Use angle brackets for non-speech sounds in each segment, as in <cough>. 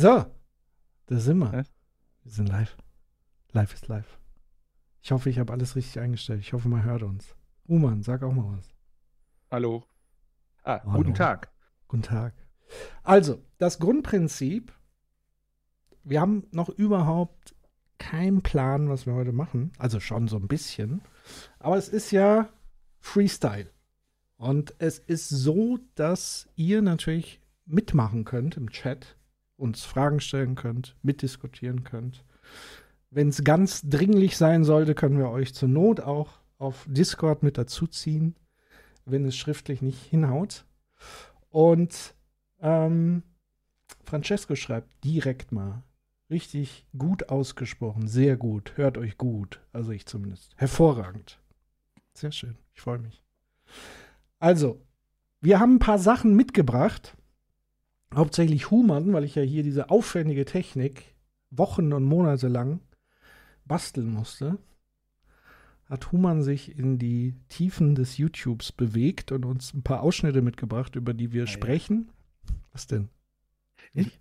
So, da sind wir. Was? Wir sind live. Live ist live. Ich hoffe, ich habe alles richtig eingestellt. Ich hoffe, man hört uns. Uman, sag auch mal was. Hallo. Ah, Hallo. guten Tag. Guten Tag. Also, das Grundprinzip, wir haben noch überhaupt keinen Plan, was wir heute machen. Also schon so ein bisschen. Aber es ist ja Freestyle. Und es ist so, dass ihr natürlich mitmachen könnt im Chat, uns Fragen stellen könnt, mitdiskutieren könnt. Wenn es ganz dringlich sein sollte, können wir euch zur Not auch auf Discord mit dazuziehen, wenn es schriftlich nicht hinhaut. Und ähm, Francesco schreibt direkt mal. Richtig gut ausgesprochen, sehr gut. Hört euch gut. Also ich zumindest. Hervorragend. Sehr schön. Ich freue mich. Also, wir haben ein paar Sachen mitgebracht. Hauptsächlich Human, weil ich ja hier diese aufwendige Technik Wochen und Monate lang basteln musste. Hat Human sich in die Tiefen des YouTubes bewegt und uns ein paar Ausschnitte mitgebracht, über die wir ja. sprechen. Was denn? Ich,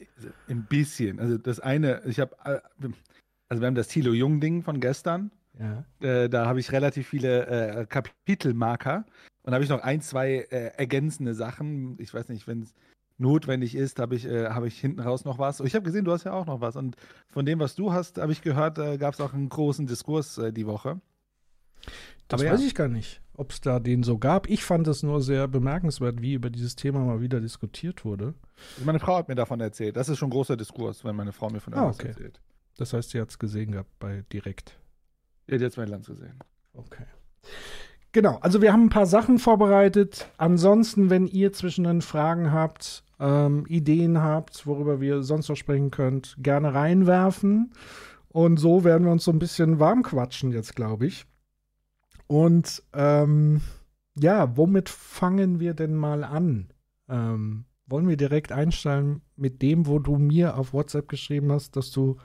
ein bisschen. Also das eine, ich habe, also wir haben das Thilo Jung-Ding von gestern. Ja. Äh, da habe ich relativ viele äh, Kapitelmarker. Und habe ich noch ein, zwei äh, ergänzende Sachen. Ich weiß nicht, wenn es notwendig ist, habe ich, äh, hab ich hinten raus noch was. Und ich habe gesehen, du hast ja auch noch was. Und von dem, was du hast, habe ich gehört, äh, gab es auch einen großen Diskurs äh, die Woche. Das Aber weiß ja. ich gar nicht, ob es da den so gab. Ich fand es nur sehr bemerkenswert, wie über dieses Thema mal wieder diskutiert wurde. Meine Frau hat mir davon erzählt. Das ist schon großer Diskurs, wenn meine Frau mir von Ah, irgendwas okay. erzählt. Das heißt, sie hat es gesehen gehabt bei Direkt. Die hat jetzt mein Land gesehen. Okay. Genau, also wir haben ein paar Sachen vorbereitet. Ansonsten, wenn ihr zwischendrin Fragen habt, ähm, Ideen habt, worüber wir sonst noch sprechen könnt, gerne reinwerfen. Und so werden wir uns so ein bisschen warm quatschen jetzt, glaube ich. Und ähm, ja, womit fangen wir denn mal an? Ähm, wollen wir direkt einsteigen mit dem, wo du mir auf WhatsApp geschrieben hast, dass du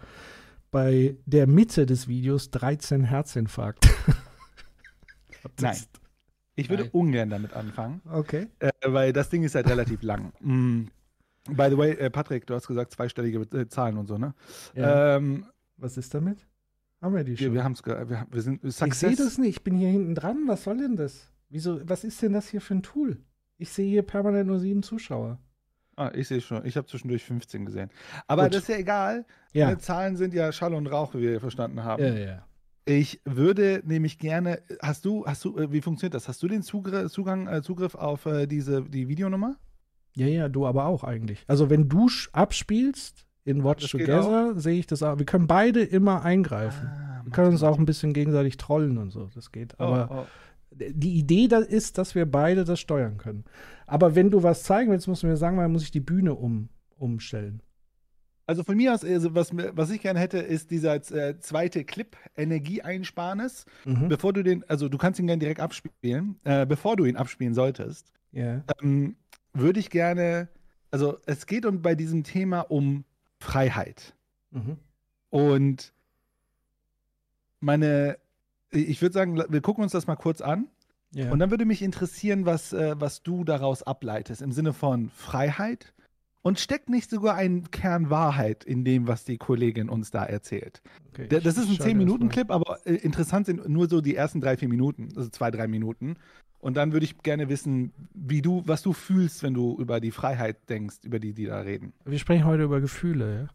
bei der Mitte des Videos 13 Herzinfarkt <laughs> Nein. Ich würde Nein. ungern damit anfangen, Okay. äh, weil das Ding ist halt relativ lang. Mm. By the way, äh, Patrick, du hast gesagt zweistellige äh, Zahlen und so, ne? Ja. Ähm, Was ist damit? Haben wir die schon? wir wir haben es, wir, wir sind ich sehe das nicht. Ich bin hier hinten dran. Was soll denn das? Wieso? Was ist denn das hier für ein Tool? Ich sehe hier permanent nur sieben Zuschauer. Ah, ich sehe schon. Ich habe zwischendurch 15 gesehen. Aber Gut. das ist ja egal. Ja. Äh, Zahlen sind ja Schall und Rauch, wie wir verstanden haben. Ja, ja. Ich würde nämlich gerne. Hast du, hast du, äh, wie funktioniert das? Hast du den Zugriff, Zugang, äh, Zugriff auf äh, diese die Videonummer? Ja, ja, du aber auch eigentlich. Also wenn du abspielst in Watch Together, sehe ich das auch. Wir können beide immer eingreifen. Ah, wir können uns auch ein bisschen gegenseitig trollen und so. Das geht. Aber oh, oh. die Idee da ist, dass wir beide das steuern können. Aber wenn du was zeigen willst, musst du mir sagen, weil muss ich die Bühne um, umstellen. Also von mir aus, also was, was ich gerne hätte, ist dieser äh, zweite Clip Energieeinsparnis. Mhm. Bevor du den, also du kannst ihn gerne direkt abspielen. Äh, bevor du ihn abspielen solltest, Ja. ähm, würde ich gerne, also es geht um bei diesem Thema um Freiheit. Mhm. Und meine, ich würde sagen, wir gucken uns das mal kurz an. Ja. Und dann würde mich interessieren, was, äh, was du daraus ableitest im Sinne von Freiheit. Und steckt nicht sogar ein Kern Wahrheit in dem, was die Kollegin uns da erzählt? okay, Da- Das ist ein schau dir das 10-Minuten-Clip, aber äh, interessant sind nur so die ersten drei, vier Minuten, also zwei, drei Minuten. Und dann würde ich gerne wissen, wie du, was du fühlst, wenn du über die Freiheit denkst, über die, die da reden. Wir sprechen heute über Gefühle, ja?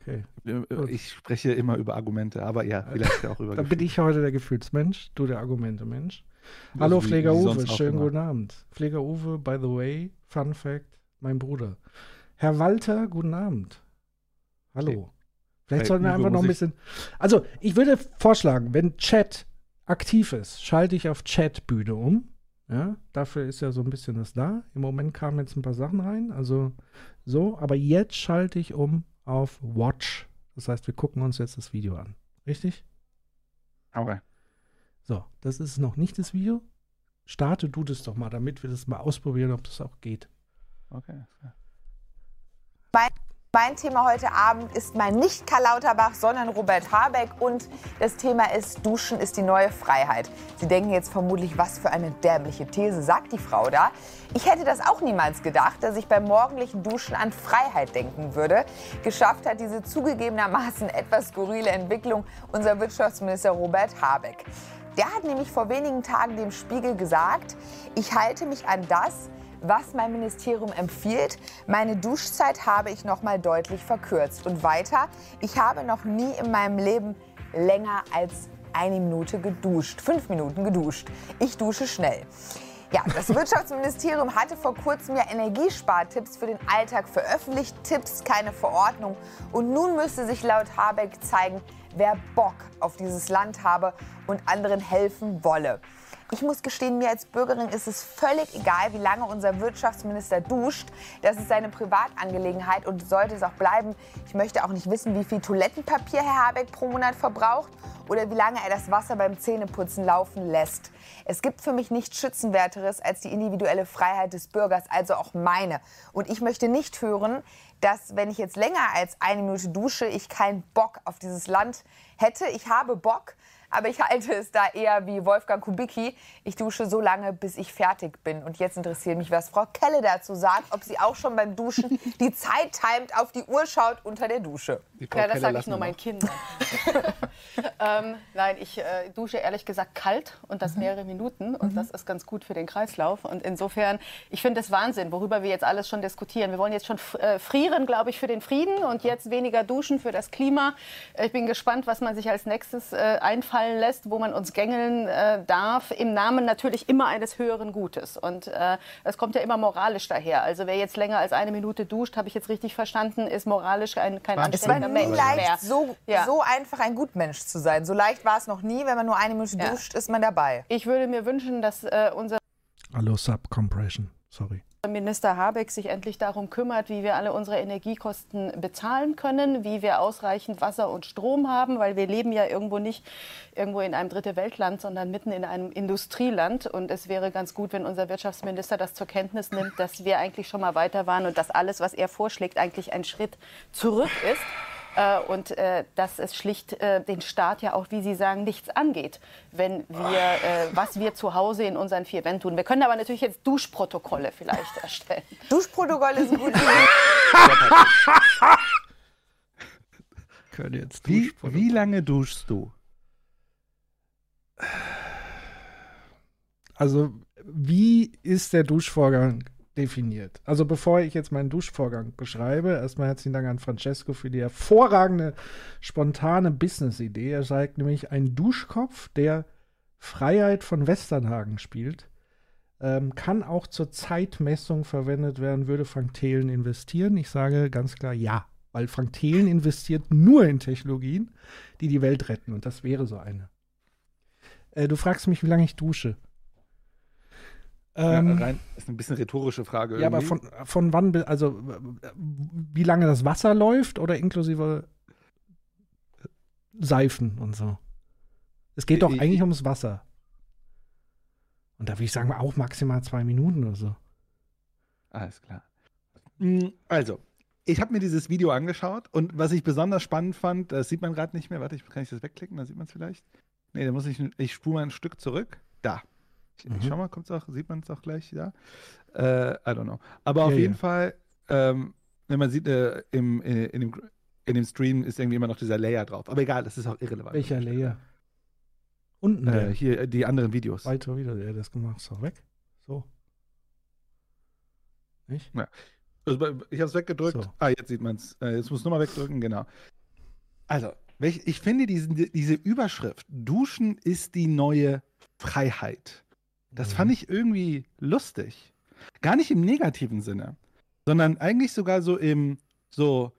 Okay. Äh, Gut. Ich spreche immer über Argumente, aber ja, vielleicht auch <laughs> über Dann bin ich heute der Gefühlsmensch, du der Argumente-Mensch. Also Hallo wie- Pfleger Uwe, schönen guten Abend. Pfleger Uwe, by the way, Fun Fact, mein Bruder. Herr Walter, guten Abend. Hallo. Hey. Vielleicht Hey, sollten wir einfach noch ein bisschen. Also, ich würde vorschlagen, wenn Chat aktiv ist, schalte ich auf Chatbühne um. Ja, dafür ist ja so ein bisschen das da. Im Moment kamen jetzt ein paar Sachen rein. Also so, aber jetzt schalte ich um auf Watch. Das heißt, wir gucken uns jetzt das Video an. Richtig? Okay. So, das ist noch nicht das Video. Starte du das doch mal, damit wir das mal ausprobieren, ob das auch geht. Okay. Mein Thema heute Abend ist mal nicht Karl Lauterbach, sondern Robert Habeck. Und das Thema ist, Duschen ist die neue Freiheit. Sie denken jetzt vermutlich, was für eine dämliche These sagt die Frau da. Ich hätte das auch niemals gedacht, dass ich beim morgendlichen Duschen an Freiheit denken würde. Geschafft hat diese zugegebenermaßen etwas skurrile Entwicklung unser Wirtschaftsminister Robert Habeck. Der hat nämlich vor wenigen Tagen dem Spiegel gesagt, ich halte mich an das, was mein Ministerium empfiehlt. Meine Duschzeit habe ich noch mal deutlich verkürzt. Und weiter, ich habe noch nie in meinem Leben länger als eine Minute geduscht. Fünf Minuten geduscht. Ich dusche schnell. Ja, das <laughs> Wirtschaftsministerium hatte vor kurzem ja Energiespartipps für den Alltag veröffentlicht. Tipps, keine Verordnung. Und nun müsste sich laut Habeck zeigen, wer Bock auf dieses Land habe und anderen helfen wolle. Ich muss gestehen, mir als Bürgerin ist es völlig egal, wie lange unser Wirtschaftsminister duscht. Das ist seine Privatangelegenheit und sollte es auch bleiben. Ich möchte auch nicht wissen, wie viel Toilettenpapier Herr Habeck pro Monat verbraucht oder wie lange er das Wasser beim Zähneputzen laufen lässt. Es gibt für mich nichts Schützenwerteres als die individuelle Freiheit des Bürgers, also auch meine. Und ich möchte nicht hören, dass wenn ich jetzt länger als eine Minute dusche, ich keinen Bock auf dieses Land hätte. Ich habe Bock, aber ich halte es da eher wie Wolfgang Kubicki. Ich dusche so lange, bis ich fertig bin. Und jetzt interessiert mich, was Frau Kelle dazu sagt, ob sie auch schon beim Duschen <laughs> die Zeit timet, auf die Uhr schaut unter der Dusche. Ja, das sage ich nur meinen. Kindern. <laughs> ähm, nein, ich äh, dusche ehrlich gesagt kalt und Mhm. das mehrere Minuten und das ist ganz gut für den Kreislauf. Und insofern, ich finde es Wahnsinn, worüber wir jetzt alles schon diskutieren. Wir wollen jetzt schon äh, frieren, glaube ich, für den Frieden und jetzt weniger duschen für das Klima. Äh, Ich bin gespannt, was man sich als nächstes äh, einfallen lässt, wo man uns gängeln äh, darf, im Namen natürlich immer eines höheren Gutes. Und äh, es kommt ja immer moralisch daher. Also wer jetzt länger als eine Minute duscht, habe ich jetzt richtig verstanden, ist moralisch ein, kein anständiger Mensch leicht, mehr. so, Ja. so einfach ein Gutmensch zu sein. So leicht war es noch nie. Wenn man nur eine Minute Ja. duscht, ist man dabei. Ich würde mir wünschen, dass äh, unser Hallo, Subcompression. Sorry. Minister Habeck sich endlich darum kümmert, wie wir alle unsere Energiekosten bezahlen können, wie wir ausreichend Wasser und Strom haben, weil wir leben ja irgendwo nicht irgendwo in einem dritte Weltland, sondern mitten in einem Industrieland. Und es wäre ganz gut, wenn unser Wirtschaftsminister das zur Kenntnis nimmt, dass wir eigentlich schon mal weiter waren und dass alles, was er vorschlägt, eigentlich ein Schritt zurück ist. Äh, und äh, dass es schlicht äh, den Staat ja auch, wie Sie sagen, nichts angeht, wenn wir, äh, was wir zu Hause in unseren vier Wänden tun. Wir können aber natürlich jetzt Duschprotokolle vielleicht erstellen. <laughs> Duschprotokoll ist ein gutes <laughs> Können jetzt Wie, wie lange duschst du? Also, wie ist der Duschvorgang definiert? Also, bevor ich jetzt meinen Duschvorgang beschreibe, erstmal herzlichen Dank an Francesco für die hervorragende, spontane Business-Idee. Er zeigt nämlich einen Duschkopf, der Freiheit von Westernhagen spielt. Ähm, kann auch zur Zeitmessung verwendet werden, würde Frank Thelen investieren? Ich sage ganz klar ja, weil Frank Thelen investiert nur in Technologien, die die Welt retten. Und das wäre so eine. Äh, du fragst mich, wie lange ich dusche. Ähm, ja, rein, ist eine bisschen rhetorische Frage. ja, aber von, von wann, also wie lange das Wasser läuft oder inklusive Seifen und so? Es geht doch Ich- eigentlich ums Wasser. Und da würde ich sagen, auch maximal zwei Minuten oder so. Alles klar. Mm, Also, ich habe mir dieses Video angeschaut und was ich besonders spannend fand, das sieht man gerade nicht mehr. Warte, ich, kann ich das wegklicken? Da sieht man es vielleicht. Nee, da muss ich, ich spule mal ein Stück zurück. Da. Ich, Mhm. ich schau mal, kommt's auch, sieht man es auch gleich da? Äh, I don't know. Aber auf Ja, jeden ja. Fall, ähm, wenn man sieht, äh, im, in, in, dem, in dem Stream ist irgendwie immer noch dieser Layer drauf. Aber egal, das ist auch irrelevant. Welcher Layer? Unten Äh, hier äh, die anderen Videos. Weiter wieder, der das gemacht. Ist doch weg. So. Nicht? Also, bei- ich habe es weggedrückt. So. Ah, jetzt sieht man es. Äh, jetzt muss ich nochmal wegdrücken, genau. Also, ich finde diesen, diese Überschrift, Duschen ist die neue Freiheit. Das Mhm. fand ich irgendwie lustig. Gar nicht im negativen Sinne, sondern eigentlich sogar so im, so,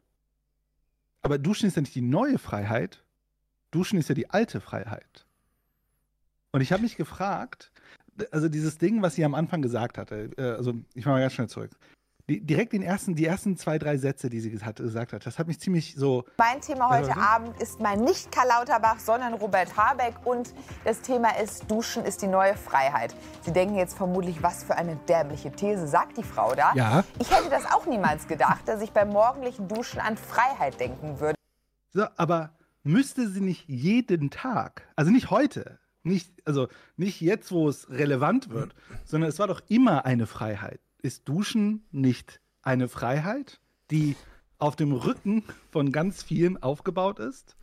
aber Duschen ist ja nicht die neue Freiheit, Duschen ist ja die alte Freiheit. Und ich habe mich gefragt, also dieses Ding, was sie am Anfang gesagt hatte, äh, also ich mache mal ganz schnell zurück. Die, direkt den ersten, die ersten zwei, drei Sätze, die sie gesagt, gesagt hat, das hat mich ziemlich so. Mein Thema heute Also- Abend ist mal nicht Karl Lauterbach, sondern Robert Habeck. Und das Thema ist, Duschen ist die neue Freiheit. Sie denken jetzt vermutlich, was für eine dämliche These sagt die Frau da. Ja. Ich hätte das auch niemals gedacht, dass ich beim morgendlichen Duschen an Freiheit denken würde. So, aber müsste sie nicht jeden Tag, also nicht heute, nicht, also nicht jetzt, wo es relevant wird, sondern es war doch immer eine Freiheit. Ist Duschen nicht eine Freiheit, die auf dem Rücken von ganz vielen aufgebaut ist?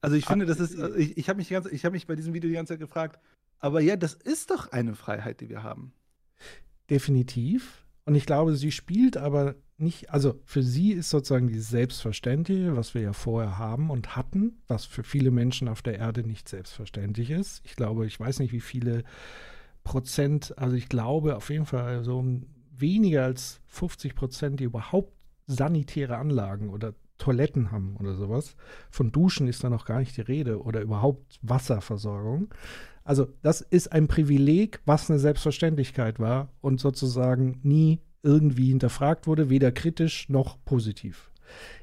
Also ich finde, das ist, also ich, ich habe mich, die ich hab mich bei diesem Video die ganze Zeit gefragt, aber ja, das ist doch eine Freiheit, die wir haben. Definitiv. Und ich glaube, sie spielt aber nicht, also für sie ist sozusagen dieses Selbstverständliche, was wir ja vorher haben und hatten, was für viele Menschen auf der Erde nicht selbstverständlich ist. Ich glaube, ich weiß nicht, wie viele Prozent, also ich glaube auf jeden Fall so weniger als 50 Prozent, die überhaupt sanitäre Anlagen oder Toiletten haben oder sowas. Von Duschen ist da noch gar nicht die Rede oder überhaupt Wasserversorgung. Also das ist ein Privileg, was eine Selbstverständlichkeit war und sozusagen nie irgendwie hinterfragt wurde, weder kritisch noch positiv.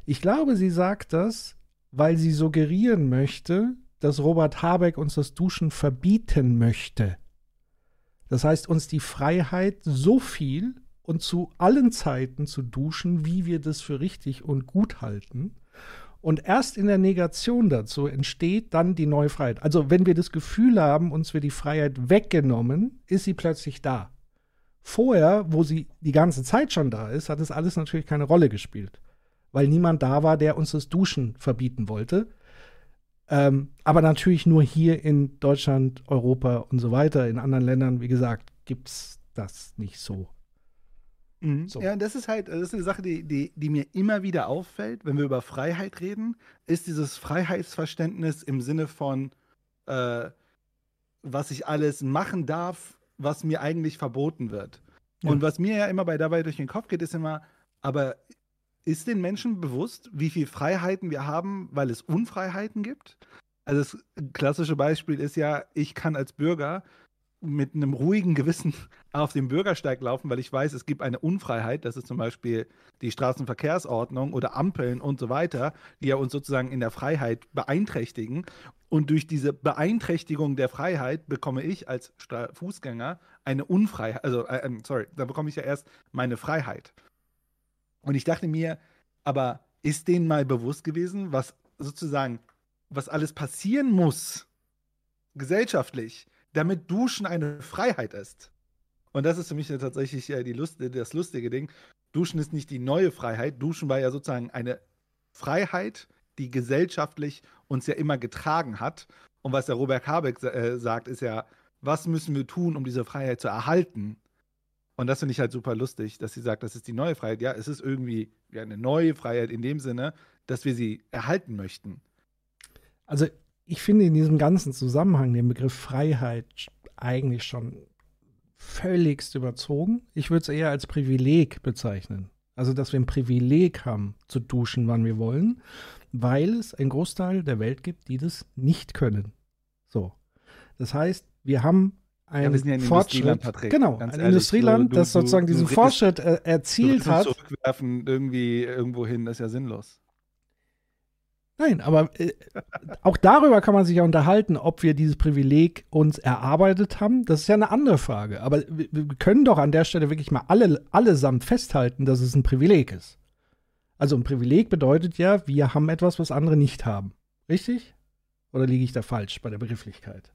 Ich glaube, sie sagt das, weil sie suggerieren möchte, dass Robert Habeck uns das Duschen verbieten möchte. Das heißt, uns die Freiheit, so viel und zu allen Zeiten zu duschen, wie wir das für richtig und gut halten. Und erst in der Negation dazu entsteht dann die neue Freiheit. Also wenn wir das Gefühl haben, uns wird die Freiheit weggenommen, ist sie plötzlich da. Vorher, wo sie die ganze Zeit schon da ist, hat es alles natürlich keine Rolle gespielt. Weil niemand da war, der uns das Duschen verbieten wollte. Ähm, aber natürlich nur hier in Deutschland, Europa und so weiter. In anderen Ländern, wie gesagt, gibt es das nicht so. So. Ja, das ist halt, das ist eine Sache, die, die, die mir immer wieder auffällt, wenn wir über Freiheit reden, ist dieses Freiheitsverständnis im Sinne von, äh, was ich alles machen darf, was mir eigentlich verboten wird. Ja. Und was mir ja immer bei dabei durch den Kopf geht, ist immer, aber ist den Menschen bewusst, wie viel Freiheiten wir haben, weil es Unfreiheiten gibt? Also das klassische Beispiel ist ja, ich kann als Bürger mit einem ruhigen Gewissen <laughs> auf dem Bürgersteig laufen, weil ich weiß, es gibt eine Unfreiheit, das ist zum Beispiel die Straßenverkehrsordnung oder Ampeln und so weiter, die ja uns sozusagen in der Freiheit beeinträchtigen. Und durch diese Beeinträchtigung der Freiheit bekomme ich als Fußgänger eine Unfreiheit, also, äh, ähm, sorry, da bekomme ich ja erst meine Freiheit. Und ich dachte mir, aber ist denen mal bewusst gewesen, was sozusagen, was alles passieren muss, gesellschaftlich, damit Duschen eine Freiheit ist? Und das ist für mich tatsächlich äh, die Lust, das lustige Ding. Duschen ist nicht die neue Freiheit. Duschen war ja sozusagen eine Freiheit, die gesellschaftlich uns ja immer getragen hat. Und was der Robert Habeck äh, sagt, ist ja, was müssen wir tun, um diese Freiheit zu erhalten? Und das finde ich halt super lustig, dass sie sagt, das ist die neue Freiheit. Ja, es ist irgendwie eine neue Freiheit in dem Sinne, dass wir sie erhalten möchten. Also ich finde in diesem ganzen Zusammenhang den Begriff Freiheit eigentlich schon völligst überzogen. Ich würde es eher als Privileg bezeichnen. Also, dass wir ein Privileg haben, zu duschen, wann wir wollen, weil es einen Großteil der Welt gibt, die das nicht können. So. Das heißt, wir haben ein wir sind ja ein Fortschritt, Industrieland, Patrick. genau, ein ehrlich, Industrieland, du- du- das sozusagen du diesen redest- Fortschritt äh, erzielt hat. zurückwerfen irgendwie irgendwo hin, ist ja sinnlos. Nein, aber äh, auch darüber kann man sich ja unterhalten, ob wir dieses Privileg uns erarbeitet haben. Das ist ja eine andere Frage. Aber wir, wir können doch an der Stelle wirklich mal alle, allesamt festhalten, dass es ein Privileg ist. Also ein Privileg bedeutet ja, wir haben etwas, was andere nicht haben. Richtig? Oder liege ich da falsch bei der Begrifflichkeit?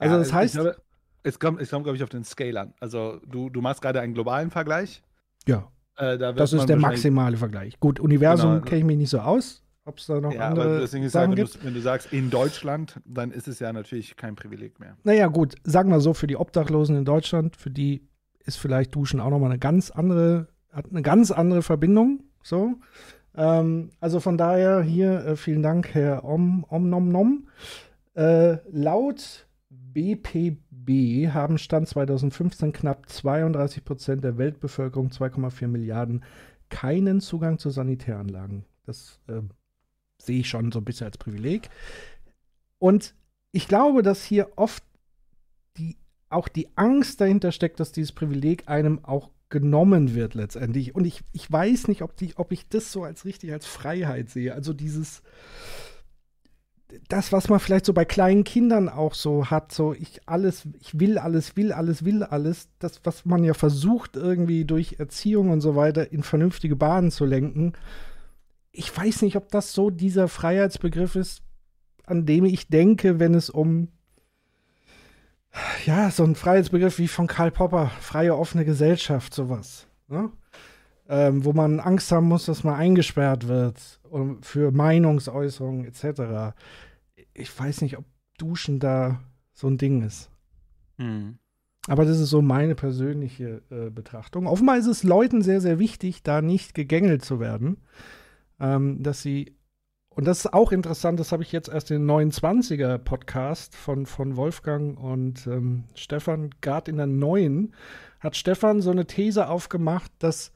Also Ja, das heißt, Ich glaube, es kommt, es kommt glaube ich, auf den Scale an. Also du, du machst gerade einen globalen Vergleich. ja, Äh, da das ist der maximale Vergleich. Gut, Universum Genau. kenne ich mich nicht so aus. Ob es da noch Ja, aber andere deswegen ist Sachen halt, wenn, gibt. du's- wenn du sagst in Deutschland, dann ist es ja natürlich kein Privileg mehr. Naja, gut, sagen wir so, für die Obdachlosen in Deutschland, für die ist vielleicht Duschen auch nochmal eine ganz andere, hat eine ganz andere Verbindung. So. Ähm, also von daher hier äh, vielen Dank, Herr Om, Om Nom Nom. Äh, laut BPB haben Stand 2015 knapp 32 Prozent der Weltbevölkerung, 2,4 Milliarden, keinen Zugang zu Sanitäranlagen. Das äh, sehe ich schon so ein bisschen als Privileg. Und ich glaube, dass hier oft die auch die Angst dahinter steckt, dass dieses Privileg einem auch genommen wird letztendlich. Und ich, ich weiß nicht, ob, die, ob ich das so als richtig als Freiheit sehe. Also dieses, das, was man vielleicht so bei kleinen Kindern auch so hat, so ich alles, ich will alles, will alles, will alles, das, was man ja versucht, irgendwie durch Erziehung und so weiter in vernünftige Bahnen zu lenken. Ich weiß nicht, ob das so dieser Freiheitsbegriff ist, an dem ich denke, wenn es um ja, so ein Freiheitsbegriff wie von Karl Popper, freie, offene Gesellschaft, sowas. Ne? Ähm, wo man Angst haben muss, dass man eingesperrt wird für Meinungsäußerungen etc. Ich weiß nicht, ob Duschen da so ein Ding ist. Hm. Aber das ist so meine persönliche äh, Betrachtung. Offenbar ist es Leuten sehr, sehr wichtig, da nicht gegängelt zu werden. Ähm, dass sie und das ist auch interessant, das habe ich jetzt erst in den 29er Podcast von, von Wolfgang und ähm, Stefan, gerade in der neuen, hat Stefan so eine These aufgemacht, dass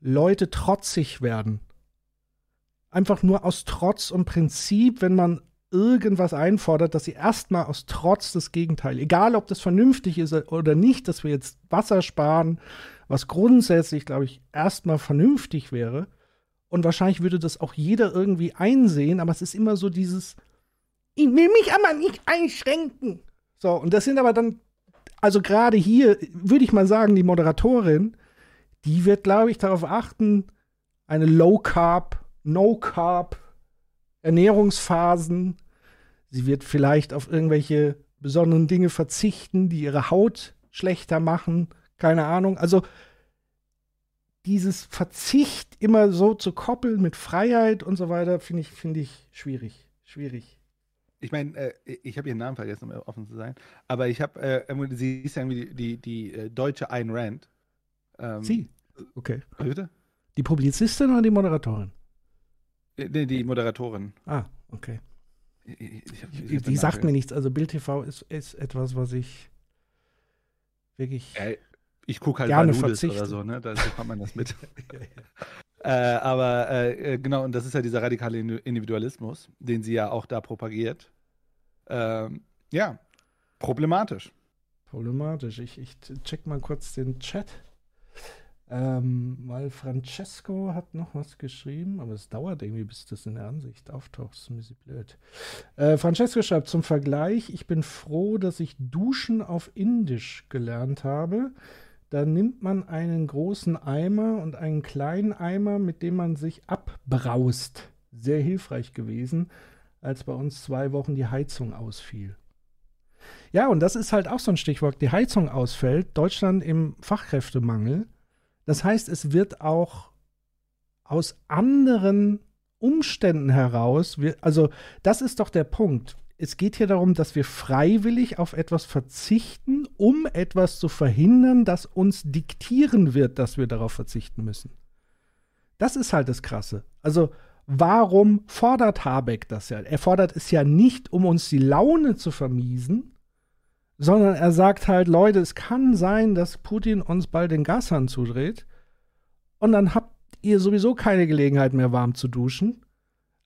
Leute trotzig werden. Einfach nur aus Trotz und Prinzip, wenn man irgendwas einfordert, dass sie erstmal aus Trotz das Gegenteil, egal ob das vernünftig ist oder nicht, dass wir jetzt Wasser sparen, was grundsätzlich, glaube ich, erstmal vernünftig wäre, und wahrscheinlich würde das auch jeder irgendwie einsehen, aber es ist immer so dieses, ich will mich aber nicht einschränken. So, und das sind aber dann, also gerade hier, würde ich mal sagen, die Moderatorin, die wird, glaube ich, darauf achten, eine Low Carb, No Carb Ernährungsphasen. Sie wird vielleicht auf irgendwelche besonderen Dinge verzichten, die ihre Haut schlechter machen. Keine Ahnung. Also dieses Verzicht immer so zu koppeln mit Freiheit und so weiter, finde ich, finde ich schwierig. Schwierig. Ich meine, äh, ich habe ihren Namen vergessen, um offen zu sein. Aber ich habe, äh, sie ist ja irgendwie die, die, die äh, deutsche Ayn Rand. Ähm, sie? Okay. Bitte? Die Publizistin oder die Moderatorin? Äh, nee, die Moderatorin. Ah, okay. Ich, ich ich die sagt mir nichts. Also Bild TV ist, ist etwas, was ich wirklich. Äh, ich gucke halt Gerne Valudes oder so, ne? Da bekommt man das mit. <laughs> ja, ja. äh, aber äh, genau, und das ist ja dieser radikale Individualismus, den sie ja auch da propagiert. Ähm, ja, problematisch. Problematisch. Ich, ich check mal kurz den Chat. Ähm, weil Francesco hat noch was geschrieben, aber es dauert irgendwie, bis das in der Ansicht auftaucht. Das ist ein bisschen blöd. Äh, Francesco schreibt zum Vergleich: Ich bin froh, dass ich Duschen auf Indisch gelernt habe. Da nimmt man einen großen Eimer und einen kleinen Eimer, mit dem man sich abbraust. Sehr hilfreich gewesen, als bei uns zwei Wochen die Heizung ausfiel. Ja, und das ist halt auch so ein Stichwort. Die Heizung ausfällt, Deutschland im Fachkräftemangel. Das heißt, es wird auch aus anderen Umständen heraus, wir, also das ist doch der Punkt es geht hier darum, dass wir freiwillig auf etwas verzichten, um etwas zu verhindern, das uns diktieren wird, dass wir darauf verzichten müssen. Das ist halt das Krasse. Also, warum fordert Habeck das ja? Er fordert es ja nicht, um uns die Laune zu vermiesen, sondern er sagt halt, Leute, es kann sein, dass Putin uns bald den Gashahn zudreht und dann habt ihr sowieso keine Gelegenheit mehr warm zu duschen.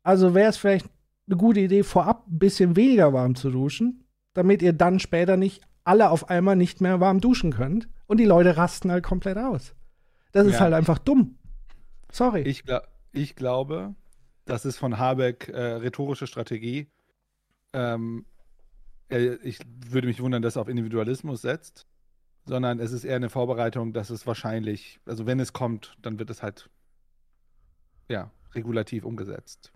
Also wäre es vielleicht eine gute Idee, vorab ein bisschen weniger warm zu duschen, damit ihr dann später nicht alle auf einmal nicht mehr warm duschen könnt. Und die Leute rasten halt komplett aus. Das ist ja. halt einfach dumm. Sorry. Ich, glaub, ich glaube, das ist von Habeck äh, rhetorische Strategie. Ähm, ich würde mich wundern, dass er auf Individualismus setzt, sondern es ist eher eine Vorbereitung, dass es wahrscheinlich, also wenn es kommt, dann wird es halt ja regulativ umgesetzt.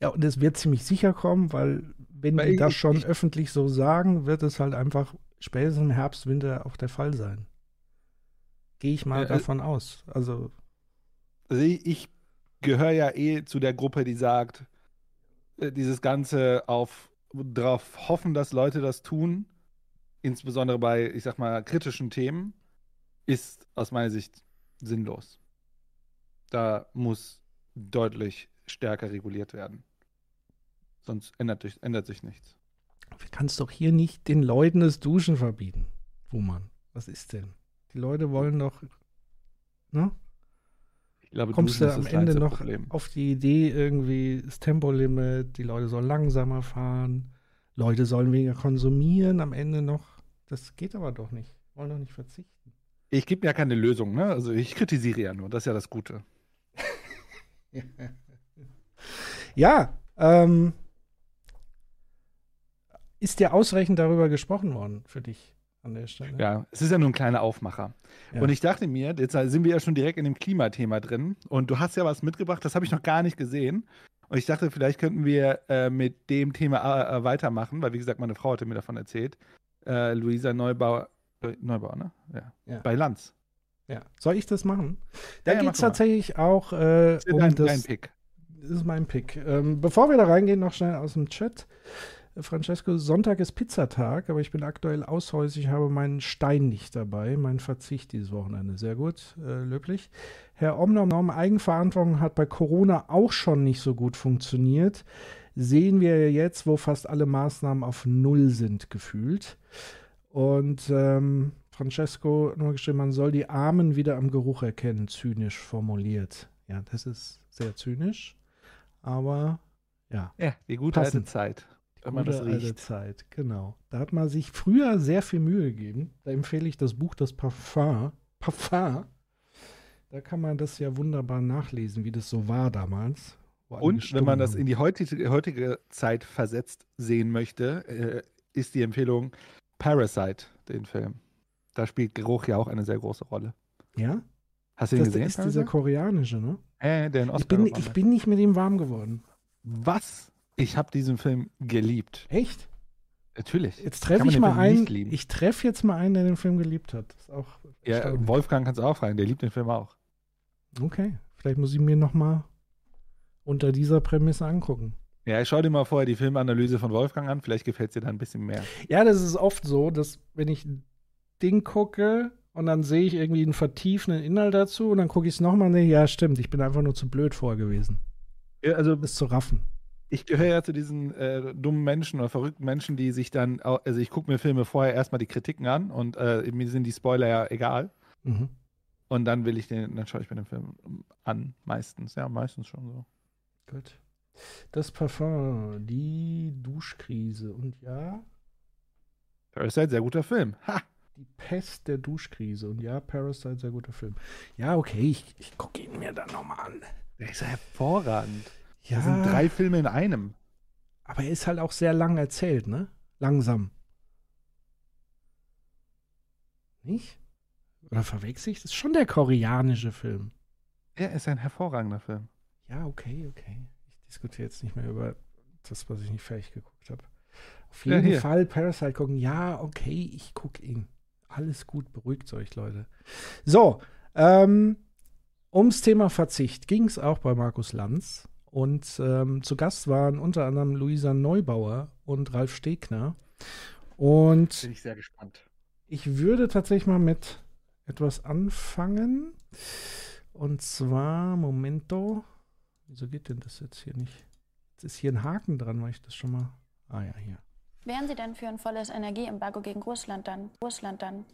Ja, und es wird ziemlich sicher kommen, weil wenn weil die das schon ich, öffentlich so sagen, wird es halt einfach spätestens im Herbst, Winter auch der Fall sein. Gehe ich mal äh, davon aus. Also, also ich, ich gehöre ja eh zu der Gruppe, die sagt, äh, dieses Ganze auf darauf hoffen, dass Leute das tun, insbesondere bei, ich sag mal, kritischen Themen, ist aus meiner Sicht sinnlos. Da muss deutlich stärker reguliert werden. Sonst ändert, ändert sich nichts. Du kannst doch hier nicht den Leuten das Duschen verbieten, Wumann. Was ist denn? Die Leute wollen doch. Ne? Glaube, Kommst du am Ende noch Problem. auf die Idee, irgendwie das Tempolimit, die Leute sollen langsamer fahren, Leute sollen weniger konsumieren, am Ende noch. Das geht aber doch nicht. Wollen doch nicht verzichten. Ich gebe ja keine Lösung, ne? Also ich kritisiere ja nur, das ist ja das Gute. <laughs> Ja, ähm, ist dir ausreichend darüber gesprochen worden für dich an der Stelle? Ja, es ist ja nur ein kleiner Aufmacher. Ja. Und ich dachte mir, jetzt sind wir ja schon direkt in dem Klimathema drin und du hast ja was mitgebracht, das habe ich noch gar nicht gesehen. Und ich dachte, vielleicht könnten wir äh, mit dem Thema äh, weitermachen, weil wie gesagt, meine Frau hatte mir davon erzählt. Äh, Luisa Neubauer, äh, Neubauer, ne? Ja. Ja. Bei Lanz. Ja. Soll ich das machen? Da Ja, geht es tatsächlich auch äh, um dein, das. dein Pick. Das ist mein Pick. Ähm, bevor wir da reingehen, noch schnell aus dem Chat. Francesco, Sonntag ist Pizzatag, aber ich bin aktuell aushäusig, habe meinen Stein nicht dabei. Mein Verzicht dieses Wochenende. Sehr gut, äh, löblich. Herr Omnom, Nom, Eigenverantwortung hat bei Corona auch schon nicht so gut funktioniert. Sehen wir jetzt, wo fast alle Maßnahmen auf Null sind, gefühlt. Und ähm, Francesco nur geschrieben, man soll die Armen wieder am Geruch erkennen, zynisch formuliert. Ja, das ist sehr zynisch, aber ja. Ja, die gute alte Passend. Zeit. Wenn man das alte riecht. Zeit, genau. Da hat man sich früher sehr viel Mühe gegeben. Da empfehle ich das Buch Das Parfum. Parfum. Da kann man das ja wunderbar nachlesen, wie das so war damals. Und wenn man das in die heutige, heutige Zeit versetzt sehen möchte, äh, ist die Empfehlung Parasite, den Film. Da spielt Geruch ja auch eine sehr große Rolle. Ja? Hast du ihn Das gesehen? ist dieser koreanische, ne? äh, der in Ich Oscar bin, gewonnen ich bin nicht mit ihm warm geworden. Was? Ich habe diesen Film geliebt. Echt? Natürlich. Jetzt treffe ich mal Film einen. Ich treffe jetzt mal einen, der den Film geliebt hat. Das ist auch Ja, erstaunlich. Wolfgang kannst du auch fragen, der liebt den Film auch. Okay, vielleicht muss ich mir noch mal unter dieser Prämisse angucken. Ja, ich schau dir mal vorher die Filmanalyse von Wolfgang an, vielleicht gefällt es dir dann ein bisschen mehr. Ja, das ist oft so, dass wenn ich ein Ding gucke und dann sehe ich irgendwie einen vertiefenden Inhalt dazu und dann gucke ich es nochmal und denke, ja, stimmt, ich bin einfach nur zu blöd vor gewesen. Ja, also Das zu raffen. Ich gehöre ja zu diesen äh, dummen Menschen oder verrückten Menschen, die sich dann, also ich gucke mir Filme vorher erstmal die Kritiken an und äh, mir sind die Spoiler ja egal. Mhm. Und dann will ich den, dann schaue ich mir den Film an, meistens. Ja, meistens schon so. Gut. Das Parfum, die Duschkrise und ja, Parasite, sehr guter Film. Ha! die Pest der Duschkrise und ja, Parasite, sehr guter Film. Ja, okay, ich, ich gucke ihn mir dann nochmal an. Der ist ja hervorragend. Ja, Das sind drei Filme in einem. aber er ist halt auch sehr lang erzählt, ne? Langsam. Nicht? Oder verwechsel ich? Das ist schon der koreanische Film. Er ist ein hervorragender Film. Ja, okay, okay. Ich diskutiere jetzt nicht mehr über das, was ich nicht fertig geguckt habe. Auf Ja, jeden hier. Fall Parasite gucken. Ja, okay, ich gucke ihn. Alles gut, beruhigt euch, Leute. So, ähm, ums Thema Verzicht ging es auch bei Markus Lanz. Und ähm, zu Gast waren unter anderem Luisa Neubauer und Ralf Stegner. Und Bin ich sehr gespannt. ich würde tatsächlich mal mit etwas anfangen. Und zwar, Momento. Wieso geht denn das jetzt hier nicht? Jetzt ist hier ein Haken dran, weil ich das schon mal. Ah ja, hier. Wären Sie denn für ein volles Energieembargo gegen Russland dann? Russland dann?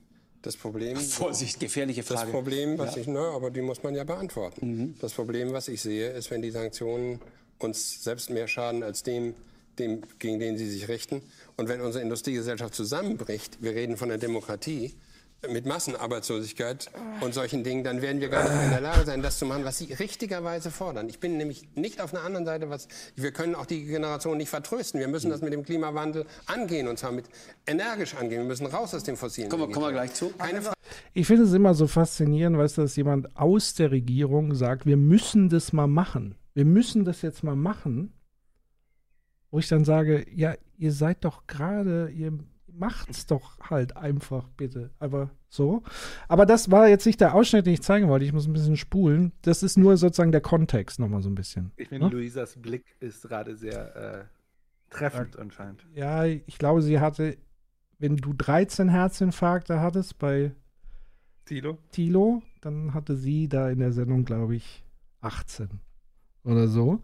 Das Problem, Vorsicht, gefährliche das Frage. Problem, was ich, na, aber die muss man ja beantworten. Das Problem, was ich sehe, ist, wenn die Sanktionen uns selbst mehr schaden als dem, dem, gegen den sie sich richten. Und wenn unsere Industriegesellschaft zusammenbricht, wir reden von der Demokratie, mit Massenarbeitslosigkeit und solchen Dingen, dann werden wir gar nicht mehr in der Lage sein, das zu machen, was Sie richtigerweise fordern. Ich bin nämlich nicht auf einer anderen Seite, was wir können auch die Generation nicht vertrösten. Wir müssen das mit dem Klimawandel angehen und zwar mit energisch angehen. Wir müssen raus aus dem fossilen. Kommen wir, kommen wir gleich zu. Keine Frage. Ich finde es immer so faszinierend, weißt du, dass jemand aus der Regierung sagt, wir müssen das mal machen. Wir müssen das jetzt mal machen. Wo ich dann sage, ja, ihr seid doch gerade, ihr macht's doch halt einfach bitte. Aber so. Aber das war jetzt nicht der Ausschnitt, den ich zeigen wollte. Ich muss ein bisschen spulen. Das ist nur sozusagen der Kontext nochmal so ein bisschen. Ich finde, Ne? Luisas Blick ist gerade sehr äh, treffend anscheinend. Ja, ich glaube, sie hatte, wenn du 13 Herzinfarkte hattest bei Tilo? Tilo, dann hatte sie da in der Sendung, glaube ich, 18 oder so.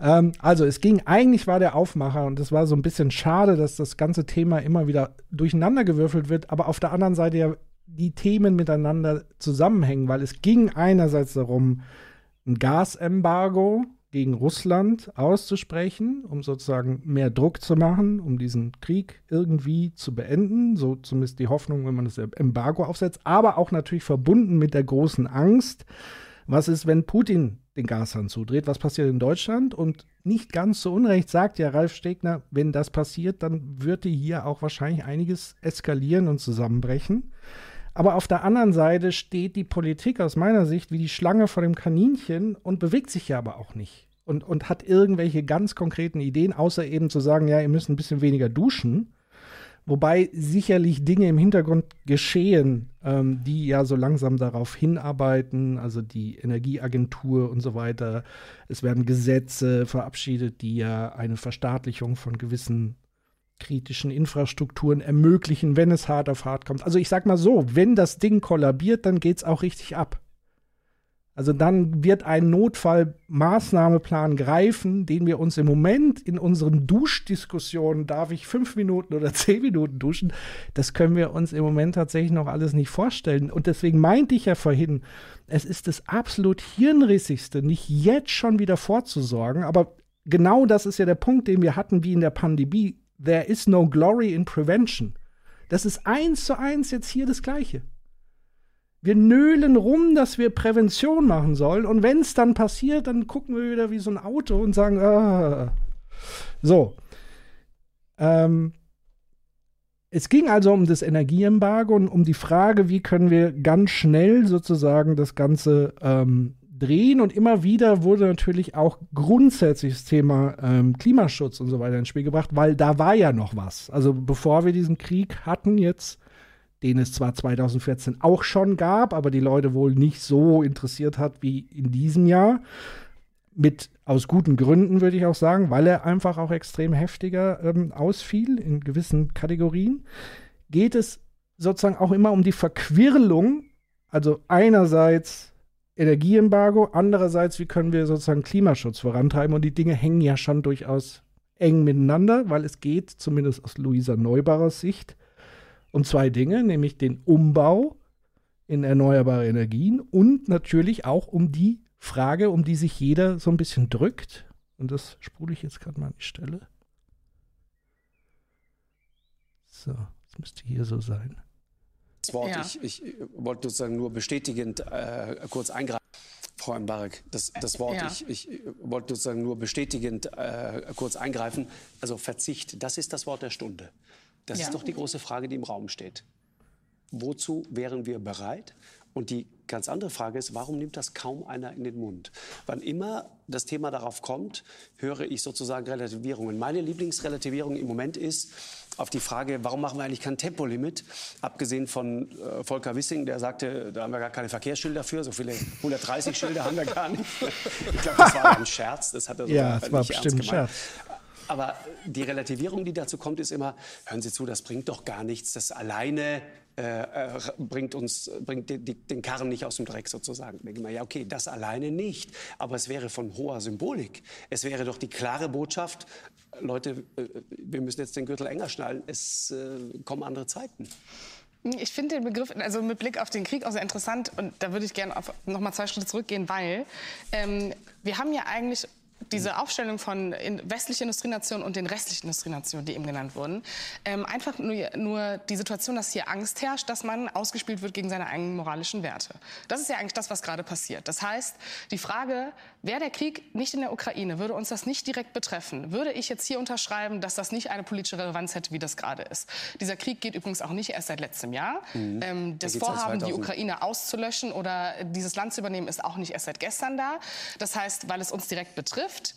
Ähm, also es ging, eigentlich war der Aufmacher und es war so ein bisschen schade, dass das ganze Thema immer wieder durcheinandergewürfelt wird, aber auf der anderen Seite ja die Themen miteinander zusammenhängen, weil es ging einerseits darum, ein Gasembargo gegen Russland auszusprechen, um sozusagen mehr Druck zu machen, um diesen Krieg irgendwie zu beenden. So zumindest die Hoffnung, wenn man das Embargo aufsetzt, aber auch natürlich verbunden mit der großen Angst, was ist, wenn Putin den Gashahn zudreht? Was passiert in Deutschland? Und nicht ganz so unrecht sagt ja Ralf Stegner, wenn das passiert, dann würde hier auch wahrscheinlich einiges eskalieren und zusammenbrechen. Aber auf der anderen Seite steht die Politik aus meiner Sicht wie die Schlange vor dem Kaninchen und bewegt sich ja aber auch nicht. Und, und hat irgendwelche ganz konkreten Ideen, außer eben zu sagen, ja, ihr müsst ein bisschen weniger duschen. Wobei sicherlich Dinge im Hintergrund geschehen, ähm, die ja so langsam darauf hinarbeiten, also die Energieagentur und so weiter. Es werden Gesetze verabschiedet, die ja eine Verstaatlichung von gewissen kritischen Infrastrukturen ermöglichen, wenn es hart auf hart kommt. Also ich sag mal so, wenn das Ding kollabiert, dann geht es auch richtig ab. Also dann wird ein Notfallmaßnahmeplan greifen, den wir uns im Moment in unseren Duschdiskussionen, darf ich fünf Minuten oder <laughs> zehn Minuten duschen, das können wir uns im Moment tatsächlich noch alles nicht vorstellen. Und deswegen meinte ich ja vorhin, es ist das absolut Hirnrissigste, nicht jetzt schon wieder vorzusorgen, aber genau das ist ja der Punkt, den wir hatten wie in der Pandemie. There is no glory in prevention. Das ist eins zu eins jetzt hier das Gleiche. Wir nölen rum, dass wir Prävention machen sollen. Und wenn es dann passiert, dann gucken wir wieder wie so ein Auto und sagen, ah. so. Ähm, es ging also um das Energieembargo und um die Frage, wie können wir ganz schnell sozusagen das Ganze ähm, drehen. Und immer wieder wurde natürlich auch grundsätzlich das Thema ähm, Klimaschutz und so weiter ins Spiel gebracht, weil da war ja noch was. Also bevor wir diesen Krieg hatten jetzt den es zwar 2014 auch schon gab, aber die Leute wohl nicht so interessiert hat wie in diesem Jahr. Mit aus guten Gründen würde ich auch sagen, weil er einfach auch extrem heftiger ähm, ausfiel in gewissen Kategorien. Geht es sozusagen auch immer um die Verquirlung, also einerseits Energieembargo, andererseits, wie können wir sozusagen Klimaschutz vorantreiben und die Dinge hängen ja schon durchaus eng miteinander, weil es geht, zumindest aus Luisa Neubarer Sicht, um zwei Dinge, nämlich den Umbau in erneuerbare Energien und natürlich auch um die Frage, um die sich jeder so ein bisschen drückt. Und das spule ich jetzt gerade mal an die Stelle. So, das müsste hier so sein. Das Wort, ja. ich, ich, wollte sozusagen nur bestätigend äh, kurz eingreifen. Frau Mbarek, das, das Wort, ja. ich, ich, wollte sozusagen nur bestätigend äh, kurz eingreifen. Also Verzicht, das ist das Wort der Stunde. Das ja. ist doch die große Frage, die im Raum steht. Wozu wären wir bereit? Und die ganz andere Frage ist, warum nimmt das kaum einer in den Mund? Wann immer das Thema darauf kommt, höre ich sozusagen Relativierungen. Meine Lieblingsrelativierung im Moment ist auf die Frage, warum machen wir eigentlich kein Tempolimit? Abgesehen von äh, Volker Wissing, der sagte, da haben wir gar keine Verkehrsschilder für, so viele 130 Schilder haben wir gar nicht. Ich glaube, das war ein Scherz, das hat er so ja, das war bestimmt ein Scherz. Aber die Relativierung, die dazu kommt, ist immer, hören Sie zu, das bringt doch gar nichts. Das alleine äh, äh bringt uns bringt die, die, den Karren nicht aus dem Dreck sozusagen. Denke mal, ja okay, das alleine nicht, aber es wäre von hoher Symbolik. Es wäre doch die klare Botschaft, Leute, äh, wir müssen jetzt den Gürtel enger schnallen. Es äh, kommen andere Zeiten. Ich finde den Begriff, also mit Blick auf den Krieg auch sehr interessant und da würde ich gerne noch mal zwei Schritte zurückgehen, weil ähm, wir haben ja eigentlich diese Aufstellung von westlichen Industrienationen und den restlichen Industrienationen, die eben genannt wurden, ähm, einfach nur, nur die Situation, dass hier Angst herrscht, dass man ausgespielt wird gegen seine eigenen moralischen Werte. Das ist ja eigentlich das, was gerade passiert. Das heißt, die Frage, wäre der Krieg nicht in der Ukraine, würde uns das nicht direkt betreffen, würde ich jetzt hier unterschreiben, dass das nicht eine politische Relevanz hätte, wie das gerade ist. Dieser Krieg geht übrigens auch nicht erst seit letztem Jahr. Mhm. Ähm, das Vorhaben, die Ukraine auszulöschen oder dieses Land zu übernehmen, ist auch nicht erst seit gestern da. Das heißt, weil es uns direkt betrifft, betrifft,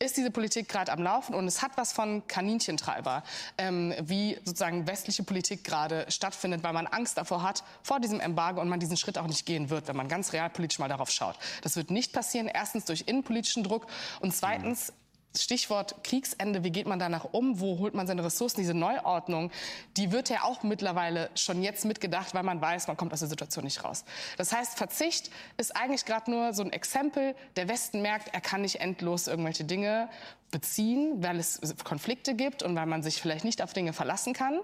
ist diese Politik gerade am Laufen und es hat was von Kaninchentreiber, ähm, wie sozusagen westliche Politik gerade stattfindet, weil man Angst davor hat, vor diesem Embargo und man diesen Schritt auch nicht gehen wird, wenn man ganz realpolitisch mal darauf schaut. Das wird nicht passieren, erstens durch innenpolitischen Druck und zweitens Stichwort Kriegsende, wie geht man danach um? Wo holt man seine Ressourcen? Diese Neuordnung, die wird ja auch mittlerweile schon jetzt mitgedacht, weil man weiß, man kommt aus der Situation nicht raus. Das heißt, Verzicht ist eigentlich gerade nur so ein Exempel. Der Westen merkt, er kann nicht endlos irgendwelche Dinge beziehen, weil es Konflikte gibt und weil man sich vielleicht nicht auf Dinge verlassen kann.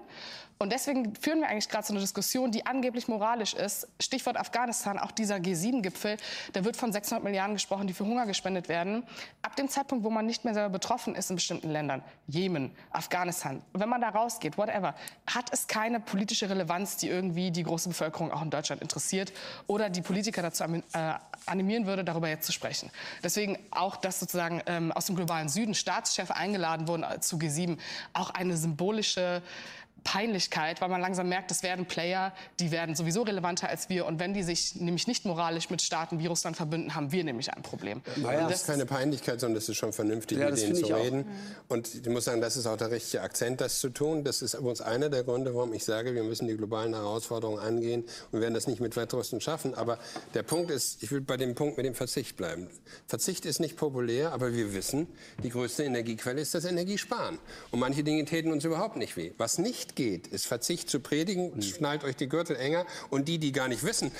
Und deswegen führen wir eigentlich gerade so eine Diskussion, die angeblich moralisch ist. Stichwort Afghanistan, auch dieser G7-Gipfel, da wird von 600 Milliarden gesprochen, die für Hunger gespendet werden. Ab dem Zeitpunkt, wo man nicht mehr selber betroffen ist in bestimmten Ländern, Jemen, Afghanistan, wenn man da rausgeht, whatever, hat es keine politische Relevanz, die irgendwie die große Bevölkerung auch in Deutschland interessiert oder die Politiker dazu äh, animieren würde, darüber jetzt zu sprechen. Deswegen auch, dass sozusagen ähm, aus dem globalen Süden Staatschefs eingeladen wurden äh, zu G7, auch eine symbolische Peinlichkeit, weil man langsam merkt, es werden Player, die werden sowieso relevanter als wir. Und wenn die sich nämlich nicht moralisch mit Staaten wie Russland verbünden, haben wir nämlich ein Problem. Naja, das ist keine Peinlichkeit, sondern es ist schon vernünftig, ja, mit denen zu reden. Auch. Und ich muss sagen, das ist auch der richtige Akzent, das zu tun. Das ist übrigens einer der Gründe, warum ich sage, wir müssen die globalen Herausforderungen angehen und werden das nicht mit Wettrüsten schaffen. Aber der Punkt ist, ich will bei dem Punkt mit dem Verzicht bleiben. Verzicht ist nicht populär, aber wir wissen, die größte Energiequelle ist das Energiesparen. Und manche Dinge täten uns überhaupt nicht weh. Was nicht geht, ist Verzicht zu predigen, mhm. schnallt euch die Gürtel enger und die, die gar nicht wissen,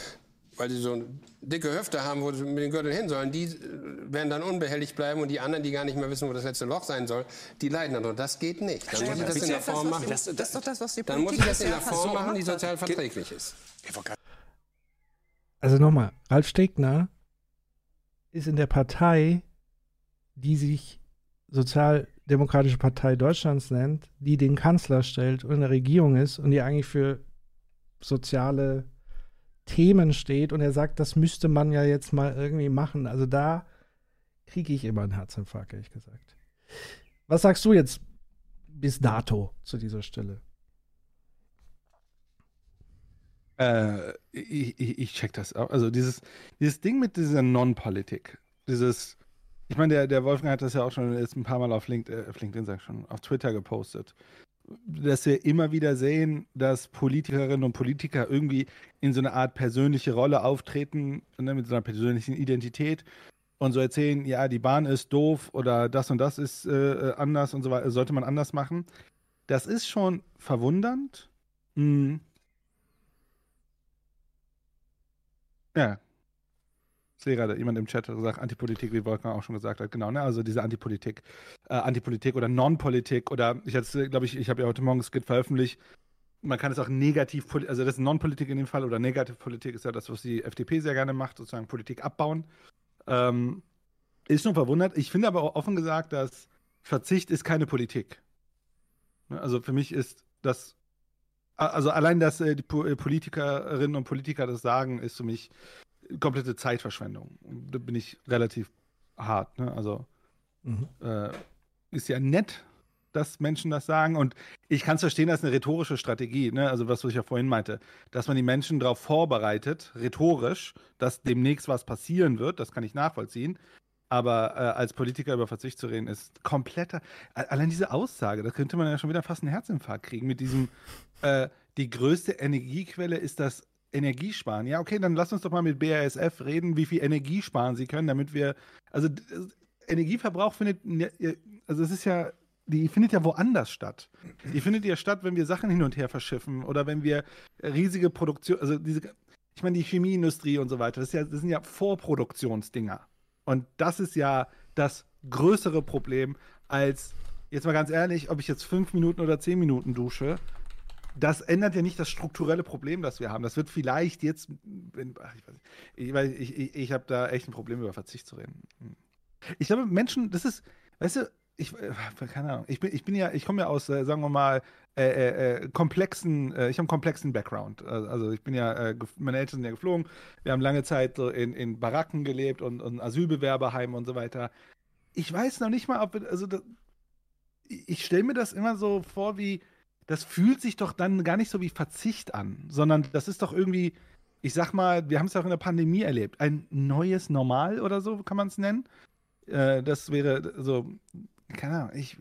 weil sie so dicke Höfte haben, wo sie mit den Gürteln hin sollen, die äh, werden dann unbehelligt bleiben und die anderen, die gar nicht mehr wissen, wo das letzte Loch sein soll, die leiden dann. das geht nicht. Dann muss ich das in der Form machen. Das, ist doch das, was die Dann muss ich das in der Form machen, die sozial verträglich ist. Also nochmal, Ralf Stegner ist in der Partei, die sich sozial Demokratische Partei Deutschlands nennt, die den Kanzler stellt und in der Regierung ist und die eigentlich für soziale Themen steht und er sagt, das müsste man ja jetzt mal irgendwie machen. Also da kriege ich immer einen Herzinfarkt, ehrlich gesagt. Was sagst du jetzt bis dato zu dieser Stelle? Äh, ich, ich, ich, check das auch. Also dieses, dieses Ding mit dieser Non-Politik, dieses ich meine, der, der Wolfgang hat das ja auch schon jetzt ein paar Mal auf LinkedIn, äh, auf LinkedIn sag schon, auf Twitter gepostet. Dass wir immer wieder sehen, dass Politikerinnen und Politiker irgendwie in so eine Art persönliche Rolle auftreten, ne, mit so einer persönlichen Identität und so erzählen, ja, die Bahn ist doof oder das und das ist äh, anders und so weiter, sollte man anders machen. Das ist schon verwundernd. Hm. Ja, sehe gerade jemand im Chat sagt Antipolitik, wie Wolfgang auch schon gesagt hat. Genau, ne? Also diese Antipolitik, äh, Antipolitik oder Non-Politik oder ich hatte, glaube ich, ich habe ja heute Morgen Skit veröffentlicht. Man kann es auch negativ, also das ist Non-Politik in dem Fall oder Negativpolitik ist ja das, was die FDP sehr gerne macht, sozusagen Politik abbauen. Ähm, ist schon verwundert. Ich finde aber auch offen gesagt, dass Verzicht ist keine Politik. Ne? Also für mich ist das, also allein, dass äh, die Politikerinnen und Politiker das sagen, ist für mich komplette Zeitverschwendung. Da bin ich relativ hart. Ne? Also mhm. äh, ist ja nett, dass Menschen das sagen. Und ich kann es verstehen, das ist eine rhetorische Strategie, ne? also was, was ich ja vorhin meinte, dass man die Menschen darauf vorbereitet, rhetorisch, dass demnächst was passieren wird, das kann ich nachvollziehen. Aber äh, als Politiker über Verzicht zu reden, ist kompletter. Allein diese Aussage, da könnte man ja schon wieder fast einen Herzinfarkt kriegen mit diesem, äh, die größte Energiequelle ist das Energiesparen. Ja, okay, dann lass uns doch mal mit BASF reden, wie viel Energie sparen sie können, damit wir. Also Energieverbrauch findet, also es ist ja, die findet ja woanders statt. Die findet ja statt, wenn wir Sachen hin und her verschiffen oder wenn wir riesige Produktion, also diese, ich meine, die Chemieindustrie und so weiter, das, ja, das sind ja Vorproduktionsdinger. Und das ist ja das größere Problem als, jetzt mal ganz ehrlich, ob ich jetzt fünf Minuten oder zehn Minuten dusche das ändert ja nicht das strukturelle Problem, das wir haben. Das wird vielleicht jetzt, ach, ich weiß nicht, ich, ich, ich habe da echt ein Problem, über Verzicht zu reden. Hm. Ich glaube, Menschen, das ist, weißt du, ich, äh, keine Ahnung, ich bin, ich bin ja, ich komme ja aus, äh, sagen wir mal, äh, äh, äh komplexen, äh, ich habe einen komplexen Background. Also ich bin ja, meine Eltern sind ja geflogen, wir haben lange Zeit so in, in Baracken gelebt und, und Asylbewerberheimen und so weiter. Ich weiß noch nicht mal, ob, also das, ich stelle mir das immer so vor, wie, das fühlt sich doch dann gar nicht so wie Verzicht an, sondern das ist doch irgendwie, ich sag mal, wir haben es ja auch in der Pandemie erlebt, ein neues Normal oder so kann man es nennen. Äh, das wäre so, keine Ahnung, ich,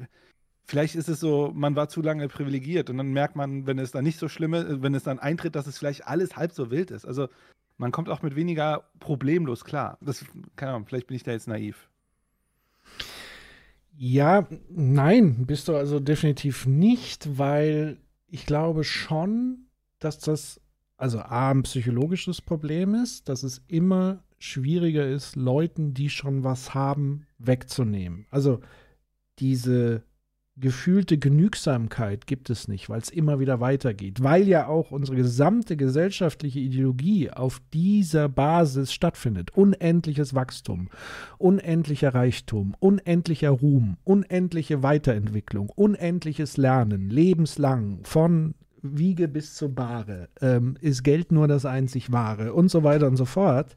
vielleicht ist es so, man war zu lange privilegiert und dann merkt man, wenn es dann nicht so schlimm ist, wenn es dann eintritt, dass es vielleicht alles halb so wild ist. Also man kommt auch mit weniger problemlos klar. Das, keine Ahnung, vielleicht bin ich da jetzt naiv. Ja, nein, bist du also definitiv nicht, weil ich glaube schon, dass das also A, ein psychologisches Problem ist, dass es immer schwieriger ist, Leuten, die schon was haben, wegzunehmen. Also diese gefühlte Genügsamkeit gibt es nicht, weil es immer wieder weitergeht, weil ja auch unsere gesamte gesellschaftliche Ideologie auf dieser Basis stattfindet. Unendliches Wachstum, unendlicher Reichtum, unendlicher Ruhm, unendliche Weiterentwicklung, unendliches Lernen, lebenslang, von Wiege bis zur Bahre, ähm, ist Geld nur das einzig Wahre und so weiter und so fort.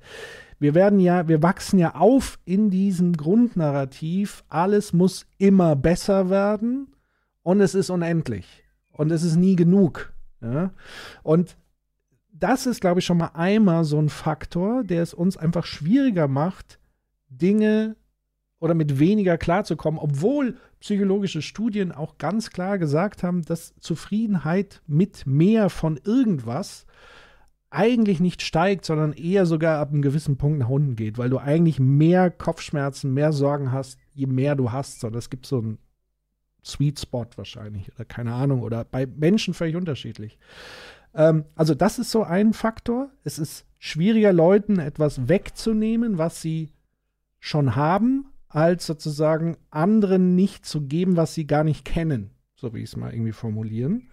Wir werden ja, wir wachsen ja auf in diesem Grundnarrativ, alles muss immer besser werden und es ist unendlich und es ist nie genug. Ja? Und das ist, glaube ich, schon mal einmal so ein Faktor, der es uns einfach schwieriger macht, Dinge oder mit weniger klarzukommen, obwohl psychologische Studien auch ganz klar gesagt haben, dass Zufriedenheit mit mehr von irgendwas eigentlich nicht steigt, sondern eher sogar ab einem gewissen Punkt nach unten geht, weil du eigentlich mehr Kopfschmerzen, mehr Sorgen hast, je mehr du hast. Sondern es gibt so einen Sweet Spot wahrscheinlich oder keine Ahnung oder bei Menschen völlig unterschiedlich. Ähm, also das ist so ein Faktor. Es ist schwieriger, Leuten etwas wegzunehmen, was sie schon haben, als sozusagen anderen nicht zu geben, was sie gar nicht kennen. So wie ich es mal irgendwie formulieren.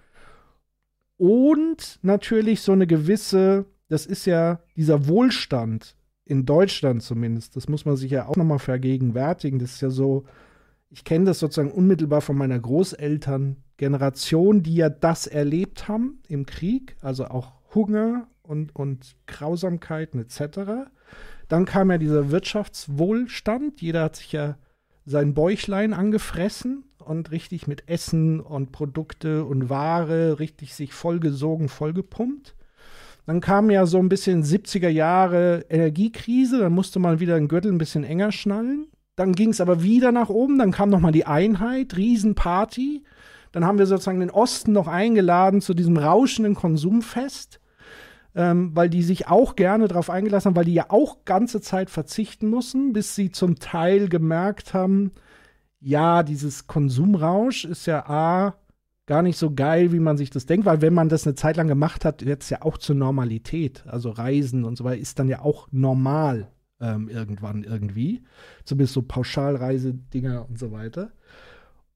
Und natürlich so eine gewisse, das ist ja dieser Wohlstand in Deutschland zumindest, das muss man sich ja auch nochmal vergegenwärtigen. Das ist ja so, ich kenne das sozusagen unmittelbar von meiner Großelterngeneration, die ja das erlebt haben im Krieg, also auch Hunger und, und Grausamkeiten etc. Dann kam ja dieser Wirtschaftswohlstand, jeder hat sich ja sein Bäuchlein angefressen und richtig mit Essen und Produkte und Ware richtig sich vollgesogen, vollgepumpt. Dann kam ja so ein bisschen 70er Jahre Energiekrise, dann musste man wieder den Gürtel ein bisschen enger schnallen. Dann ging es aber wieder nach oben, dann kam nochmal die Einheit, Riesenparty. Dann haben wir sozusagen den Osten noch eingeladen zu diesem rauschenden Konsumfest, ähm, weil die sich auch gerne darauf eingelassen haben, weil die ja auch ganze Zeit verzichten mussten, bis sie zum Teil gemerkt haben, ja, dieses Konsumrausch ist ja A, gar nicht so geil, wie man sich das denkt, weil wenn man das eine Zeit lang gemacht hat, wird es ja auch zur Normalität. Also Reisen und so weiter ist dann ja auch normal ähm, irgendwann irgendwie. Zumindest so Pauschalreisedinger und so weiter.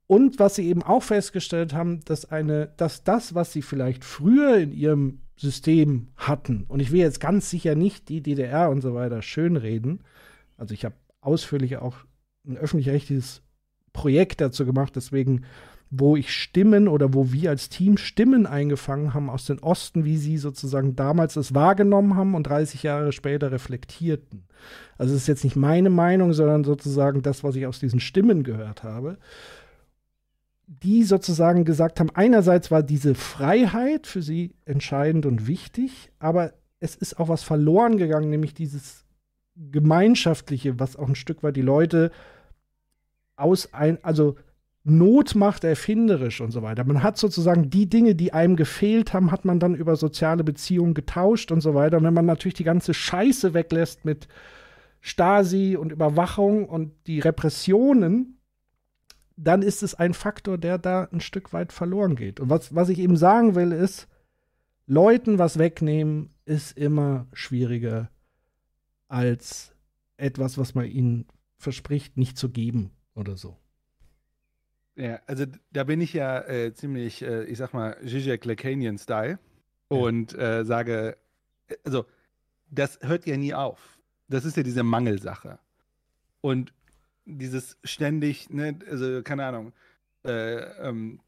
Und was sie eben auch festgestellt haben, dass eine, dass das, was sie vielleicht früher in ihrem System hatten, und ich will jetzt ganz sicher nicht die DDR und so weiter schönreden, also ich habe ausführlich auch ein öffentlich-rechtliches Projekt dazu gemacht, deswegen, wo ich Stimmen oder wo wir als Team Stimmen eingefangen haben aus dem Osten, wie sie sozusagen damals es wahrgenommen haben und 30 Jahre später reflektierten. Also es ist jetzt nicht meine Meinung, sondern sozusagen das, was ich aus diesen Stimmen gehört habe die sozusagen gesagt haben, einerseits war diese Freiheit für sie entscheidend und wichtig, aber es ist auch was verloren gegangen, nämlich dieses Gemeinschaftliche, was auch ein Stück weit die Leute aus ein, also Not macht erfinderisch und so weiter. Man hat sozusagen die Dinge, die einem gefehlt haben, hat man dann über soziale Beziehungen getauscht und so weiter. Und wenn man natürlich die ganze Scheiße weglässt mit Stasi und Überwachung und die Repressionen, dann ist es ein Faktor, der da ein Stück weit verloren geht. Und was, was ich eben sagen will, ist, Leuten was wegnehmen ist immer schwieriger als etwas, was man ihnen verspricht, nicht zu geben oder so. Ja, also da bin ich ja äh, ziemlich, äh, ich sag mal, Zizek Lacanian-Style und äh, sage, also das hört ja nie auf. Das ist ja diese Mangelsache. Und dieses ständig, ne, also keine Ahnung, äh, ähm,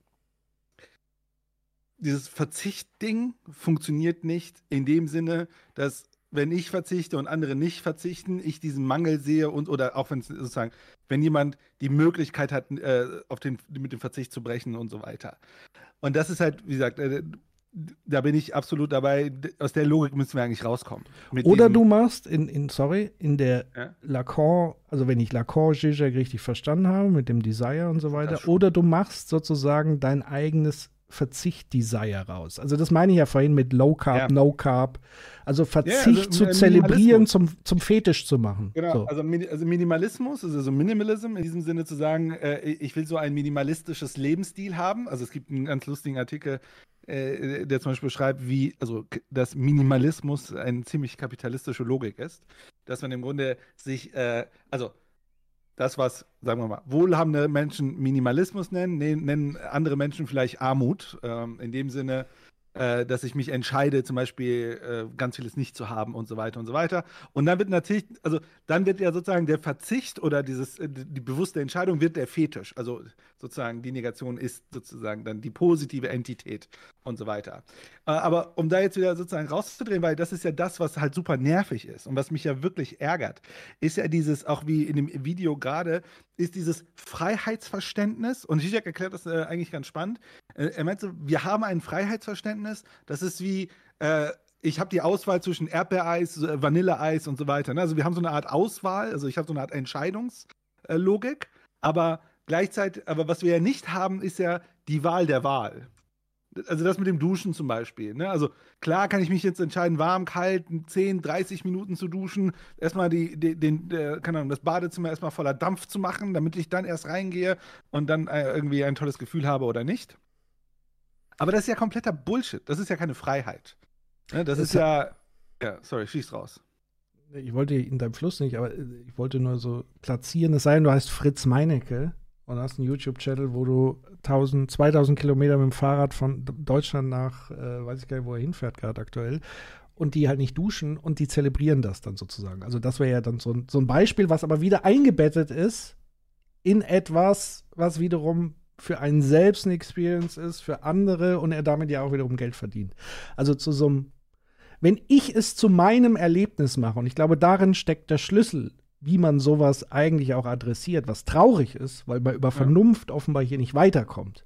dieses Verzicht-Ding funktioniert nicht in dem Sinne, dass wenn ich verzichte und andere nicht verzichten, ich diesen Mangel sehe und oder auch wenn sozusagen, wenn jemand die Möglichkeit hat, äh, auf den, mit dem Verzicht zu brechen und so weiter. Und das ist halt, wie gesagt, äh, da bin ich absolut dabei. Aus der Logik müssen wir eigentlich rauskommen. Oder du machst in, in, sorry, in der ja? Lacan, also wenn ich Lacan Zizek richtig verstanden habe, mit dem Desire und so weiter, oder du machst sozusagen dein eigenes Verzicht-Desire raus. Also das meine ich ja vorhin mit Low Carb, ja. No Carb. Also Verzicht ja, also, zu äh, zelebrieren, zum, zum Fetisch zu machen. Genau, so. also, also, Minimalismus, also so Minimalism in diesem Sinne zu sagen, äh, ich will so ein minimalistisches Lebensstil haben. Also es gibt einen ganz lustigen Artikel, äh, der zum Beispiel beschreibt, wie, also dass Minimalismus eine ziemlich kapitalistische Logik ist. Dass man im Grunde sich, äh, also das, was, sagen wir mal, wohlhabende Menschen Minimalismus nennen, nennen andere Menschen vielleicht Armut. Ähm, in dem Sinne, äh, dass ich mich entscheide, zum Beispiel äh, ganz vieles nicht zu haben und so weiter und so weiter. Und dann wird natürlich, also dann wird ja sozusagen der Verzicht oder dieses, äh, die bewusste Entscheidung wird der Fetisch. Also sozusagen die Negation ist sozusagen dann die positive Entität und so weiter. Äh, aber um da jetzt wieder sozusagen rauszudrehen, weil das ist ja das, was halt super nervig ist und was mich ja wirklich ärgert, ist ja dieses, auch wie in dem Video gerade, ist dieses Freiheitsverständnis. Und Zizek erklärt das äh, eigentlich ganz spannend. Äh, er meint so, wir haben ein Freiheitsverständnis, das ist wie, äh, ich habe die Auswahl zwischen Erdbeereis, äh, Vanilleeis und so weiter. Ne? Also wir haben so eine Art Auswahl, also ich habe so eine Art Entscheidungslogik, aber gleichzeitig, aber was wir ja nicht haben, ist ja die Wahl der Wahl. Also das mit dem Duschen zum Beispiel. Ne? Also klar kann ich mich jetzt entscheiden, warm, kalt, 10, 30 Minuten zu duschen, erstmal die, die, den, der, keine Ahnung, das Badezimmer erstmal voller Dampf zu machen, damit ich dann erst reingehe und dann äh, irgendwie ein tolles Gefühl habe oder nicht. Aber das ist ja kompletter Bullshit. Das ist ja keine Freiheit. Ne? Das, das ist ja. Ja, sorry, schieß raus. Ich wollte in deinem Fluss nicht, aber äh, ich wollte nur so platzieren. Es sei denn, du heißt Fritz Meinecke und hast einen YouTube-Channel, wo du 1000, 2000 Kilometer mit dem Fahrrad von Deutschland nach, äh, weiß ich gar nicht, wo er hinfährt gerade aktuell, und die halt nicht duschen und die zelebrieren das dann sozusagen. Also das wäre ja dann so ein, so ein Beispiel, was aber wieder eingebettet ist in etwas, was wiederum für einen selbst eine Experience ist, für andere und er damit ja auch wiederum Geld verdient. Also zu so einem, wenn ich es zu meinem Erlebnis mache, und ich glaube, darin steckt der Schlüssel wie man sowas eigentlich auch adressiert, was traurig ist, weil man über Vernunft offenbar hier nicht weiterkommt.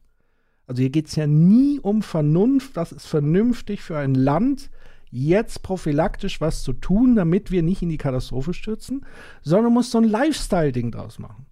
Also hier geht es ja nie um Vernunft, was ist vernünftig für ein Land, jetzt prophylaktisch was zu tun, damit wir nicht in die Katastrophe stürzen, sondern muss so ein Lifestyle-Ding draus machen.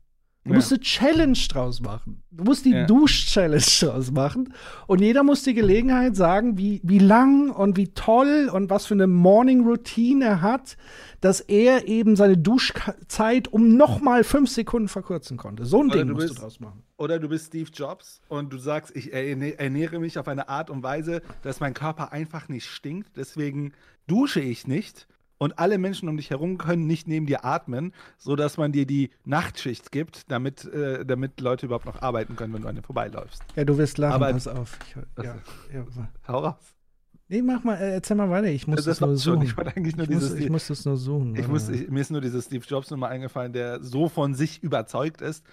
Du ja. musst eine Challenge draus machen. Du musst die ja. Dusch-Challenge draus machen. Und jeder muss die Gelegenheit sagen, wie, wie lang und wie toll und was für eine Morning-Routine er hat, dass er eben seine Duschzeit um nochmal fünf Sekunden verkürzen konnte. So ein oder Ding du musst bist, du draus machen. Oder du bist Steve Jobs und du sagst, ich ernähre mich auf eine Art und Weise, dass mein Körper einfach nicht stinkt. Deswegen dusche ich nicht und alle Menschen um dich herum können nicht neben dir atmen, sodass man dir die Nachtschicht gibt, damit, äh, damit Leute überhaupt noch arbeiten können, wenn du an dir vorbeiläufst. Ja, du wirst lachen, Aber, pass auf. Ich, ja, ja, hau raus. Nee, mach mal, äh, erzähl mal weiter. Ich muss das, das nur suchen. Ich wollte eigentlich nur ich dieses. Muss, ich muss das nur suchen. Ich muss, ich, mir ist nur dieses Steve Jobs Nummer eingefallen, der so von sich überzeugt ist,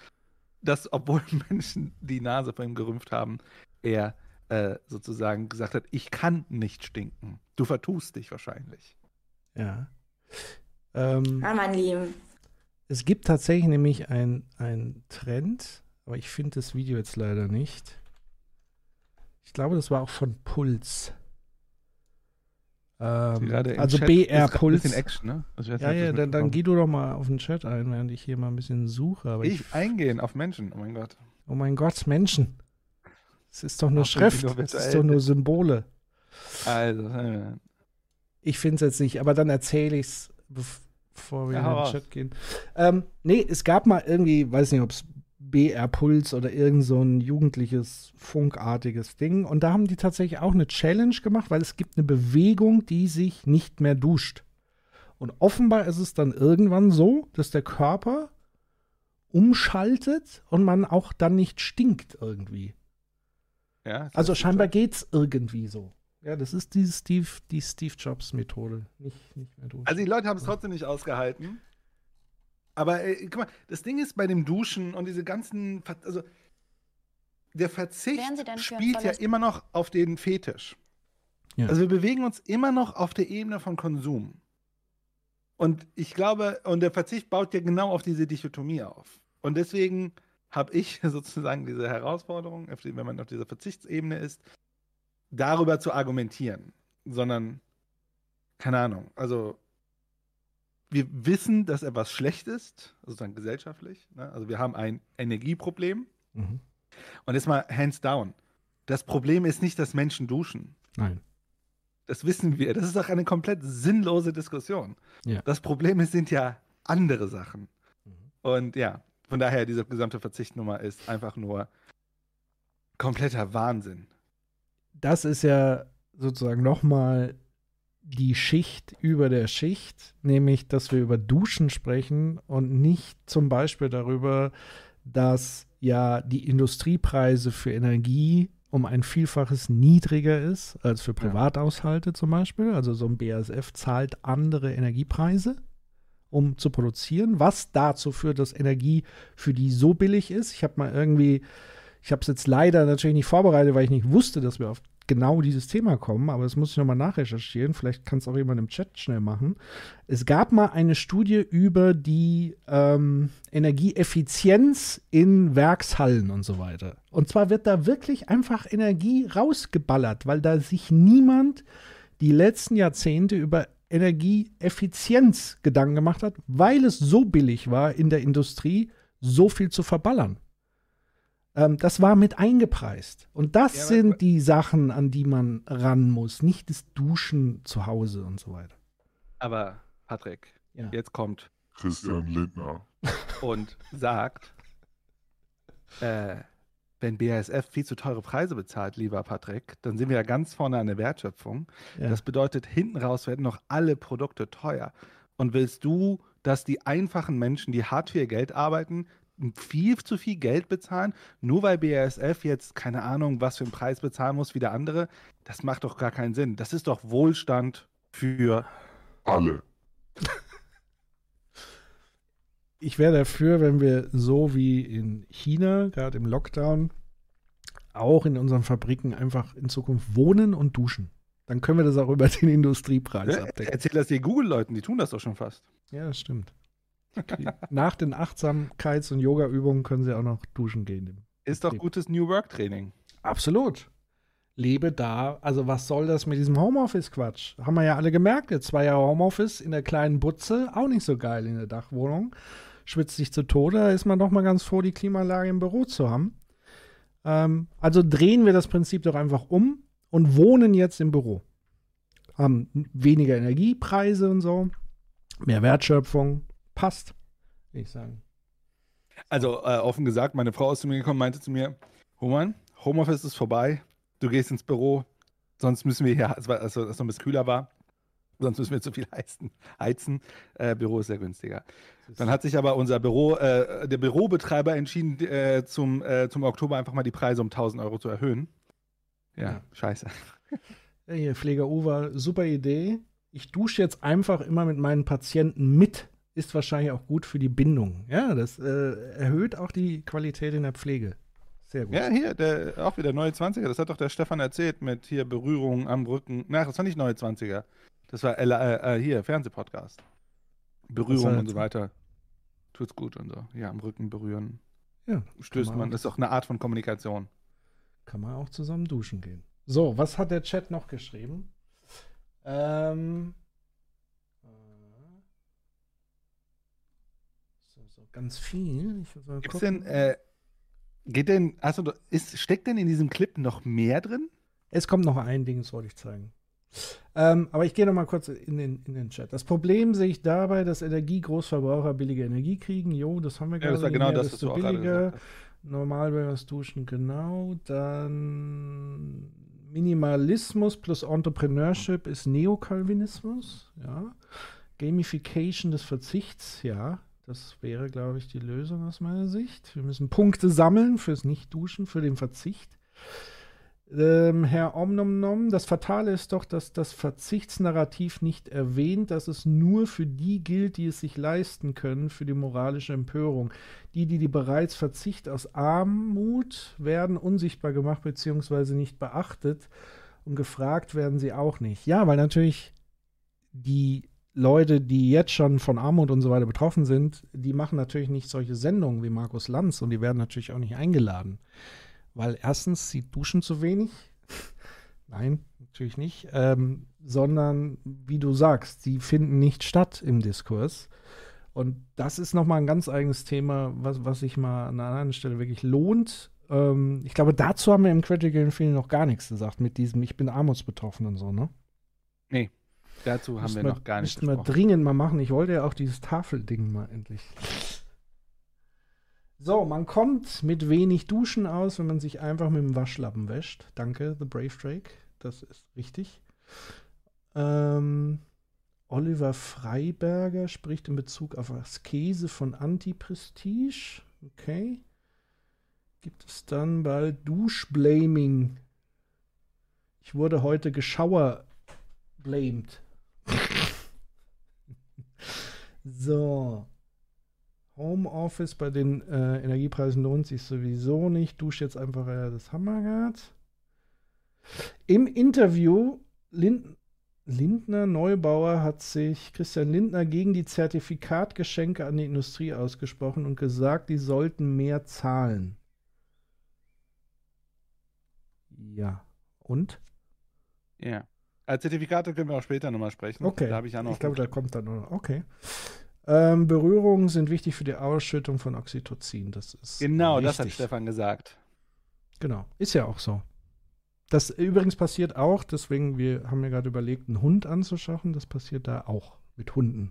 dass, obwohl <laughs> Menschen die Nase von ihm gerümpft haben, er äh, sozusagen gesagt hat: Ich kann nicht stinken. Du vertust dich wahrscheinlich. Ja. Ähm, ja, mein Lieben. Es gibt tatsächlich nämlich einen Trend, aber ich finde das Video jetzt leider nicht. Ich glaube, das war auch von Puls. Ähm, also Chat BR Puls. Action, ne? also ja, ja, dann, dann, geh du doch mal auf den Chat ein, während ich hier mal ein bisschen suche. Aber ich, ich eingehen auf Menschen, oh mein Gott. Oh mein Gott, Menschen. Es ist doch nur Ach, Schrift, es ist doch nur Symbole. Also, äh, ich finde es jetzt nicht, aber dann erzähle ich es, bevor wir ja, in den Chat gehen. Ähm, nee, es gab mal irgendwie, weiß nicht, ob es BR Puls oder irgend so ein jugendliches, funkartiges Ding. Und da haben die tatsächlich auch eine Challenge gemacht, weil es gibt eine Bewegung, die sich nicht mehr duscht. Und offenbar ist es dann irgendwann so, dass der Körper umschaltet und man auch dann nicht stinkt irgendwie. Ja, also scheinbar geht es irgendwie so. Ja, das ist die Steve, die Steve Jobs Methode. Nicht, nicht mehr duschen. Also die Leute haben es trotzdem nicht ausgehalten. Aber äh, guck mal, das Ding ist bei dem Duschen und diese ganzen, also der Verzicht spielt ja immer noch auf den Fetisch. Ja. Also wir bewegen uns immer noch auf der Ebene von Konsum. Und ich glaube, und der Verzicht baut ja genau auf diese Dichotomie auf. Und deswegen habe ich <laughs> sozusagen diese Herausforderung, wenn man auf dieser Verzichtsebene ist, darüber zu argumentieren, sondern, keine Ahnung, also wir wissen, dass etwas schlecht ist, sozusagen gesellschaftlich. Ne? Also wir haben ein Energieproblem. Mhm. Und jetzt mal hands down. Das Problem ist nicht, dass Menschen duschen. Nein. Das wissen wir. Das ist doch eine komplett sinnlose Diskussion. Ja. Das Problem ist, sind ja andere Sachen. Mhm. Und ja, von daher, diese gesamte Verzichtnummer ist einfach nur kompletter Wahnsinn das ist ja sozusagen nochmal die Schicht über der Schicht, nämlich dass wir über Duschen sprechen und nicht zum Beispiel darüber, dass ja die Industriepreise für Energie um ein Vielfaches niedriger ist als für Privathaushalte zum Beispiel. Also so ein BASF zahlt andere Energiepreise, um zu produzieren, was dazu führt, dass Energie für die so billig ist. Ich habe mal irgendwie, ich habe es jetzt leider natürlich nicht vorbereitet, weil ich nicht wusste, dass wir auf genau dieses Thema kommen, aber das muss ich nochmal nachrecherchieren. Vielleicht kann es auch jemand im Chat schnell machen. Es gab mal eine Studie über die ähm, Energieeffizienz in Werkshallen und so weiter. Und zwar wird da wirklich einfach Energie rausgeballert, weil da sich niemand die letzten Jahrzehnte über Energieeffizienz Gedanken gemacht hat, weil es so billig war in der Industrie, so viel zu verballern. Ähm, das war mit eingepreist. Und das ja, sind die Sachen, an die man ran muss, nicht das Duschen zu Hause und so weiter. Aber Patrick, ja. jetzt kommt Christian Lindner und sagt, äh, wenn BASF viel zu teure Preise bezahlt, lieber Patrick, dann sind wir ja ganz vorne an der Wertschöpfung. Ja. Das bedeutet, hinten raus werden noch alle Produkte teuer. Und willst du, dass die einfachen Menschen, die hart für ihr Geld arbeiten, viel zu viel Geld bezahlen, nur weil BASF jetzt keine Ahnung, was für einen Preis bezahlen muss wie der andere. Das macht doch gar keinen Sinn. Das ist doch Wohlstand für alle. <laughs> Ich wäre dafür, wenn wir so wie in China, gerade im Lockdown, auch in unseren Fabriken einfach in Zukunft wohnen und duschen. Dann können wir das auch über den Industriepreis abdecken. Erzähl das den Google-Leuten, die tun das doch schon fast. Ja, das stimmt. Nach den Achtsamkeits- und Yoga-Übungen können sie auch noch duschen gehen. Ist doch gutes New Work-Training. Absolut. Lebe da. Also, was soll das mit diesem Homeoffice-Quatsch? Haben wir ja alle gemerkt. Jetzt zwei Jahre Homeoffice in der kleinen Butze, auch nicht so geil in der Dachwohnung. Schwitzt sich zu Tode, da ist man doch mal ganz froh, die Klimaanlage im Büro zu haben. Ähm, also drehen wir das Prinzip doch einfach um und wohnen jetzt im Büro. Haben weniger Energiepreise und so, mehr Wertschöpfung, passt, würde ich sagen. Also äh, offen gesagt, meine Frau ist zu mir gekommen, meinte zu mir, Roman, Homeoffice ist vorbei, du gehst ins Büro, sonst müssen wir hier, also, als es noch ein bisschen kühler war, sonst müssen wir zu viel heizen. heizen. Äh, Büro ist sehr günstiger. Dann hat sich aber unser Büro, äh, der Bürobetreiber entschieden, äh, zum, äh, zum Oktober einfach mal die Preise um 1000 Euro zu erhöhen. Ja, ja. scheiße. Hier, Pfleger Uwe, super Idee. Ich dusche jetzt einfach immer mit meinen Patienten mit ist wahrscheinlich auch gut für die Bindung. Ja, das äh, erhöht auch die Qualität in der Pflege. Sehr gut. Ja, hier, der, auch wieder neue 20er. Das hat doch der Stefan erzählt mit hier Berührung am Rücken. Nein, das war nicht neue 20er. Das war äh, äh, hier, Fernsehpodcast. Berührung und so weiter. Tut's gut und so. Ja, am Rücken berühren. Ja. Stößt man. man. Das ist auch eine Art von Kommunikation. Kann man auch zusammen duschen gehen. So, was hat der Chat noch geschrieben? Ähm, ganz viel. Gibt's denn, äh, geht denn, also ist, steckt denn in diesem Clip noch mehr drin? Es kommt noch ein Ding, das wollte ich zeigen. Ähm, aber ich gehe noch mal kurz in den, in den Chat. Das Problem sehe ich dabei, dass Energiegroßverbraucher billige Energie kriegen. Jo, das haben wir gerade. Ja, das war genau das, was du billiger. Normal wäre das Duschen, genau. Dann Minimalismus plus Entrepreneurship ist Neokalvinismus, ja. Gamification des Verzichts, ja. Das wäre, glaube ich, die Lösung aus meiner Sicht. Wir müssen Punkte sammeln fürs Nicht-Duschen, für den Verzicht. Ähm, Herr Omnomnom, das Fatale ist doch, dass das Verzichtsnarrativ nicht erwähnt, dass es nur für die gilt, die es sich leisten können, für die moralische Empörung. Die, die, die bereits Verzicht aus Armut werden unsichtbar gemacht bzw. nicht beachtet und gefragt werden sie auch nicht. Ja, weil natürlich die Leute, die jetzt schon von Armut und so weiter betroffen sind, die machen natürlich nicht solche Sendungen wie Markus Lanz und die werden natürlich auch nicht eingeladen. Weil erstens, sie duschen zu wenig. <laughs> Nein, natürlich nicht. Ähm, sondern, wie du sagst, sie finden nicht statt im Diskurs. Und das ist nochmal ein ganz eigenes Thema, was, was sich mal an einer anderen Stelle wirklich lohnt. Ähm, ich glaube, dazu haben wir im Critical Feeling noch gar nichts gesagt, mit diesem Ich bin armutsbetroffen und so, ne? Nee, Dazu haben wir noch gar nicht Müssten wir dringend mal machen. Ich wollte ja auch dieses Tafelding mal endlich. So, man kommt mit wenig Duschen aus, wenn man sich einfach mit dem Waschlappen wäscht. Danke, The Brave Drake. Das ist richtig. Ähm, Oliver Freiberger spricht in Bezug auf Askese von Anti-Prestige. Okay. Gibt es dann bald Duschblaming? Ich wurde heute geschauerblamed. So. Homeoffice bei den äh, Energiepreisen lohnt sich sowieso nicht. Dusch jetzt einfach äh, das Hammergard. Im Interview Lind Lindner Neubauer hat sich Christian Lindner gegen die Zertifikatgeschenke an die Industrie ausgesprochen und gesagt, die sollten mehr zahlen. Ja. Und? Ja. Als Zertifikate können wir auch später nochmal sprechen. Okay. Da habe ich ja noch. Ich glaube, da kommt dann noch. Okay. Ähm, Berührungen sind wichtig für die Ausschüttung von Oxytocin. Das ist Genau, wichtig. das hat Stefan gesagt. Genau, ist ja auch so. Das übrigens passiert auch, deswegen, wir haben ja gerade überlegt, einen Hund anzuschaffen. Das passiert da auch mit Hunden.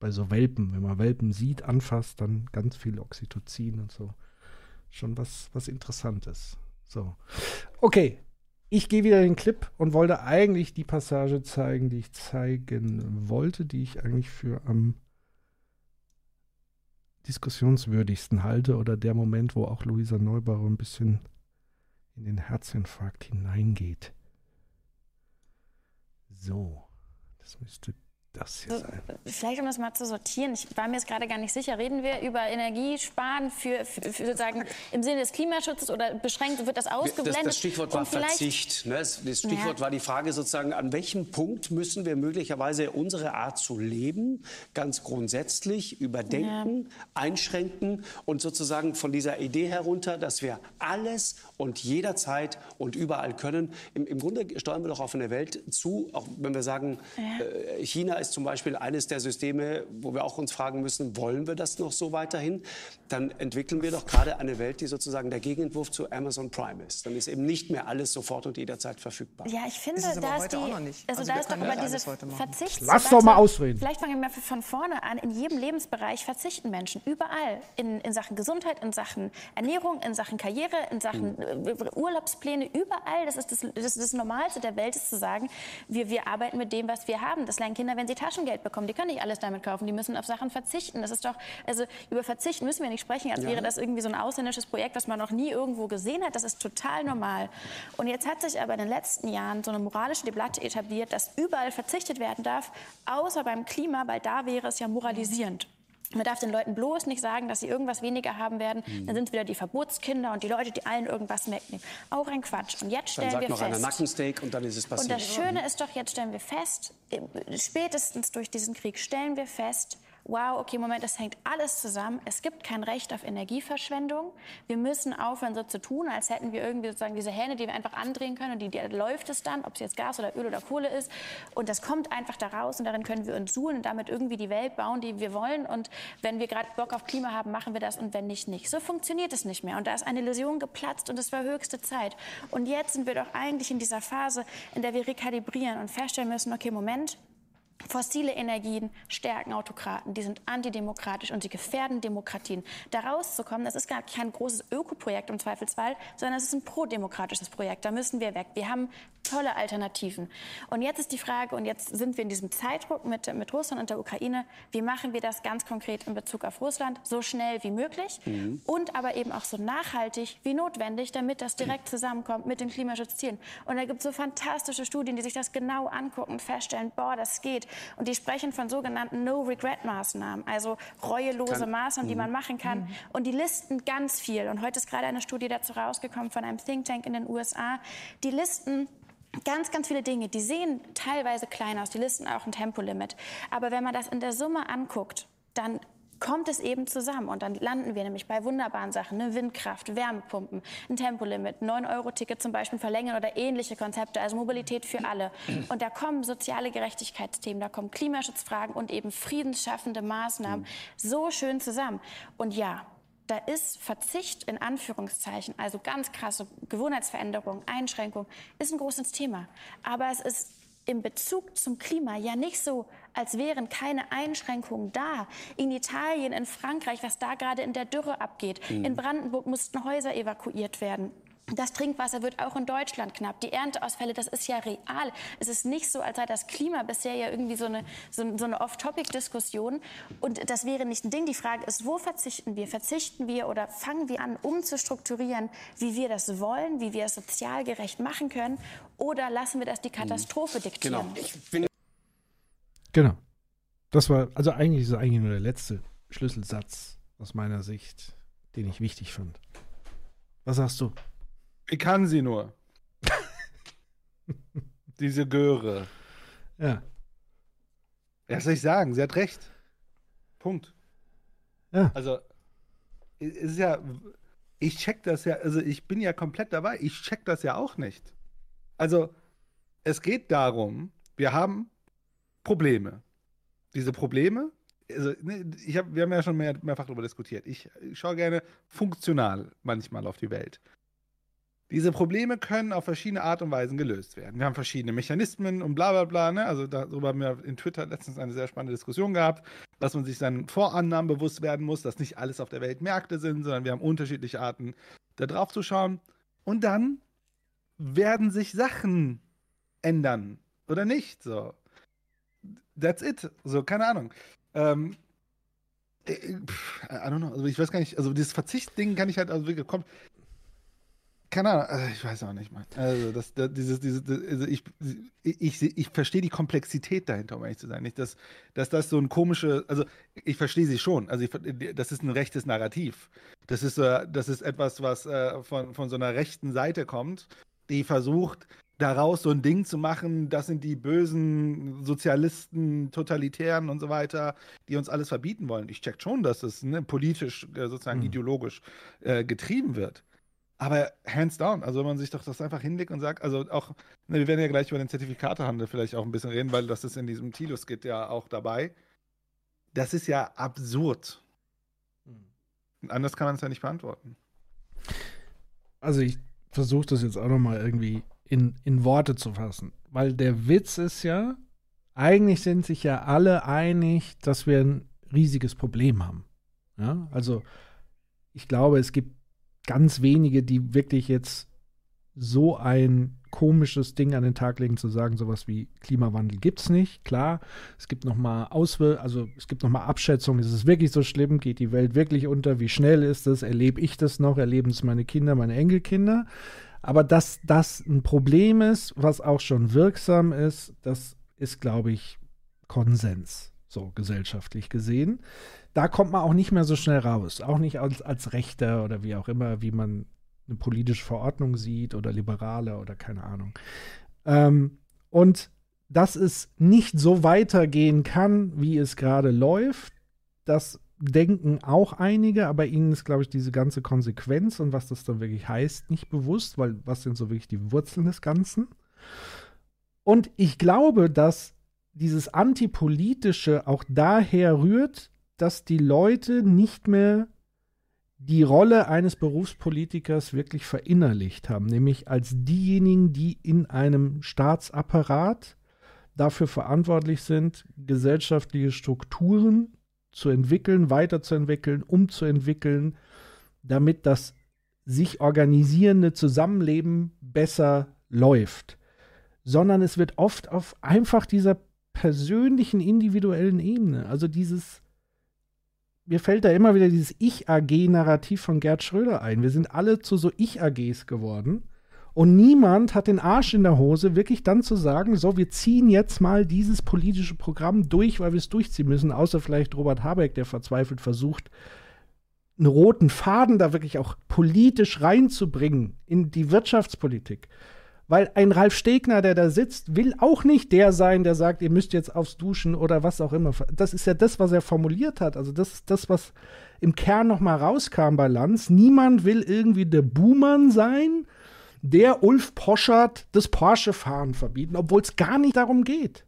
Bei so Welpen. Wenn man Welpen sieht, anfasst, dann ganz viel Oxytocin und so. Schon was, was Interessantes. So. Okay. Ich gehe wieder in den Clip und wollte eigentlich die Passage zeigen, die ich zeigen wollte, die ich eigentlich für am diskussionswürdigsten halte oder der Moment, wo auch Luisa Neubauer ein bisschen in den Herzinfarkt hineingeht. So, das müsste das hier So, sein. Vielleicht um das mal zu sortieren, ich war mir jetzt gerade gar nicht sicher, reden wir über Energiesparen für, für, für sozusagen im Sinne des Klimaschutzes oder beschränkt, wird das Das, ausgeblendet? das Stichwort war Verzicht. Ne? Das das Stichwort Ja. war die Frage sozusagen, an welchem Punkt müssen wir möglicherweise unsere Art zu leben ganz grundsätzlich überdenken, einschränken und sozusagen von dieser Idee herunter, dass wir alles und jederzeit und überall können. Im, im Grunde steuern wir doch auf eine Welt zu, auch wenn wir sagen, Ja. äh, China ist zum Beispiel eines der Systeme, wo wir auch uns fragen müssen, wollen wir das noch so weiterhin? Dann entwickeln wir doch gerade eine Welt, die sozusagen der Gegenentwurf zu Amazon Prime ist. Dann ist eben nicht mehr alles sofort und jederzeit verfügbar. Ja, ich finde, Ist da ist die, auch noch nicht. also, Also da ist doch nicht diese. Verzichts Lass doch mal ausreden. Vielleicht fangen wir von vorne an. In jedem Lebensbereich verzichten Menschen überall in, in Sachen Gesundheit, in Sachen Ernährung, in Sachen Karriere, in Sachen äh, Urlaubspläne, überall. Das ist das, das, ist das Normalste der Welt, ist zu sagen, wir, wir arbeiten mit dem, was wir haben. Das lernen Kinder, wenn sie Taschengeld bekommen. Die können nicht alles damit kaufen. Die müssen auf Sachen verzichten. Das ist doch, also über Verzichten müssen wir nicht sprechen, als Ja. wäre das irgendwie so ein ausländisches Projekt, das man noch nie irgendwo gesehen hat. Das ist total normal. Und jetzt hat sich aber in den letzten Jahren so eine moralische Debatte etabliert, dass überall verzichtet werden darf, außer beim Klima, weil da wäre es ja moralisierend. Man darf den Leuten bloß nicht sagen, dass sie irgendwas weniger haben werden. Mhm. Dann sind wieder die Verbotskinder und die Leute, die allen irgendwas wegnehmen. Auch ein Quatsch. Und jetzt Dann stellen sagt wir noch einer fest. Nackensteak und dann ist es Und passiert. das Schöne ist doch, jetzt stellen wir fest, spätestens durch diesen Krieg stellen wir fest, wow, okay, Moment, das hängt alles zusammen. Es gibt kein Recht auf Energieverschwendung. Wir müssen aufhören, so zu tun, als hätten wir irgendwie sozusagen diese Hähne, die wir einfach andrehen können und die, die läuft es dann, ob es jetzt Gas oder Öl oder Kohle ist. Und das kommt einfach da raus und darin können wir uns suhlen und damit irgendwie die Welt bauen, die wir wollen. Und wenn wir gerade Bock auf Klima haben, machen wir das und wenn nicht, nicht. So funktioniert es nicht mehr. Und da ist eine Illusion geplatzt und es war höchste Zeit. Und jetzt sind wir doch eigentlich in dieser Phase, in der wir rekalibrieren und feststellen müssen, okay, Moment, Fossile Energien stärken Autokraten, die sind antidemokratisch und sie gefährden Demokratien. Da rauszukommen, das ist gar kein großes Ökoprojekt im Zweifelsfall, sondern es ist ein prodemokratisches Projekt. Da müssen wir weg. Wir haben tolle Alternativen. Und jetzt ist die Frage, und jetzt sind wir in diesem Zeitdruck mit, mit Russland und der Ukraine, wie machen wir das ganz konkret in Bezug auf Russland, so schnell wie möglich Mhm. und aber eben auch so nachhaltig wie notwendig, damit das direkt zusammenkommt mit den Klimaschutzzielen. Und da gibt es so fantastische Studien, die sich das genau angucken und feststellen, boah, das geht. Und die sprechen von sogenannten No-Regret-Maßnahmen, also reuelose Kann- Maßnahmen, die Mhm. man machen kann. Mhm. Und die listen ganz viel. Und heute ist gerade eine Studie dazu rausgekommen von einem Think Tank in den USA. Die listen Ganz, ganz viele Dinge, die sehen teilweise klein aus, die listen auch ein Tempolimit. Aber wenn man das in der Summe anguckt, dann kommt es eben zusammen und dann landen wir nämlich bei wunderbaren Sachen, ne? Windkraft, Wärmepumpen, ein Tempolimit, 9-Euro-Ticket zum Beispiel verlängern oder ähnliche Konzepte, also Mobilität für alle. Und da kommen soziale Gerechtigkeitsthemen, da kommen Klimaschutzfragen und eben friedensschaffende Maßnahmen so schön zusammen. Und ja, da ist Verzicht in Anführungszeichen, also ganz krasse Gewohnheitsveränderung, Einschränkung, ist ein großes Thema. Aber es ist im Bezug zum Klima ja nicht so, als wären keine Einschränkungen da. In Italien, in Frankreich, was da gerade in der Dürre abgeht. Mhm. In Brandenburg mussten Häuser evakuiert werden. Das Trinkwasser wird auch in Deutschland knapp. Die Ernteausfälle, das ist ja real. Es ist nicht so, als sei das Klima bisher ja irgendwie so eine, so, so eine Off-Topic-Diskussion. Und das wäre nicht ein Ding. Die Frage ist, wo verzichten wir? Verzichten wir oder fangen wir an, umzustrukturieren, wie wir das wollen, wie wir es sozial gerecht machen können? Oder lassen wir das die Katastrophe diktieren? Genau. Ich bin Genau. Das war, also eigentlich ist es eigentlich nur der letzte Schlüsselsatz aus meiner Sicht, den ich wichtig fand. Was sagst du? Wie kann sie nur? <laughs> Diese Göre. Ja. Ja, was soll ich sagen? Sie hat recht. Punkt. Ja. Also, es ist ja, ich check das ja, also ich bin ja komplett dabei. Ich check das ja auch nicht. Also, es geht darum, wir haben Probleme. Diese Probleme, also ne, ich hab, wir haben ja schon mehr, mehrfach darüber diskutiert. Ich, ich schaue gerne funktional manchmal auf die Welt. Diese Probleme können auf verschiedene Art und Weisen gelöst werden. Wir haben verschiedene Mechanismen und bla bla bla. Ne? Also darüber haben wir in Twitter letztens eine sehr spannende Diskussion gehabt, dass man sich seinen Vorannahmen bewusst werden muss, dass nicht alles auf der Welt Märkte sind, sondern wir haben unterschiedliche Arten, da drauf zu schauen. Und dann werden sich Sachen ändern oder nicht. So. That's it. So, keine Ahnung. Ähm, äh, pff, I don't know. Also ich weiß gar nicht, also dieses Verzichtding kann ich halt, also wirklich, kommt. Keine Ahnung, also ich weiß auch nicht, Mann. Also, das, das, dieses, dieses, das, also ich, ich, ich, ich verstehe die Komplexität dahinter, um ehrlich zu sein. Nicht, dass, dass das so ein komische, also ich verstehe sie schon. Also ich, das ist ein rechtes Narrativ. Das ist, äh, das ist etwas, was äh, von, von so einer rechten Seite kommt, die versucht, daraus so ein Ding zu machen, das sind die bösen Sozialisten, Totalitären und so weiter, die uns alles verbieten wollen. Ich check schon, dass es ne, politisch, äh, sozusagen Mhm. ideologisch äh, getrieben wird. Aber hands down, also wenn man sich doch das einfach hinlegt und sagt, also auch, ne, wir werden ja gleich über den Zertifikatehandel vielleicht auch ein bisschen reden, weil das ist in diesem Tilo-Skit ja auch dabei. Das ist ja absurd. Und anders kann man es ja nicht beantworten. Also ich versuche das jetzt auch noch mal irgendwie in, in Worte zu fassen. Weil der Witz ist ja, eigentlich sind sich ja alle einig, dass wir ein riesiges Problem haben. Ja, also ich glaube, es gibt ganz wenige, die wirklich jetzt so ein komisches Ding an den Tag legen, zu sagen, sowas wie Klimawandel gibt es nicht. Klar, es gibt noch mal Auswirkungen, also es gibt noch mal Abschätzungen, ist es wirklich so schlimm, geht die Welt wirklich unter, wie schnell ist es, erlebe ich das noch, erleben es meine Kinder, meine Enkelkinder. Aber dass das ein Problem ist, was auch schon wirksam ist, das ist, glaube ich, Konsens, so gesellschaftlich gesehen. Da kommt man auch nicht mehr so schnell raus, auch nicht als, als Rechter oder wie auch immer, wie man eine politische Verordnung sieht oder Liberale oder keine Ahnung. Ähm, und dass es nicht so weitergehen kann, wie es gerade läuft, das denken auch einige, aber ihnen ist, glaube ich, diese ganze Konsequenz und was das dann wirklich heißt, nicht bewusst, weil was sind so wirklich die Wurzeln des Ganzen? Und ich glaube, dass dieses Antipolitische auch daher rührt, dass die Leute nicht mehr die Rolle eines Berufspolitikers wirklich verinnerlicht haben, nämlich als diejenigen, die in einem Staatsapparat dafür verantwortlich sind, gesellschaftliche Strukturen zu entwickeln, weiterzuentwickeln, umzuentwickeln, damit das sich organisierende Zusammenleben besser läuft. Sondern es wird oft auf einfach dieser persönlichen, individuellen Ebene, also dieses mir fällt da immer wieder dieses Ich-AG-Narrativ von Gerd Schröder ein. Wir sind alle zu so Ich-AGs geworden. Und niemand hat den Arsch in der Hose, wirklich dann zu sagen, so, wir ziehen jetzt mal dieses politische Programm durch, weil wir es durchziehen müssen, außer vielleicht Robert Habeck, der verzweifelt versucht, einen roten Faden da wirklich auch politisch reinzubringen in die Wirtschaftspolitik. Weil ein Ralf Stegner, der da sitzt, will auch nicht der sein, der sagt, ihr müsst jetzt aufs Duschen oder was auch immer. Das ist ja das, was er formuliert hat. Also das ist das, was im Kern noch mal rauskam bei Lanz. Niemand will irgendwie der Buhmann sein, der Ulf Poschert das Porsche-Fahren verbieten, obwohl es gar nicht darum geht.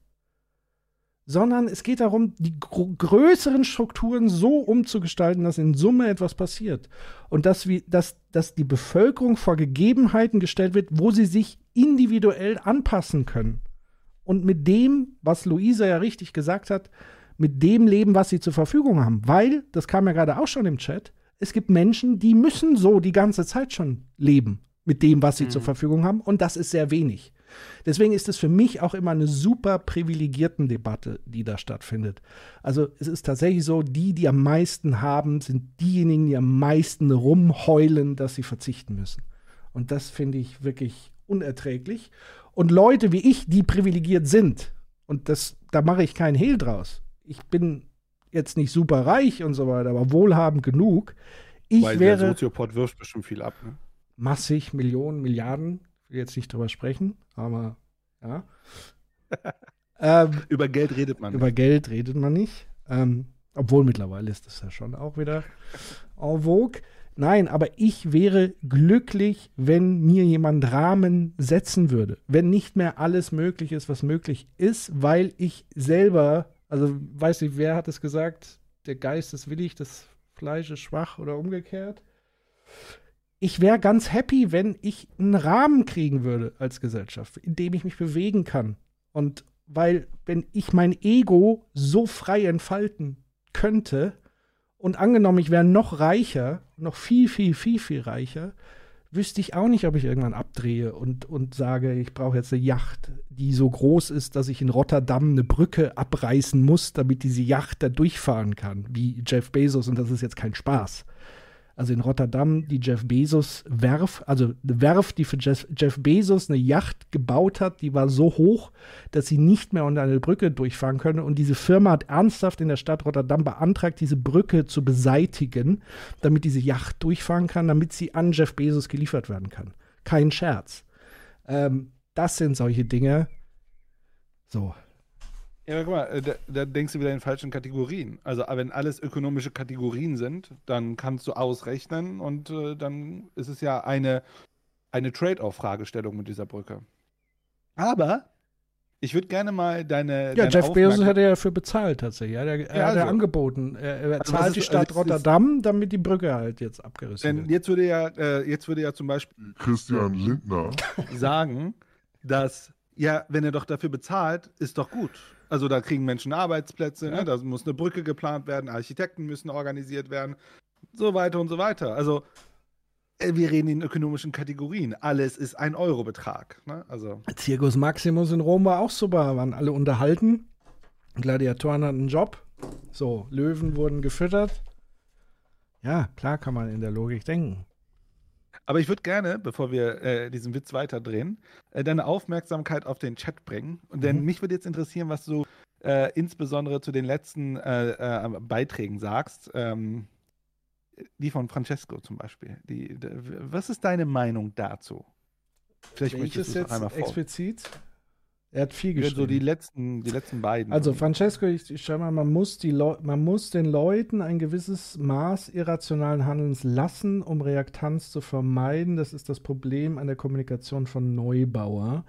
Sondern es geht darum, die gr größeren Strukturen so umzugestalten, dass in Summe etwas passiert. Und dass, wir, dass, dass die Bevölkerung vor Gegebenheiten gestellt wird, wo sie sich individuell anpassen können. Und mit dem, was Luisa ja richtig gesagt hat, mit dem leben, was sie zur Verfügung haben. Weil, das kam ja gerade auch schon im Chat, es gibt Menschen, die müssen so die ganze Zeit schon leben. Mit dem, was sie mhm. zur Verfügung haben. Und das ist sehr wenig. Deswegen ist es für mich auch immer eine super privilegierten Debatte, die da stattfindet. Also es ist tatsächlich so, die, die am meisten haben, sind diejenigen, die am meisten rumheulen, dass sie verzichten müssen. Und das finde ich wirklich unerträglich. Und Leute wie ich, die privilegiert sind, und das, da mache ich keinen Hehl draus. Ich bin jetzt nicht super reich und so weiter, aber wohlhabend genug. Ich Weil wäre. Der Soziopod wirft bestimmt viel ab, ne? Massig, Millionen, Milliarden. Ich will jetzt nicht drüber sprechen, aber ja. <laughs> ähm, über Geld redet man nicht. Über Geld redet man nicht. Ähm, obwohl mittlerweile ist das ja schon auch wieder en vogue. Nein, aber ich wäre glücklich, wenn mir jemand Rahmen setzen würde. Wenn nicht mehr alles möglich ist, was möglich ist, weil ich selber, also weiß nicht, wer hat es gesagt, der Geist ist willig, das Fleisch ist schwach oder umgekehrt. Ich wäre ganz happy, wenn ich einen Rahmen kriegen würde als Gesellschaft, in dem ich mich bewegen kann. Und weil, wenn ich mein Ego so frei entfalten könnte, und angenommen, ich wäre noch reicher, noch viel, viel, viel, viel reicher, wüsste ich auch nicht, ob ich irgendwann abdrehe und, und sage, ich brauche jetzt eine Yacht, die so groß ist, dass ich in Rotterdam eine Brücke abreißen muss, damit diese Yacht da durchfahren kann, wie Jeff Bezos. Und das ist jetzt kein Spaß also in Rotterdam, die Jeff Bezos Werf, also eine Werft, die für Jeff, Jeff, Bezos eine Yacht gebaut hat, die war so hoch, dass sie nicht mehr unter eine Brücke durchfahren können. Und diese Firma hat ernsthaft in der Stadt Rotterdam beantragt, diese Brücke zu beseitigen, damit diese Yacht durchfahren kann, damit sie an Jeff Bezos geliefert werden kann. Kein Scherz. Ähm, das sind solche Dinge. So, ja, guck mal, äh, da, da, denkst du wieder in falschen Kategorien. Also, wenn alles ökonomische Kategorien sind, dann kannst du ausrechnen und äh, dann ist es ja eine, eine Trade-off-Fragestellung mit dieser Brücke. Aber ich würde gerne mal deine. Ja, deine Jeff Bezos hätte ja dafür bezahlt tatsächlich. Er, hat, er ja, also, hat angeboten. Er, er also zahlt die Stadt also Rotterdam, ist, damit die Brücke halt jetzt abgerissen denn wird. Jetzt würde ja, äh, jetzt würde ja zum Beispiel Christian Lindner sagen, dass ja, wenn er doch dafür bezahlt, ist doch gut. Also da kriegen Menschen Arbeitsplätze, ne? ja. ne? da muss eine Brücke geplant werden, Architekten müssen organisiert werden, so weiter und so weiter. Also äh, wir reden in ökonomischen Kategorien. Alles ist ein Euro-Betrag. Ne? Also. Circus Maximus in Rom war auch super, waren alle unterhalten. Gladiatoren hatten einen Job. So, Löwen wurden gefüttert. Ja, klar kann man in der Logik denken. Aber ich würde gerne, bevor wir äh, diesen Witz weiterdrehen, äh, deine Aufmerksamkeit auf den Chat bringen. Und denn mhm. mich würde jetzt interessieren, was du äh, insbesondere zu den letzten äh, äh, Beiträgen sagst. Ähm, die von Francesco zum Beispiel. Die, die, was ist deine Meinung dazu? Vielleicht Welches möchtest du es einmal vor. explizit? Er hat viel geschrieben. So die letzten, die letzten beiden. Also Francesco, ich, ich schau mal, man muss, die man muss den Leuten ein gewisses Maß irrationalen Handelns lassen, um Reaktanz zu vermeiden. Das ist das Problem an der Kommunikation von Neubauer.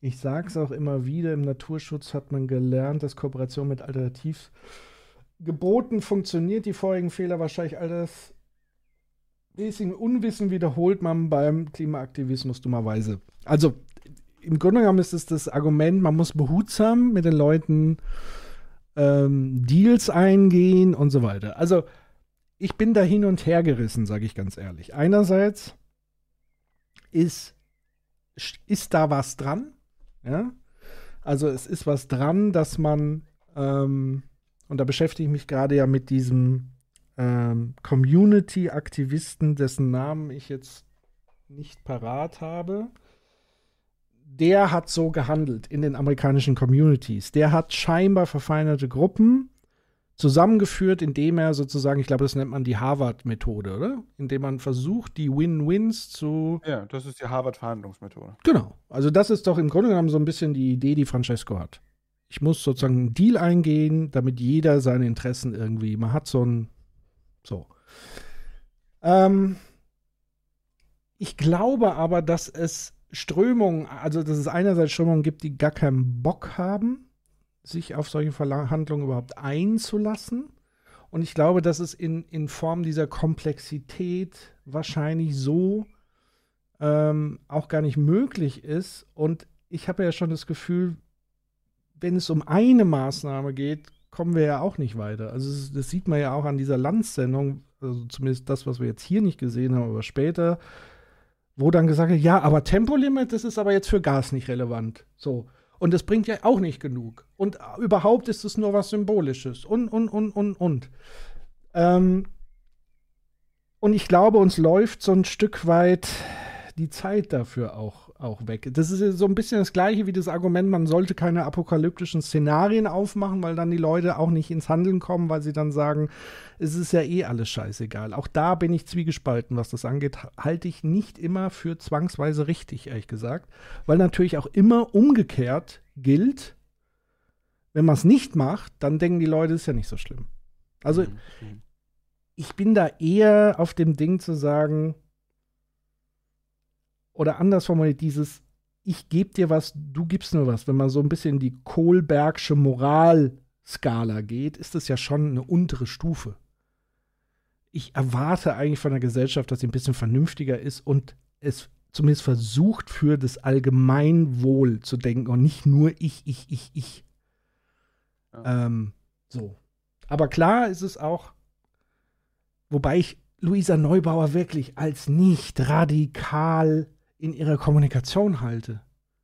Ich sage es auch immer wieder, im Naturschutz hat man gelernt, dass Kooperation mit Alternativgeboten funktioniert. Die vorigen Fehler wahrscheinlich alles bisschen Unwissen wiederholt man beim Klimaaktivismus dummerweise. Also im Grunde genommen ist es das Argument, man muss behutsam mit den Leuten ähm, Deals eingehen und so weiter. Also ich bin da hin und her gerissen, sage ich ganz ehrlich. Einerseits ist, ist da was dran, ja. Also es ist was dran, dass man, ähm, und da beschäftige ich mich gerade ja mit diesem ähm, Community-Aktivisten, dessen Namen ich jetzt nicht parat habe der hat so gehandelt in den amerikanischen Communities. Der hat scheinbar verfeinerte Gruppen zusammengeführt, indem er sozusagen, ich glaube, das nennt man die Harvard-Methode, oder? Indem man versucht, die Win-Wins zu. Ja, das ist die Harvard-Verhandlungsmethode. Genau. Also, das ist doch im Grunde genommen so ein bisschen die Idee, die Francesco hat. Ich muss sozusagen einen Deal eingehen, damit jeder seine Interessen irgendwie. Man hat so ein. So. Ähm, ich glaube aber, dass es Strömungen, also dass es einerseits Strömungen gibt, die gar keinen Bock haben, sich auf solche Verhandlungen überhaupt einzulassen. Und ich glaube, dass es in, in Form dieser Komplexität wahrscheinlich so ähm, auch gar nicht möglich ist. Und ich habe ja schon das Gefühl, wenn es um eine Maßnahme geht, kommen wir ja auch nicht weiter. Also das sieht man ja auch an dieser Landsendung, also zumindest das, was wir jetzt hier nicht gesehen haben, aber später, wo dann gesagt wird, ja, aber Tempolimit, das ist aber jetzt für Gas nicht relevant. So. Und das bringt ja auch nicht genug. Und überhaupt ist es nur was Symbolisches. Und, und, und, und, und. Ähm, und ich glaube, uns läuft so ein Stück weit die Zeit dafür auch, auch weg. Das ist so ein bisschen das gleiche wie das Argument, man sollte keine apokalyptischen Szenarien aufmachen, weil dann die Leute auch nicht ins Handeln kommen, weil sie dann sagen, es ist ja eh alles scheißegal. Auch da bin ich zwiegespalten, was das angeht, halte ich nicht immer für zwangsweise richtig, ehrlich gesagt. Weil natürlich auch immer umgekehrt gilt, wenn man es nicht macht, dann denken die Leute, es ist ja nicht so schlimm. Also mhm. ich bin da eher auf dem Ding zu sagen, oder anders formuliert, dieses Ich gebe dir was, du gibst nur was. Wenn man so ein bisschen in die Kohlbergsche Moralskala geht, ist das ja schon eine untere Stufe. Ich erwarte eigentlich von der Gesellschaft, dass sie ein bisschen vernünftiger ist und es zumindest versucht, für das Allgemeinwohl zu denken und nicht nur ich, ich, ich, ich. Ja. Ähm, so. Aber klar ist es auch, wobei ich Luisa Neubauer wirklich als nicht radikal in ihrer Kommunikation halte.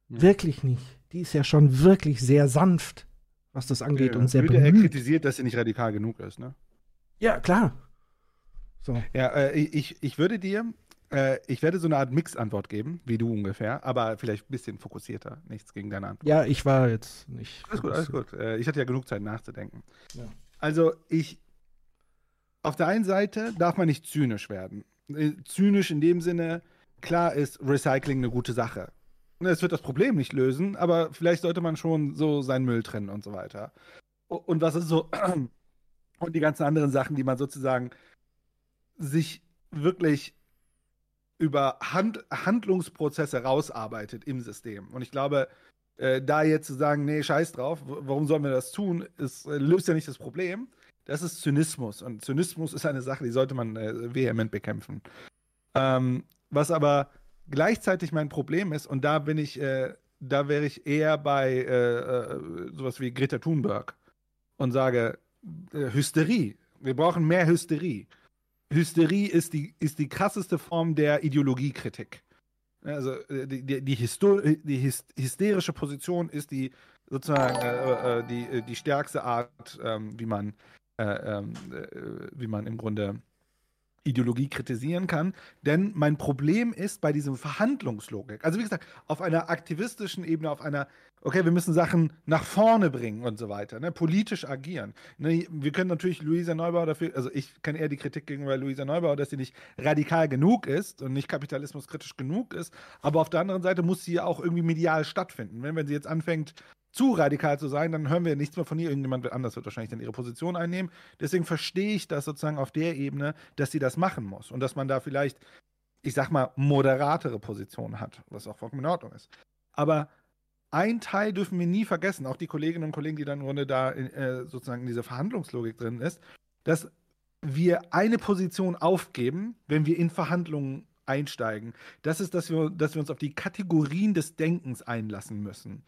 Ja. Wirklich nicht. Die ist ja schon wirklich sehr sanft, was das angeht ja, und sehr bemüht. Er kritisiert, dass sie nicht radikal genug ist, ne? Ja, klar. So. Ja, äh, ich, ich würde dir, äh, ich werde so eine Art Mix-Antwort geben, wie du ungefähr, aber vielleicht ein bisschen fokussierter. Nichts gegen deine Antwort. Ja, ich war jetzt nicht. Alles gut, alles gut. Äh, ich hatte ja genug Zeit nachzudenken. Ja. Also, ich. Auf der einen Seite darf man nicht zynisch werden. Äh, zynisch in dem Sinne, klar ist Recycling eine gute Sache. Es wird das Problem nicht lösen, aber vielleicht sollte man schon so seinen Müll trennen und so weiter. Und was ist so, <clears throat> und die ganzen anderen Sachen, die man sozusagen sich wirklich über Hand, Handlungsprozesse rausarbeitet im System. Und ich glaube, äh, da jetzt zu sagen, nee, scheiß drauf, warum sollen wir das tun, ist, äh, löst ja nicht das Problem. Das ist Zynismus. Und Zynismus ist eine Sache, die sollte man äh, vehement bekämpfen. Ähm, was aber gleichzeitig mein Problem ist, und da bin ich, äh, da wäre ich eher bei äh, äh, sowas wie Greta Thunberg und sage, äh, Hysterie. Wir brauchen mehr Hysterie. Hysterie ist die, ist die krasseste Form der Ideologiekritik. Also äh, die, die, die, Histo die hysterische Position ist die sozusagen äh, die, die stärkste Art, ähm, wie man ähm, wie man im Grunde Ideologie kritisieren kann. Denn mein Problem ist bei diesem Verhandlungslogik. Also wie gesagt, auf einer aktivistischen Ebene, auf einer, okay, wir müssen Sachen nach vorne bringen und so weiter, ne, politisch agieren. Ne, wir können natürlich Luisa Neubauer dafür, also ich kenne eher die Kritik gegenüber Luisa Neubauer, dass sie nicht radikal genug ist und nicht kapitalismuskritisch genug ist. Aber auf der anderen Seite muss sie ja auch irgendwie medial stattfinden. Wenn, wenn sie jetzt anfängt, zu radikal zu sein, dann hören wir nichts mehr von ihr. Irgendjemand anders wird wahrscheinlich dann ihre Position einnehmen. Deswegen verstehe ich das sozusagen auf der Ebene, dass sie das machen muss und dass man da vielleicht, ich sag mal, moderatere Positionen hat, was auch vollkommen in Ordnung ist. Aber ein Teil dürfen wir nie vergessen, auch die Kolleginnen und Kollegen, die dann im Grunde da äh, sozusagen in dieser Verhandlungslogik drin ist, dass wir eine Position aufgeben, wenn wir in Verhandlungen einsteigen. Das ist, dass wir, dass wir uns auf die Kategorien des Denkens einlassen müssen.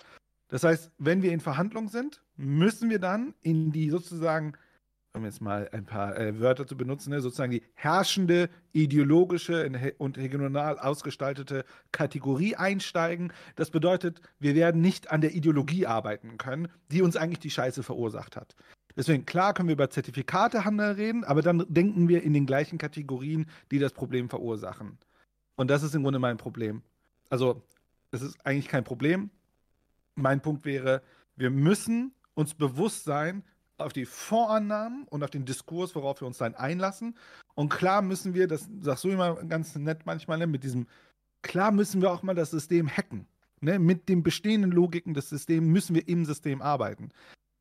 Das heißt, wenn wir in Verhandlungen sind, müssen wir dann in die sozusagen, um jetzt mal ein paar äh, Wörter zu benutzen, ne, sozusagen die herrschende, ideologische und hegemonal ausgestaltete Kategorie einsteigen. Das bedeutet, wir werden nicht an der Ideologie arbeiten können, die uns eigentlich die Scheiße verursacht hat. Deswegen, klar können wir über Zertifikatehandel reden, aber dann denken wir in den gleichen Kategorien, die das Problem verursachen. Und das ist im Grunde mein Problem. Also, es ist eigentlich kein Problem mein Punkt wäre, wir müssen uns bewusst sein auf die Vorannahmen und auf den Diskurs, worauf wir uns dann einlassen. Und klar müssen wir, das sagst du immer ganz nett manchmal, ne, mit diesem, klar müssen wir auch mal das System hacken. Ne? Mit den bestehenden Logiken des Systems müssen wir im System arbeiten.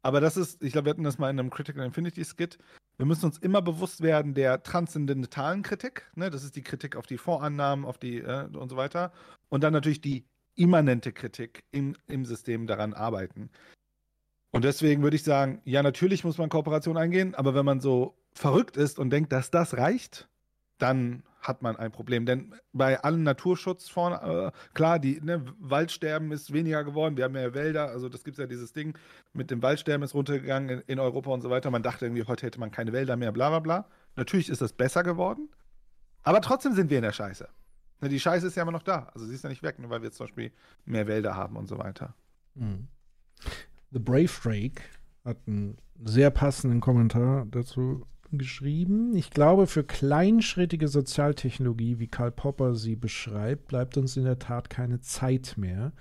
Aber das ist, ich glaube, wir hatten das mal in einem Critical Infinity Skit. Wir müssen uns immer bewusst werden der transzendentalen Kritik. Ne? Das ist die Kritik auf die Vorannahmen, auf die äh, und so weiter. Und dann natürlich die immanente Kritik im, im System daran arbeiten. Und deswegen würde ich sagen, ja, natürlich muss man Kooperation eingehen, aber wenn man so verrückt ist und denkt, dass das reicht, dann hat man ein Problem. Denn bei allen Naturschutzfonds, äh, klar, die ne, Waldsterben ist weniger geworden, wir haben mehr Wälder, also das gibt es ja dieses Ding mit dem Waldsterben ist runtergegangen in, in, Europa und so weiter. Man dachte irgendwie, heute hätte man keine Wälder mehr, bla bla bla. Natürlich ist das besser geworden, aber trotzdem sind wir in der Scheiße. Ne, die Scheiße ist ja immer noch da. Also sie ist ja nicht weg, nur weil wir zum Beispiel mehr Wälder haben und so weiter. Mhm. The Brave Drake hat einen sehr passenden Kommentar dazu geschrieben. Ich glaube, für kleinschrittige Sozialtechnologie, wie Karl Popper sie beschreibt, bleibt uns in der Tat keine Zeit mehr.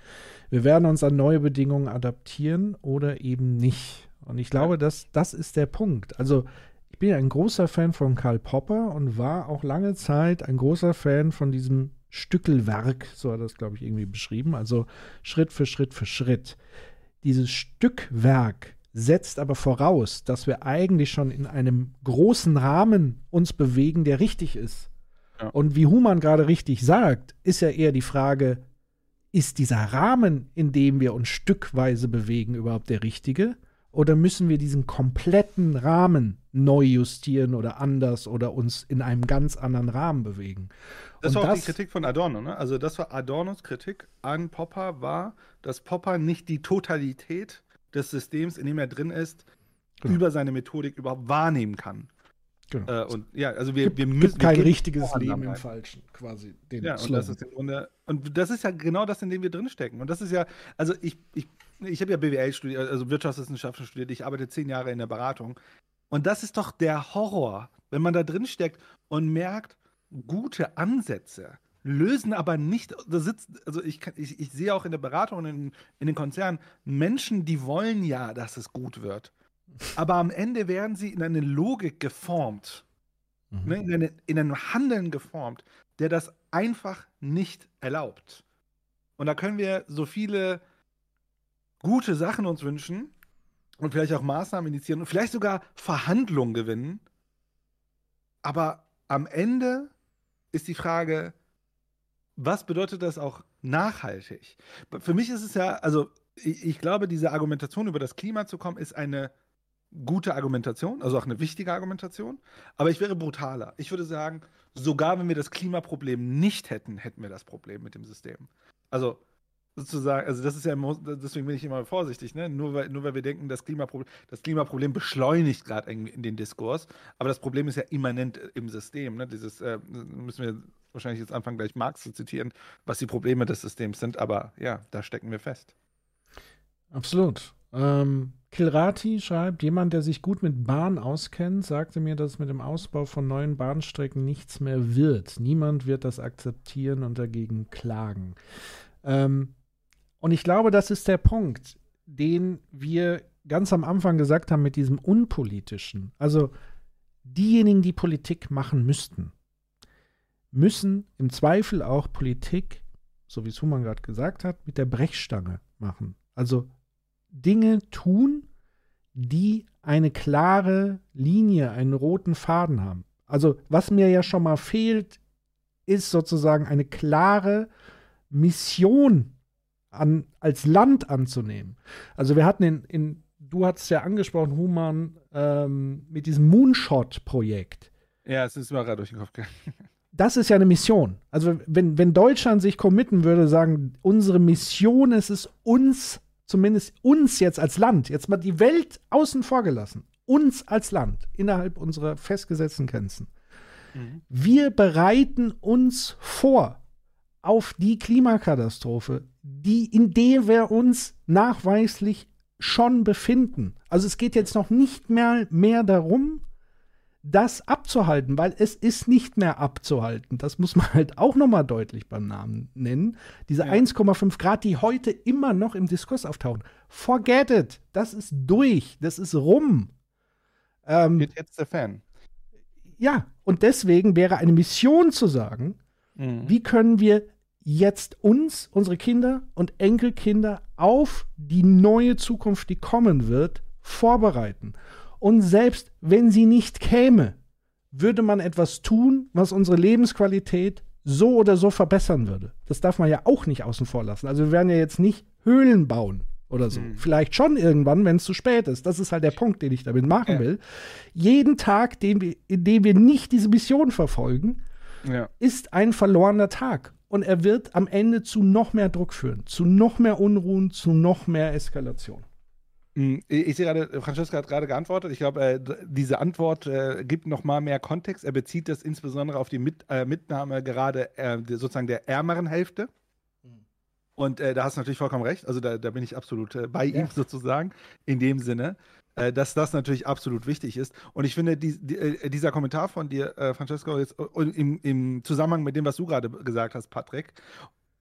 Wir werden uns an neue Bedingungen adaptieren oder eben nicht. Und ich glaube, dass das ist der Punkt. Also ich bin ja ein großer Fan von Karl Popper und war auch lange Zeit ein großer Fan von diesem Stückelwerk, so hat er das, glaube ich, irgendwie beschrieben. Also Schritt für Schritt für Schritt. Dieses Stückwerk setzt aber voraus, dass wir eigentlich schon in einem großen Rahmen uns bewegen, der richtig ist. Ja. Und wie Human gerade richtig sagt, ist ja eher die Frage, ist dieser Rahmen, in dem wir uns stückweise bewegen, überhaupt der richtige? Oder müssen wir diesen kompletten Rahmen neu justieren oder anders oder uns in einem ganz anderen Rahmen bewegen? Das Und war auch das, die Kritik von Adorno, ne? Also das war Adornos Kritik an Popper war, dass Popper nicht die Totalität des Systems, in dem er drin ist, genau. über seine Methodik überhaupt wahrnehmen kann. Genau. Äh, und ja, also wir, gibt, wir müssen. Gibt kein richtiges Leben im Falschen, quasi. ja, und das ist im Grunde. Und das ist ja genau das, in dem wir drinstecken. Und das ist ja, also ich, ich, ich habe ja BWL studiert, also Wirtschaftswissenschaften studiert, ich arbeite zehn Jahre in der Beratung. Und das ist doch der Horror, wenn man da drin steckt und merkt, gute Ansätze lösen aber nicht, da sitzt, also ich, ich, ich sehe auch in der Beratung und in, in den Konzernen Menschen, die wollen ja, dass es gut wird. Aber am Ende werden sie in eine Logik geformt, mhm. ne, in, eine, in einem Handeln geformt, der das einfach nicht erlaubt. Und da können wir so viele gute Sachen uns wünschen und vielleicht auch Maßnahmen initiieren und vielleicht sogar Verhandlungen gewinnen. Aber am Ende ist die Frage, was bedeutet das auch nachhaltig? Für mich ist es ja, also ich, ich, glaube, diese Argumentation über das Klima zu kommen, ist eine gute Argumentation, also auch eine wichtige Argumentation. Aber ich wäre brutaler. Ich würde sagen, sogar wenn wir das Klimaproblem nicht hätten, hätten wir das Problem mit dem System. Also sozusagen, also das ist ja, deswegen bin ich immer vorsichtig, ne? nur, weil, nur weil wir denken, das Klimaproblem, das Klimaproblem beschleunigt gerade in den Diskurs, aber das Problem ist ja immanent im System. Ne? Dieses, äh, müssen wir wahrscheinlich jetzt anfangen, gleich Marx zu zitieren, was die Probleme des Systems sind, aber ja, da stecken wir fest. Absolut. Ähm, Kilrati schreibt, jemand, der sich gut mit Bahn auskennt, sagte mir, dass mit dem Ausbau von neuen Bahnstrecken nichts mehr wird. Niemand wird das akzeptieren und dagegen klagen. Ähm, und ich glaube, das ist der Punkt, den wir ganz am Anfang gesagt haben mit diesem Unpolitischen. Also diejenigen, die Politik machen müssten, müssen im Zweifel auch Politik, so wie es Human gerade gesagt hat, mit der Brechstange machen. Also Dinge tun, die eine klare Linie, einen roten Faden haben. Also was mir ja schon mal fehlt, ist sozusagen eine klare Mission an, als Land anzunehmen. Also wir hatten in, in du hattest ja angesprochen, Human, ähm, mit diesem Moonshot-Projekt. Ja, es ist mir gerade durch den Kopf gegangen. <laughs> Das ist ja eine Mission. Also wenn, wenn Deutschland sich committen würde, sagen, unsere Mission ist es, uns, zumindest uns jetzt als Land, jetzt mal die Welt außen vor gelassen, uns als Land innerhalb unserer festgesetzten Grenzen. Mhm. Wir bereiten uns vor auf die Klimakatastrophe, die, in der wir uns nachweislich schon befinden. Also es geht jetzt noch nicht mehr, mehr darum, das abzuhalten, weil es ist nicht mehr abzuhalten. Das muss man halt auch noch mal deutlich beim Namen nennen. Diese ja. 1,5 Grad, die heute immer noch im Diskurs auftauchen. Forget it. Das ist durch. Das ist rum. Ähm, jetzt der Fan. Ja, und deswegen wäre eine Mission zu sagen, mhm. wie können wir jetzt uns, unsere Kinder und Enkelkinder auf die neue Zukunft, die kommen wird, vorbereiten. Und selbst wenn sie nicht käme, würde man etwas tun, was unsere Lebensqualität so oder so verbessern würde. Das darf man ja auch nicht außen vor lassen. Also wir werden ja jetzt nicht Höhlen bauen oder so. Mhm. Vielleicht schon irgendwann, wenn es zu spät ist. Das ist halt der Punkt, den ich damit machen ja. will. Jeden Tag, den wir, in dem wir nicht diese Mission verfolgen, ja. ist ein verlorener Tag. Und er wird am Ende zu noch mehr Druck führen, zu noch mehr Unruhen, zu noch mehr Eskalation. Hm, ich, sehe gerade, Francesca hat gerade geantwortet. Ich glaube, äh, diese Antwort äh, gibt noch mal mehr Kontext. Er bezieht das insbesondere auf die Mit, äh, Mitnahme gerade äh, sozusagen der ärmeren Hälfte. Hm. Und äh, da hast du natürlich vollkommen recht. Also da, da bin ich absolut bei ja. ihm sozusagen in dem Sinne, dass das natürlich absolut wichtig ist. Und ich finde, die, die, dieser Kommentar von dir, Francesco, ist im, im Zusammenhang mit dem, was du gerade gesagt hast, Patrick,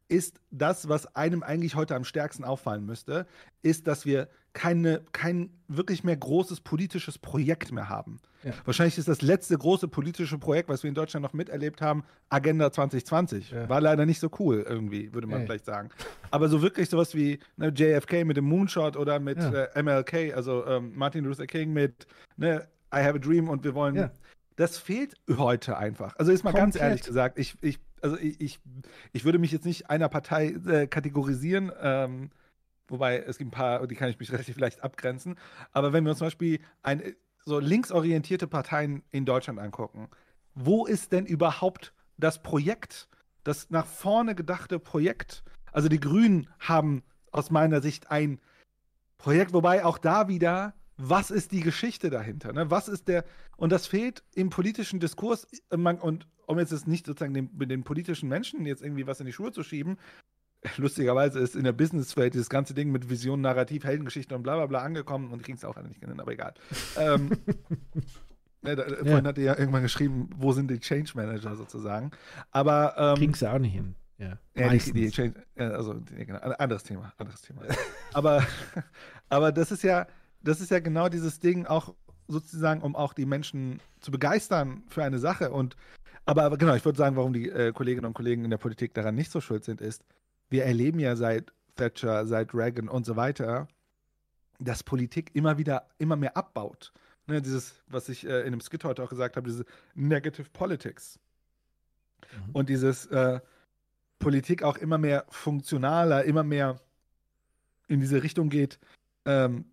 ist das, was einem eigentlich heute am stärksten auffallen müsste, ist, dass wir keine, kein wirklich mehr großes politisches Projekt mehr haben. Ja. Wahrscheinlich ist das letzte große politische Projekt, was wir in Deutschland noch miterlebt haben, Agenda 2020. Ja. War leider nicht so cool irgendwie, würde man hey. vielleicht sagen. Aber so wirklich sowas wie ne, JFK mit dem Moonshot oder mit ja. äh, MLK, also ähm, Martin Luther King mit ne, I Have a Dream und wir wollen. Das fehlt heute einfach. Also ist mal Komplett. ganz ehrlich gesagt, ich, ich also ich, ich, ich, würde mich jetzt nicht einer Partei äh, kategorisieren, ähm, wobei es gibt ein paar, die kann ich mich relativ leicht abgrenzen. Aber wenn wir uns zum Beispiel ein, so linksorientierte Parteien in Deutschland angucken, wo ist denn überhaupt das Projekt, das nach vorne gedachte Projekt? Also die Grünen haben aus meiner Sicht ein Projekt, wobei auch da wieder was ist die Geschichte dahinter? Ne? Was ist der, und das fehlt im politischen Diskurs, äh, und um jetzt nicht sozusagen den, den politischen Menschen jetzt irgendwie was in die Schuhe zu schieben, <laughs> lustigerweise ist in der Businesswelt dieses ganze Ding mit Vision, Narrativ, Heldengeschichte und bla bla bla angekommen und kriegen es auch alle nicht genannt, aber egal. ähm, <laughs> ne, da, ja. Vorhin hat ihr ja irgendwann geschrieben, wo sind die Change Manager sozusagen. Aber ähm, kriegen sie auch nicht hin. Ja, ja die, die Change, also genau, anderes Thema, anderes Thema. <laughs> aber, aber das ist ja, das ist ja genau dieses Ding, auch sozusagen, um auch die Menschen zu begeistern für eine Sache. Und aber, aber genau, ich würde sagen, warum die äh, Kolleginnen und Kollegen in der Politik daran nicht so schuld sind, ist, wir erleben ja seit Thatcher, seit Reagan und so weiter, dass Politik immer wieder immer mehr abbaut. Ne, dieses, was ich äh, in dem Skit heute auch gesagt habe, diese Negative Politics. Mhm. Und dieses äh, Politik auch immer mehr funktionaler, immer mehr in diese Richtung geht, ähm,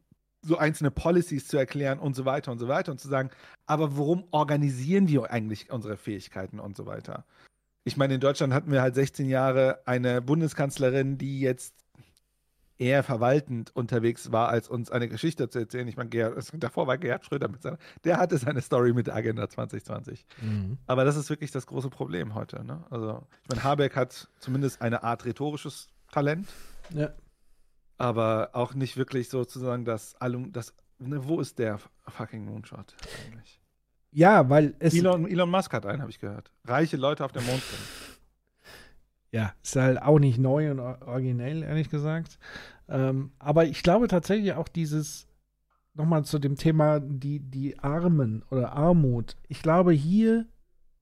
so einzelne Policies zu erklären und so weiter und so weiter und zu sagen, aber warum organisieren wir eigentlich unsere Fähigkeiten und so weiter? Ich meine, in Deutschland hatten wir halt 16 Jahre eine Bundeskanzlerin, die jetzt eher verwaltend unterwegs war, als uns eine Geschichte zu erzählen. Ich meine, Gerhard, davor war Gerhard Schröder mit seiner, der hatte seine Story mit der Agenda 2020. Mhm. Aber das ist wirklich das große Problem heute. Ne? Also, ich meine, Habeck hat zumindest eine Art rhetorisches Talent. Ja aber auch nicht wirklich sozusagen das Allum, das, ne, wo ist der fucking Moonshot eigentlich? Ja, weil es. Elon, Elon Musk hat einen, habe ich gehört. Reiche Leute auf der Mond sind. Ja, ist halt auch nicht neu und originell, ehrlich gesagt. Ähm, aber ich glaube tatsächlich auch dieses, nochmal zu dem Thema, die, die Armen oder Armut. Ich glaube, hier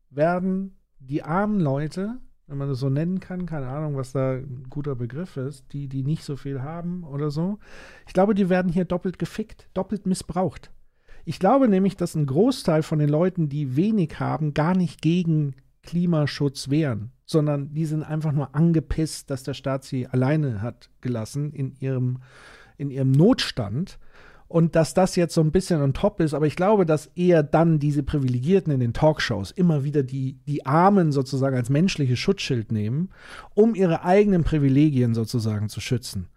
werden die armen Leute wenn man das so nennen kann, keine Ahnung, was da ein guter Begriff ist, die, die nicht so viel haben oder so. Ich glaube, die werden hier doppelt gefickt, doppelt missbraucht. Ich glaube nämlich, dass ein Großteil von den Leuten, die wenig haben, gar nicht gegen Klimaschutz wehren, sondern die sind einfach nur angepisst, dass der Staat sie alleine hat gelassen in ihrem, in ihrem Notstand und dass das jetzt so ein bisschen on top ist, aber ich glaube, dass eher dann diese Privilegierten in den Talkshows immer wieder die, die Armen sozusagen als menschliches Schutzschild nehmen, um ihre eigenen Privilegien sozusagen zu schützen.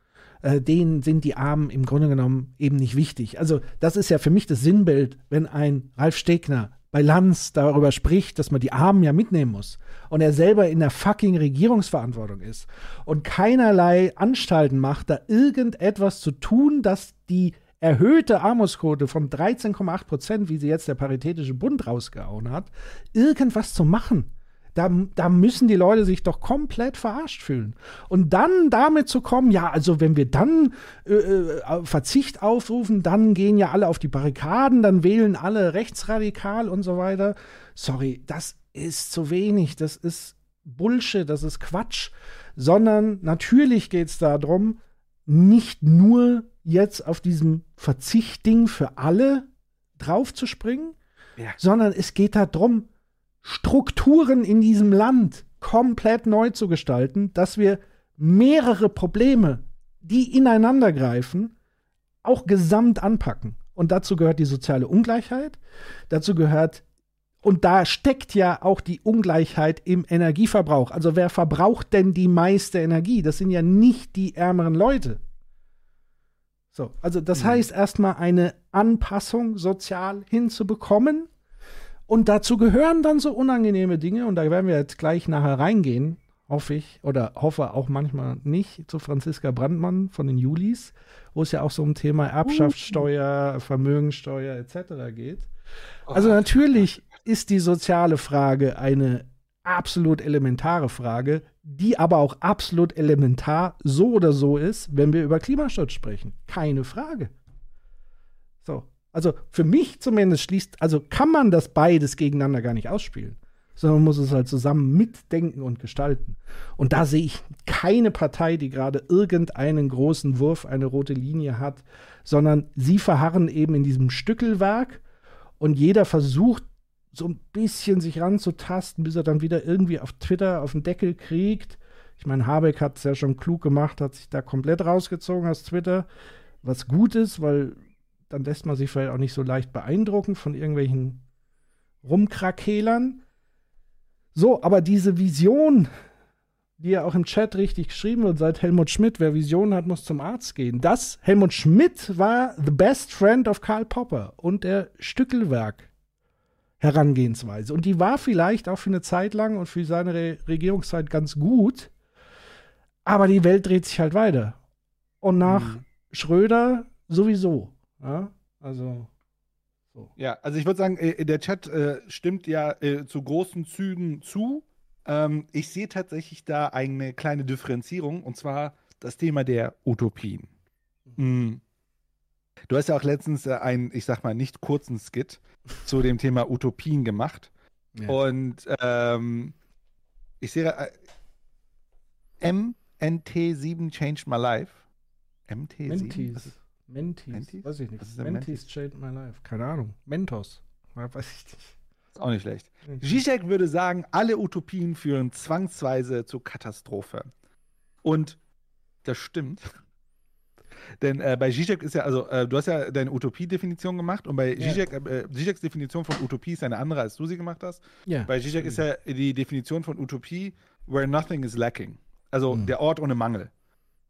Äh, denen sind die Armen im Grunde genommen eben nicht wichtig. Also das ist ja für mich das Sinnbild, wenn ein Ralf Stegner bei Lanz darüber spricht, dass man die Armen ja mitnehmen muss und er selber in der fucking Regierungsverantwortung ist und keinerlei Anstalten macht, da irgendetwas zu tun, dass die erhöhte Armutsquote von 13,8 Prozent, wie sie jetzt der Paritätische Bund rausgehauen hat, irgendwas zu machen. Da, da, müssen die Leute sich doch komplett verarscht fühlen. Und dann damit zu kommen, ja, also wenn wir dann äh, äh, Verzicht aufrufen, dann gehen ja alle auf die Barrikaden, dann wählen alle rechtsradikal und so weiter. Sorry, das ist zu wenig, das ist Bullshit, das ist Quatsch. Sondern natürlich geht es darum, nicht nur jetzt auf diesem Verzichtding für alle draufzuspringen, ja. sondern es geht darum, Strukturen in diesem Land komplett neu zu gestalten, dass wir mehrere Probleme, die ineinander greifen, auch gesamt anpacken. Und dazu gehört die soziale Ungleichheit, dazu gehört, und da steckt ja auch die Ungleichheit im Energieverbrauch. Also wer verbraucht denn die meiste Energie? Das sind ja nicht die ärmeren Leute So, also das Mhm. heißt erstmal eine Anpassung sozial hinzubekommen. Und dazu gehören dann so unangenehme Dinge, und da werden wir jetzt gleich nachher reingehen, hoffe ich, oder hoffe auch manchmal nicht, zu Franziska Brandmann von den Julis, wo es ja auch so um Thema Erbschaftssteuer, Vermögensteuer etc. geht. Also natürlich ist die soziale Frage eine absolut elementare Frage, die aber auch absolut elementar so oder so ist, wenn wir über Klimaschutz sprechen. Keine Frage. So. Also für mich zumindest schließt, also kann man das beides gegeneinander gar nicht ausspielen, sondern man muss es halt zusammen mitdenken und gestalten. Und da sehe ich keine Partei, die gerade irgendeinen großen Wurf, eine rote Linie hat, sondern sie verharren eben in diesem Stückelwerk und jeder versucht so ein bisschen sich ranzutasten, bis er dann wieder irgendwie auf Twitter auf den Deckel kriegt. Ich meine, Habeck hat es ja schon klug gemacht, hat sich da komplett rausgezogen aus Twitter, was gut ist, weil dann lässt man sich vielleicht auch nicht so leicht beeindrucken von irgendwelchen Rumkrakelern. So, aber diese Vision, die ja auch im Chat richtig geschrieben wird, seit Helmut Schmidt, wer Visionen hat, muss zum Arzt gehen. Das, Helmut Schmidt war the best friend of Karl Popper und der Stückelwerk Herangehensweise. Und die war vielleicht auch für eine Zeit lang und für seine Re Regierungszeit ganz gut, aber die Welt dreht sich halt weiter. Und nach Schröder sowieso. Ja? Also. Ja, also ich würde sagen, äh, der Chat äh, stimmt ja äh, zu großen Zügen zu. Ähm, ich sehe tatsächlich da eine kleine Differenzierung und zwar das Thema der Utopien. Mhm. Du hast ja auch letztens äh, einen, ich sag mal, nicht kurzen Skit zu dem Thema Utopien gemacht. Ja. Und ähm, ich sehe äh, MNT7 changed my life. MT7? Was Mentis. Mentis. Mentis? Weiß ich nicht. Was ist Mentis changed my life. Keine Ahnung. Mentos. Ja, weiß ich nicht. Ist auch nicht schlecht. Zizek würde sagen, alle Utopien führen zwangsweise zur Katastrophe. Und das stimmt. Denn äh, bei Zizek ist ja, also äh, du hast ja deine Utopie-Definition gemacht und bei Ja. Zizek, äh, Zizeks Definition von Utopie ist eine andere, als du sie gemacht hast. Ja. Bei Zizek ist ja die Definition von Utopie, where nothing is lacking. Also Mhm. der Ort ohne Mangel.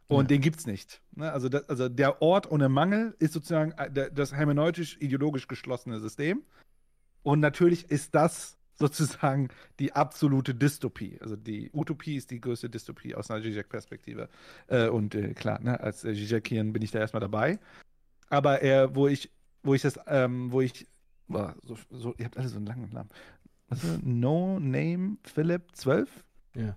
Und den gibt es nicht. Ne? Also, das, also der Ort ohne Mangel ist sozusagen äh, das hermeneutisch-ideologisch geschlossene System. Und natürlich ist das <laughs> sozusagen die absolute Dystopie. Also die Utopie ist die größte Dystopie aus einer Zizek-Perspektive. Äh, und äh, klar, ne, als äh, Zizekian bin ich da erstmal dabei. Aber äh, wo ich, wo ich das, ähm, wo ich, boah, so, so, ihr habt alle so einen langen Namen. Was ist? No Name Philip 12? Ja.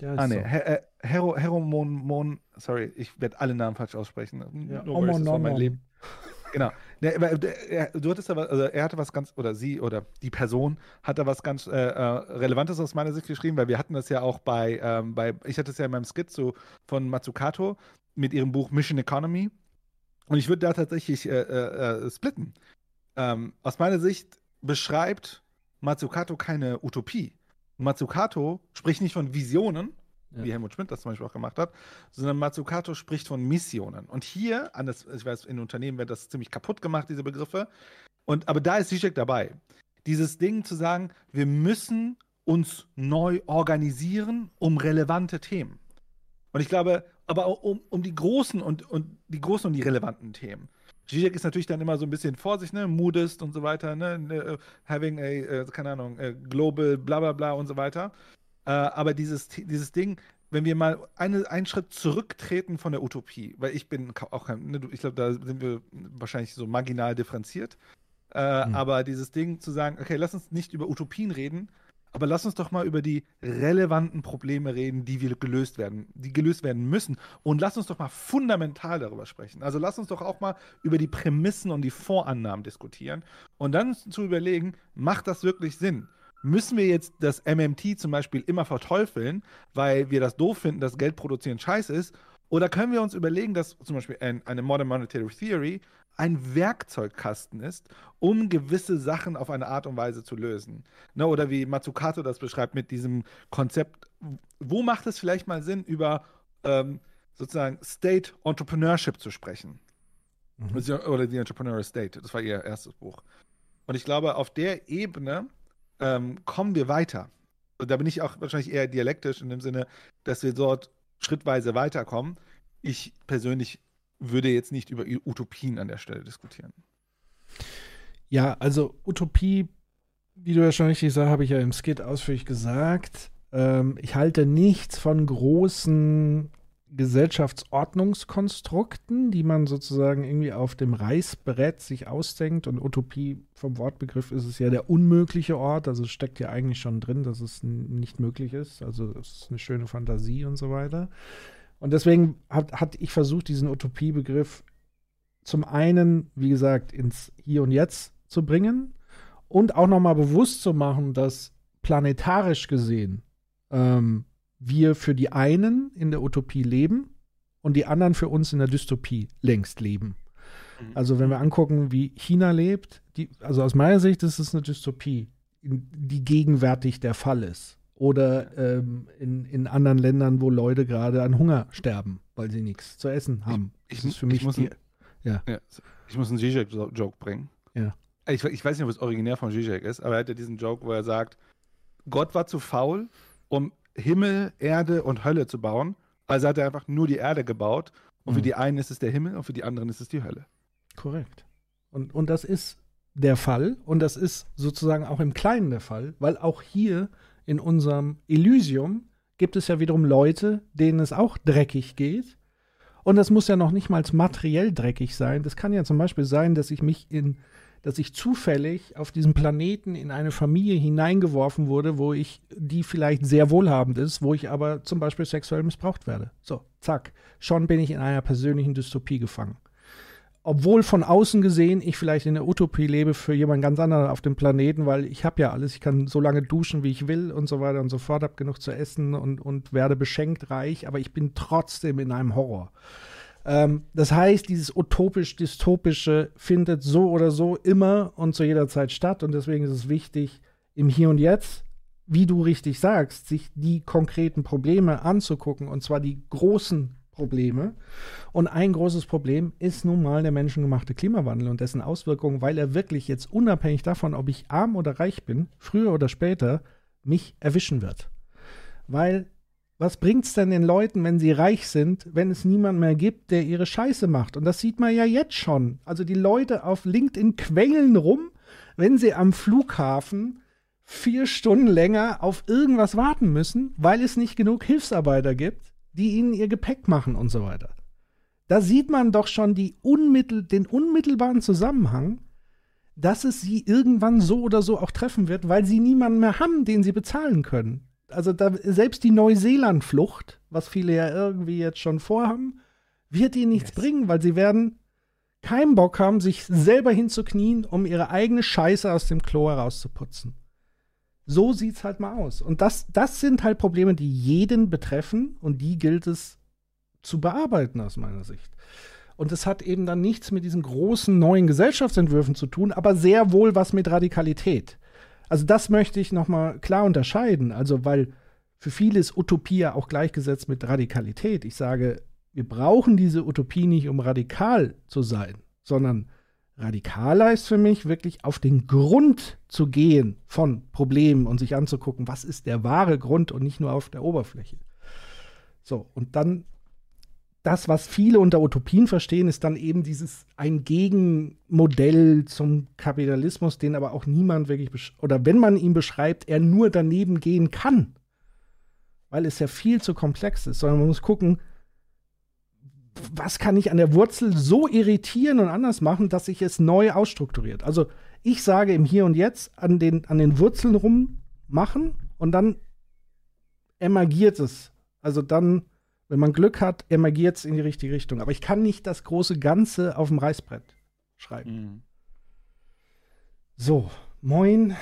Ja, Ah, nee, so. Her äh, Hero, Heromon, Mon, sorry, ich werde alle Namen falsch aussprechen. Ja, No worries, das war mein. Leben. Genau. Aber, äh, er, du hattest aber, also er hatte was ganz, oder sie oder die Person hat da was ganz äh, äh, Relevantes aus meiner Sicht geschrieben, weil wir hatten das ja auch bei, ähm, bei ich hatte es ja in meinem Skit so von Matsukato mit ihrem Buch Mission Economy. Und ich würde da tatsächlich äh, äh, äh, splitten. Ähm, aus meiner Sicht beschreibt Matsukato keine Utopie. Matsukato spricht nicht von Visionen, wie Helmut Schmidt das zum Beispiel auch gemacht hat, sondern Matsukato spricht von Missionen. Und hier, an das, ich weiß, in Unternehmen wird das ziemlich kaputt gemacht, diese Begriffe. Und, aber da ist Zizek dabei. Dieses Ding zu sagen, wir müssen uns neu organisieren um relevante Themen. Und ich glaube, aber auch um, um die großen und, und die großen und die relevanten Themen. Zizek ist natürlich dann immer so ein bisschen Vorsicht, ne? Moodist und so weiter, ne? ne, Having a, äh, keine Ahnung, äh, global, bla bla bla und so weiter. Äh, aber dieses, dieses Ding, wenn wir mal eine, einen Schritt zurücktreten von der Utopie, weil ich bin auch kein, ne, ich glaube, da sind wir wahrscheinlich so marginal differenziert. Äh, Mhm. Aber dieses Ding zu sagen, okay, lass uns nicht über Utopien reden, aber lass uns doch mal über die relevanten Probleme reden, die wir gelöst werden, die gelöst werden müssen. Und lass uns doch mal fundamental darüber sprechen. Also lass uns doch auch mal über die Prämissen und die Vorannahmen diskutieren und dann zu überlegen, macht das wirklich Sinn? Müssen wir jetzt das MMT zum Beispiel immer verteufeln, weil wir das doof finden, dass Geld produzieren scheiße ist? Oder können wir uns überlegen, dass zum Beispiel ein, eine Modern Monetary Theory ein Werkzeugkasten ist, um gewisse Sachen auf eine Art und Weise zu lösen? Ne, oder wie Matsukato das beschreibt mit diesem Konzept, wo macht es vielleicht mal Sinn, über ähm, sozusagen State Entrepreneurship zu sprechen? Oder The Entrepreneurial State, das war ihr erstes Buch. Und ich glaube, auf der Ebene ähm, kommen wir weiter. Und da bin ich auch wahrscheinlich eher dialektisch in dem Sinne, dass wir dort schrittweise weiterkommen. ich persönlich würde jetzt nicht über Utopien an der Stelle diskutieren. Ja, also Utopie, wie du richtig sagst, habe ich ja im Skit ausführlich gesagt. Ähm, ich halte nichts von großen Gesellschaftsordnungskonstrukten, die man sozusagen irgendwie auf dem Reißbrett sich ausdenkt. Und Utopie vom Wortbegriff ist es ja der unmögliche Ort. Also es steckt ja eigentlich schon drin, dass es nicht möglich ist. Also es ist eine schöne Fantasie und so weiter. Und deswegen hat, hat ich versucht, diesen Utopiebegriff zum einen, wie gesagt, ins Hier und Jetzt zu bringen und auch nochmal bewusst zu machen, dass planetarisch gesehen ähm, wir für die einen in der Utopie leben und die anderen für uns in der Dystopie längst leben. Mhm. Also wenn wir angucken, wie China lebt, die, also aus meiner Sicht ist es eine Dystopie, die gegenwärtig der Fall ist. Oder ähm, in, in anderen Ländern, wo Leute gerade an Hunger sterben, weil sie nichts zu essen haben. Ich, ich, ich muss, die, ein, ja. ja. Ich muss einen Zizek-Joke bringen. Ja. Ich, ich, weiß nicht, ob es originär von Zizek ist, aber er hat ja diesen Joke, wo er sagt, Gott war zu faul, um Himmel, Erde und Hölle zu bauen. Also hat er einfach nur die Erde gebaut. Und mhm. für die einen ist es der Himmel und für die anderen ist es die Hölle. Korrekt. Und, und das ist der Fall. Und das ist sozusagen auch im Kleinen der Fall, weil auch hier in unserem Elysium gibt es ja wiederum Leute, denen es auch dreckig geht. Und das muss ja noch nicht mal materiell dreckig sein. Das kann ja zum Beispiel sein, dass ich mich in dass ich zufällig auf diesem Planeten in eine Familie hineingeworfen wurde, wo ich, die vielleicht sehr wohlhabend ist, wo ich aber zum Beispiel sexuell missbraucht werde. So, zack. Schon bin ich in einer persönlichen Dystopie gefangen. Obwohl von außen gesehen ich vielleicht in der Utopie lebe für jemand ganz anderen auf dem Planeten, weil ich habe ja alles, ich kann so lange duschen, wie ich will und so weiter und so fort, habe genug zu essen und, und werde beschenkt reich, aber ich bin trotzdem in einem Horror. Ähm, das heißt, dieses utopisch-dystopische findet so oder so immer und zu jeder Zeit statt. Und deswegen ist es wichtig, im Hier und Jetzt, wie du richtig sagst, sich die konkreten Probleme anzugucken. Und zwar die großen Probleme. Und ein großes Problem ist nun mal der menschengemachte Klimawandel und dessen Auswirkungen, weil er wirklich jetzt unabhängig davon, ob ich arm oder reich bin, früher oder später mich erwischen wird. Weil was bringt es denn den Leuten, wenn sie reich sind, wenn es niemand mehr gibt, der ihre Scheiße macht? Und das sieht man ja jetzt schon. Also die Leute auf LinkedIn quengeln rum, wenn sie am Flughafen vier Stunden länger auf irgendwas warten müssen, weil es nicht genug Hilfsarbeiter gibt, die ihnen ihr Gepäck machen und so weiter. Da sieht man doch schon unmittel den unmittelbaren Zusammenhang, dass es sie irgendwann so oder so auch treffen wird, weil sie niemanden mehr haben, den sie bezahlen können also da, selbst die Neuseeland-Flucht, was viele ja irgendwie jetzt schon vorhaben, wird ihnen nichts yes. bringen, weil sie werden keinen Bock haben, sich selber hinzuknien, um ihre eigene Scheiße aus dem Klo herauszuputzen. So sieht's halt mal aus. Und das, das sind halt Probleme, die jeden betreffen und die gilt es zu bearbeiten aus meiner Sicht. Und es hat eben dann nichts mit diesen großen neuen Gesellschaftsentwürfen zu tun, aber sehr wohl was mit Radikalität. Also das möchte ich nochmal klar unterscheiden. Also weil für viele ist Utopie ja auch gleichgesetzt mit Radikalität. Ich sage, wir brauchen diese Utopie nicht, um radikal zu sein, sondern radikaler ist für mich wirklich auf den Grund zu gehen von Problemen und sich anzugucken, was ist der wahre Grund und nicht nur auf der Oberfläche. So, und dann das, was viele unter Utopien verstehen, ist dann eben dieses ein Gegenmodell zum Kapitalismus, den aber auch niemand wirklich, oder wenn man ihn beschreibt, er nur daneben gehen kann. Weil es ja viel zu komplex ist, sondern man muss gucken, was kann ich an der Wurzel so irritieren und anders machen, dass sich es neu ausstrukturiert. Also ich sage im Hier und Jetzt an den, an den Wurzeln rummachen und dann emergiert es. Also dann wenn man Glück hat, emergiert es in die richtige Richtung. Aber ich kann nicht das große Ganze auf dem Reißbrett schreiben. Mhm. So, moin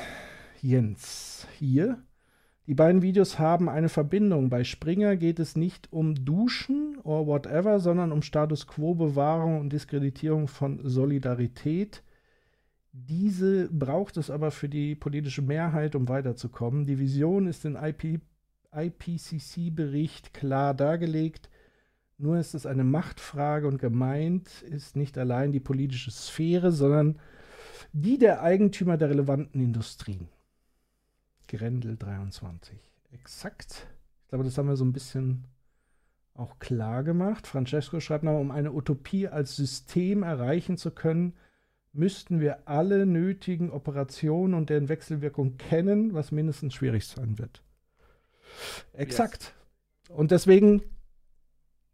Jens hier. Die beiden Videos haben eine Verbindung. Bei Springer geht es nicht um Duschen oder whatever, sondern um Status Quo-Bewahrung und Diskreditierung von Solidarität. Diese braucht es aber für die politische Mehrheit, um weiterzukommen. Die Vision ist in IP IPCC-Bericht klar dargelegt. Nur ist es eine Machtfrage und gemeint ist nicht allein die politische Sphäre, sondern die der Eigentümer der relevanten Industrien. Grendel 23. Exakt. Ich glaube, das haben wir so ein bisschen auch klar gemacht. Francesco schreibt noch, um eine Utopie als System erreichen zu können, müssten wir alle nötigen Operationen und deren Wechselwirkung kennen, was mindestens schwierig sein wird. Exakt. Yes. Und deswegen,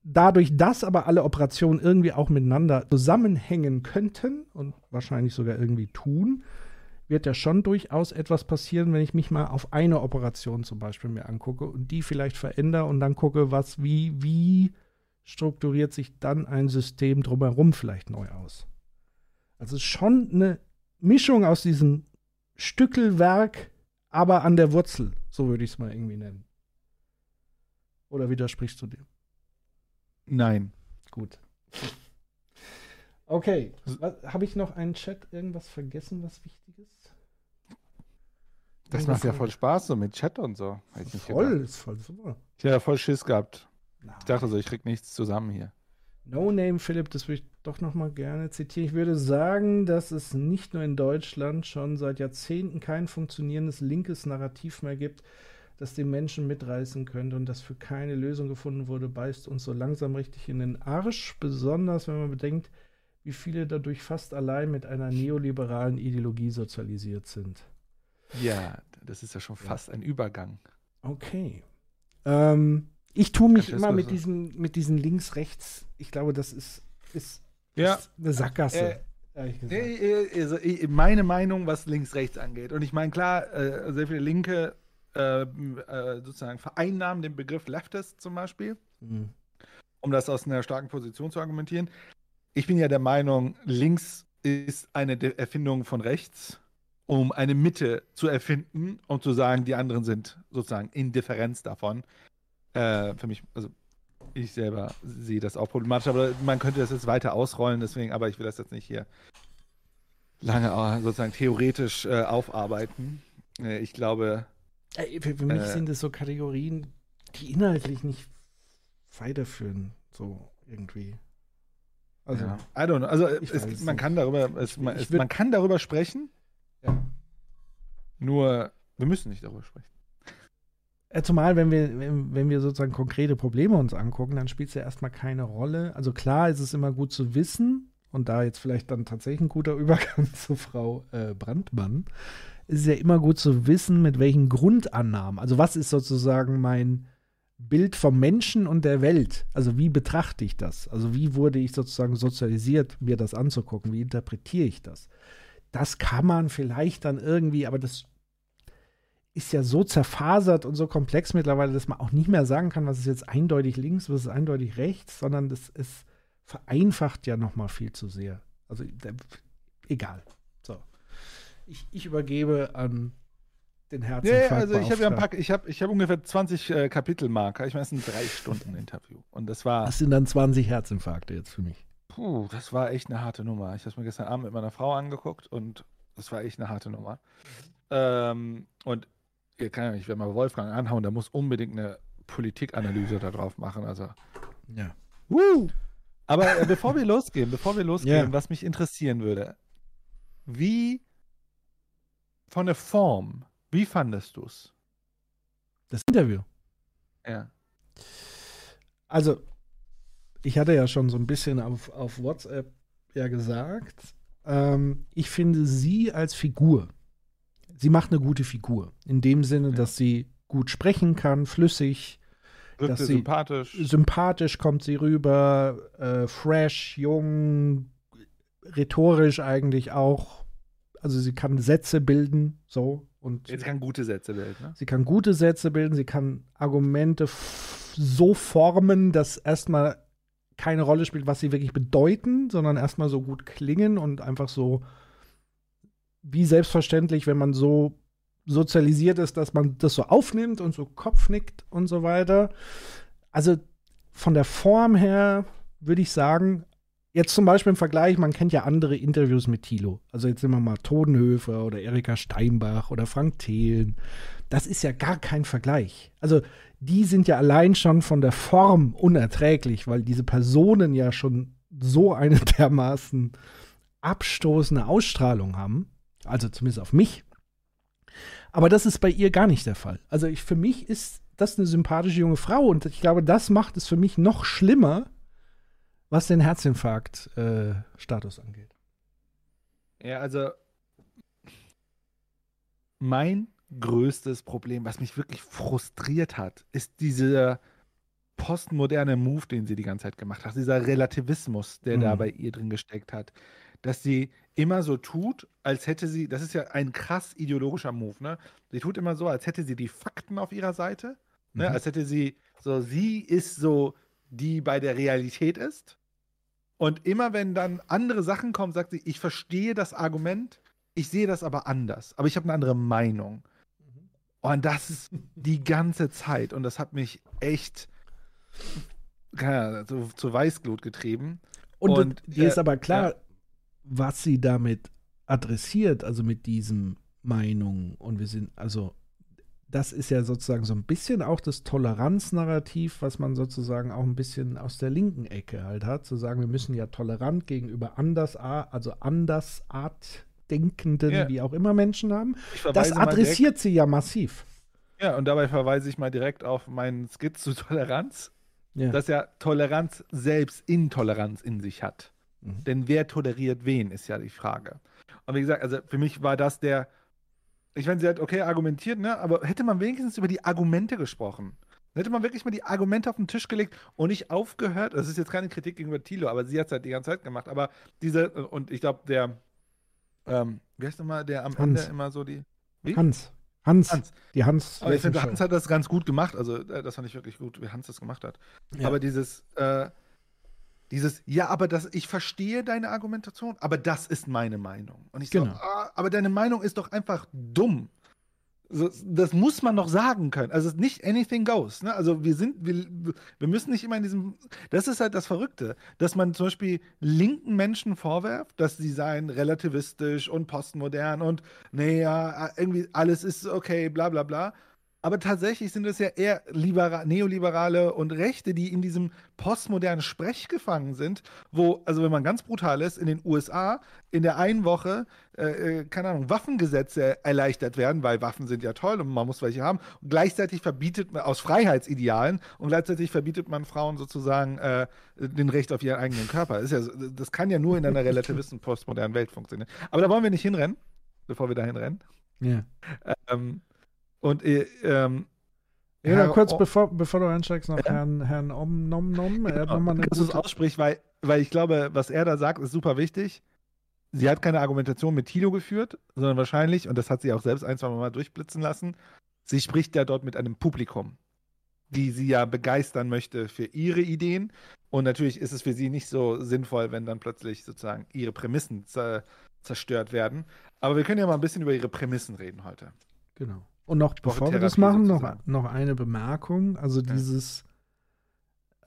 dadurch, dass aber alle Operationen irgendwie auch miteinander zusammenhängen könnten und wahrscheinlich sogar irgendwie tun, wird ja schon durchaus etwas passieren, wenn ich mich mal auf eine Operation zum Beispiel mir angucke und die vielleicht verändere und dann gucke, was, wie, wie strukturiert sich dann ein System drumherum vielleicht neu aus. Also schon eine Mischung aus diesem Stückelwerk, aber an der Wurzel, so würde ich es mal irgendwie nennen. Oder widersprichst du dem? Nein. Gut. Okay. Habe ich noch einen Chat irgendwas vergessen, was wichtig ist? Das macht ja voll Spaß so mit Chat und so. voll, ist voll super. Ich habe ja voll Schiss gehabt. Nein. Ich dachte so, ich krieg nichts zusammen hier. No Name Philipp, das würde ich doch noch mal gerne zitieren. Ich würde sagen, dass es nicht nur in Deutschland schon seit Jahrzehnten kein funktionierendes linkes Narrativ mehr gibt, das den Menschen mitreißen könnte und das für keine Lösung gefunden wurde, beißt uns so langsam richtig in den Arsch, besonders wenn man bedenkt, wie viele dadurch fast allein mit einer neoliberalen Ideologie sozialisiert sind. Ja, das ist ja schon fast ja. ein Übergang. Okay. Ähm, ich tue mich immer mit diesen, mit diesen links-rechts, ich glaube, das ist, ist, ja. ist eine Sackgasse. Äh, äh, also meine Meinung, was links-rechts angeht. Und ich meine, klar, äh, sehr viele Linke äh, äh, sozusagen vereinnahmen den Begriff Leftist zum Beispiel, mhm. um das aus einer starken Position zu argumentieren. Ich bin ja der Meinung, links ist eine Erfindung von rechts um eine Mitte zu erfinden und zu sagen, die anderen sind sozusagen Indifferenz davon. Äh, für mich, also ich selber sehe das auch problematisch, aber man könnte das jetzt weiter ausrollen, deswegen, aber ich will das jetzt nicht hier lange äh, sozusagen theoretisch äh, aufarbeiten. Äh, ich glaube. Für, für mich äh, sind es so Kategorien, die inhaltlich nicht weiterführen, so irgendwie. Also, ja. I don't know. Also es, man kann darüber, es, man, es, man kann darüber sprechen. Ja. Nur, wir müssen nicht darüber sprechen. Äh, zumal, wenn wir, wenn, wenn wir sozusagen konkrete Probleme uns angucken, dann spielt es ja erstmal keine Rolle. Also klar ist es immer gut zu wissen, und da jetzt vielleicht dann tatsächlich ein guter <laughs> Übergang zu Frau äh, Brandmann, ist es ja immer gut zu wissen, mit welchen Grundannahmen, also was ist sozusagen mein Bild vom Menschen und der Welt? Also wie betrachte ich das? Also wie wurde ich sozusagen sozialisiert, mir das anzugucken? Wie interpretiere ich das? das kann man vielleicht dann irgendwie, aber das ist ja so zerfasert und so komplex mittlerweile, dass man auch nicht mehr sagen kann, was ist jetzt eindeutig links, was ist eindeutig rechts, sondern das ist vereinfacht ja noch mal viel zu sehr. Also egal. Ich, ich übergebe an den Herzinfarkt. Ja, also ich habe ja ein paar, ich habe ich hab ungefähr 20 äh, Kapitelmarker. Ich meine, es ist ein drei Stunden Interview und das war. Das sind dann 20 Herzinfarkte jetzt für mich. Puh, das war echt eine harte Nummer. Ich habe es mir gestern Abend mit meiner Frau angeguckt und das war echt eine harte Nummer. Ähm, und ihr kann ja nicht, wenn mal Wolfgang anhauen, der muss unbedingt eine Politikanalyse da drauf machen. Also. Ja. Woo! Aber äh, bevor wir <laughs> losgehen, bevor wir losgehen, yeah. was mich interessieren würde, wie von der Form, wie fandest du es? Das Interview. Ja. Also, ich hatte ja schon so ein bisschen auf, auf WhatsApp ja gesagt, ähm, ich finde sie als Figur, sie macht eine gute Figur. In dem Sinne, ja. dass sie gut sprechen kann, flüssig. Wirkte dass sie sympathisch. Sympathisch kommt sie rüber, äh, fresh, jung, rhetorisch eigentlich auch. Also sie kann Sätze bilden, so. Und sie kann gute Sätze bilden. Ne? Sie kann gute Sätze bilden, sie kann Argumente so formen, dass erstmal keine Rolle spielt, was sie wirklich bedeuten, sondern erstmal so gut klingen und einfach so wie selbstverständlich, wenn man so sozialisiert ist, dass man das so aufnimmt und so Kopfnickt und so weiter. Also von der Form her würde ich sagen, jetzt zum Beispiel im Vergleich, man kennt ja andere Interviews mit Thilo. Also jetzt sind wir mal Todenhöfer oder Erika Steinbach oder Frank Thelen. Das ist ja gar kein Vergleich. Also die sind ja allein schon von der Form unerträglich, weil diese Personen ja schon so eine <laughs> dermaßen abstoßende Ausstrahlung haben. Also zumindest auf mich. Aber das ist bei ihr gar nicht der Fall. Also ich, für mich ist das eine sympathische junge Frau. Und ich glaube, das macht es für mich noch schlimmer, was den Herzinfarkt-Status angeht. Ja, also mein größtes Problem, was mich wirklich frustriert hat, ist dieser postmoderne Move, den sie die ganze Zeit gemacht hat, dieser Relativismus, der Mhm. da bei ihr drin gesteckt hat, dass sie immer so tut, als hätte sie, das ist ja ein krass ideologischer Move, ne? Sie tut immer so, als hätte sie die Fakten auf ihrer Seite, ne? Mhm. Als hätte sie so, sie ist so, die bei der Realität ist. Und immer wenn dann andere Sachen kommen, sagt sie, ich verstehe das Argument, ich sehe das aber anders, aber ich habe eine andere Meinung. Und das ist die ganze Zeit und das hat mich echt ja, zu, zu Weißglut getrieben. Und, dir äh, ist aber klar, ja. was sie damit adressiert, also mit diesen Meinungen. Und wir sind, also, das ist ja sozusagen so ein bisschen auch das Toleranznarrativ, was man sozusagen auch ein bisschen aus der linken Ecke halt hat, zu sagen, wir müssen ja tolerant gegenüber anders, also andersartdenkenden, Ja. wie auch immer Menschen haben. Das adressiert sie ja massiv. Ja, und dabei verweise ich mal direkt auf meinen Skizz zu Toleranz, Ja. dass ja Toleranz selbst Intoleranz in sich hat. Mhm. Denn wer toleriert wen, ist ja die Frage. Und wie gesagt, also für mich war das der, ich meine, sie hat okay argumentiert, ne, aber hätte man wenigstens über die Argumente gesprochen. Dann hätte man wirklich mal die Argumente auf den Tisch gelegt und nicht aufgehört. Das ist jetzt keine Kritik gegenüber Thilo, aber sie hat es halt die ganze Zeit gemacht. Aber diese, und ich glaube, der, ähm, wie heißt nochmal, der am Hans. Ende immer so die. Wie? Hans. Hans. Hans. Die Hans. Aber ich finde. Hans hat das ganz gut gemacht. Also, äh, das fand ich wirklich gut, wie Hans das gemacht hat. Ja. Aber dieses, äh, dieses, ja, aber das, ich verstehe deine Argumentation, aber das ist meine Meinung. Und ich Genau. so, ah, aber deine Meinung ist doch einfach dumm. So, das muss man noch sagen können. Also nicht anything goes. Ne? Also wir sind, wir, wir müssen nicht immer in diesem. Das ist halt das Verrückte, dass man zum Beispiel linken Menschen vorwerft, dass sie seien relativistisch und postmodern und naja, irgendwie alles ist okay, bla bla bla. Aber tatsächlich sind es ja eher libera Neoliberale und Rechte, die in diesem postmodernen Sprech gefangen sind, wo, also wenn man ganz brutal ist, in den USA in der einen Woche, äh, äh, keine Ahnung, Waffengesetze erleichtert werden, weil Waffen sind ja toll und man muss welche haben. Und gleichzeitig verbietet man aus Freiheitsidealen und gleichzeitig verbietet man Frauen sozusagen äh, den Recht auf ihren eigenen Körper. Das, ist ja, das kann ja nur in einer relativisten postmodernen Welt funktionieren. Aber da wollen wir nicht hinrennen, bevor wir dahin rennen. Ja. Ähm, und äh, ähm, Ja, kurz O- bevor, bevor du einsteigst, noch Ja. Herrn, Herrn Om Nom Nom. Er hat Genau, nochmal eine dass du es aussprichst, weil, weil ich glaube, was er da sagt, ist super wichtig. Sie hat keine Argumentation mit Tilo geführt, sondern wahrscheinlich, und das hat sie auch selbst ein, zwei Mal durchblitzen lassen, sie spricht ja dort mit einem Publikum, die sie ja begeistern möchte für ihre Ideen. Und natürlich ist es für sie nicht so sinnvoll, wenn dann plötzlich sozusagen ihre Prämissen zer zerstört werden. Aber wir können ja mal ein bisschen über ihre Prämissen reden heute. Genau. Und noch, bevor wir das machen, noch, sozusagen. noch eine Bemerkung. Also dieses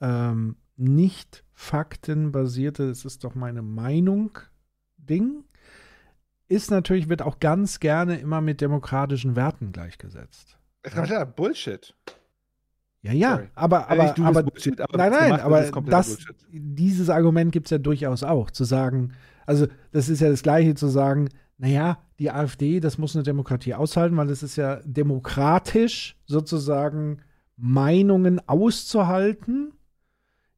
ähm, nicht faktenbasierte, es ist doch meine Meinung Ding, ist natürlich, wird auch ganz gerne immer mit demokratischen Werten gleichgesetzt. Es kann klar, Bullshit. Ja, ja, Sorry. aber, Ja, aber, bist aber, Bullshit, aber nein, nein, aber das, Bullshit. dieses Argument gibt es ja durchaus auch, zu sagen, also das ist ja das Gleiche zu sagen, naja, die AfD, das muss eine Demokratie aushalten, weil es ist ja demokratisch sozusagen Meinungen auszuhalten,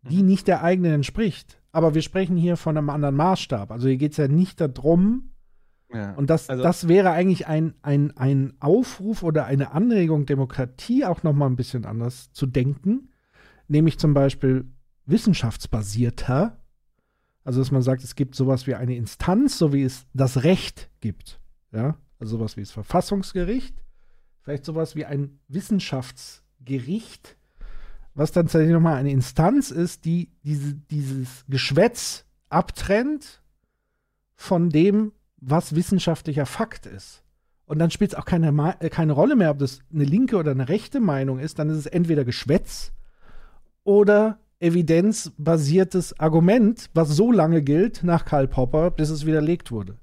die Mhm. nicht der eigenen entspricht. Aber wir sprechen hier von einem anderen Maßstab. Also hier geht es ja nicht darum, Ja. und das, Also- das wäre eigentlich ein, ein, ein Aufruf oder eine Anregung, Demokratie auch noch mal ein bisschen anders zu denken. Nämlich zum Beispiel wissenschaftsbasierter. Also, dass man sagt, es gibt sowas wie eine Instanz, so wie es das Recht gibt. Ja, also sowas wie das Verfassungsgericht. Vielleicht sowas wie ein Wissenschaftsgericht, was dann tatsächlich nochmal eine Instanz ist, die diese, dieses Geschwätz abtrennt von dem, was wissenschaftlicher Fakt ist. Und dann spielt es auch keine, äh, keine Rolle mehr, ob das eine linke oder eine rechte Meinung ist. Dann ist es entweder Geschwätz oder evidenzbasiertes Argument, was so lange gilt nach Karl Popper, bis es widerlegt wurde.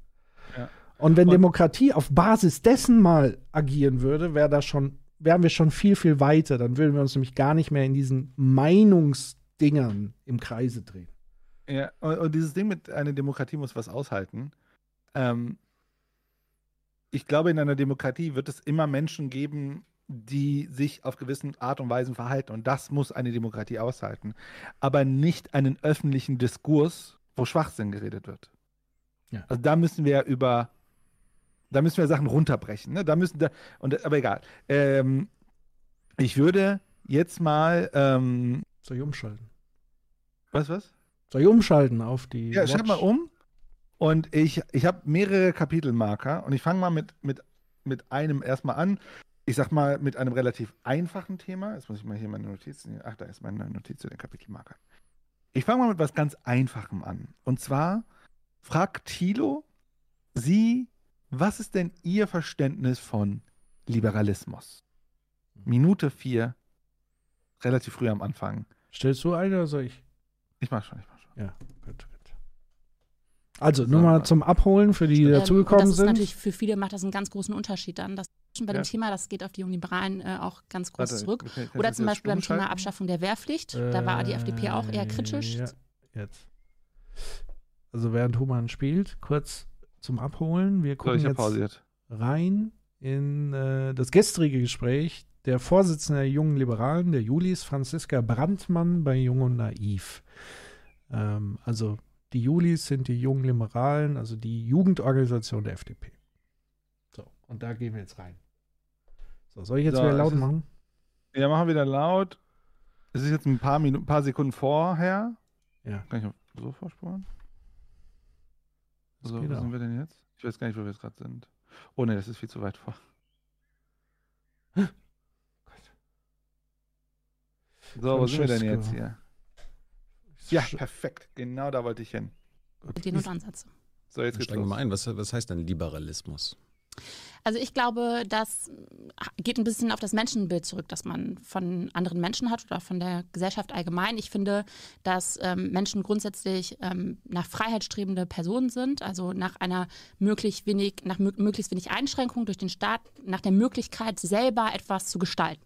Ja. Und wenn Und- Demokratie auf Basis dessen mal agieren würde, wäre das schon, wären wir schon viel, viel weiter. Dann würden wir uns nämlich gar nicht mehr in diesen Meinungsdingern im Kreise drehen. Ja, und, und dieses Ding mit einer Demokratie muss was aushalten. Ähm, ich glaube, in einer Demokratie wird es immer Menschen geben, die sich auf gewissen Art und Weisen verhalten. Und das muss eine Demokratie aushalten. Aber nicht einen öffentlichen Diskurs, wo Schwachsinn geredet wird. Ja. Also da müssen wir über, da müssen wir Sachen runterbrechen. Ne? Da müssen da, und, aber egal. Ähm, ich würde jetzt mal. Ähm, Soll ich umschalten? Was, was? Soll ich umschalten auf die. Ja, Watch? schreib mal um. Und ich, ich habe mehrere Kapitelmarker und ich fange mal mit, mit, mit einem erstmal an. Ich sag mal mit einem relativ einfachen Thema. Jetzt muss ich mal hier meine Notizen. Ach, da ist meine Notiz zu den Kapitelmarkern. Ich fange mal mit was ganz Einfachem an. Und zwar fragt Thilo Sie, was ist denn Ihr Verständnis von Liberalismus? Minute vier, relativ früh am Anfang. Stellst du eine oder soll ich? Ich mach schon, ich mach schon. Ja, gut, gut. Also, nur mal zum Abholen für die, die Ähm, dazugekommen sind. natürlich für viele macht das einen ganz großen Unterschied dann. Das schon bei Ja. dem Thema, das geht auf die jungen Liberalen äh, auch ganz groß Warte, zurück. kann- kann Oder zum Beispiel beim Thema? Abschaffung der Wehrpflicht. da war die FDP auch eher kritisch. Äh, Ja, jetzt. Also während Human spielt, kurz zum Abholen. Wir gucken ich hab jetzt pausiert. rein in äh, das gestrige Gespräch der Vorsitzende der Jungen Liberalen, der Julis, Franziska Brandmann bei Jung und Naiv. Ähm, also die Julis sind die Jungen Liberalen, also die Jugendorganisation der FDP. Und da gehen wir jetzt rein. So, soll ich jetzt So, wieder laut ist- machen? Ja, machen wir wieder laut. Es ist jetzt ein paar Minuten, paar Sekunden vorher. Ja. Kann ich auch so vorspulen? So, wo auch. sind wir denn jetzt? Ich weiß gar nicht, wo wir jetzt gerade sind. Oh ne, das ist viel zu weit vor. So, wo sind wir denn jetzt hier? Ja, perfekt. Genau da wollte ich hin. Ideen und Ansätze. So, jetzt geht's Steigen wir los. mal ein. Was, was heißt denn Liberalismus? Also ich glaube, das geht ein bisschen auf das Menschenbild zurück, das man von anderen Menschen hat oder von der Gesellschaft allgemein. Ich finde, dass ähm, Menschen grundsätzlich ähm, nach Freiheit strebende Personen sind, also nach einer möglichst wenig, nach mö möglichst wenig Einschränkung durch den Staat, nach der Möglichkeit, selber etwas zu gestalten.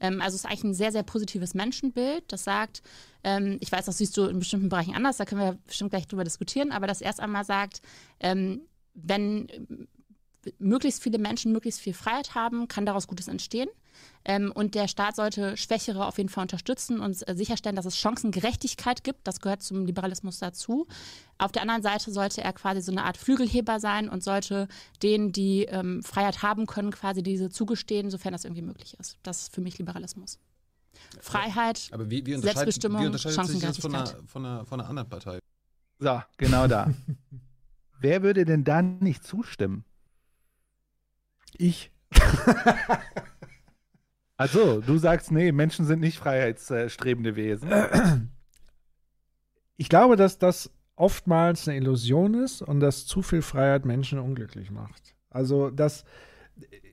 Ähm, also es ist eigentlich ein sehr, sehr positives Menschenbild, das sagt, ähm, ich weiß, das siehst du in bestimmten Bereichen anders, da können wir bestimmt gleich drüber diskutieren, aber das erst einmal sagt, ähm, wenn möglichst viele Menschen möglichst viel Freiheit haben, kann daraus Gutes entstehen. Ähm, und der Staat sollte Schwächere auf jeden Fall unterstützen und äh, sicherstellen, dass es Chancengerechtigkeit gibt. Das gehört zum Liberalismus dazu. Auf der anderen Seite sollte er quasi so eine Art Flügelheber sein und sollte denen, die ähm, Freiheit haben können, quasi diese zugestehen, sofern das irgendwie möglich ist. Das ist für mich Liberalismus. Freiheit, Aber wie, wie, Selbstbestimmung, wie unterscheidet sich das von Chancengerechtigkeit. einer, von, einer, von einer anderen Partei? So, genau da. <laughs> Wer würde denn da nicht zustimmen? Ich. <laughs> Also, du sagst, nee, Menschen sind nicht freiheitsstrebende Wesen. Ich glaube, dass das oftmals eine Illusion ist und dass zu viel Freiheit Menschen unglücklich macht. Also das,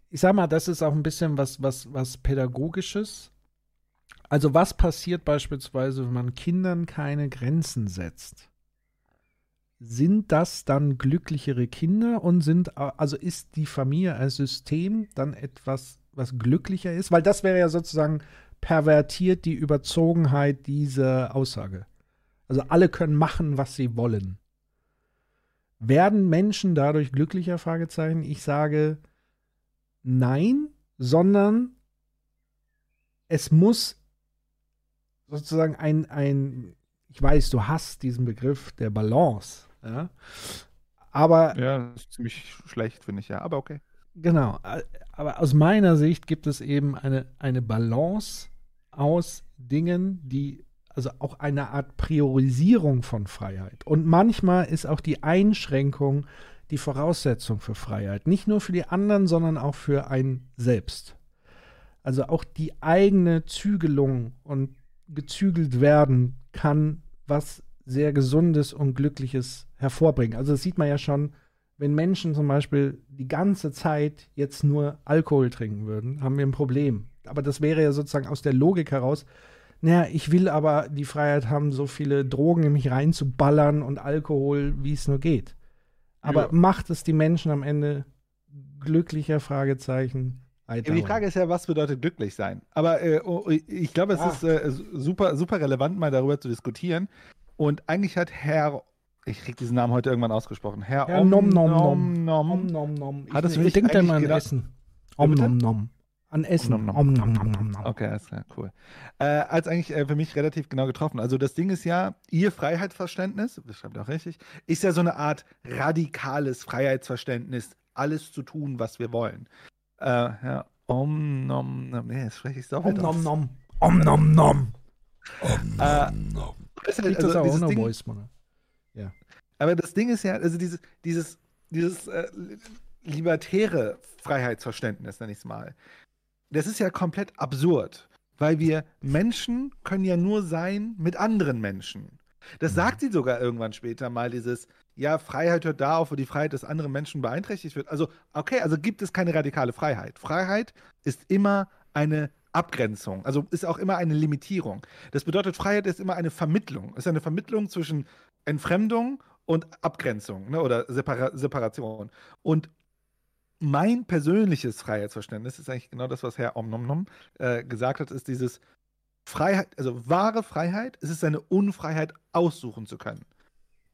ich sag mal, das ist auch ein bisschen was, was, was Pädagogisches. Also was passiert beispielsweise, wenn man Kindern keine Grenzen setzt? Sind das dann glücklichere Kinder und sind, also ist die Familie als System dann etwas, was glücklicher ist? Weil das wäre ja sozusagen pervertiert die Überzogenheit dieser Aussage. Also alle können machen, was sie wollen. Werden Menschen dadurch glücklicher? Fragezeichen. Ich sage nein, sondern es muss sozusagen ein, ein, ich weiß, du hast diesen Begriff der Balance, ja. Aber. Ja, das ist ziemlich schlecht, finde ich ja, aber okay. Genau, aber aus meiner Sicht gibt es eben eine, eine Balance aus Dingen, die also auch eine Art Priorisierung von Freiheit. Und manchmal ist auch die Einschränkung die Voraussetzung für Freiheit. Nicht nur für die anderen, sondern auch für ein selbst. Also auch die eigene Zügelung und gezügelt werden kann was sehr Gesundes und Glückliches hervorbringen. Also das sieht man ja schon, wenn Menschen zum Beispiel die ganze Zeit jetzt nur Alkohol trinken würden, haben wir ein Problem. Aber das wäre ja sozusagen aus der Logik heraus, naja, ich will aber die Freiheit haben, so viele Drogen in mich reinzuballern und Alkohol, wie es nur geht. Aber Ja. macht es die Menschen am Ende glücklicher? Fragezeichen. Ja, Die Frage ist ja, was bedeutet glücklich sein? Aber äh, oh, ich glaube, es Ah. ist äh, super, super relevant, mal darüber zu diskutieren. Und eigentlich hat Herr, ich krieg diesen Namen heute irgendwann ausgesprochen, Herr, Herr Om Nom Nom Nom Nom. Nom. Om Nom Nom. Hat es denke eigentlich mal an gedacht- Essen. Ja, Om? Nom Nom. An Essen. Om nom Om nom nom nom nom. Okay, alles klar, cool. Äh, als eigentlich äh, für mich relativ genau getroffen. Also das Ding ist ja, ihr Freiheitsverständnis, das schreibt auch richtig, ist ja so eine Art radikales Freiheitsverständnis, alles zu tun, was wir wollen. Äh, ja, om nom nom, nee, das spreche ich so Om nom nom. Om nom nom. Äh, das ist halt, Kriegt das also auch dieses Ding, Voice, Mann. Ja. Aber das Ding ist ja, also dieses, dieses, dieses äh, libertäre Freiheitsverständnis, nenne ich es mal, das ist ja komplett absurd, weil wir Menschen können ja nur sein mit anderen Menschen. Das Mhm. sagt sie sogar irgendwann später mal, dieses, ja, Freiheit hört da auf, wo die Freiheit des anderen Menschen beeinträchtigt wird. Also, okay, also gibt es keine radikale Freiheit. Freiheit ist immer eine Abgrenzung, also ist auch immer eine Limitierung. Das bedeutet, Freiheit ist immer eine Vermittlung, ist eine Vermittlung zwischen Entfremdung und Abgrenzung ne, oder Separa Separation. Und mein persönliches Freiheitsverständnis ist eigentlich genau das, was Herr Omnomnom äh, gesagt hat, ist dieses Freiheit, also wahre Freiheit, es ist eine Unfreiheit aussuchen zu können.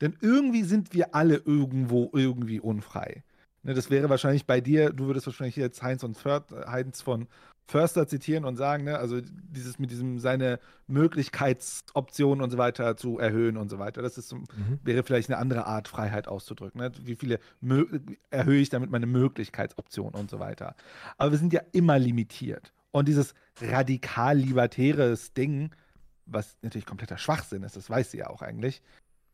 Denn irgendwie sind wir alle irgendwo irgendwie unfrei. Ne, das wäre wahrscheinlich bei dir, du würdest wahrscheinlich jetzt Heinz, und Förd, Heinz von Förster zitieren und sagen, ne, also dieses mit diesem seine Möglichkeitsoptionen und so weiter zu erhöhen und so weiter. Das ist zum, wäre vielleicht eine andere Art Freiheit auszudrücken. Ne? Wie viele erhöhe ich damit meine Möglichkeitsoptionen und so weiter. Aber wir sind ja immer limitiert. Und dieses radikal-libertäres Ding, was natürlich kompletter Schwachsinn ist, das weiß sie ja auch eigentlich.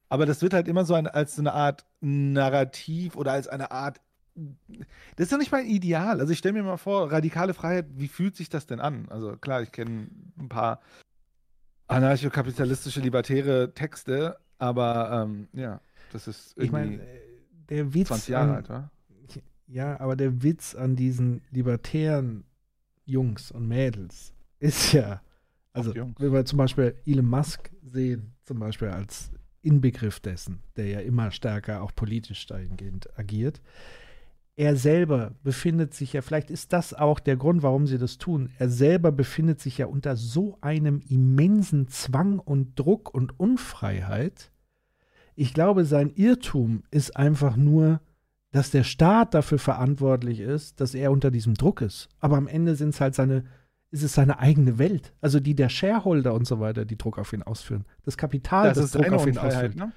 Aber das wird halt immer so ein, als so eine Art Narrativ oder als eine Art. Das ist doch nicht mein Ideal. Also ich stelle mir mal vor, radikale Freiheit, wie fühlt sich das denn an? Also klar, ich kenne ein paar anarchokapitalistische, libertäre Texte, aber ähm, ja, das ist irgendwie Ich meine, der Witz 20 Jahre an, alt, wa? Ja, aber der Witz an diesen libertären Jungs und Mädels ist ja, also wenn wir zum Beispiel Elon Musk sehen, zum Beispiel als Inbegriff dessen, der ja immer stärker auch politisch dahingehend agiert, er selber befindet sich ja, vielleicht ist das auch der Grund, warum sie das tun, er selber befindet sich ja unter so einem immensen Zwang und Druck und Unfreiheit. Ich glaube, sein Irrtum ist einfach nur, dass der Staat dafür verantwortlich ist, dass er unter diesem Druck ist. Aber am Ende sind es halt seine, ist es seine eigene Welt, also die der Shareholder und so weiter, die Druck auf ihn ausführen. Das Kapital, Das das, Druck auf ihn ausführt. ne?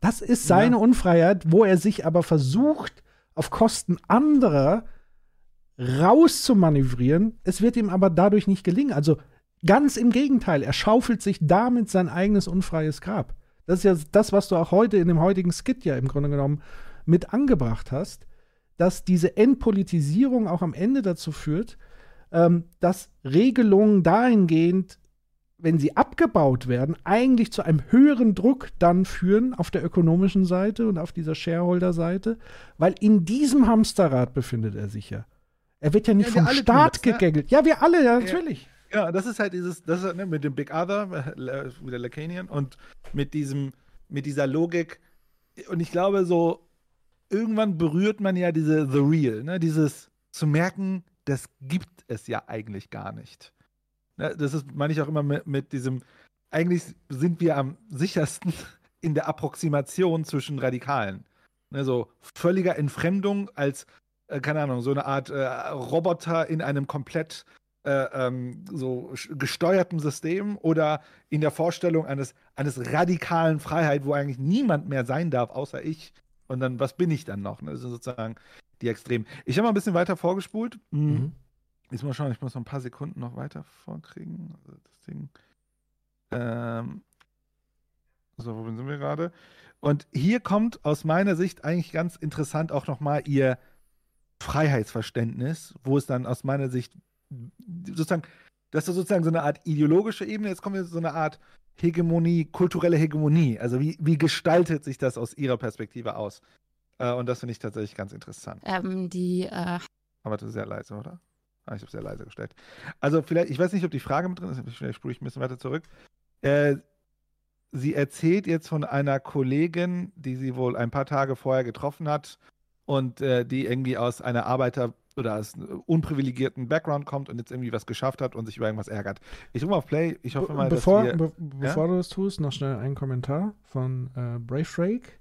Das ist seine Ja. Unfreiheit, wo er sich aber versucht, auf Kosten anderer rauszumanövrieren. Es wird ihm aber dadurch nicht gelingen. Also ganz im Gegenteil, er schaufelt sich damit sein eigenes unfreies Grab. Das ist ja das, was du auch heute in dem heutigen Skit ja im Grunde genommen mit angebracht hast, dass diese Entpolitisierung auch am Ende dazu führt, ähm, dass Regelungen dahingehend, wenn sie abgebaut werden, eigentlich zu einem höheren Druck dann führen auf der ökonomischen Seite und auf dieser Shareholder-Seite, weil in diesem Hamsterrad befindet er sich ja. Er wird ja nicht Ja, vom Staat das, ne? gegängelt. Ja, wir alle, ja, natürlich. Ja, das ist halt dieses, das ist, ne, mit dem Big Other, <laughs> wieder Lacanian, und mit diesem, mit dieser Logik. Und ich glaube, so irgendwann berührt man ja diese The Real, ne, dieses zu merken, das gibt es ja eigentlich gar nicht. Ne, das ist, meine ich auch immer mit, mit diesem, eigentlich sind wir am sichersten <laughs> in der Approximation zwischen Radikalen. Ne, so völliger Entfremdung als, äh, keine Ahnung, so eine Art äh, Roboter in einem komplett äh, ähm, so gesteuerten System oder in der Vorstellung eines, eines radikalen Freiheit, wo eigentlich niemand mehr sein darf, außer ich. Und dann, was bin ich dann noch? Ne? Das sind sozusagen die Extremen. Ich habe mal ein bisschen weiter vorgespult. Mhm. Jetzt mal schauen, ich muss noch ein paar Sekunden noch weiter vorkriegen. Also das Ding. Ähm, so, wo sind wir gerade? Und hier kommt aus meiner Sicht eigentlich ganz interessant auch nochmal ihr Freiheitsverständnis, wo es dann aus meiner Sicht sozusagen, das ist sozusagen so eine Art ideologische Ebene, jetzt kommen wir zu so eine Art Hegemonie, kulturelle Hegemonie. Also wie, wie gestaltet sich das aus ihrer Perspektive aus? Äh, und das finde ich tatsächlich ganz interessant. Ähm, die, äh, Aber das ist sehr leise, oder? Ah, ich habe sehr leise gestellt. Also vielleicht, ich weiß nicht, ob die Frage mit drin ist, vielleicht spule ich ein bisschen weiter zurück. Äh, sie erzählt jetzt von einer Kollegin, die sie wohl ein paar Tage vorher getroffen hat und äh, die irgendwie aus einer Arbeiter- oder aus einem unprivilegierten Background kommt und jetzt irgendwie was geschafft hat und sich über irgendwas ärgert. Ich mal auf Play. Ich hoffe mal, bevor, dass wir, be Ja? bevor du das tust, noch schnell ein Kommentar von äh, Brave Rake.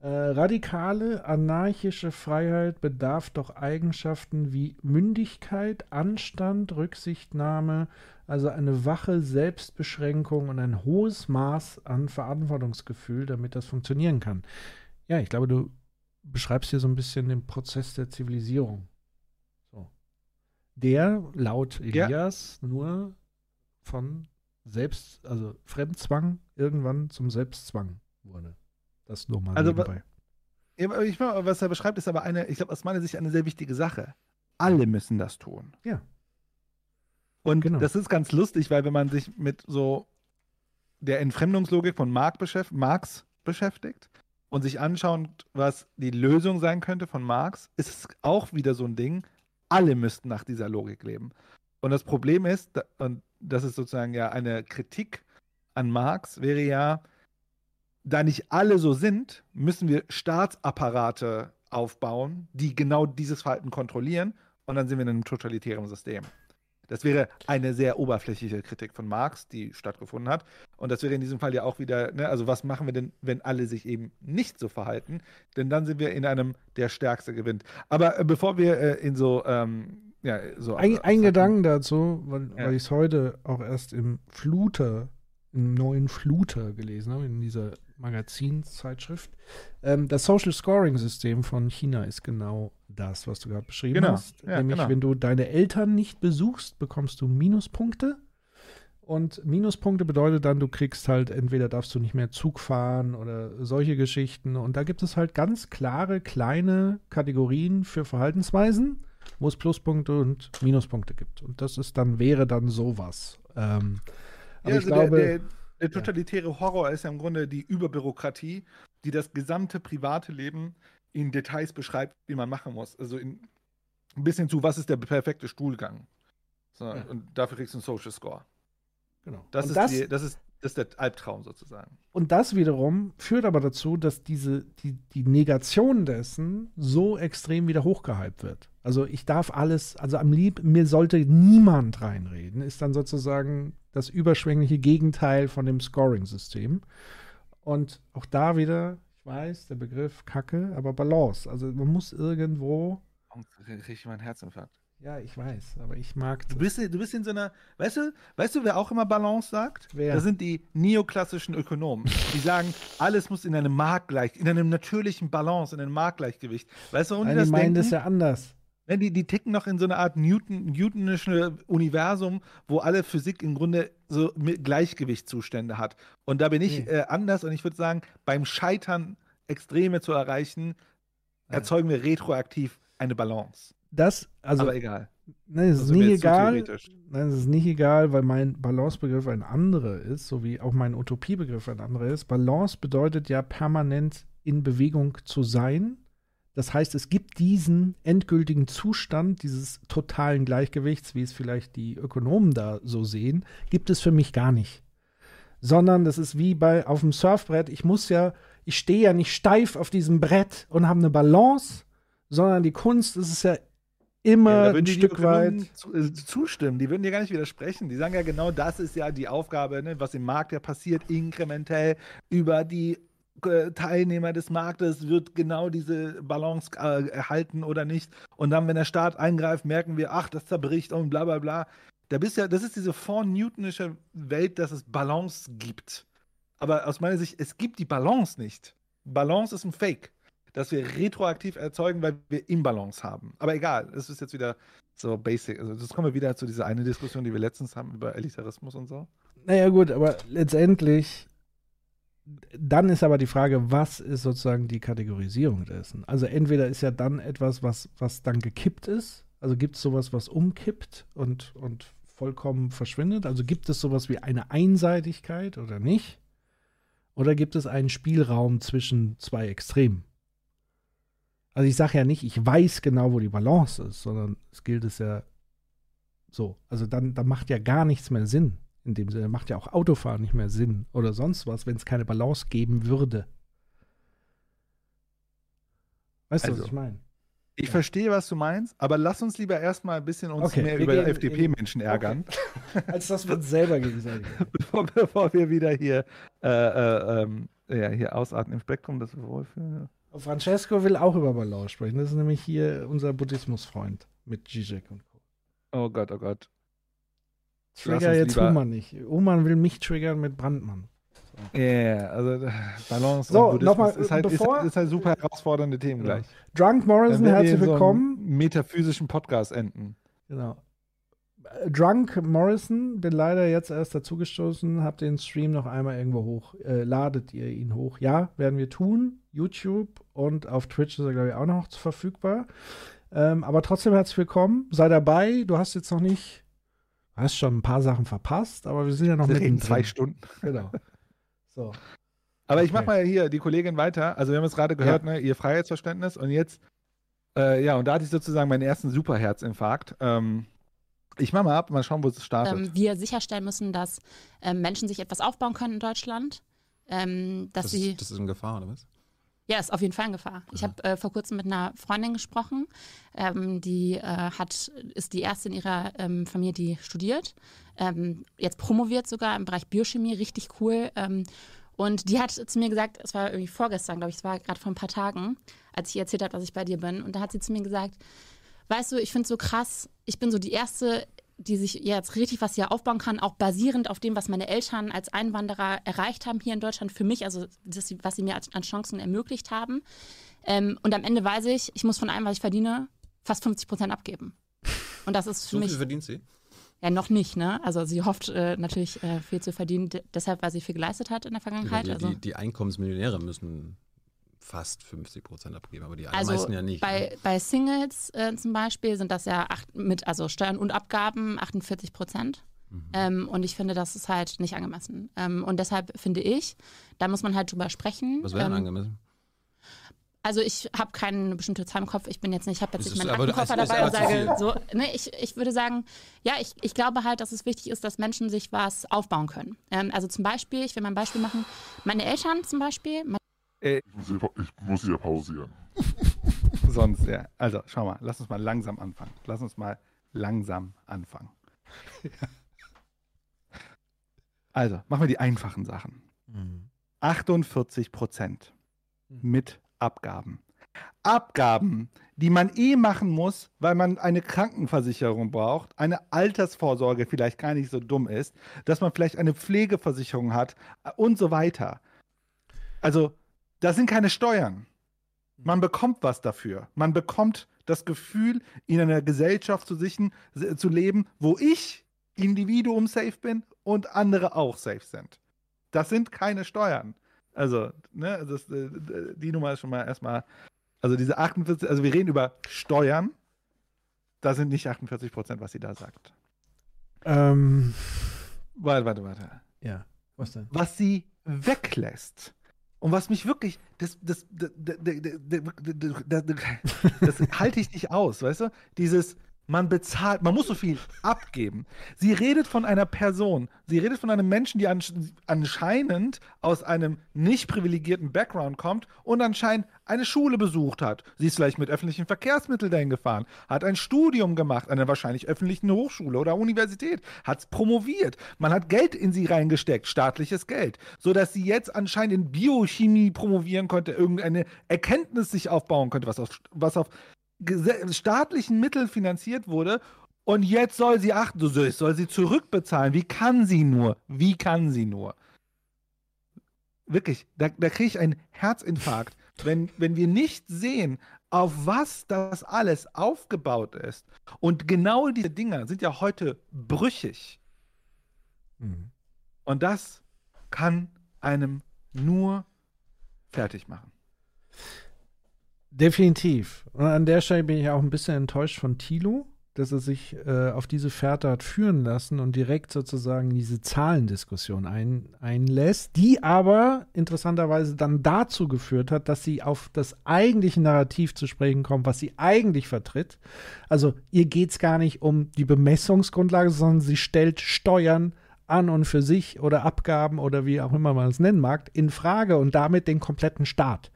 Äh, radikale, anarchische Freiheit bedarf doch Eigenschaften wie Mündigkeit, Anstand, Rücksichtnahme, also eine wache Selbstbeschränkung und ein hohes Maß an Verantwortungsgefühl, damit das funktionieren kann. Ja, ich glaube, du beschreibst hier so ein bisschen den Prozess der Zivilisierung. Der laut Elias ja. nur von Selbst, also Fremdzwang irgendwann zum Selbstzwang wurde. Das nur mal also, nebenbei. Ich, was er beschreibt, ist aber eine, ich glaube, aus meiner Sicht eine sehr wichtige Sache. Alle müssen das tun. Ja. Und genau. das ist ganz lustig, weil wenn man sich mit so der Entfremdungslogik von Marx, beschäftigt, Marx beschäftigt und sich anschaut, was die Lösung sein könnte von Marx, ist es auch wieder so ein Ding, alle müssten nach dieser Logik leben. Und das Problem ist, und das ist sozusagen ja eine Kritik an Marx, wäre ja, da nicht alle so sind, müssen wir Staatsapparate aufbauen, die genau dieses Verhalten kontrollieren und dann sind wir in einem totalitären System. Das wäre eine sehr oberflächliche Kritik von Marx, die stattgefunden hat. Und das wäre in diesem Fall ja auch wieder, ne, also was machen wir denn, wenn alle sich eben nicht so verhalten? Denn dann sind wir in einem, der Stärkste gewinnt. Aber äh, bevor wir äh, in so, ähm, ja, so. Ein, ein Gedanken dazu, weil, ja. weil ich es heute auch erst im Fluter, im neuen Fluter gelesen habe, in dieser Magazinzeitschrift. Ähm, das Social Scoring System von China ist genau das, was du gerade beschrieben genau. hast. Ja, Nämlich, genau. wenn du deine Eltern nicht besuchst, bekommst du Minuspunkte. Und Minuspunkte bedeutet dann, du kriegst halt, entweder darfst du nicht mehr Zug fahren oder solche Geschichten. Und da gibt es halt ganz klare, kleine Kategorien für Verhaltensweisen, wo es Pluspunkte und Minuspunkte gibt. Und das ist dann, wäre dann sowas. Ähm, aber ja, ich also glaube. Der, der, der totalitäre Horror ist ja im Grunde die Überbürokratie, die das gesamte private Leben in Details beschreibt, wie man machen muss. Also in, ein bisschen zu, was ist der perfekte Stuhlgang. So, ja. Und dafür kriegst du einen Social Score. Genau. Das, ist, das, die, das, ist, das ist der Albtraum sozusagen. Und das wiederum führt aber dazu, dass diese, die, die Negation dessen so extrem wieder hochgehypt wird. Also ich darf alles, also am lieb, mir sollte niemand reinreden, ist dann sozusagen das überschwängliche Gegenteil von dem Scoring-System. Und auch da wieder, ich weiß, der Begriff Kacke, aber Balance. Also man muss irgendwo. Kriege ich meinen Herzinfarkt. Ja, ich weiß, aber ich mag. Du bist, du bist in so einer, weißt du, weißt du, wer auch immer Balance sagt? Wer? Das sind die neoklassischen Ökonomen. Die sagen, alles muss in einem Marktgleich, in einem natürlichen Balance, in einem Marktgleichgewicht. Weißt du, warum Nein, die das meinen denken? das ja anders. Ne, die, die ticken noch in so einer Art Newton, Newtonische Universum, wo alle Physik im Grunde so Gleichgewichtszustände hat. Und da bin ich Nee. äh, anders und ich würde sagen, beim Scheitern Extreme zu erreichen, erzeugen wir retroaktiv eine Balance. Das, also. Aber egal. Nein, es Das ist wir nicht egal. theoretisch. Nein, es ist nicht egal, weil mein Balancebegriff ein anderer ist, so wie auch mein Utopiebegriff ein anderer ist. Balance bedeutet ja permanent in Bewegung zu sein. Das heißt, es gibt diesen endgültigen Zustand dieses totalen Gleichgewichts, wie es vielleicht die Ökonomen da so sehen, gibt es für mich gar nicht. Sondern das ist wie bei auf dem Surfbrett. Ich muss ja, ich stehe ja nicht steif auf diesem Brett und habe eine Balance, sondern die Kunst ist es ja immer Ja, ein Stück weit. Äh, zustimmen. Die würden dir gar nicht widersprechen. Die sagen ja genau, das ist ja die Aufgabe, ne, was im Markt ja passiert, inkrementell über die Teilnehmer des Marktes wird genau diese Balance äh, erhalten oder nicht. Und dann, wenn der Staat eingreift, merken wir, ach, das zerbricht und bla bla bla. Da bist ja, das ist diese vor-Newtonische Welt, dass es Balance gibt. Aber aus meiner Sicht, es gibt die Balance nicht. Balance ist ein Fake dass wir retroaktiv erzeugen, weil wir Imbalance haben. Aber egal, es ist jetzt wieder so basic. Also das kommen wir wieder zu dieser eine Diskussion, die wir letztens haben über Elitarismus und so. Naja, gut, aber letztendlich, dann ist aber die Frage, was ist sozusagen die Kategorisierung dessen? Also entweder ist ja dann etwas, was, was dann gekippt ist, also gibt es sowas, was umkippt und, und vollkommen verschwindet? Also gibt es sowas wie eine Einseitigkeit oder nicht? Oder gibt es einen Spielraum zwischen zwei Extremen? Also ich sage ja nicht, ich weiß genau, wo die Balance ist, sondern es gilt es ja so. Also dann, dann macht ja gar nichts mehr Sinn. In dem Sinne macht ja auch Autofahren nicht mehr Sinn oder sonst was, wenn es keine Balance geben würde. Weißt du, Also, was ich meine? Ich verstehe, was du meinst, aber lass uns lieber erstmal ein bisschen uns Okay, mehr über FDP-Menschen ärgern, <laughs> Als dass wir uns selber gegenseitig. <laughs> bevor, bevor wir wieder hier äh, äh, ähm, Ja, hier ausatmen im Spektrum, das Wohlfühlen. Francesco will auch über Balance sprechen. Das ist nämlich hier unser Buddhismusfreund mit Zizek und Co. Oh Gott, oh Gott. Trigger jetzt Human nicht. Human will mich triggern mit Brandmann. Ja, yeah, also äh, Balance so, und Buddhismus nochmal, ist, halt, bevor, ist, ist halt super herausfordernde Themen Genau. gleich. Drunk Morrison, herzlich so einem willkommen. metaphysischen Podcast enden. Genau. Drunk Morrison, bin leider jetzt erst dazugestoßen, habt den Stream noch einmal irgendwo hoch. Äh, ladet ihr ihn hoch? Ja, werden wir tun. YouTube und auf Twitch ist er, glaube ich, auch noch verfügbar. Ähm, aber trotzdem herzlich willkommen. Sei dabei. Du hast jetzt noch nicht, hast schon ein paar Sachen verpasst, aber wir sind ja noch mit reden zwei Stunden. <laughs> Genau. So. Aber ich Okay. mach mal hier die Kollegin weiter. Also wir haben es gerade gehört, ne, ihr Freiheitsverständnis und jetzt, äh, ja, und da hatte ich sozusagen meinen ersten Superherzinfarkt. Ähm, ich mach mal ab, mal schauen, wo es startet. ähm, wir sicherstellen müssen, dass ähm, Menschen sich etwas aufbauen können in Deutschland. Ähm, dass Das, sie ist, das ist in Gefahr, oder was? Ja, ist auf jeden Fall in Gefahr. Ich habe äh, vor kurzem mit einer Freundin gesprochen, ähm, die äh, hat, ist die erste in ihrer ähm, Familie, die studiert. Ähm, jetzt promoviert sogar im Bereich Biochemie, richtig cool. Ähm, und die hat zu mir gesagt, es war irgendwie vorgestern, glaube ich, es war gerade vor ein paar Tagen, als ich ihr erzählt habe, dass ich bei dir bin. Und da hat sie zu mir gesagt, weißt du, ich finde es so krass, ich bin so die Erste, die sich jetzt richtig was hier aufbauen kann, auch basierend auf dem, was meine Eltern als Einwanderer erreicht haben hier in Deutschland für mich, also das, was sie mir als- an Chancen ermöglicht haben. Ähm, und am Ende weiß ich, ich muss von allem, was ich verdiene, fast 50 Prozent abgeben. Und das ist <laughs> für So mich. viel verdient sie? Ja, noch nicht, ne? Also sie hofft äh, natürlich äh, viel zu verdienen, deshalb, weil sie viel geleistet hat in der Vergangenheit. die, also die, die Einkommensmillionäre müssen fast 50 Prozent abgeben, aber die Also allermeisten ja nicht. bei, ne? bei Singles äh, zum Beispiel sind das ja acht, mit also Steuern und Abgaben 48 Prozent. Mhm. Ähm, und ich finde, das ist halt nicht angemessen. Ähm, und deshalb finde ich, da muss man halt drüber sprechen. Was wäre denn ähm, angemessen? Also ich habe keine bestimmte Zahl im Kopf. Ich bin jetzt nicht, ich habe jetzt nicht meinen Aktenkoffer ist dabei und sage so. Ne, ich, ich würde sagen, ja, ich, ich glaube halt, dass es wichtig ist, dass Menschen sich was aufbauen können. Ähm, also zum Beispiel, ich will mal ein Beispiel machen. Meine Eltern zum Beispiel. Meine Ich muss hier, ich muss hier pausieren. <laughs> Sonst, ja. Also, schau mal, lass uns mal langsam anfangen. Lass uns mal langsam anfangen. <laughs> Also, machen wir die einfachen Sachen. 48 Prozent mit Abgaben. Abgaben, die man eh machen muss, weil man eine Krankenversicherung braucht, eine Altersvorsorge vielleicht gar nicht so dumm ist, dass man vielleicht eine Pflegeversicherung hat äh, und so weiter. Also, das sind keine Steuern. Man bekommt was dafür. Man bekommt das Gefühl, in einer Gesellschaft zu, sichen, zu leben, wo ich Individuum safe bin und andere auch safe sind. Das sind keine Steuern. Also, ne, das, äh, die Nummer ist schon mal erstmal, also diese 48, also wir reden über Steuern, da sind nicht 48 Prozent, was sie da sagt. Ähm, Warte, warte, warte. ja, was denn? Was sie weglässt und was mich wirklich, das, das, das, das, das halte ich nicht aus, weißt du? Dieses, man bezahlt, man muss so viel abgeben. Sie redet von einer Person, sie redet von einem Menschen, die ansch anscheinend aus einem nicht privilegierten Background kommt und anscheinend eine Schule besucht hat. Sie ist vielleicht mit öffentlichen Verkehrsmitteln dahin gefahren, hat ein Studium gemacht an einer wahrscheinlich öffentlichen Hochschule oder Universität, hat promoviert. Man hat Geld in sie reingesteckt, staatliches Geld, sodass sie jetzt anscheinend in Biochemie promovieren konnte, irgendeine Erkenntnis sich aufbauen könnte, was auf, was auf staatlichen Mitteln finanziert wurde. Und jetzt soll sie achten, so soll sie zurückbezahlen. Wie kann sie nur? Wie kann sie nur? Wirklich, da, da kriege ich einen Herzinfarkt, wenn, wenn wir nicht sehen, auf was das alles aufgebaut ist. Und genau diese Dinger sind ja heute brüchig. Und das kann einem nur fertig machen. Definitiv. Und an der Stelle bin ich auch ein bisschen enttäuscht von Thilo, dass er sich äh, auf diese Fährte hat führen lassen und direkt sozusagen diese Zahlendiskussion ein, einlässt, die aber interessanterweise dann dazu geführt hat, dass sie auf das eigentliche Narrativ zu sprechen kommt, was sie eigentlich vertritt. Also ihr geht es gar nicht um die Bemessungsgrundlage, sondern sie stellt Steuern an und für sich oder Abgaben oder wie auch immer man es nennen mag, in Frage und damit den kompletten Staat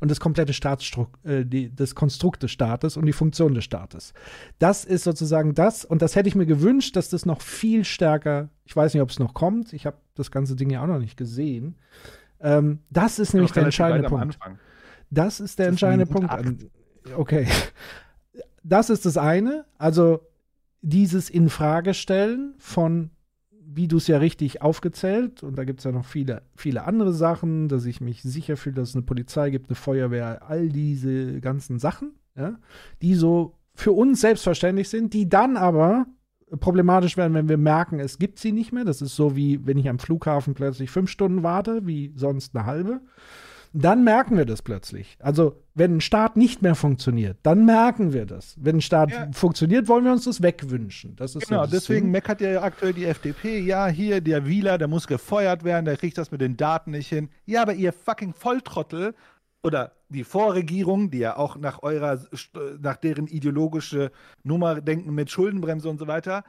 und das komplette Staatsstrukt, äh, die, das Konstrukt des Staates und die Funktion des Staates. Das ist sozusagen das und das hätte ich mir gewünscht, dass das noch viel stärker, ich weiß nicht, ob es noch kommt, ich habe das ganze Ding ja auch noch nicht gesehen, Ähm, das ist nämlich der entscheidende Punkt. Das ist der das entscheidende Punkt. Okay. Das ist das eine. Also dieses Infragestellen von, wie du es ja richtig aufgezählt, und da gibt es ja noch viele, viele andere Sachen, dass ich mich sicher fühle, dass es eine Polizei gibt, eine Feuerwehr, all diese ganzen Sachen, ja, die so für uns selbstverständlich sind, die dann aber problematisch werden, wenn wir merken, es gibt sie nicht mehr. Das ist so wie, wenn ich am Flughafen plötzlich fünf Stunden warte, wie sonst eine halbe. Dann merken wir das plötzlich. Also, wenn ein Staat nicht mehr funktioniert, dann merken wir das. Wenn ein Staat ja. funktioniert, wollen wir uns das wegwünschen. Das ist genau, so deswegen meckert ja aktuell die FDP. Ja, hier, der Wieler, der muss gefeuert werden, der kriegt das mit den Daten nicht hin. Ja, aber ihr fucking Volltrottel oder die Vorregierung, die ja auch nach eurer, nach deren ideologische Nummer denken mit Schuldenbremse und so weiter,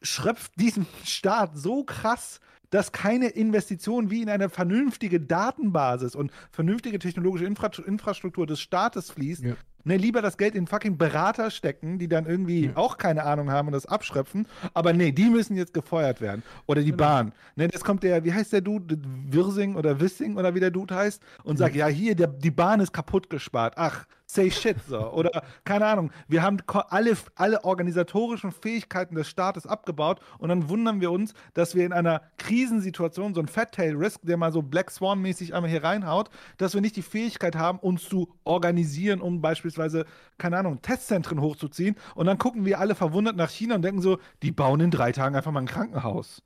schröpft diesen Staat so krass, dass keine Investition wie in eine vernünftige Datenbasis und vernünftige technologische Infra Infrastruktur des Staates fließt, ja. Ne, lieber das Geld in fucking Berater stecken, die dann irgendwie ja. auch keine Ahnung haben und das abschröpfen. Aber nee, die müssen jetzt gefeuert werden. Oder die genau. Bahn. Ne, das kommt der, wie heißt der Dude? Wirsing oder Wissing oder wie der Dude heißt und sagt, ja, hier, der, die Bahn ist kaputt gespart. Ach, say shit so. Oder keine Ahnung, wir haben alle, alle organisatorischen Fähigkeiten des Staates abgebaut und dann wundern wir uns, dass wir in einer Krisensituation, so ein Fat Tail Risk, der mal so Black Swan-mäßig einmal hier reinhaut, dass wir nicht die Fähigkeit haben, uns zu organisieren, um beispielsweise, keine Ahnung, Testzentren hochzuziehen. Und dann gucken wir alle verwundert nach China und denken so, die bauen in drei Tagen einfach mal ein Krankenhaus.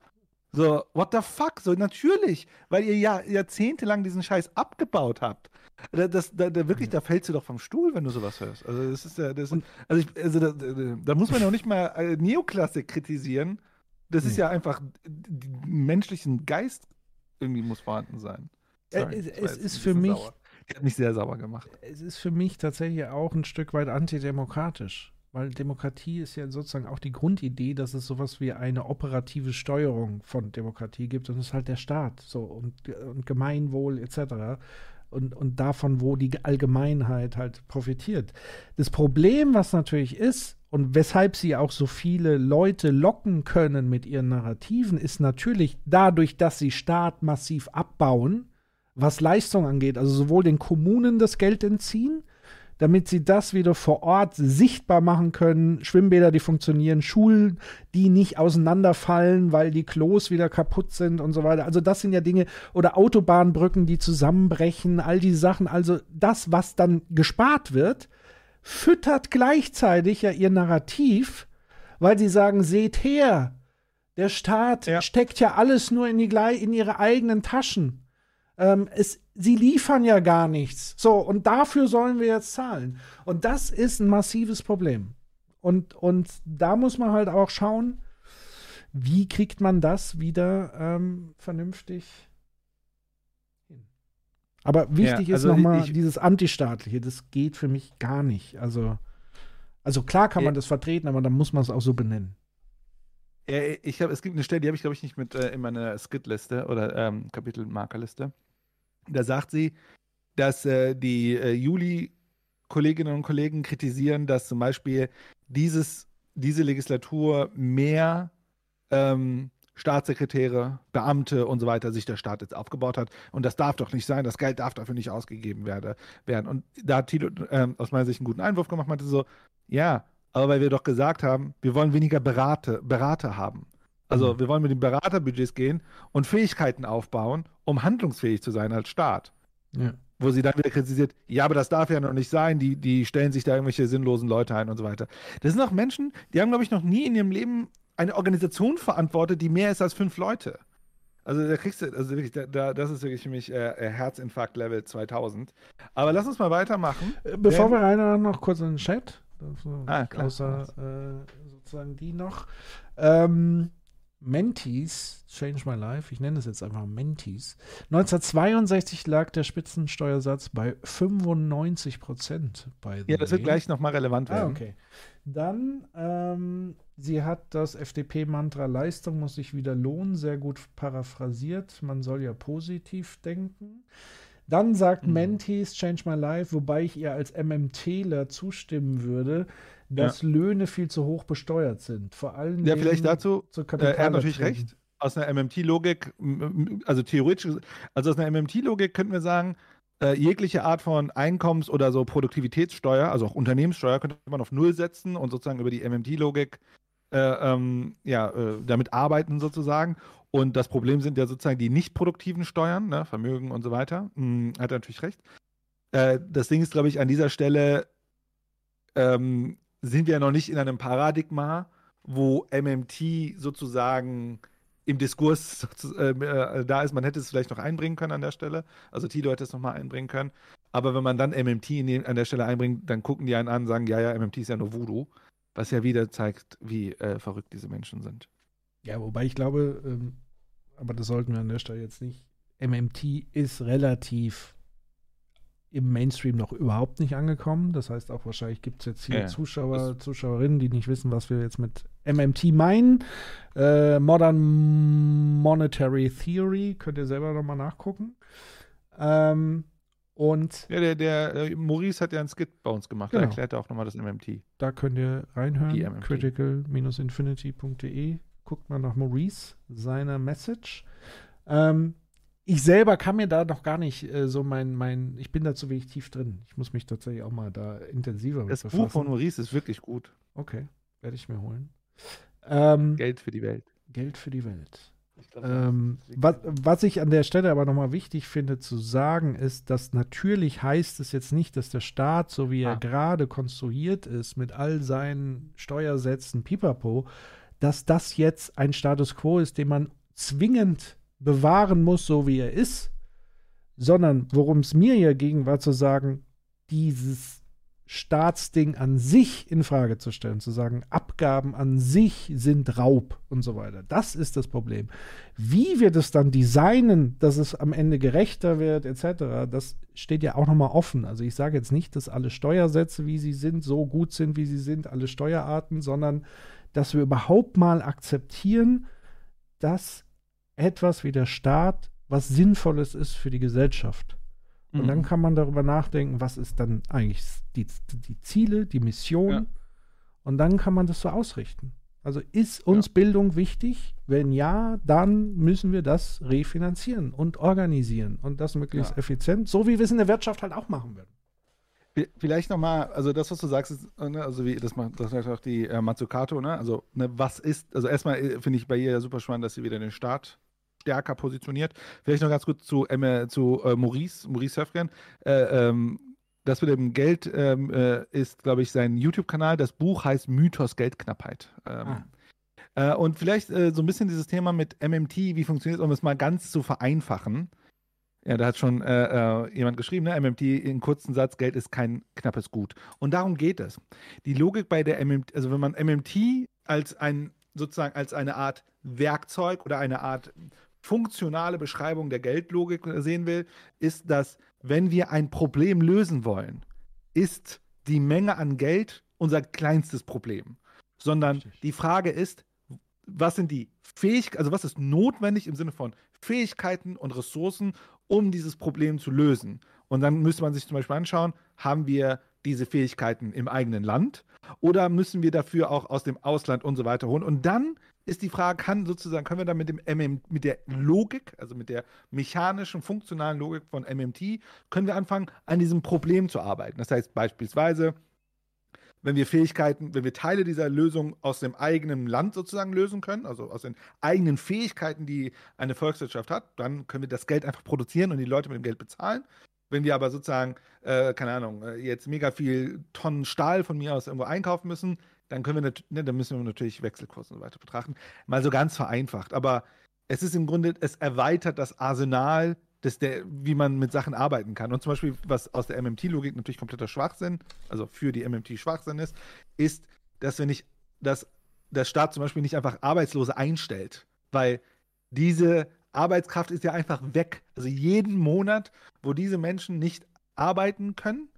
So, what the fuck? So, natürlich, weil ihr ja jahrzehntelang diesen Scheiß abgebaut habt. Das, das, da, da, wirklich, da fällst du doch vom Stuhl, wenn du sowas hörst. Also, das ist ja, das, also, ich, also da, da, muss man ja auch nicht mal äh, Neoklassik kritisieren. Das ist ja einfach, menschlichen Geist irgendwie muss vorhanden sein. Äh, Sorry, es, es ist für mich. Sauer. Ich habe mich sehr sauer gemacht. Es ist für mich tatsächlich auch ein Stück weit antidemokratisch. Weil Demokratie ist ja sozusagen auch die Grundidee, dass es sowas wie eine operative Steuerung von Demokratie gibt und es ist halt der Staat so und, und Gemeinwohl etc und, und davon, wo die Allgemeinheit halt profitiert. Das Problem, was natürlich ist, und weshalb sie auch so viele Leute locken können mit ihren Narrativen, ist natürlich dadurch, dass sie Staat massiv abbauen, was Leistung angeht, also sowohl den Kommunen das Geld entziehen, damit sie das wieder vor Ort sichtbar machen können. Schwimmbäder, die funktionieren, Schulen, die nicht auseinanderfallen, weil die Klos wieder kaputt sind und so weiter. Also das sind ja Dinge, oder Autobahnbrücken, die zusammenbrechen, all diese Sachen. Also das, was dann gespart wird, füttert gleichzeitig ja ihr Narrativ, weil sie sagen, seht her, der Staat ja. steckt ja alles nur in, die, in ihre eigenen Taschen. Ähm, es, sie liefern ja gar nichts. So, und dafür sollen wir jetzt zahlen. Und das ist ein massives Problem. Und, und da muss man halt auch schauen, wie kriegt man das wieder ähm, vernünftig hin. Aber wichtig ja, also ist nochmal dieses Antistaatliche, das geht für mich gar nicht. Also, also klar kann man das vertreten, aber dann muss man es auch so benennen. Ich habe, es gibt eine Stelle, die habe ich glaube ich nicht mit äh, in meiner Skit-Liste oder ähm, Kapitelmarkerliste. Da sagt sie, dass äh, die äh, Juli-Kolleginnen und Kollegen kritisieren, dass zum Beispiel dieses, diese Legislatur mehr ähm, Staatssekretäre, Beamte und so weiter sich der Staat jetzt aufgebaut hat. Und das darf doch nicht sein, das Geld darf dafür nicht ausgegeben werde, werden. Und da hat Tilo ähm, aus meiner Sicht einen guten Einwurf gemacht, meinte so, ja, aber weil wir doch gesagt haben, wir wollen weniger Berater, Berater haben. Also mhm. wir wollen mit den Beraterbudgets gehen und Fähigkeiten aufbauen, um handlungsfähig zu sein als Staat. Ja. Wo sie dann wieder kritisiert, ja, aber das darf ja noch nicht sein, die, die stellen sich da irgendwelche sinnlosen Leute ein und so weiter. Das sind auch Menschen, die haben, glaube ich, noch nie in ihrem Leben eine Organisation verantwortet, die mehr ist als fünf Leute. Also da kriegst du, also wirklich, da, da, das ist wirklich für mich äh, äh Herzinfarkt Level 2000. Aber lass uns mal weitermachen. Äh, bevor wir rein noch kurz in den Chat. Ah, klar. Außer äh, sozusagen die noch. Ähm, Mentees, Change My Life, ich nenne es jetzt einfach Mentees. 1962 lag der Spitzensteuersatz bei 95 Prozent. Ja, das wird gleich nochmal relevant ah, werden. Ah, okay. Dann, ähm, sie hat das FDP-Mantra Leistung muss sich wieder lohnen, sehr gut paraphrasiert. Man soll ja positiv denken. Dann sagt mhm. Mentees Change My Life, wobei ich ihr als MMTler zustimmen würde, dass ja. Löhne viel zu hoch besteuert sind. Vor allem. Ja, vielleicht dazu. Äh, er hat natürlich recht. aus einer MMT-Logik, also theoretisch, also aus einer MMT-Logik könnten wir sagen, äh, jegliche Art von Einkommens- oder so Produktivitätssteuer, also auch Unternehmenssteuer, könnte man auf Null setzen und sozusagen über die MMT-Logik äh, ähm, ja, äh, damit arbeiten sozusagen. Und das Problem sind ja sozusagen die nicht produktiven Steuern, ne, Vermögen und so weiter. Hm, hat er natürlich recht. Äh, das Ding ist, glaube ich, an dieser Stelle ähm, sind wir ja noch nicht in einem Paradigma, wo MMT sozusagen im Diskurs <laughs> äh, äh, da ist. Man hätte es vielleicht noch einbringen können an der Stelle. Also Tilo hätte es nochmal einbringen können. Aber wenn man dann MMT den, an der Stelle einbringt, dann gucken die einen an und sagen, ja, ja, MMT ist ja nur Voodoo. Was ja wieder zeigt, wie äh, verrückt diese Menschen sind. Ja, wobei ich glaube, ähm, aber das sollten wir an der Stelle jetzt nicht. MMT ist relativ im Mainstream noch überhaupt nicht angekommen. Das heißt auch wahrscheinlich gibt es jetzt hier Ja, Zuschauer, Zuschauerinnen, die nicht wissen, was wir jetzt mit MMT meinen. Äh, Modern Monetary Theory, könnt ihr selber nochmal nachgucken. Ähm, und Ja, der, der äh, Maurice hat ja einen Skit bei uns gemacht. Genau. Der erklärt auch nochmal das MMT. da könnt ihr Die reinhören. Critical-infinity.de. Guckt mal nach Maurice, seiner Message. Ähm, ich selber kann mir da noch gar nicht äh, so mein, mein, ich bin da zu wenig tief drin. Ich muss mich tatsächlich auch mal da intensiver mit Das befassen. Buch von Maurice ist wirklich gut. Okay, werde ich mir holen. Ähm, Geld für die Welt. Geld für die Welt. glaub, Ähm, was, was ich an der Stelle aber nochmal wichtig finde zu sagen, ist, dass natürlich heißt es jetzt nicht, dass der Staat, so wie er Ah. gerade konstruiert ist, mit all seinen Steuersätzen, pipapo, dass das jetzt ein Status quo ist, den man zwingend bewahren muss, so wie er ist, sondern worum es mir hier ging, war zu sagen, dieses Staatsding an sich in Frage zu stellen, zu sagen, Abgaben an sich sind Raub und so weiter. Das ist das Problem. Wie wir das dann designen, dass es am Ende gerechter wird, etc., das steht ja auch nochmal offen. Also ich sage jetzt nicht, dass alle Steuersätze, wie sie sind, so gut sind, wie sie sind, alle Steuerarten, sondern dass wir überhaupt mal akzeptieren, dass etwas wie der Staat was Sinnvolles ist für die Gesellschaft. Und Mhm. dann kann man darüber nachdenken, was ist dann eigentlich die, die Ziele, die Mission. Ja. Und dann kann man das so ausrichten. Also ist uns Bildung wichtig? Wenn ja, dann müssen wir das refinanzieren und organisieren und das möglichst Ja. effizient, so wie wir es in der Wirtschaft halt auch machen würden. Vi- Vielleicht nochmal, also das, was du sagst, ist, äh, ne, also wie das macht, das sagt auch die äh, Mazzucato, ne? Also, ne, was ist, also erstmal äh, finde ich bei ihr ja super spannend, dass sie wieder den Staat stärker positioniert. Vielleicht noch ganz kurz zu, äh, zu äh, Maurice, Maurice Höfgen. Äh, ähm, das mit dem Geld ähm, äh, ist, glaube ich, sein YouTube-Kanal. Das Buch heißt Mythos Geldknappheit. Ähm, äh, und vielleicht äh, so ein bisschen dieses Thema mit MMT, wie funktioniert es, um es mal ganz zu vereinfachen. Ja, da hat schon äh, jemand geschrieben, ne? MMT in kurzen Satz, Geld ist kein knappes Gut. Und darum geht es. Die Logik bei der MMT, also wenn man MMT als ein, sozusagen als eine Art Werkzeug oder eine Art funktionale Beschreibung der Geldlogik sehen will, ist, dass wenn wir ein Problem lösen wollen, ist die Menge an Geld unser kleinstes Problem. Sondern die Frage ist, was sind die Fähigkeiten, also was ist notwendig im Sinne von Fähigkeiten und Ressourcen, um dieses Problem zu lösen. Und dann müsste man sich zum Beispiel anschauen, haben wir diese Fähigkeiten im eigenen Land oder müssen wir dafür auch aus dem Ausland und so weiter holen. Und dann ist die Frage, kann sozusagen, können wir dann mit dem MM, mit der Logik, also mit der mechanischen, funktionalen Logik von MMT, können wir anfangen, an diesem Problem zu arbeiten. Das heißt beispielsweise, wenn wir Fähigkeiten, wenn wir Teile dieser Lösung aus dem eigenen Land sozusagen lösen können, also aus den eigenen Fähigkeiten, die eine Volkswirtschaft hat, dann können wir das Geld einfach produzieren und die Leute mit dem Geld bezahlen. Wenn wir aber sozusagen, äh, keine Ahnung, äh, jetzt mega viel Tonnen Stahl von mir aus irgendwo einkaufen müssen, dann können wir ne, dann müssen wir natürlich Wechselkurse und so weiter betrachten. Mal so ganz vereinfacht. Aber es ist im Grunde, es erweitert das Arsenal, des, der, wie man mit Sachen arbeiten kann. Und zum Beispiel, was aus der MMT-Logik natürlich kompletter Schwachsinn, also für die MMT Schwachsinn ist, ist, dass wir nicht, dass der Staat zum Beispiel nicht einfach Arbeitslose einstellt, weil diese Arbeitskraft ist ja einfach weg. Also jeden Monat, wo diese Menschen nicht arbeiten können,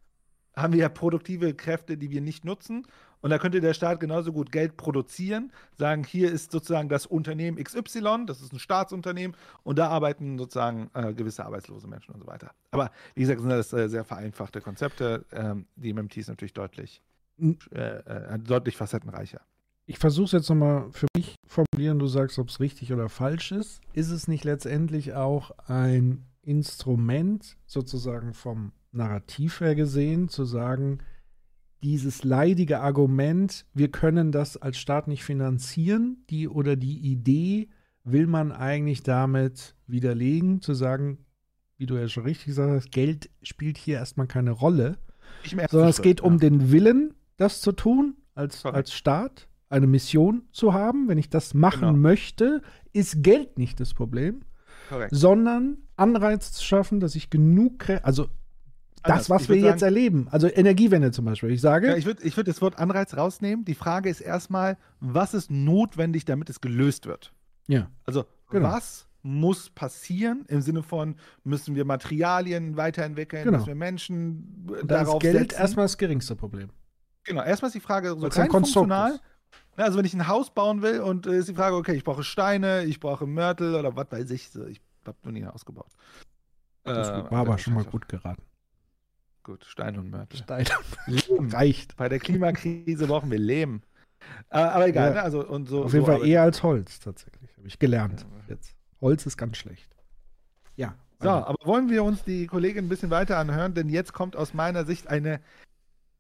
haben wir ja produktive Kräfte, die wir nicht nutzen. Und da könnte der Staat genauso gut Geld produzieren, sagen, hier ist sozusagen das Unternehmen XY, das ist ein Staatsunternehmen, und da arbeiten sozusagen äh, gewisse arbeitslose Menschen und so weiter. Aber wie gesagt, sind das äh, sehr vereinfachte Konzepte. Ähm, die MMT ist natürlich deutlich, Mhm. äh, äh, deutlich facettenreicher. ich versuche es jetzt nochmal für mich formulieren, du sagst, ob es richtig oder falsch ist. Ist es nicht letztendlich auch ein Instrument, sozusagen vom Narrativ her gesehen, zu sagen, dieses leidige Argument, wir können das als Staat nicht finanzieren, die oder die Idee will man eigentlich damit widerlegen, zu sagen, wie du ja schon richtig gesagt hast, Geld spielt hier erstmal keine Rolle, sondern es geht ja. um den Willen, das zu tun, als, als Staat, eine Mission zu haben. Wenn ich das machen genau. möchte, ist Geld nicht das Problem, Korrekt. sondern Anreiz zu schaffen, dass ich genug, also das, was wir jetzt sagen, erleben, also Energiewende zum Beispiel. Ich sage. Ja, ich würde ich würd das Wort Anreiz rausnehmen. Die Frage ist erstmal, was ist notwendig, damit es gelöst wird? Ja. Also, genau. was muss passieren im Sinne von, müssen wir Materialien weiterentwickeln, genau. müssen wir Menschen Und darauf ist Geld setzen? erstmal das geringste Problem. Genau, erstmal ist die Frage so rein funktional. Also wenn ich ein Haus bauen will und äh, ist die Frage, okay, ich brauche Steine, ich brauche Mörtel oder was weiß ich. Ich habe noch nie ein Haus gebaut. Das äh, war aber schon mal gut geraten. Gut, Stein und Mörtel. Stein und reicht. Bei der Klimakrise brauchen wir Lehm. Aber, aber egal, ja. ne? also, und so, Auf jeden so Fall eher als Holz, tatsächlich. Habe ich gelernt. Ja. Jetzt. Holz ist ganz schlecht. Ja. So, aber wollen wir uns die Kollegin ein bisschen weiter anhören, denn jetzt kommt aus meiner Sicht eine,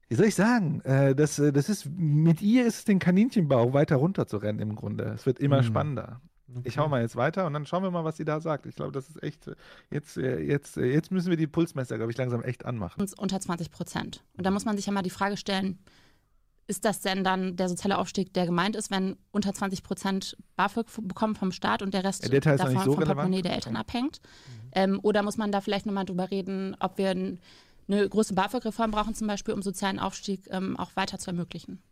wie soll ich sagen, äh, das, äh, das ist, mit ihr ist es den Kaninchenbau weiter runter zu rennen im Grunde. Es wird immer mhm. spannender. Okay. Ich hau mal jetzt weiter und dann schauen wir mal, was sie da sagt. Ich glaube, das ist echt, äh, jetzt, äh, jetzt, jetzt müssen wir die Pulsmesser, glaube ich, langsam echt anmachen. Unter 20 Prozent. Und da muss man sich ja mal die Frage stellen, ist das denn dann der soziale Aufstieg, der gemeint ist, wenn unter 20 Prozent BAföG bekommen vom Staat und der Rest ja, der davon so vom Portemonnaie der Eltern abhängt? Mhm. Ähm, oder muss man da vielleicht nochmal drüber reden, ob wir eine große BAföG-Reform brauchen, zum Beispiel, um sozialen Aufstieg ähm, auch weiter zu ermöglichen?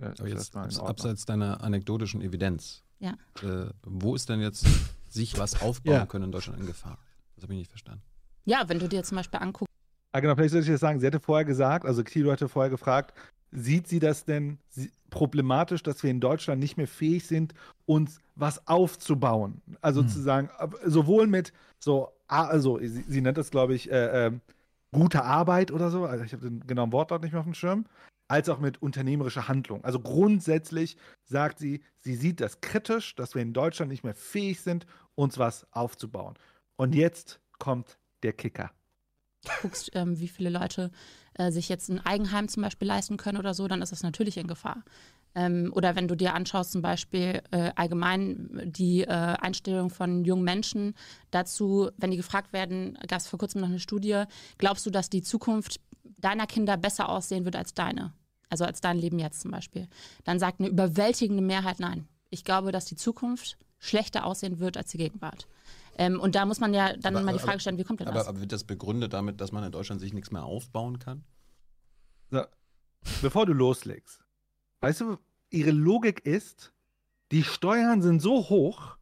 Ja, Aber jetzt abseits deiner anekdotischen Evidenz, ja. äh, wo ist denn jetzt sich was <laughs> aufbauen ja. können in Deutschland in Gefahr? Das habe ich nicht verstanden. Ja, wenn du dir zum Beispiel anguckst, Ah, genau, vielleicht sollte ich das sagen. Sie hatte vorher gesagt, also Kilo hatte vorher gefragt, Sieht sie das denn problematisch, dass wir in Deutschland nicht mehr fähig sind, uns was aufzubauen? Also hm. zu sagen, sowohl mit so, also sie, sie nennt das, glaube ich, äh, äh, gute Arbeit oder so, also ich habe den genauen Wortlaut nicht mehr auf dem Schirm, als auch mit unternehmerischer Handlung. Also grundsätzlich sagt sie, sie sieht das kritisch, dass wir in Deutschland nicht mehr fähig sind, uns was aufzubauen. Und jetzt kommt der Kicker guckst, ähm, wie viele Leute äh, sich jetzt ein Eigenheim zum Beispiel leisten können oder so, dann ist das natürlich in Gefahr. Ähm, oder wenn du dir anschaust, zum Beispiel äh, allgemein die äh, Einstellung von jungen Menschen dazu, wenn die gefragt werden, gab es vor kurzem noch eine Studie, glaubst du, dass die Zukunft deiner Kinder besser aussehen wird als deine? Also als dein Leben jetzt zum Beispiel. Dann sagt eine überwältigende Mehrheit nein. Ich glaube, dass die Zukunft schlechter aussehen wird als die Gegenwart. Ähm, und da muss man ja dann aber, mal die Frage stellen, wie kommt denn das? Aber, aber wird das begründet damit, dass man in Deutschland sich nichts mehr aufbauen kann? So, bevor du loslegst, weißt du, ihre Logik ist, die Steuern sind so hoch,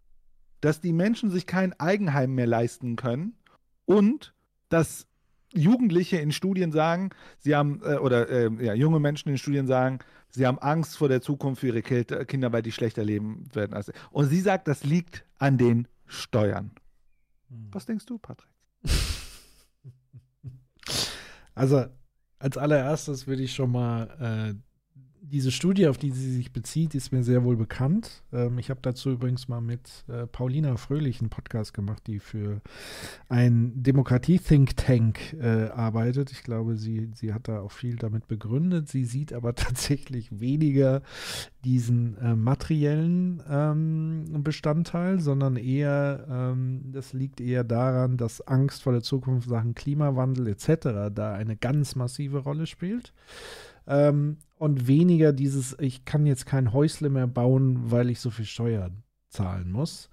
dass die Menschen sich kein Eigenheim mehr leisten können und dass Jugendliche in Studien sagen, sie haben, äh, oder äh, ja, junge Menschen in Studien sagen, sie haben Angst vor der Zukunft für ihre Kinder, weil die schlechter leben werden. Und sie sagt, das liegt an den Steuern. Hm. Was denkst du, Patrick? <laughs> Also, als allererstes würde ich schon mal äh, diese Studie, auf die sie sich bezieht, ist mir sehr wohl bekannt. Ähm, ich habe dazu übrigens mal mit äh, Paulina Fröhlich einen Podcast gemacht, die für ein Demokratie-Think Tank äh, arbeitet. Ich glaube, sie, sie hat da auch viel damit begründet. Sie sieht aber <laughs> tatsächlich weniger diesen äh, materiellen ähm, Bestandteil, sondern eher, ähm, das liegt eher daran, dass Angst vor der Zukunft, Sachen Klimawandel etc. da eine ganz massive Rolle spielt. Ähm, und weniger dieses, ich kann jetzt kein Häusle mehr bauen, weil ich so viel Steuern zahlen muss.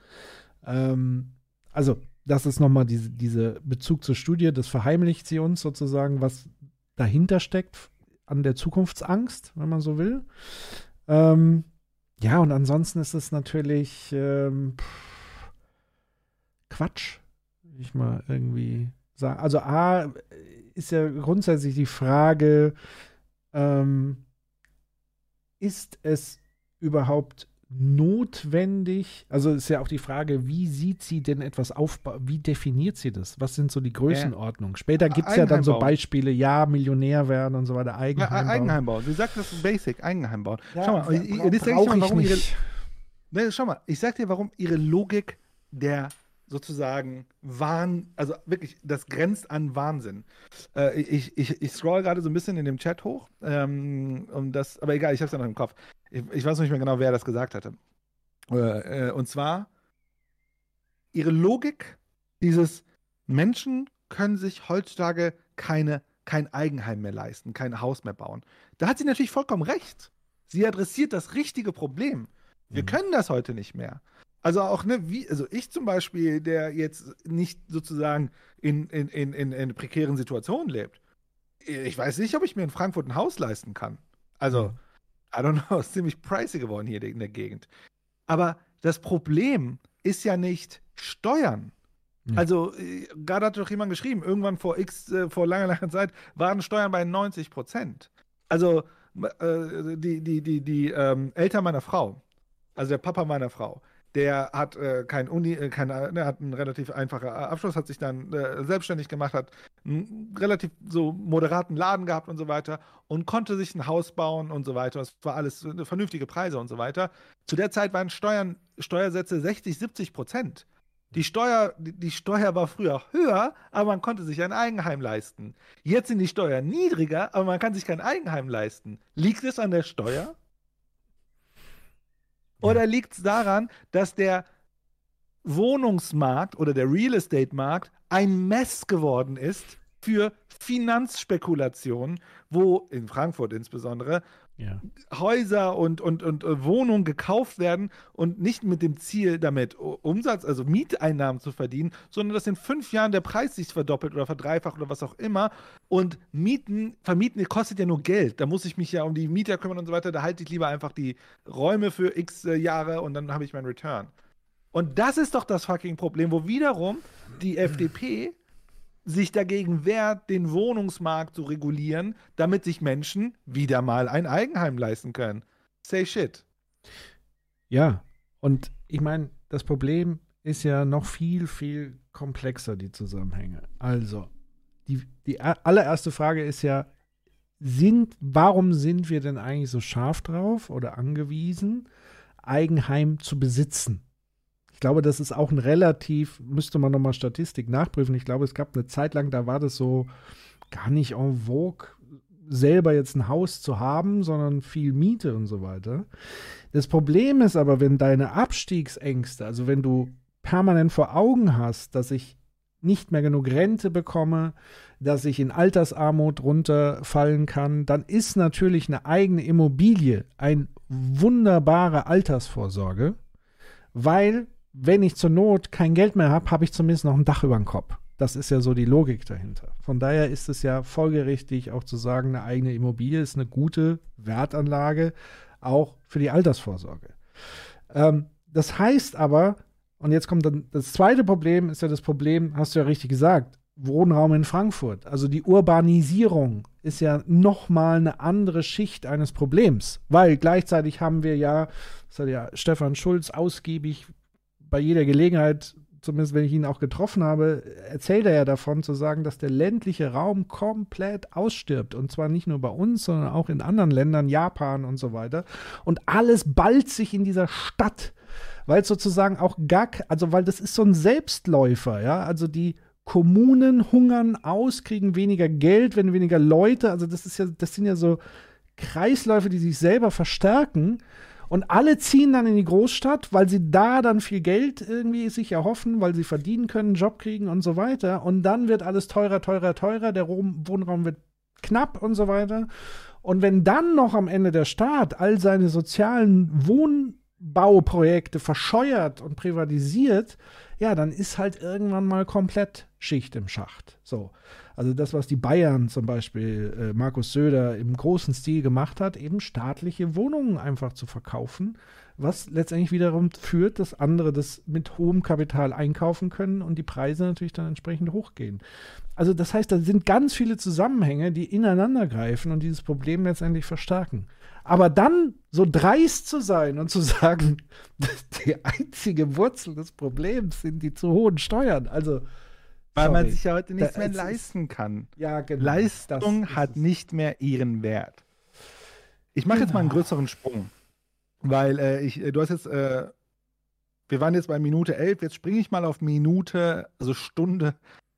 Ähm, also, das ist nochmal diese, diese Bezug zur Studie, das verheimlicht sie uns sozusagen, was dahinter steckt an der Zukunftsangst, wenn man so will. Ähm, ja, und ansonsten ist es natürlich ähm, Quatsch, will ich mal irgendwie sagen. Also A ist ja grundsätzlich die Frage, ähm, ist es überhaupt notwendig? Also ist ja auch die Frage, wie sieht sie denn etwas aufbauen? Wie definiert sie das? Was sind so die Größenordnungen? Später gibt es ja dann so Beispiele, ja, Millionär werden und so weiter, Eigenheim ja, Eigenheim bauen. Sie sagt das ist Basic, Eigenheim bauen. Ja, schau mal, ich, ich, ich, mal, warum ihre, ne, schau mal, ich sag dir, warum ihre Logik der sozusagen Wahn, also wirklich, das grenzt an Wahnsinn. Äh, ich, ich, ich scroll gerade so ein bisschen in dem Chat hoch, ähm, um das, aber egal, ich habe es ja noch im Kopf. Ich, ich, weiß nicht mehr genau, wer das gesagt hatte. Äh, äh, und zwar ihre Logik, dieses Menschen können sich heutzutage keine, kein Eigenheim mehr leisten, kein Haus mehr bauen. Da hat sie natürlich vollkommen recht. Sie adressiert das richtige Problem. Wir mhm. können das heute nicht mehr. Also auch, ne, wie, also ich zum Beispiel, der jetzt nicht sozusagen in, in, in, in, in prekären Situationen lebt. Ich weiß nicht, ob ich mir in Frankfurt ein Haus leisten kann. Also, mhm. I don't know, <laughs> ist ziemlich pricey geworden hier in der Gegend. Aber das Problem ist ja nicht Steuern. Ja. Also, äh, gerade hat doch jemand geschrieben, irgendwann vor X, äh, vor langer, langer Zeit waren Steuern bei 90 Prozent. Also, äh, die, die, die, die ähm, Eltern meiner Frau, also der Papa meiner Frau, der hat äh, kein Uni, äh, kein, äh, ne, hat einen relativ einfachen Abschluss, hat sich dann äh, selbstständig gemacht, hat einen relativ so moderaten Laden gehabt und so weiter und konnte sich ein Haus bauen und so weiter. Es war alles äh, vernünftige Preise und so weiter. Zu der Zeit waren Steuern, Steuersätze 60, 70 Prozent. Die Steuer, die Steuer war früher höher, aber man konnte sich ein Eigenheim leisten. Jetzt sind die Steuern niedriger, aber man kann sich kein Eigenheim leisten. Liegt es an der Steuer? Oder liegt es daran, dass der Wohnungsmarkt oder der Real Estate Markt ein Mess geworden ist für Finanzspekulationen, wo in Frankfurt insbesondere ja. Häuser und, und, und äh, Wohnungen gekauft werden und nicht mit dem Ziel, damit Umsatz, also Mieteinnahmen zu verdienen, sondern dass in fünf Jahren der Preis sich verdoppelt oder verdreifacht oder was auch immer. Und Mieten, vermieten kostet ja nur Geld. Da muss ich mich ja um die Mieter kümmern und so weiter. Da halte ich lieber einfach die Räume für x äh, Jahre und dann habe ich meinen Return. Und das ist doch das fucking Problem, wo wiederum die <clears throat> FDP sich dagegen wehrt, den Wohnungsmarkt zu regulieren, damit sich Menschen wieder mal ein Eigenheim leisten können. Say shit. Ja, und ich meine, das Problem ist ja noch viel, viel komplexer, die Zusammenhänge. Also, die, die allererste Frage ist ja, sind, warum sind wir denn eigentlich so scharf drauf oder angewiesen, Eigenheim zu besitzen? Glaube, das ist auch ein relativ, müsste man nochmal Statistik nachprüfen. Ich glaube, es gab eine Zeit lang, da war das so gar nicht en vogue, selber jetzt ein Haus zu haben, sondern viel Miete und so weiter. Das Problem ist aber, wenn deine Abstiegsängste, also wenn du permanent vor Augen hast, dass ich nicht mehr genug Rente bekomme, dass ich in Altersarmut runterfallen kann, dann ist natürlich eine eigene Immobilie eine wunderbare Altersvorsorge, weil wenn ich zur Not kein Geld mehr habe, habe ich zumindest noch ein Dach über dem Kopf. Das ist ja so die Logik dahinter. Von daher ist es ja folgerichtig auch zu sagen, eine eigene Immobilie ist eine gute Wertanlage, auch für die Altersvorsorge. Ähm, das heißt aber, und jetzt kommt dann das zweite Problem, ist ja das Problem, hast du ja richtig gesagt, Wohnraum in Frankfurt. Also die Urbanisierung ist ja nochmal eine andere Schicht eines Problems, weil gleichzeitig haben wir ja, das hat ja Stefan Schulz ausgiebig bei jeder Gelegenheit, zumindest wenn ich ihn auch getroffen habe, erzählt er ja davon zu sagen, dass der ländliche Raum komplett ausstirbt. Und zwar nicht nur bei uns, sondern auch in anderen Ländern, Japan und so weiter. Und alles ballt sich in dieser Stadt, weil sozusagen auch gar, also weil das ist so ein Selbstläufer, ja. Also die Kommunen hungern aus, kriegen weniger Geld, wenn weniger Leute, also das ist ja, das sind ja so Kreisläufe, die sich selber verstärken. Und alle ziehen dann in die Großstadt, weil sie da dann viel Geld irgendwie sich erhoffen, weil sie verdienen können, Job kriegen und so weiter. Und dann wird alles teurer, teurer, teurer. Der Wohnraum wird knapp und so weiter. Und wenn dann noch am Ende der Staat all seine sozialen Wohnbauprojekte verscheuert und privatisiert, ja, dann ist halt irgendwann mal komplett Schicht im Schacht. So. Also das, was die Bayern zum Beispiel, äh, Markus Söder im großen Stil gemacht hat, eben staatliche Wohnungen einfach zu verkaufen, was letztendlich wiederum führt, dass andere das mit hohem Kapital einkaufen können und die Preise natürlich dann entsprechend hochgehen. Also das heißt, da sind ganz viele Zusammenhänge, die ineinander greifen und dieses Problem letztendlich verstärken. Aber dann so dreist zu sein und zu sagen, <laughs> die einzige Wurzel des Problems sind die zu hohen Steuern. Also. Weil sorry. man sich ja heute nichts Da- mehr es ist- leisten kann. Ja, genau. Leistung hat nicht mehr ihren Wert. Ich mache jetzt mal einen Genau. größeren Sprung, weil äh, ich, äh, du hast jetzt, äh, wir waren jetzt bei Minute 11, jetzt springe ich mal auf Minute, also Stunde,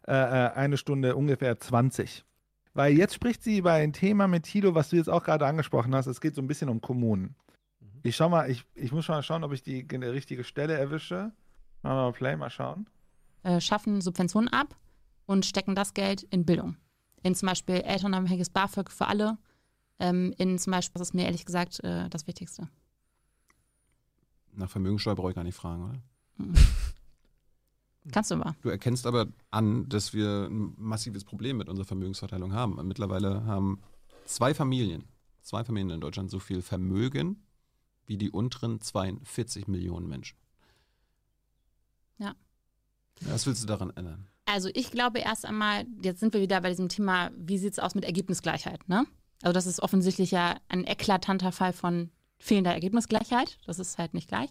äh, äh, eine Stunde ungefähr 20. Weil jetzt spricht sie über ein Thema mit Tilo, was du jetzt auch gerade angesprochen hast. Es geht so ein bisschen um Kommunen. Ich schau mal, ich, ich muss schon mal schauen, ob ich die, die richtige Stelle erwische. Machen wir mal Play, mal schauen. Äh, schaffen Subventionen ab und stecken das Geld in Bildung. In zum Beispiel elternabhängiges BAföG für alle. Ähm, in zum Beispiel, das ist mir ehrlich gesagt äh, das Wichtigste. Nach Vermögensteuer brauche ich gar nicht fragen, oder? Mhm. <laughs> Kannst du mal. Du erkennst aber an, dass wir ein massives Problem mit unserer Vermögensverteilung haben. Mittlerweile haben zwei Familien, zwei Familien in Deutschland so viel Vermögen wie die unteren 42 Millionen Menschen. Ja. Was willst du daran ändern? Also ich glaube erst einmal, jetzt sind wir wieder bei diesem Thema, wie sieht es aus mit Ergebnisgleichheit, ne? Also das ist offensichtlich ja ein eklatanter Fall von fehlender Ergebnisgleichheit. Das ist halt nicht gleich.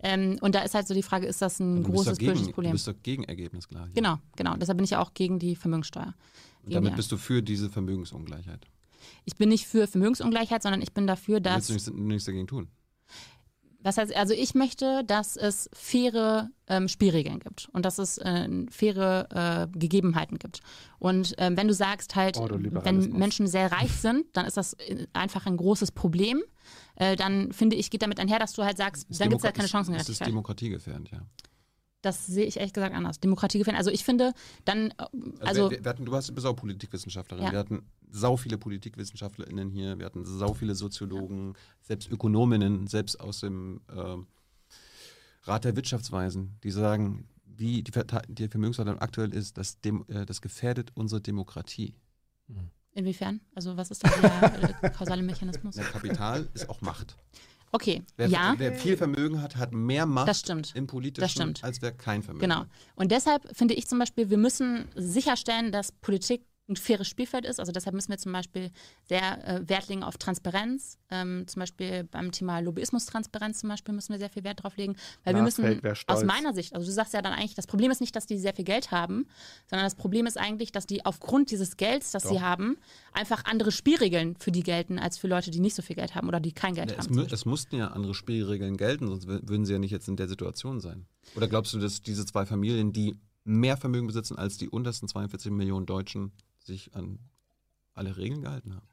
Ähm, und da ist halt so die Frage, ist das ein Du großes gegen, politisches Du Problem? bist doch gegen Ergebnisgleichheit. Genau, genau. Deshalb bin ich ja auch gegen die Vermögenssteuer. Und Gegen damit die- bist du für diese Vermögensungleichheit. ich bin nicht für Vermögensungleichheit, sondern ich bin dafür, Willst dass du nichts, nichts dagegen tun? Was heißt, also ich möchte, dass es faire ähm, Spielregeln gibt und dass es äh, faire äh, Gegebenheiten gibt. Und ähm, wenn du sagst halt, wenn Ordoliberalismus. Menschen sehr reich sind, dann ist das äh, einfach ein großes Problem. Äh, dann finde ich, geht damit einher, dass du halt sagst, Ist dann gibt es Demokra- halt keine Chancengerechtigkeit. Es ist demokratiegefährdend, ja. Das sehe ich ehrlich gesagt anders. Demokratie gefällt. Also ich finde, dann, äh, Also, also, wir, wir hatten, du warst, bist auch Politikwissenschaftlerin. Ja. Wir hatten sau viele PolitikwissenschaftlerInnen hier, wir hatten sau viele Soziologen, selbst Ökonominnen, selbst aus dem ähm, Rat der Wirtschaftsweisen, die sagen, wie die, die Vermögensverteilung aktuell ist, das, dem, äh, das gefährdet unsere Demokratie. inwiefern? Also was ist da der äh, kausale Mechanismus? Der Kapital ist auch Macht. Okay, Wer, ja. wer viel Vermögen hat, hat mehr Macht Das stimmt. im politischen, Das stimmt. als wer kein Vermögen Genau. hat. Und deshalb finde ich zum Beispiel, wir müssen sicherstellen, dass Politik ein faires Spielfeld ist. Also deshalb müssen wir zum Beispiel sehr äh, Wert legen auf Transparenz. Ähm, zum Beispiel beim Thema Lobbyismus-Transparenz zum Beispiel müssen wir sehr viel Wert drauf legen. Weil wir Marsfeld müssen aus meiner Sicht, also du sagst ja dann eigentlich, das Problem ist nicht, dass die sehr viel Geld haben, sondern das Problem ist eigentlich, dass die aufgrund dieses Gelds, das sie Doch. haben, einfach andere Spielregeln für die gelten, als für Leute, die nicht so viel Geld haben oder die kein Geld Ja, es, haben. mu es mussten ja andere Spielregeln gelten, sonst wür- würden sie ja nicht jetzt in der Situation sein. Oder glaubst du, dass diese zwei Familien, die mehr Vermögen besitzen als die untersten 42 Millionen Deutschen, sich an alle Regeln gehalten haben?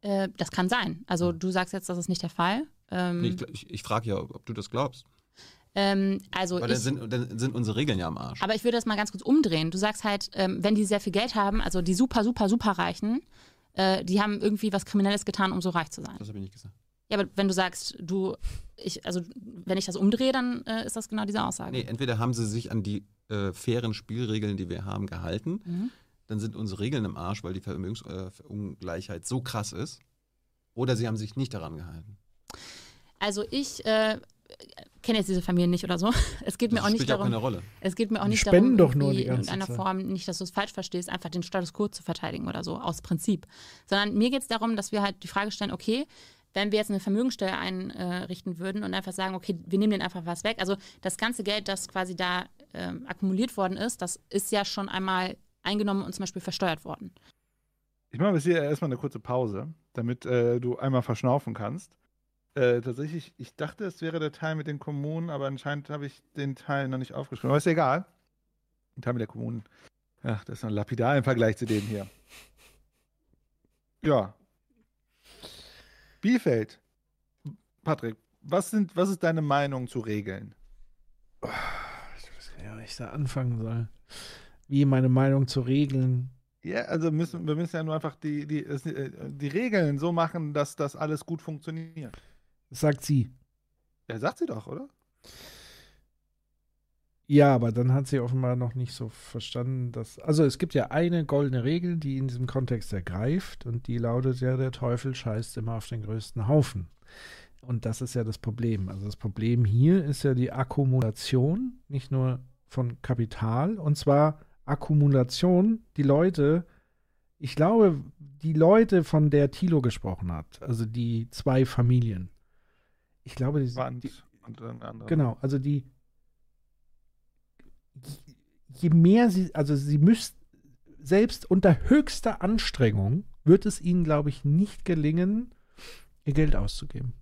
Äh, das kann sein. Also du sagst jetzt, das ist nicht der Fall. Ähm, Nee, ich ich, ich frage ja, ob du das glaubst. ähm, also Weil ich, dann sind, dann sind unsere Regeln ja am Arsch. Aber ich würde das mal ganz kurz umdrehen. Du sagst halt, ähm, wenn die sehr viel Geld haben, also die super, super, super Reichen, äh, die haben irgendwie was Kriminelles getan, um so reich zu sein. Das habe ich nicht gesagt. Ja, aber wenn du sagst, du, ich, also wenn ich das umdrehe, dann äh, ist das genau diese Aussage. Nee, entweder haben sie sich an die äh, fairen Spielregeln, die wir haben, gehalten. Mhm. Dann sind unsere Regeln im Arsch, weil die Vermögensungleichheit so krass ist. Oder sie haben sich nicht daran gehalten. Also ich äh, kenne jetzt diese Familien nicht oder so. <laughs> Es geht mir Das auch nicht spielt ja auch darum. keine Rolle. Es geht mir auch Die nicht spenden darum, doch nur die in ganze irgendeiner Zeit. Form, nicht, dass du es falsch verstehst, einfach den Status quo zu verteidigen oder so, aus Prinzip. Sondern mir geht es darum, dass wir halt die Frage stellen, okay, wenn wir jetzt eine Vermögensteuer einrichten würden und einfach sagen, okay, wir nehmen denen einfach was weg. Also das ganze Geld, das quasi da ähm, akkumuliert worden ist, das ist ja schon einmal eingenommen und zum Beispiel versteuert worden. Ich mache jetzt hier erstmal eine kurze Pause, damit äh, du einmal verschnaufen kannst. Äh, tatsächlich, ich dachte, es wäre der Teil mit den Kommunen, aber anscheinend habe ich den Teil noch nicht aufgeschrieben. Aber ist egal. Der Teil mit der Kommunen. Ach, das ist noch lapidar im Vergleich zu dem hier. Ja. Bielefeld. Patrick, was, sind, was ist deine Meinung zu Regeln? Ich weiß gar nicht, wie ich da anfangen soll. Wie meine Meinung zu Regeln. Ja, also müssen, wir müssen ja nur einfach die, die, äh, die Regeln so machen, dass das alles gut funktioniert. Das sagt sie. Ja, sagt sie doch, oder? Ja, aber dann hat sie offenbar noch nicht so verstanden, dass. Also es gibt ja eine goldene Regel, die in diesem Kontext ergreift und die lautet ja, der Teufel scheißt immer auf den größten Haufen. Und das ist ja das Problem. Also das Problem hier ist ja die Akkumulation, nicht nur von Kapital, und zwar Akkumulation, die Leute, ich glaube, die Leute, von der Thilo gesprochen hat, also die zwei Familien, ich glaube, die, Wand die und anderer. genau, also die, je mehr sie, also sie müssten, selbst unter höchster Anstrengung wird es ihnen, glaube ich, nicht gelingen, ihr Geld auszugeben.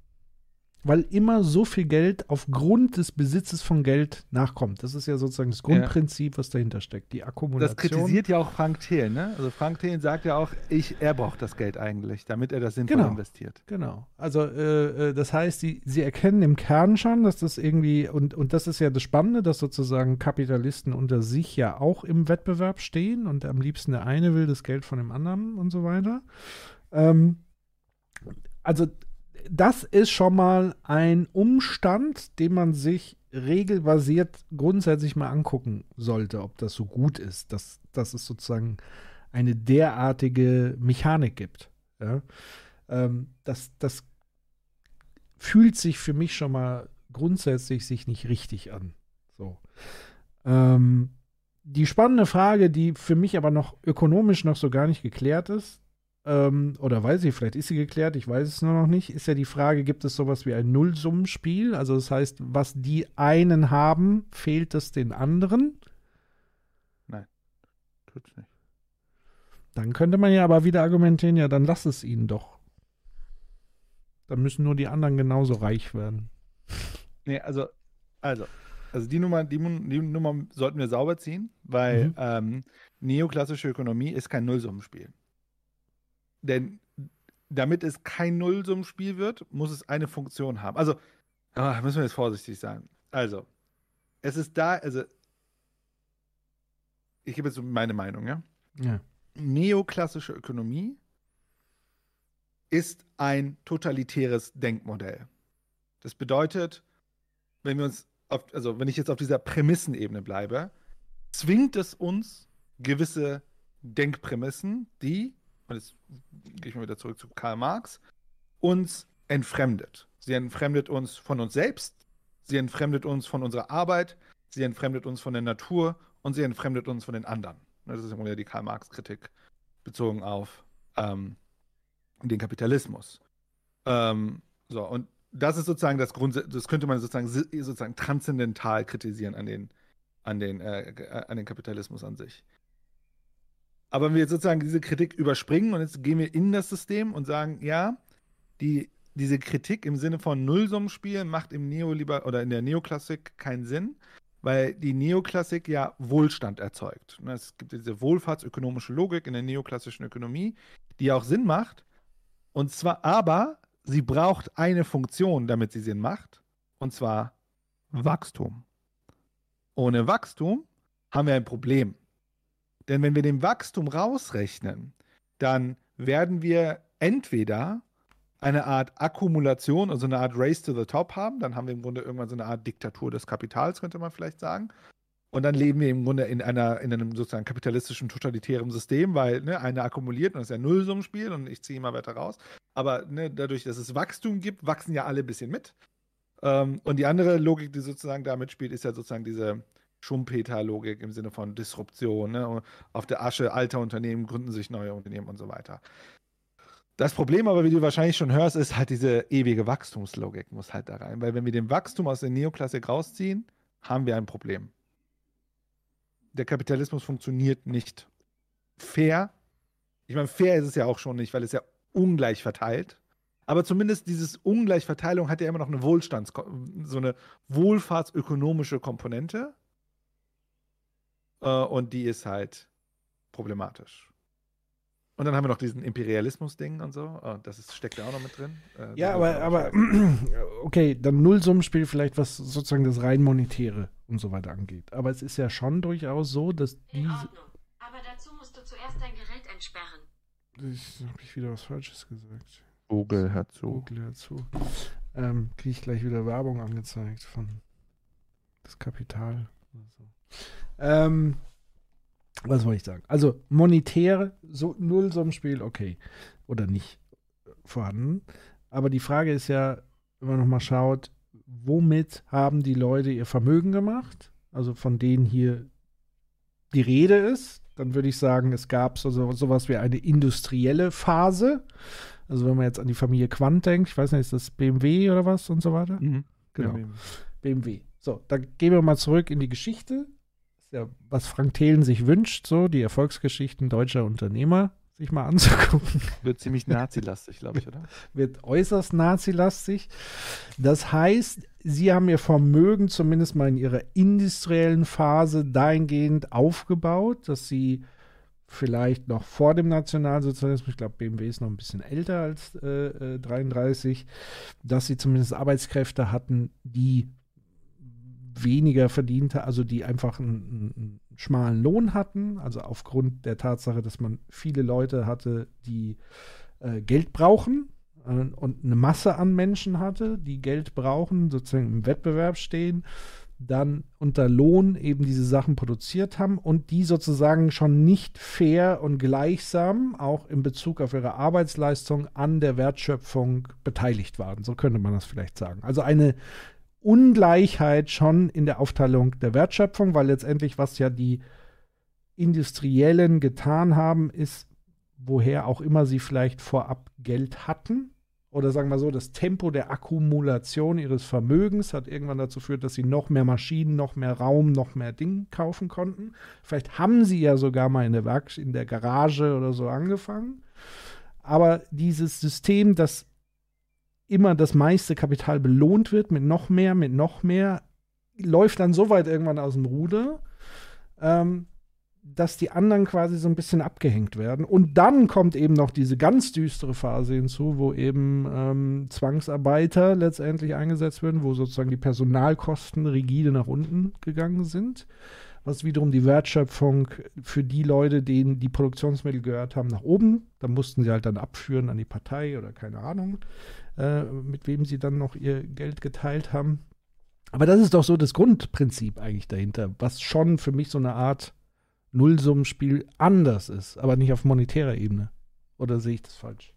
Weil immer so viel Geld aufgrund des Besitzes von Geld nachkommt. Das ist ja sozusagen das Grundprinzip, was dahinter steckt. Die Akkumulation. Das kritisiert ja auch Frank Thelen, ne? Also Frank Thelen sagt ja auch, ich, er braucht das Geld eigentlich, damit er das sinnvoll Genau. investiert. Genau. Also äh, äh, das heißt, sie, sie erkennen im Kern schon, dass das irgendwie, und, und das ist ja das Spannende, dass sozusagen Kapitalisten unter sich ja auch im Wettbewerb stehen und am liebsten der eine will das Geld von dem anderen und so weiter. Ähm, also das ist schon mal ein Umstand, den man sich regelbasiert grundsätzlich mal angucken sollte, ob das so gut ist, dass, dass es sozusagen eine derartige Mechanik gibt. Ja? Ähm, das, das fühlt sich für mich schon mal grundsätzlich sich nicht richtig an. So. Ähm, die spannende Frage, die für mich aber noch ökonomisch noch so gar nicht geklärt ist, ähm, oder weiß ich, vielleicht ist sie geklärt, ich weiß es nur noch nicht, ist ja die Frage, gibt es sowas wie ein Nullsummenspiel? Also das heißt, was die einen haben, fehlt es den anderen? Nein, tut's nicht. Dann könnte man ja aber wieder argumentieren, ja, dann lass es ihnen doch. Dann müssen nur die anderen genauso reich werden. Nee, also, also, also die Nummer, die, die Nummer sollten wir sauber ziehen, weil Mhm. ähm, neoklassische Ökonomie ist kein Nullsummenspiel. Denn damit es kein Nullsummenspiel wird, muss es eine Funktion haben. Also, ah, müssen wir jetzt vorsichtig sein. Also, es ist da, also, ich gebe jetzt meine Meinung, ja? Ja. Neoklassische Ökonomie ist ein totalitäres Denkmodell. Das bedeutet, wenn wir uns auf, also wenn ich jetzt auf dieser Prämissenebene bleibe, zwingt es uns gewisse Denkprämissen, die, und jetzt gehe ich mal wieder zurück zu Karl Marx, uns entfremdet. Sie entfremdet uns von uns selbst, sie entfremdet uns von unserer Arbeit, sie entfremdet uns von der Natur und sie entfremdet uns von den anderen. Das ist Grunde die Karl Marx-Kritik bezogen auf ähm, den Kapitalismus. Ähm, so, und das ist sozusagen das Grund, das könnte man sozusagen, sozusagen transzendental kritisieren an den, an den, äh, an den Kapitalismus an sich. Aber wenn wir jetzt sozusagen diese Kritik überspringen und jetzt gehen wir in das System und sagen, ja, die, diese Kritik im Sinne von Nullsummenspiel macht im Neoliber oder in der Neoklassik keinen Sinn, weil die Neoklassik ja Wohlstand erzeugt. Ne, Es gibt diese wohlfahrtsökonomische Logik in der neoklassischen Ökonomie, die auch Sinn macht. Und zwar aber, sie braucht eine Funktion, damit sie Sinn macht, und zwar Wachstum. Ohne Wachstum haben wir ein Problem. Denn wenn wir den Wachstum rausrechnen, dann werden wir entweder eine Art Akkumulation, also eine Art Race to the Top haben, dann haben wir im Grunde irgendwann so eine Art Diktatur des Kapitals, könnte man vielleicht sagen. Und dann leben wir im Grunde in, einer, in einem sozusagen kapitalistischen, totalitären System, weil ne, einer akkumuliert und das ist ja ein Nullsummenspiel und ich ziehe immer weiter raus. Aber ne, dadurch, dass es Wachstum gibt, wachsen ja alle ein bisschen mit. Ähm, und die andere Logik, die sozusagen da mitspielt, ist ja sozusagen diese Schumpeter-Logik im Sinne von Disruption. Ne? Auf der Asche alter Unternehmen gründen sich neue Unternehmen und so weiter. Das Problem aber, wie du wahrscheinlich schon hörst, ist halt diese ewige Wachstumslogik muss halt da rein. Weil wenn wir den Wachstum aus der Neoklassik rausziehen, haben wir ein Problem. Der Kapitalismus funktioniert nicht fair. Ich meine, fair ist es ja auch schon nicht, weil es ja ungleich verteilt. Aber zumindest dieses Ungleichverteilung hat ja immer noch eine Wohlstands-, so eine wohlfahrtsökonomische Komponente. Äh, und die ist halt problematisch. Und dann haben wir noch diesen Imperialismus-Ding und so. Äh, Das ist, steckt da auch noch mit drin. Äh, Ja, aber, aber <clears throat> okay, dann Nullsummenspiel vielleicht, was sozusagen das rein monetäre und so weiter angeht. Aber es ist ja schon durchaus so, dass diese. Aber dazu musst du zuerst dein Gerät entsperren. Ich habe ich wieder was Falsches gesagt. Google hört zu. Google hört zu. Ähm, Kriege ich gleich wieder Werbung angezeigt von das Kapital. Also. Ähm, was wollte ich sagen? Also monetäre, so Nullsummenspiel, okay. Oder nicht vorhanden. Aber die Frage ist ja, wenn man nochmal schaut, womit haben die Leute ihr Vermögen gemacht? Also von denen hier die Rede ist. dann würde ich sagen, es gab so, so sowas wie eine industrielle Phase. Also wenn man jetzt an die Familie Quant denkt, ich weiß nicht, ist das BMW oder was und so weiter? Mhm. Genau. BMW. BMW. So, dann gehen wir mal zurück in die Geschichte. Ja, was Frank Thelen sich wünscht, so die Erfolgsgeschichten deutscher Unternehmer sich mal anzugucken. <laughs> Wird ziemlich nazilastig, glaube ich, oder? <laughs> Wird äußerst nazilastig. Das heißt, sie haben ihr Vermögen zumindest mal in ihrer industriellen Phase dahingehend aufgebaut, dass sie vielleicht noch vor dem Nationalsozialismus, ich glaube, BMW ist noch ein bisschen älter als äh, äh, 33, dass sie zumindest Arbeitskräfte hatten, die weniger verdiente, also die einfach einen, einen, schmalen Lohn hatten, also aufgrund der Tatsache, dass man viele Leute hatte, die äh, Geld brauchen äh, und eine Masse an Menschen hatte, die Geld brauchen, sozusagen im Wettbewerb stehen, dann unter Lohn eben diese Sachen produziert haben und die sozusagen schon nicht fair und gleichsam auch in Bezug auf ihre Arbeitsleistung an der Wertschöpfung beteiligt waren. So könnte man das vielleicht sagen. Also eine Ungleichheit schon in der Aufteilung der Wertschöpfung, weil letztendlich, was ja die Industriellen getan haben, ist, woher auch immer sie vielleicht vorab Geld hatten, oder sagen wir so, das Tempo der Akkumulation ihres Vermögens hat irgendwann dazu geführt, dass sie noch mehr Maschinen, noch mehr Raum, noch mehr Dinge kaufen konnten. Vielleicht haben sie ja sogar mal in der Werk in der Garage oder so angefangen. Aber dieses System, das immer das meiste Kapital belohnt wird mit noch mehr, mit noch mehr, läuft dann so weit irgendwann aus dem Ruder, ähm, dass die anderen quasi so ein bisschen abgehängt werden. Und dann kommt eben noch diese ganz düstere Phase hinzu, wo eben ähm, Zwangsarbeiter letztendlich eingesetzt werden, wo sozusagen die Personalkosten rigide nach unten gegangen sind, was wiederum die Wertschöpfung für die Leute, denen die Produktionsmittel gehört haben, nach oben. Da mussten sie halt dann abführen an die Partei oder keine Ahnung, äh, mit wem sie dann noch ihr Geld geteilt haben. Aber das ist doch so das Grundprinzip eigentlich dahinter, was schon für mich so eine Art Nullsummenspiel anders ist, aber nicht auf monetärer Ebene. Oder sehe ich das falsch?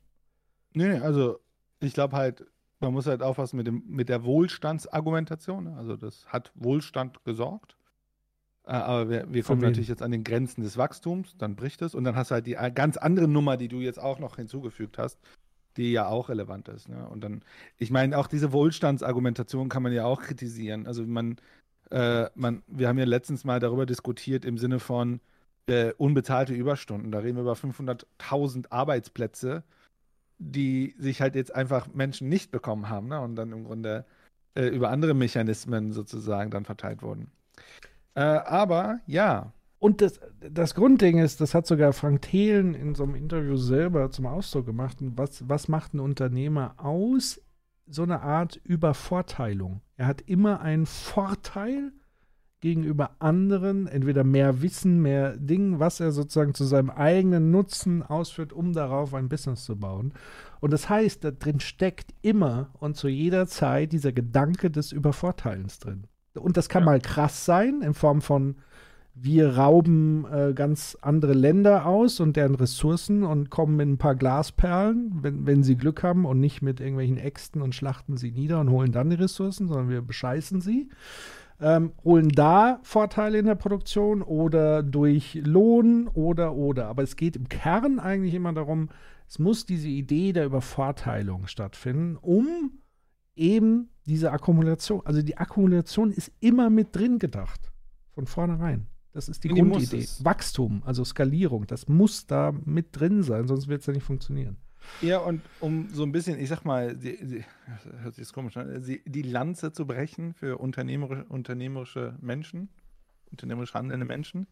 Nee, also ich glaube halt, man muss halt aufpassen mit, dem, mit der Wohlstandsargumentation. ne? Also das hat Wohlstand gesorgt. Äh, Aber wir, wir kommen natürlich jetzt an den Grenzen des Wachstums, dann bricht es und dann hast du halt die ganz andere Nummer, die du jetzt auch noch hinzugefügt hast, die ja auch relevant ist. Ne? Und dann, ich meine, auch diese Wohlstandsargumentation kann man ja auch kritisieren. Also man, äh, man, wir haben ja letztens mal darüber diskutiert im Sinne von äh, unbezahlte Überstunden. Da reden wir über 500.000 Arbeitsplätze, die sich halt jetzt einfach Menschen nicht bekommen haben ne? und dann im Grunde äh, über andere Mechanismen sozusagen dann verteilt wurden. Äh, aber ja, Und das, das Grundding ist, das hat sogar Frank Thelen in so einem Interview selber zum Ausdruck gemacht. Was, was macht ein Unternehmer aus? So eine Art Übervorteilung. Er hat immer einen Vorteil gegenüber anderen, entweder mehr Wissen, mehr Dingen, was er sozusagen zu seinem eigenen Nutzen ausführt, um darauf ein Business zu bauen. Und das heißt, da drin steckt immer und zu jeder Zeit dieser Gedanke des Übervorteilens drin. Und das kann mal krass sein, in Form von, wir rauben äh, ganz andere Länder aus und deren Ressourcen und kommen mit ein paar Glasperlen, wenn, wenn sie Glück haben und nicht mit irgendwelchen Äxten und schlachten sie nieder und holen dann die Ressourcen, sondern wir bescheißen sie. Ähm, holen da Vorteile in der Produktion oder durch Lohn oder oder. Aber es geht im Kern eigentlich immer darum, es muss diese Idee der Übervorteilung stattfinden, um eben diese Akkumulation, also die Akkumulation ist immer mit drin gedacht. Von vornherein. Das ist die muss Grundidee. Wachstum, also Skalierung, das muss da mit drin sein, sonst wird es ja nicht funktionieren. Ja, und um so ein bisschen, ich sag mal, die, die, hört sich komisch an, die, die Lanze zu brechen für unternehmerische, unternehmerische Menschen, unternehmerisch handelnde Menschen,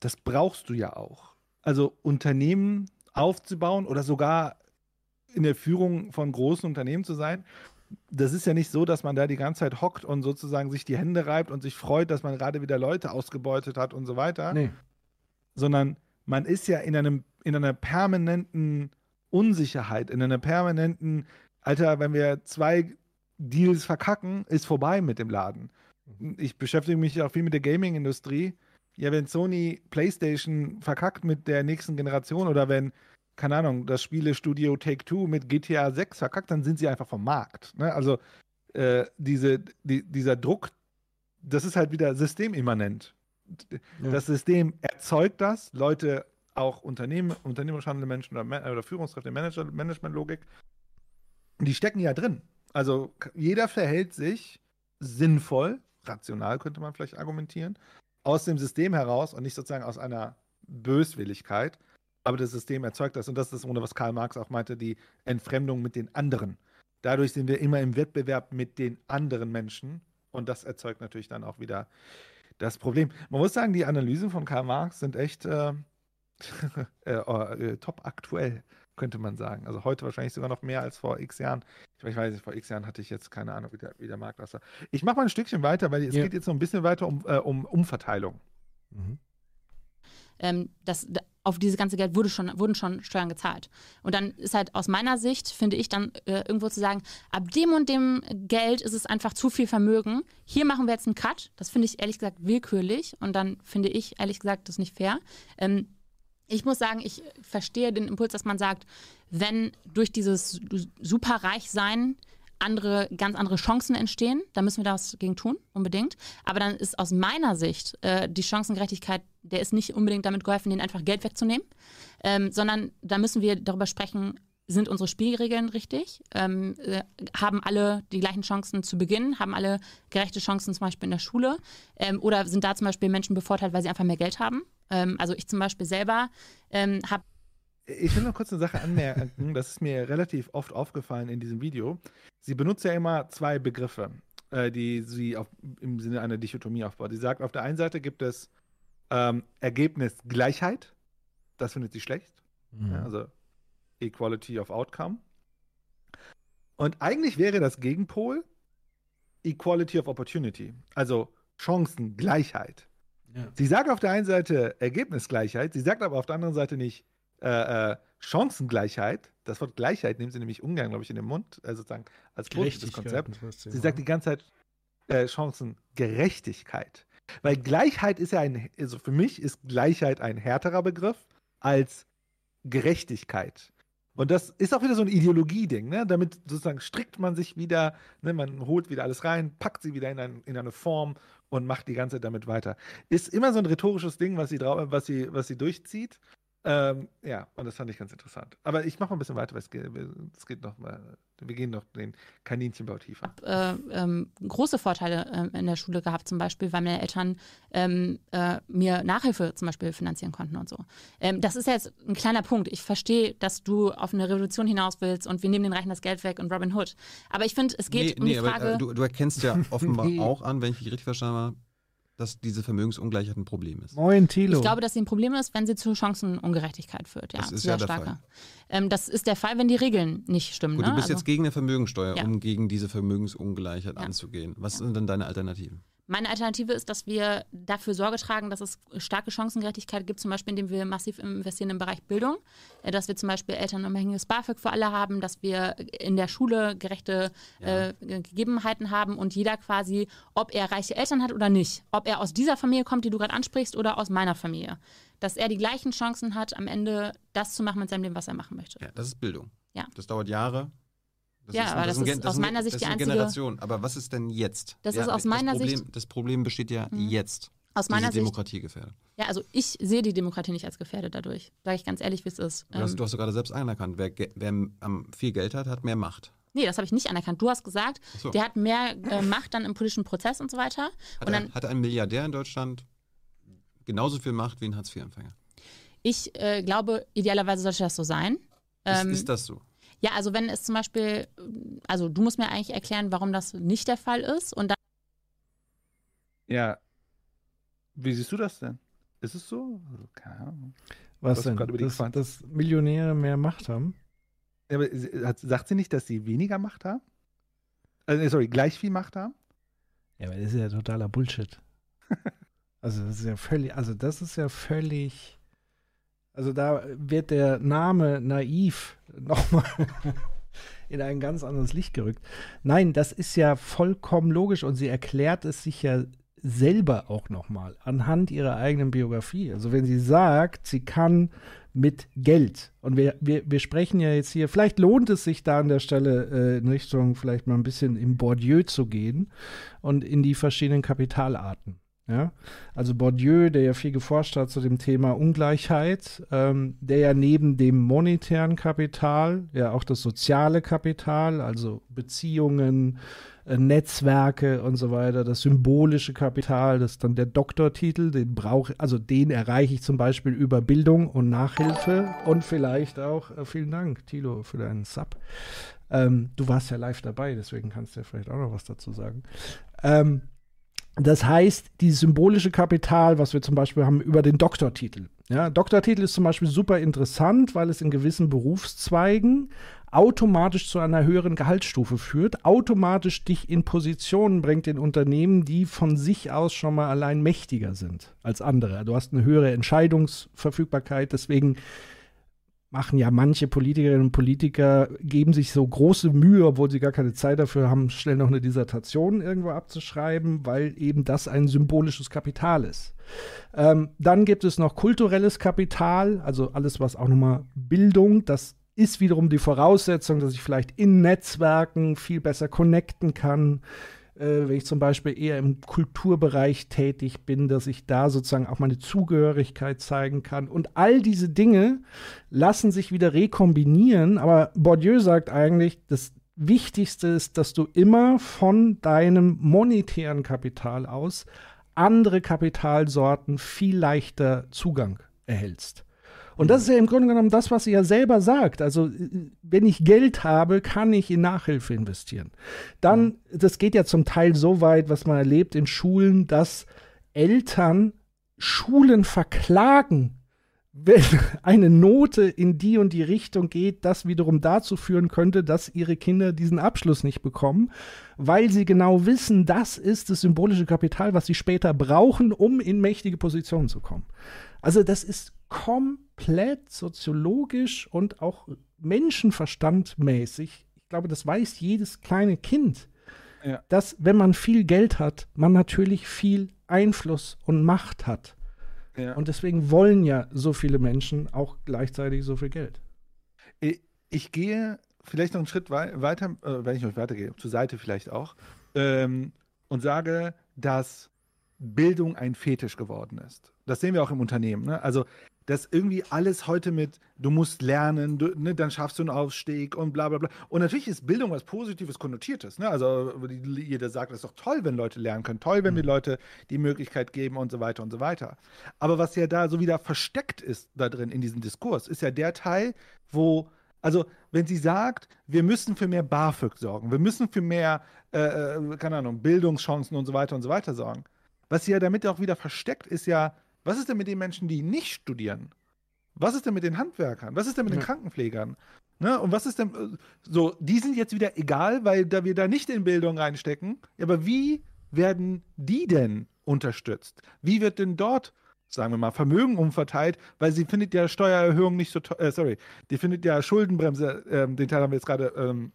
das brauchst du ja auch. Also Unternehmen aufzubauen oder sogar in der Führung von großen Unternehmen zu sein, das ist ja nicht so, dass man da die ganze Zeit hockt und sozusagen sich die Hände reibt und sich freut, dass man gerade wieder Leute ausgebeutet hat und so weiter Nee. sondern man ist ja in einem in einer permanenten Unsicherheit, in einer permanenten Alter, wenn wir zwei Deals verkacken, ist vorbei mit dem Laden. Ich beschäftige mich auch viel mit der Gaming-Industrie. Ja, wenn Sony PlayStation verkackt mit der nächsten Generation oder wenn, keine Ahnung, das Spielestudio Take-Two mit GTA 6 verkackt, dann sind sie einfach vom Markt. Ne? Also äh, diese, die, dieser Druck, das ist halt wieder systemimmanent. Ja. Das System erzeugt das, Leute, auch Unternehmen, unternehmerisch handelnde Menschen oder, oder Führungskräfte, Manager, Managementlogik, die stecken ja drin. Also jeder verhält sich sinnvoll, rational könnte man vielleicht argumentieren, aus dem System heraus und nicht sozusagen aus einer Böswilligkeit. Aber das System erzeugt das und das ist ohne was Karl Marx auch meinte, die Entfremdung mit den anderen. Dadurch sind wir immer im Wettbewerb mit den anderen Menschen und das erzeugt natürlich dann auch wieder das Problem. Man muss sagen, die Analysen von Karl Marx sind echt äh, <laughs> äh, oh, äh, top aktuell, könnte man sagen. Also heute wahrscheinlich sogar noch mehr als vor x Jahren. Ich weiß nicht, vor x Jahren hatte ich jetzt keine Ahnung, wie der, wie der Markt aussah. Ich mache mal ein Stückchen weiter, weil es ja. geht jetzt noch ein bisschen weiter um, äh, um Umverteilung. Mhm. Ähm, das, auf dieses ganze Geld wurde schon, wurden schon Steuern gezahlt. Und dann ist halt aus meiner Sicht, finde ich, dann äh, irgendwo zu sagen, ab dem und dem Geld ist es einfach zu viel Vermögen. Hier machen wir jetzt einen Cut. Das finde ich ehrlich gesagt willkürlich. Und dann finde ich ehrlich gesagt das nicht fair. Ähm, ich muss sagen, ich verstehe den Impuls, dass man sagt, wenn durch dieses Superreichsein andere, ganz andere Chancen entstehen, dann müssen wir das gegen tun, unbedingt. Aber dann ist aus meiner Sicht äh, die Chancengerechtigkeit, der ist nicht unbedingt damit geholfen, denen einfach Geld wegzunehmen, ähm, sondern da müssen wir darüber sprechen, sind unsere Spielregeln richtig? Ähm, äh, haben alle die gleichen Chancen zu Beginn? Haben alle gerechte Chancen zum Beispiel in der Schule? Ähm, oder sind da zum Beispiel Menschen bevorteilt, weil sie einfach mehr Geld haben? Ähm, also ich zum Beispiel selber ähm, habe ich will noch kurz eine Sache anmerken, das ist mir relativ oft aufgefallen in diesem Video. Sie benutzt ja immer zwei Begriffe, äh, die sie auf, im Sinne einer Dichotomie aufbaut. Sie sagt, auf der einen Seite gibt es ähm, Ergebnisgleichheit, das findet sie schlecht. Mhm. Ja, also Equality of Outcome. Und eigentlich wäre das Gegenpol Equality of Opportunity, also Chancengleichheit. Ja. Sie sagt auf der einen Seite Ergebnisgleichheit, sie sagt aber auf der anderen Seite nicht äh, äh, Chancengleichheit. Das Wort Gleichheit nehmen sie nämlich ungern, glaube ich, in den Mund, also sozusagen als positives Konzept. Sie sagt die ganze Zeit äh, Chancengerechtigkeit. Weil Gleichheit ist ja ein, also für mich ist Gleichheit ein härterer Begriff als Gerechtigkeit. Und das ist auch wieder so ein Ideologie-Ding, ne? Damit sozusagen strickt man sich wieder, ne? man holt wieder alles rein, packt sie wieder in, ein, in eine Form und macht die ganze Zeit damit weiter. Ist immer so ein rhetorisches Ding, was sie, was sie, was sie durchzieht. Ähm, ja, und das fand ich ganz interessant. Aber ich mache mal ein bisschen weiter, weil es geht, es geht noch mal, wir gehen noch den Kaninchenbau tiefer. Ich habe äh, ähm, große Vorteile äh, in der Schule gehabt, zum Beispiel, weil meine Eltern ähm, äh, mir Nachhilfe zum Beispiel finanzieren konnten und so. Ähm, das ist jetzt ein kleiner Punkt. Ich verstehe, dass du auf eine Revolution hinaus willst und wir nehmen den Reichen das Geld weg und Robin Hood. Aber ich finde, es geht nee, um nee, die Frage. Aber, äh, du, du, erkennst ja <laughs> offenbar auch an, wenn ich mich richtig verstanden habe, dass diese Vermögensungleichheit ein Problem ist. Moin, Thilo. Ich glaube, dass sie ein Problem ist, wenn sie zu Chancenungerechtigkeit führt. Ja, das ist ja der starker. Fall. Ähm, das ist der Fall, wenn die Regeln nicht stimmen. Gut, ne? du bist also, jetzt gegen eine Vermögensteuer, ja. um gegen diese Vermögensungleichheit ja. anzugehen. Was sind denn deine Alternativen? Meine Alternative ist, dass wir dafür Sorge tragen, dass es starke Chancengerechtigkeit gibt, zum Beispiel indem wir massiv investieren im Bereich Bildung, äh, dass wir zum Beispiel elternunabhängiges BAföG für alle haben, dass wir in der Schule gerechte ja. äh, Gegebenheiten haben und jeder quasi, ob er reiche Eltern hat oder nicht, ob er aus dieser Familie kommt, die du gerade ansprichst, oder aus meiner Familie, dass er die gleichen Chancen hat, am Ende das zu machen mit seinem Leben, was er machen möchte. Ja, das ist Bildung. Ja. Das dauert Jahre, das ja, ist, aber das, das ist, ist aus meiner Sicht die einzige Generation. Aber was ist denn jetzt? Das ja, ist aus meiner Problem, Sicht. Das Problem besteht ja hm. jetzt. Aus meiner Sicht. Demokratie gefährdet. Ja, also ich sehe die Demokratie nicht als gefährdet dadurch. Sage ich ganz ehrlich, wie es ist. Du hast, ähm, du hast gerade selbst anerkannt. Wer, wer um, viel Geld hat, hat mehr Macht. Nee, das habe ich nicht anerkannt. Du hast gesagt, so. der hat mehr äh, Macht dann im politischen Prozess und so weiter. Hat, und dann, hat ein Milliardär in Deutschland genauso viel Macht wie ein Hartz-IV-Empfänger? Ich äh, glaube, idealerweise sollte das so sein. Ähm, ist, ist das so? Ja, also wenn es zum Beispiel, also du musst mir eigentlich erklären, warum das nicht der Fall ist und dann. Ja. Wie siehst du das denn? Ist es so? Also, keine Ahnung. Was denn? Dass, dass Millionäre mehr Macht haben? Ja, aber sagt sie nicht, dass sie weniger Macht haben? Also, sorry, gleich viel Macht haben? Ja, aber das ist ja totaler Bullshit. <laughs> also das ist ja völlig, also das ist ja völlig also da wird der Name naiv nochmal <laughs> in ein ganz anderes Licht gerückt. Nein, das ist ja vollkommen logisch und sie erklärt es sich ja selber auch nochmal anhand ihrer eigenen Biografie. Also wenn sie sagt, sie kann mit Geld, und wir, wir, wir sprechen ja jetzt hier, vielleicht lohnt es sich da an der Stelle äh, in Richtung vielleicht mal ein bisschen im Bourdieu zu gehen und in die verschiedenen Kapitalarten. Ja, also Bourdieu, der ja viel geforscht hat zu dem Thema Ungleichheit, ähm, der ja neben dem monetären Kapital ja auch das soziale Kapital, also Beziehungen, äh, Netzwerke und so weiter, das symbolische Kapital, das ist dann der Doktortitel, den brauche, also den erreiche ich zum Beispiel über Bildung und Nachhilfe und vielleicht auch, äh, vielen Dank, Tilo, für deinen Sub. Ähm, du warst ja live dabei, deswegen kannst du ja vielleicht auch noch was dazu sagen. Ähm, das heißt, dieses symbolische Kapital, was wir zum Beispiel haben über den Doktortitel. Ja, Doktortitel ist zum Beispiel super interessant, weil es in gewissen Berufszweigen automatisch zu einer höheren Gehaltsstufe führt, automatisch dich in Positionen bringt in Unternehmen, die von sich aus schon mal allein mächtiger sind als andere. Du hast eine höhere Entscheidungsverfügbarkeit, deswegen machen ja manche Politikerinnen und Politiker, geben sich so große Mühe, obwohl sie gar keine Zeit dafür haben, schnell noch eine Dissertation irgendwo abzuschreiben, weil eben das ein symbolisches Kapital ist. Ähm, dann gibt es noch kulturelles Kapital, also alles, was auch nochmal Bildung, das ist wiederum die Voraussetzung, dass ich vielleicht in Netzwerken viel besser connecten kann, äh, wenn ich zum Beispiel eher im Kulturbereich tätig bin, dass ich da sozusagen auch meine Zugehörigkeit zeigen kann. Und all diese Dinge lassen sich wieder rekombinieren. Aber Bourdieu sagt eigentlich, das Wichtigste ist, dass du immer von deinem monetären Kapital aus andere Kapitalsorten viel leichter Zugang erhältst. Und das ist ja im Grunde genommen das, was sie ja selber sagt. Also, wenn ich Geld habe, kann ich in Nachhilfe investieren. Dann, das geht ja zum Teil so weit, was man erlebt in Schulen, dass Eltern Schulen verklagen, wenn <laughs> eine Note in die und die Richtung geht, das wiederum dazu führen könnte, dass ihre Kinder diesen Abschluss nicht bekommen, weil sie genau wissen, das ist das symbolische Kapital, was sie später brauchen, um in mächtige Positionen zu kommen. Also das ist komplett soziologisch und auch menschenverstandmäßig. Ich glaube, das weiß jedes kleine Kind, ja. dass wenn man viel Geld hat, man natürlich viel Einfluss und Macht hat. Ja. Und deswegen wollen ja so viele Menschen auch gleichzeitig so viel Geld. Ich, gehe vielleicht noch einen Schritt wei weiter, äh, wenn ich noch weitergehe, zur Seite vielleicht auch, ähm, und sage, dass Bildung ein Fetisch geworden ist. Das sehen wir auch im Unternehmen. Ne? Also dass irgendwie alles heute mit, du musst lernen, du, ne, dann schaffst du einen Aufstieg und bla bla bla. Und natürlich ist Bildung was Positives, Konnotiertes. Ne? Also jeder sagt, es ist doch toll, wenn Leute lernen können, toll, wenn wir mhm. Leute die Möglichkeit geben und so weiter und so weiter. Aber was ja da so wieder versteckt ist da drin in diesem Diskurs, ist ja der Teil, wo also, wenn sie sagt, wir müssen für mehr BAföG sorgen, wir müssen für mehr, äh, äh, keine Ahnung, Bildungschancen und so weiter und so weiter sorgen. Was sie ja damit auch wieder versteckt, ist ja, was ist denn mit den Menschen, die nicht studieren? Was ist denn mit den Handwerkern? Was ist denn mit ja. den Krankenpflegern? Ne? Und was ist denn äh, so, die sind jetzt wieder egal, weil da wir da nicht in Bildung reinstecken. Aber wie werden die denn unterstützt? Wie wird denn dort, sagen wir mal, Vermögen umverteilt? Weil sie findet ja Steuererhöhung nicht so toll, äh, sorry, die findet ja Schuldenbremse, äh, den Teil haben wir jetzt gerade ähm,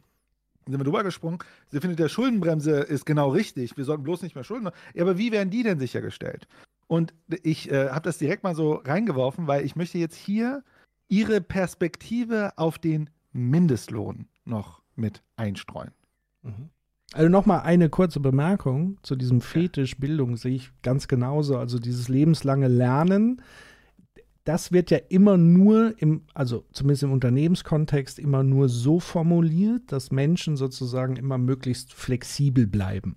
sind wir drüber gesprungen. Sie findet, der Schuldenbremse ist genau richtig. Wir sollten bloß nicht mehr Schulden. Ja, aber wie werden die denn sichergestellt? Und ich äh, habe das direkt mal so reingeworfen, weil ich möchte jetzt hier Ihre Perspektive auf den Mindestlohn noch mit einstreuen. Mhm. Also nochmal eine kurze Bemerkung zu diesem Fetisch Bildung sehe ich ganz genauso. Also dieses lebenslange Lernen, das wird ja immer nur im, also zumindest im Unternehmenskontext immer nur so formuliert, dass Menschen sozusagen immer möglichst flexibel bleiben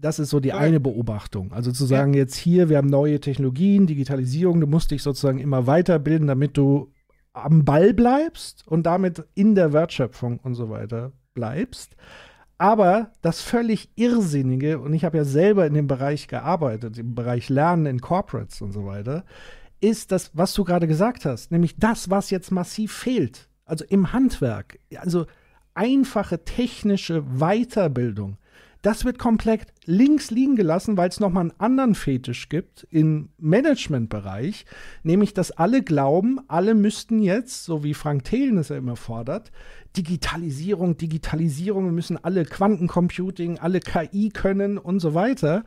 das ist so die eine Beobachtung. Also zu sagen, jetzt hier, wir haben neue Technologien, Digitalisierung, du musst dich sozusagen immer weiterbilden, damit du am Ball bleibst und damit in der Wertschöpfung und so weiter bleibst. Aber das völlig Irrsinnige, und ich habe ja selber in dem Bereich gearbeitet, im Bereich Lernen in Corporates und so weiter, ist das, was du gerade gesagt hast, nämlich das, was jetzt massiv fehlt. Also im Handwerk, also einfache technische Weiterbildung das wird komplett links liegen gelassen, weil es nochmal einen anderen Fetisch gibt im Managementbereich, nämlich dass alle glauben, alle müssten jetzt, so wie Frank Thelen es ja immer fordert, Digitalisierung, Digitalisierung, wir müssen alle Quantencomputing, alle KI können und so weiter.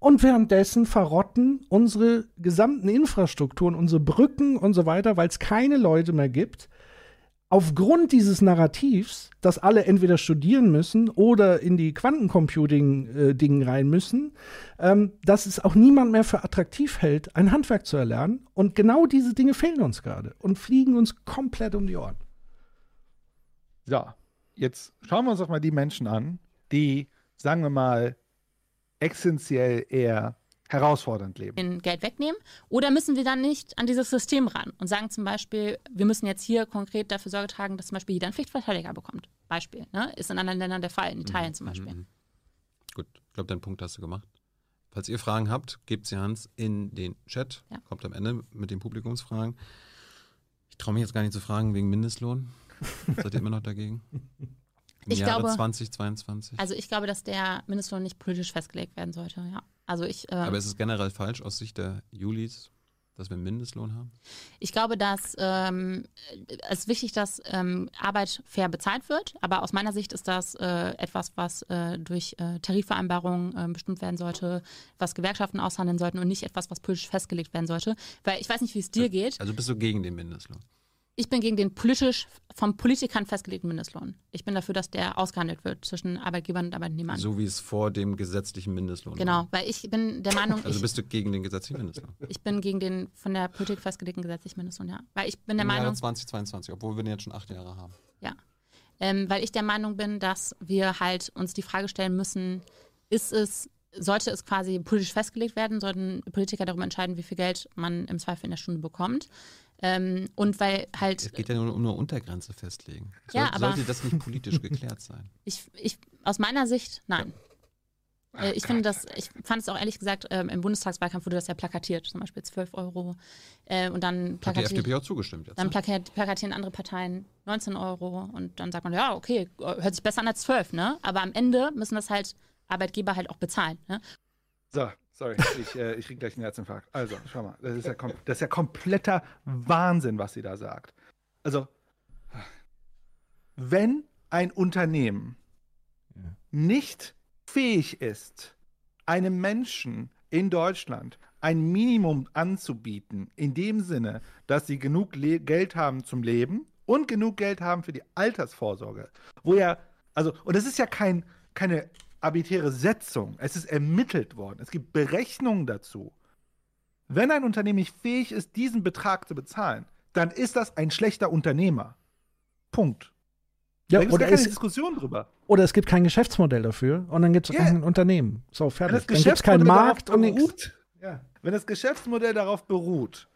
Und währenddessen verrotten unsere gesamten Infrastrukturen, unsere Brücken und so weiter, weil es keine Leute mehr gibt, aufgrund dieses Narrativs, dass alle entweder studieren müssen oder in die Quantencomputing-Dingen rein müssen, ähm, dass es auch niemand mehr für attraktiv hält, ein Handwerk zu erlernen. Und genau diese Dinge fehlen uns gerade und fliegen uns komplett um die Ohren. So, jetzt schauen wir uns doch mal die Menschen an, die, sagen wir mal, essentiell eher herausfordernd leben. Den Geld wegnehmen? Oder müssen wir dann nicht an dieses System ran und sagen zum Beispiel, wir müssen jetzt hier konkret dafür Sorge tragen, dass zum Beispiel jeder einen Pflichtverteidiger bekommt? Beispiel. Ne? Ist in anderen Ländern der Fall, in Italien zum Beispiel. Mhm. Gut, ich glaube, deinen Punkt hast du gemacht. Falls ihr Fragen habt, gebt sie Hans in den Chat. Ja. Kommt am Ende mit den Publikumsfragen. Ich traue mich jetzt gar nicht zu fragen wegen Mindestlohn. <laughs> Seid ihr immer noch dagegen? Im Ich Jahre glaube- 2022. Also ich glaube, dass der Mindestlohn nicht politisch festgelegt werden sollte, ja. Also ich, ähm, Aber ist es generell falsch aus Sicht der Julis, dass wir einen Mindestlohn haben? Ich glaube, dass ähm, es ist wichtig, dass ähm, Arbeit fair bezahlt wird, aber aus meiner Sicht ist das äh, etwas, was äh, durch äh, Tarifvereinbarungen äh, bestimmt werden sollte, was Gewerkschaften aushandeln sollten und nicht etwas, was politisch festgelegt werden sollte. Weil ich weiß nicht, wie es dir geht. Also bist du gegen den Mindestlohn? Ich bin gegen den politisch vom Politikern festgelegten Mindestlohn. Ich bin dafür, dass der ausgehandelt wird zwischen Arbeitgebern und Arbeitnehmern. So wie es vor dem gesetzlichen Mindestlohn war. Genau, weil ich bin der Meinung, Also bist du gegen den gesetzlichen Mindestlohn? ich bin gegen den von der Politik festgelegten gesetzlichen Mindestlohn, ja. Weil ich bin der Im Jahre Meinung, 2022, obwohl wir den jetzt schon acht Jahre haben. Ja. Ähm, weil ich der Meinung bin, dass wir halt uns die Frage stellen müssen, ist es, sollte es quasi politisch festgelegt werden, sollten Politiker darüber entscheiden, wie viel Geld man im Zweifel in der Stunde bekommt. Ähm, und weil halt, Es geht ja nur um eine Untergrenze festlegen. Ja, Soll, aber- sollte das nicht politisch geklärt sein? <laughs> ich, ich, aus meiner Sicht, nein. Äh, ich finde das, ich fand es auch ehrlich gesagt, ähm, im Bundestagswahlkampf wurde das ja plakatiert, zum Beispiel 12 Euro. Äh, und dann Hat die plakatiert, FDP auch zugestimmt jetzt? Dann ne? plakat, plakatieren andere Parteien 19 Euro und dann sagt man, ja, okay, hört sich besser an als 12, ne? Aber am Ende müssen das halt Arbeitgeber halt auch bezahlen. Ne? So, sorry, ich, äh, ich krieg gleich einen Herzinfarkt. Also, schau mal, das ist, ja das ist ja kompletter Wahnsinn, was sie da sagt. Also, wenn ein Unternehmen nicht fähig ist, einem Menschen in Deutschland ein Minimum anzubieten, in dem Sinne, dass sie genug Le Geld haben zum Leben und genug Geld haben für die Altersvorsorge, wo ja, also, und es ist ja kein, keine arbitäre Setzung, es ist ermittelt worden, es gibt Berechnungen dazu. Wenn ein Unternehmen nicht fähig ist, diesen Betrag zu bezahlen, dann ist das ein schlechter Unternehmer. Punkt. Ja, da gibt es keine es- Diskussion drüber. Oder es gibt kein Geschäftsmodell dafür und dann gibt es Ja. kein Unternehmen. So, fertig. das Dann gibt es keinen Geschäftsmodell Markt und nichts. ja. Wenn das Geschäftsmodell darauf beruht,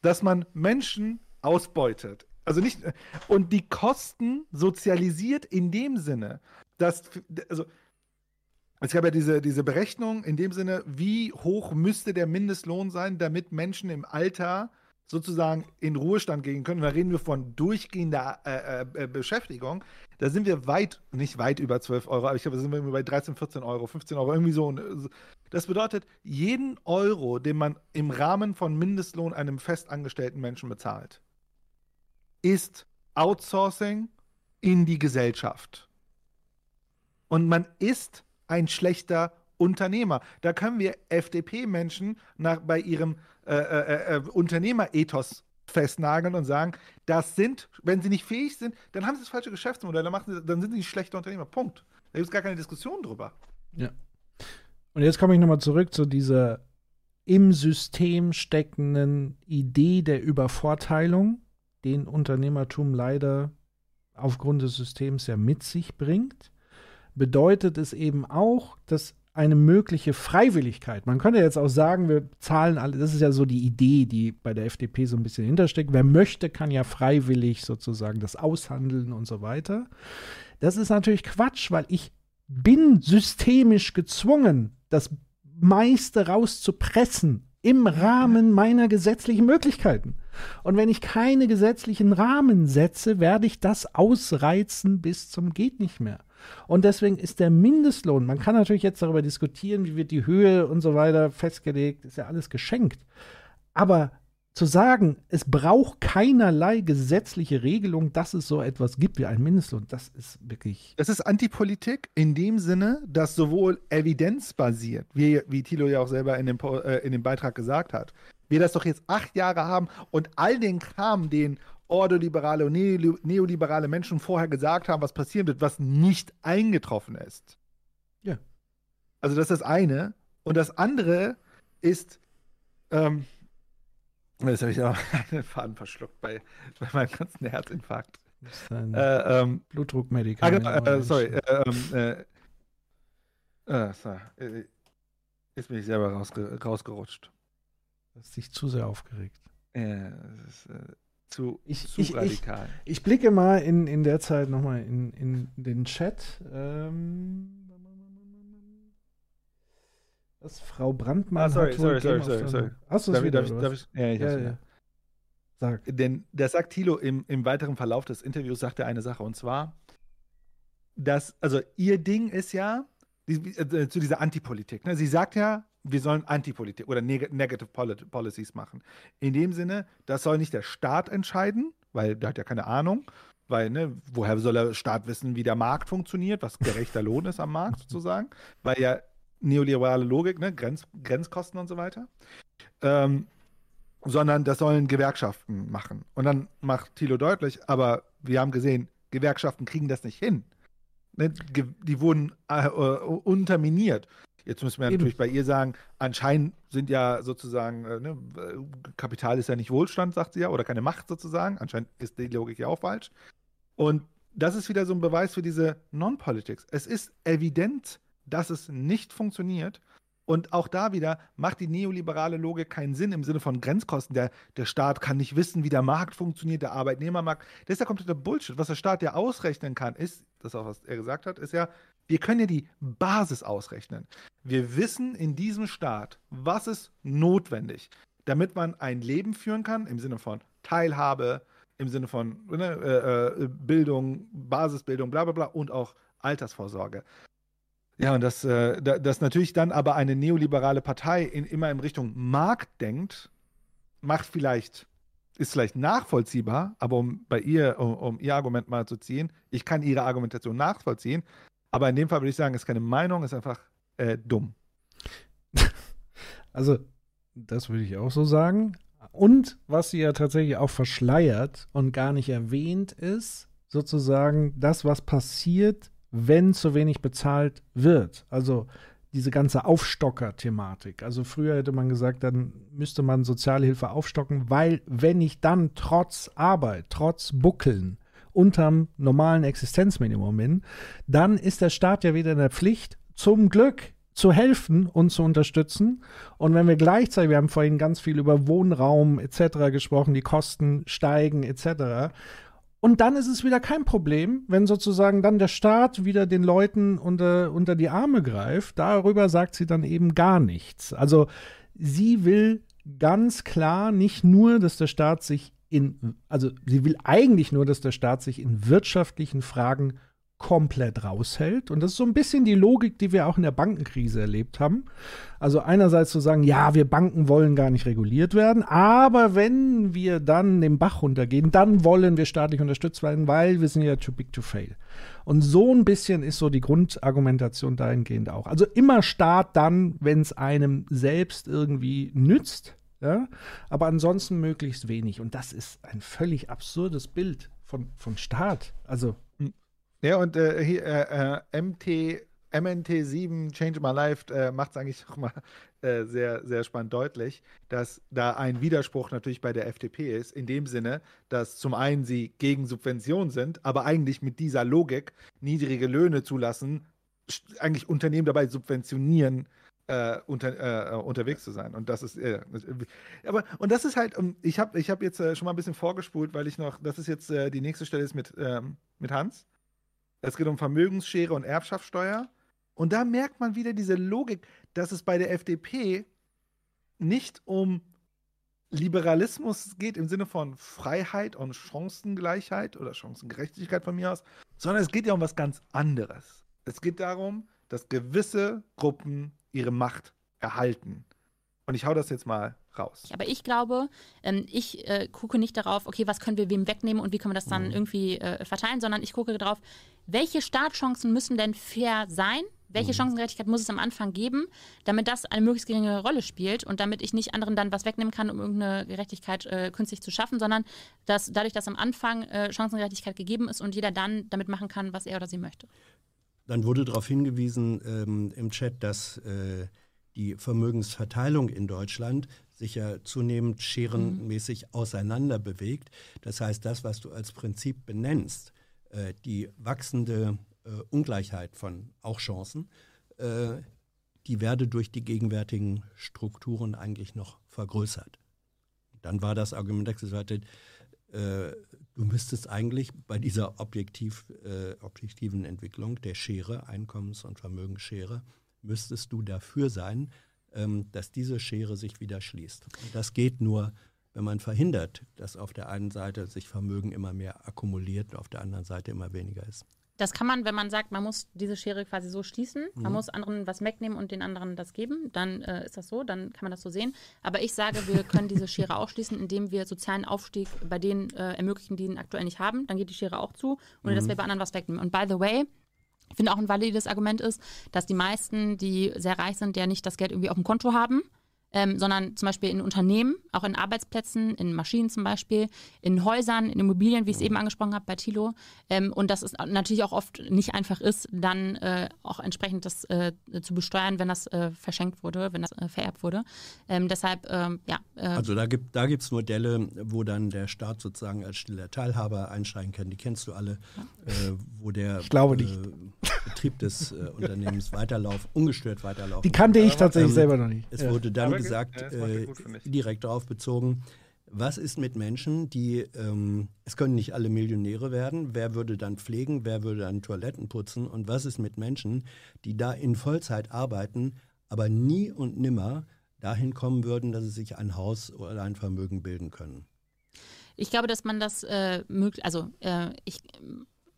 dass man Menschen ausbeutet, also nicht und die Kosten sozialisiert in dem Sinne, dass also es gab ja diese, diese Berechnung in dem Sinne, wie hoch müsste der Mindestlohn sein, damit Menschen im Alter sozusagen in Ruhestand gehen können. Da reden wir von durchgehender äh, äh, Beschäftigung. Da sind wir weit, nicht weit über 12 Euro, aber ich glaube, da sind wir bei 13, 14 Euro, 15 Euro, irgendwie so. Das bedeutet, jeden Euro, den man im Rahmen von Mindestlohn einem festangestellten Menschen bezahlt, ist Outsourcing in die Gesellschaft. Und man ist ein schlechter Unternehmer. Da können wir FDP-Menschen bei ihrem äh, äh, äh, Unternehmerethos festnageln und sagen, das sind, wenn sie nicht fähig sind, dann haben sie das falsche Geschäftsmodell, dann, machen sie, dann sind sie schlechte Unternehmer. Punkt. Da gibt es gar keine Diskussion drüber. Ja. Und jetzt komme ich nochmal zurück zu dieser im System steckenden Idee der Übervorteilung, den Unternehmertum leider aufgrund des Systems ja mit sich bringt. Bedeutet es eben auch, dass eine mögliche Freiwilligkeit, man könnte jetzt auch sagen, wir zahlen alle, das ist ja so die Idee, die bei der FDP so ein bisschen hintersteckt, wer möchte, kann ja freiwillig sozusagen das aushandeln und so weiter. Das ist natürlich Quatsch, weil ich bin systemisch gezwungen, das meiste rauszupressen im Rahmen meiner gesetzlichen Möglichkeiten. Und wenn ich keine gesetzlichen Rahmen setze, werde ich das ausreizen bis zum geht nicht mehr. Und deswegen ist der Mindestlohn, man kann natürlich jetzt darüber diskutieren, wie wird die Höhe und so weiter festgelegt, ist ja alles geschenkt. Aber zu sagen, es braucht keinerlei gesetzliche Regelung, dass es so etwas gibt wie einen Mindestlohn, das ist wirklich. Das ist Antipolitik in dem Sinne, dass sowohl evidenzbasiert, wie, wie Thilo ja auch selber in dem, äh, in dem Beitrag gesagt hat, wir das doch jetzt acht Jahre haben und all den Kram, den ordoliberale und neoliberale Menschen vorher gesagt haben, was passieren wird, was nicht eingetroffen ist. Ja. Also das ist das eine. Und das andere ist, ähm, das habe ich auch <laughs> einen Faden verschluckt bei, bei meinem ganzen Herzinfarkt. Äh, ähm, Blutdruckmedikament. Ah, genau, äh, sorry. Äh, ähm, äh, so, äh, jetzt bin ich selber rausge rausgerutscht. Du hast dich zu sehr aufgeregt. Ja, das ist äh, zu, Ich, zu ich, ich, radikal. ich blicke mal in, in der Zeit nochmal in, in den Chat. Ähm, was Frau Brandmann Ah, sorry, hat wohl sorry, Game sorry, of sorry, sorry. Hast du es Darf ich- wieder? darf darf ich- ja, ich hab's ja, wieder. ja. Sag. Denn der sagt Thilo im, im weiteren Verlauf des Interviews sagt er eine Sache und zwar, dass, also ihr Ding ist ja die, äh, zu dieser Antipolitik. Ne? Sie sagt ja, wir sollen Antipolitik oder Neg Negative Polit Policies machen. In dem Sinne, das soll nicht der Staat entscheiden, weil der hat ja keine Ahnung, weil, ne, woher soll der Staat wissen, wie der Markt funktioniert, was gerechter Lohn ist am Markt sozusagen, weil ja neoliberale Logik, ne, Grenz, Grenzkosten und so weiter. Ähm, sondern das sollen Gewerkschaften machen. Und dann macht Thilo deutlich, aber wir haben gesehen, Gewerkschaften kriegen das nicht hin. Ne, ge- die wurden äh, äh, unterminiert. Jetzt müssen wir Eben. natürlich bei ihr sagen, anscheinend sind ja sozusagen, äh, ne, Kapital ist ja nicht Wohlstand, sagt sie ja, oder keine Macht sozusagen. Anscheinend ist die Logik ja auch falsch. Und das ist wieder so ein Beweis für diese Non-Politics. Es ist evident, dass es nicht funktioniert. Und auch da wieder macht die neoliberale Logik keinen Sinn im Sinne von Grenzkosten. Der, der Staat kann nicht wissen, wie der Markt funktioniert, der Arbeitnehmermarkt. Das ist ja kompletter Bullshit. Was der Staat ja ausrechnen kann, ist, das auch was er gesagt hat, ist ja, wir können ja die Basis ausrechnen. Wir wissen in diesem Staat, was ist notwendig, damit man ein Leben führen kann, im Sinne von Teilhabe, im Sinne von ne, äh, äh, Bildung, Basisbildung, bla bla bla und auch Altersvorsorge. Ja, und dass, äh, da- dass natürlich dann aber eine neoliberale Partei in, immer in Richtung Markt denkt, macht vielleicht, ist vielleicht nachvollziehbar, aber um bei ihr, um, um ihr Argument mal zu ziehen, ich kann ihre Argumentation nachvollziehen, aber in dem Fall würde ich sagen, ist keine Meinung, ist einfach äh, dumm. <laughs> Also, das würde ich auch so sagen. Und was sie ja tatsächlich auch verschleiert und gar nicht erwähnt ist, sozusagen das, was passiert, wenn zu wenig bezahlt wird. Also diese ganze Aufstocker-Thematik. Also früher hätte man gesagt, dann müsste man Sozialhilfe aufstocken, weil wenn ich dann trotz Arbeit, trotz Buckeln unterm normalen Existenzminimum bin, dann ist der Staat ja wieder in der Pflicht, zum Glück zu helfen und zu unterstützen. Und wenn wir gleichzeitig, wir haben vorhin ganz viel über Wohnraum etc. gesprochen, die Kosten steigen etc. Und dann ist es wieder kein Problem, wenn sozusagen dann der Staat wieder den Leuten unter, unter die Arme greift. Darüber sagt sie dann eben gar nichts. Also sie will ganz klar nicht nur, dass der Staat sich in, also sie will eigentlich nur, dass der Staat sich in wirtschaftlichen Fragen komplett raushält. Und das ist so ein bisschen die Logik, die wir auch in der Bankenkrise erlebt haben. Also einerseits zu sagen, ja, wir Banken wollen gar nicht reguliert werden, aber wenn wir dann den Bach runtergehen, dann wollen wir staatlich unterstützt werden, weil wir sind ja too big to fail. Und so ein bisschen ist so die Grundargumentation dahingehend auch. Also immer Staat dann, wenn es einem selbst irgendwie nützt, ja, aber ansonsten möglichst wenig. Und das ist ein völlig absurdes Bild von, von Staat. Also Ja, und äh, hier, äh, äh, MT, MNT7 Change My Life äh, macht es eigentlich <laughs> auch mal äh, sehr, sehr spannend deutlich, dass da ein Widerspruch natürlich bei der FDP ist, in dem Sinne, dass zum einen sie gegen Subventionen sind, aber eigentlich mit dieser Logik niedrige Löhne zulassen, eigentlich Unternehmen dabei subventionieren, äh, unter, äh, unterwegs zu sein. Und das ist, äh, aber, und das ist halt, um, ich habe ich hab jetzt äh, schon mal ein bisschen vorgespult, weil ich noch, das ist jetzt äh, die nächste Stelle ist mit, ähm, mit Hans. Es geht um Vermögensschere und Erbschaftssteuer. Und da merkt man wieder diese Logik, dass es bei der FDP nicht um Liberalismus geht im Sinne von Freiheit und Chancengleichheit oder Chancengerechtigkeit von mir aus, sondern es geht ja um was ganz anderes. Es geht darum, dass gewisse Gruppen ihre Macht erhalten. Und ich hau das jetzt mal raus. Aber ich glaube, ähm, ich äh, gucke nicht darauf, okay, was können wir wem wegnehmen und wie können wir das dann irgendwie äh, verteilen, sondern ich gucke darauf, welche Startchancen müssen denn fair sein, Welche Mhm. Chancengerechtigkeit muss es am Anfang geben, damit das eine möglichst geringe Rolle spielt und damit ich nicht anderen dann was wegnehmen kann, um irgendeine Gerechtigkeit äh, künstlich zu schaffen, sondern dass dadurch, dass am Anfang äh, Chancengerechtigkeit gegeben ist und jeder dann damit machen kann, was er oder sie möchte. Dann wurde darauf hingewiesen ähm, im Chat, dass äh, die Vermögensverteilung in Deutschland sich ja zunehmend scherenmäßig auseinander bewegt. Das heißt, das, was du als Prinzip benennst, äh, die wachsende äh, Ungleichheit von auch Chancen, äh, die werde durch die gegenwärtigen Strukturen eigentlich noch vergrößert. Dann war das Argument der Seite, äh, du müsstest eigentlich bei dieser objektiv, äh, objektiven Entwicklung der Schere, Einkommens- und Vermögensschere, müsstest du dafür sein, ähm, dass diese Schere sich wieder schließt. Und das geht nur, wenn man verhindert, dass auf der einen Seite sich Vermögen immer mehr akkumuliert und auf der anderen Seite immer weniger ist. Das kann man, wenn man sagt, man muss diese Schere quasi so schließen, man Mhm. muss anderen was wegnehmen und den anderen das geben, dann äh, ist das so, dann kann man das so sehen. Aber ich sage, wir können diese Schere auch schließen, indem wir sozialen Aufstieg bei denen äh, ermöglichen, die ihn aktuell nicht haben. Dann geht die Schere auch zu, ohne dass Mhm. wir bei anderen was wegnehmen. Und by the way, ich finde auch ein valides Argument ist, dass die meisten, die sehr reich sind, ja nicht das Geld irgendwie auf dem Konto haben, ähm, sondern zum Beispiel in Unternehmen, auch in Arbeitsplätzen, in Maschinen zum Beispiel, in Häusern, in Immobilien, wie ich es eben angesprochen habe bei Tilo. Ähm, und dass es natürlich auch oft nicht einfach ist, dann äh, auch entsprechend das äh, zu besteuern, wenn das äh, verschenkt wurde, wenn das äh, vererbt wurde. Ähm, deshalb, ähm, ja. Äh, Also da gibt da gibt's Modelle, wo dann der Staat sozusagen als stiller Teilhaber einsteigen kann. Die kennst du alle, äh, wo der Ich glaube äh, nicht. Betrieb des äh, Unternehmens weiterlauf, ungestört weiterlaufen. Die kannte ich tatsächlich selber noch nicht. Es Ja. wurde dann gesagt, ja, äh, ich. direkt darauf bezogen, was ist mit Menschen, die, ähm, es können nicht alle Millionäre werden, wer würde dann pflegen, wer würde dann Toiletten putzen und was ist mit Menschen, die da in Vollzeit arbeiten, aber nie und nimmer dahin kommen würden, dass sie sich ein Haus oder ein Vermögen bilden können. Ich glaube, dass man das äh, möglich, also äh, ich,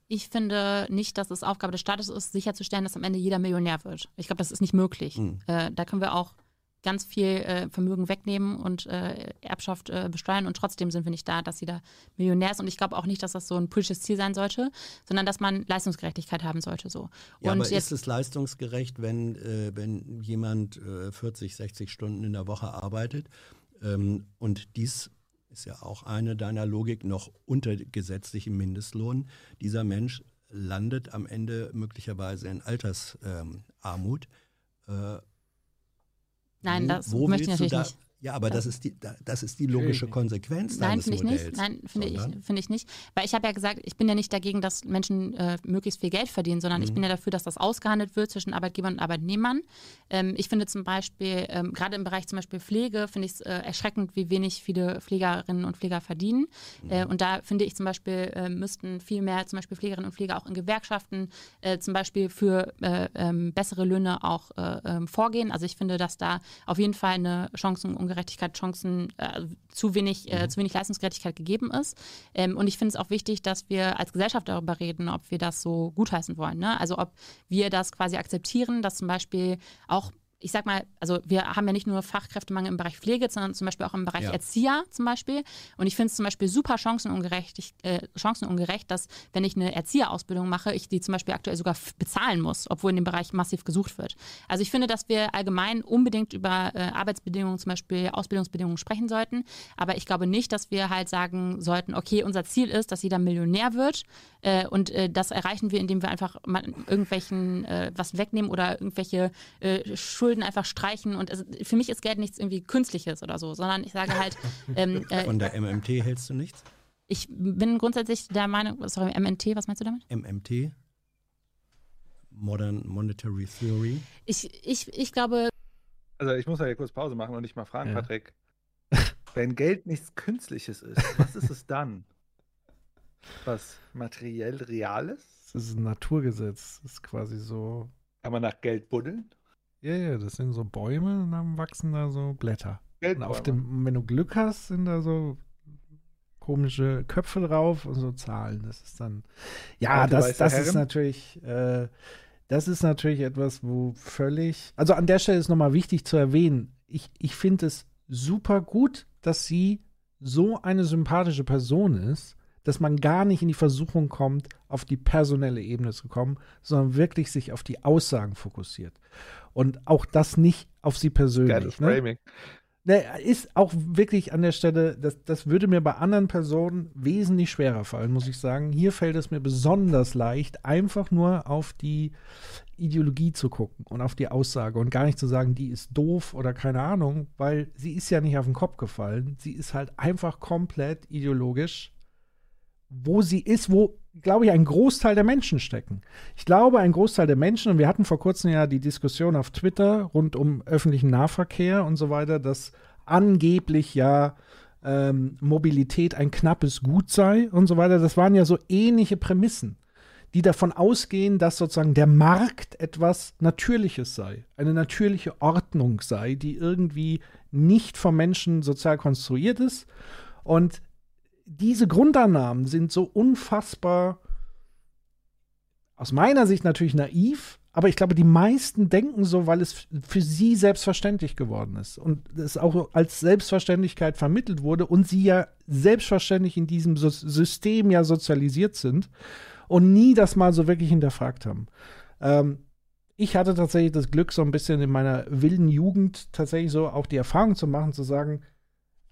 ich finde nicht, dass es Aufgabe des Staates ist, sicherzustellen, dass am Ende jeder Millionär wird. Ich glaube, das ist nicht möglich. Hm. Äh, da können wir auch ganz viel äh, Vermögen wegnehmen und äh, Erbschaft äh, besteuern und trotzdem sind wir nicht da, dass jeder Millionär ist. Und ich glaube auch nicht, dass das so ein politisches Ziel sein sollte, sondern dass man Leistungsgerechtigkeit haben sollte. So. Ja, und aber ist es leistungsgerecht, wenn, äh, wenn jemand äh, 40, 60 Stunden in der Woche arbeitet ähm, und dies ist ja auch eine deiner Logik noch unter gesetzlichem Mindestlohn, dieser Mensch landet am Ende möglicherweise in Altersarmut. Äh, Nein, das wo möchte ich natürlich da, nicht. Ja, aber das ist die, da- das ist die logische Konsequenz Nein, deines finde ich Modells. nicht. Nein, finde ich, finde ich nicht. Weil ich habe ja gesagt, ich bin ja nicht dagegen, dass Menschen äh, möglichst viel Geld verdienen, sondern ich Mhm. bin ja dafür, dass das ausgehandelt wird zwischen Arbeitgebern und Arbeitnehmern. Ähm, ich finde zum Beispiel, ähm, gerade im Bereich zum Beispiel Pflege, finde ich es äh, erschreckend, wie wenig viele Pflegerinnen und Pfleger verdienen. Äh, und da finde ich zum Beispiel, äh, müssten viel mehr zum Beispiel Pflegerinnen und Pfleger auch in Gewerkschaften äh, zum Beispiel für äh, ähm, bessere Löhne auch äh, ähm, vorgehen. Also ich finde, dass da auf jeden Fall eine Chancenungerechtigkeit, Chancen, äh, zu wenig, äh, zu wenig Leistungsgerechtigkeit gegeben ist. Ähm, und ich finde es auch wichtig, dass wir als Gesellschaft darüber reden, ob wir das so gutheißen wollen. Ne? Also ob wir das quasi akzeptieren, dass zum Beispiel auch ich sag mal, also wir haben ja nicht nur Fachkräftemangel im Bereich Pflege, sondern zum Beispiel auch im Bereich Ja. Erzieher zum Beispiel. Und ich finde es zum Beispiel super chancenungerecht, ich, äh, chancenungerecht, dass wenn ich eine Erzieherausbildung mache, ich die zum Beispiel aktuell sogar bezahlen muss, obwohl in dem Bereich massiv gesucht wird. Also ich finde, dass wir allgemein unbedingt über äh, Arbeitsbedingungen, zum Beispiel Ausbildungsbedingungen sprechen sollten. Aber ich glaube nicht, dass wir halt sagen sollten, okay, unser Ziel ist, dass jeder Millionär wird. Äh, und äh, das erreichen wir, indem wir einfach irgendwelchen äh, was wegnehmen oder irgendwelche äh, Schulden einfach streichen. Und es, für mich ist Geld nichts irgendwie Künstliches oder so, sondern ich sage halt, <laughs> ähm, äh, Von der MMT hältst du nichts? ich bin grundsätzlich der Meinung, sorry, MNT, was meinst du damit? MMT? Modern Monetary Theory. Ich, ich, ich glaube, Also ich muss ja hier kurz Pause machen und dich mal fragen, Ja. Patrick. <laughs> Wenn Geld nichts Künstliches ist, was ist es dann? Was materiell Reales? Das ist ein Naturgesetz. Das ist quasi so. Kann man nach Geld buddeln? Ja, ja, das sind so Bäume und dann wachsen da so Blätter. Und auf dem, wenn du Glück hast, sind da so komische Köpfe drauf und so Zahlen. Das ist dann. Ja, Alte das, das ist natürlich. Äh, das ist natürlich etwas, wo völlig. Also an der Stelle ist nochmal wichtig zu erwähnen. Ich, ich finde es super gut, dass sie so eine sympathische Person ist, dass man gar nicht in die Versuchung kommt, auf die personelle Ebene zu kommen, sondern wirklich sich auf die Aussagen fokussiert. Und auch das nicht auf sie persönlich. Geiles ne? Framing. Ne, ist auch wirklich an der Stelle, das, das würde mir bei anderen Personen wesentlich schwerer fallen, muss ich sagen. Hier fällt es mir besonders leicht, einfach nur auf die Ideologie zu gucken und auf die Aussage und gar nicht zu sagen, die ist doof oder keine Ahnung, weil sie ist ja nicht auf den Kopf gefallen. Sie ist halt einfach komplett ideologisch, wo sie ist, wo, glaube ich, ein Großteil der Menschen stecken. Ich glaube, ein Großteil der Menschen, und wir hatten vor kurzem ja die Diskussion auf Twitter rund um öffentlichen Nahverkehr und so weiter, dass angeblich ja ähm, Mobilität ein knappes Gut sei und so weiter. Das waren ja so ähnliche Prämissen die davon ausgehen, dass sozusagen der Markt etwas Natürliches sei, eine natürliche Ordnung sei, die irgendwie nicht vom Menschen sozial konstruiert ist. Und diese Grundannahmen sind so unfassbar, aus meiner Sicht natürlich naiv, aber ich glaube, die meisten denken so, weil es für sie selbstverständlich geworden ist und es auch als Selbstverständlichkeit vermittelt wurde und sie ja selbstverständlich in diesem System ja sozialisiert sind und nie das mal so wirklich hinterfragt haben. Ähm, ich hatte tatsächlich das Glück, so ein bisschen in meiner wilden Jugend tatsächlich so auch die Erfahrung zu machen, zu sagen,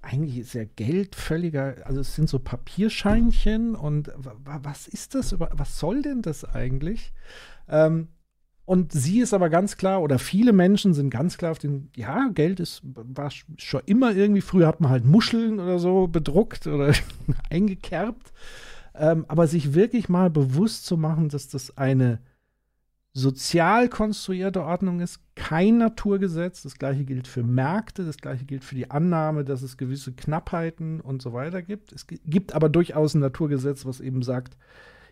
eigentlich ist ja Geld völliger, also es sind so Papierscheinchen und was ist das, was soll denn das eigentlich? Ähm, und sie ist aber ganz klar, oder viele Menschen sind ganz klar auf den, ja, Geld ist, war schon immer irgendwie, früher hat man halt Muscheln oder so bedruckt oder <laughs> eingekerbt. Ähm, aber sich wirklich mal bewusst zu machen, dass das eine sozial konstruierte Ordnung ist, kein Naturgesetz. Das gleiche gilt für Märkte, das gleiche gilt für die Annahme, dass es gewisse Knappheiten und so weiter gibt. Es gibt aber durchaus ein Naturgesetz, was eben sagt,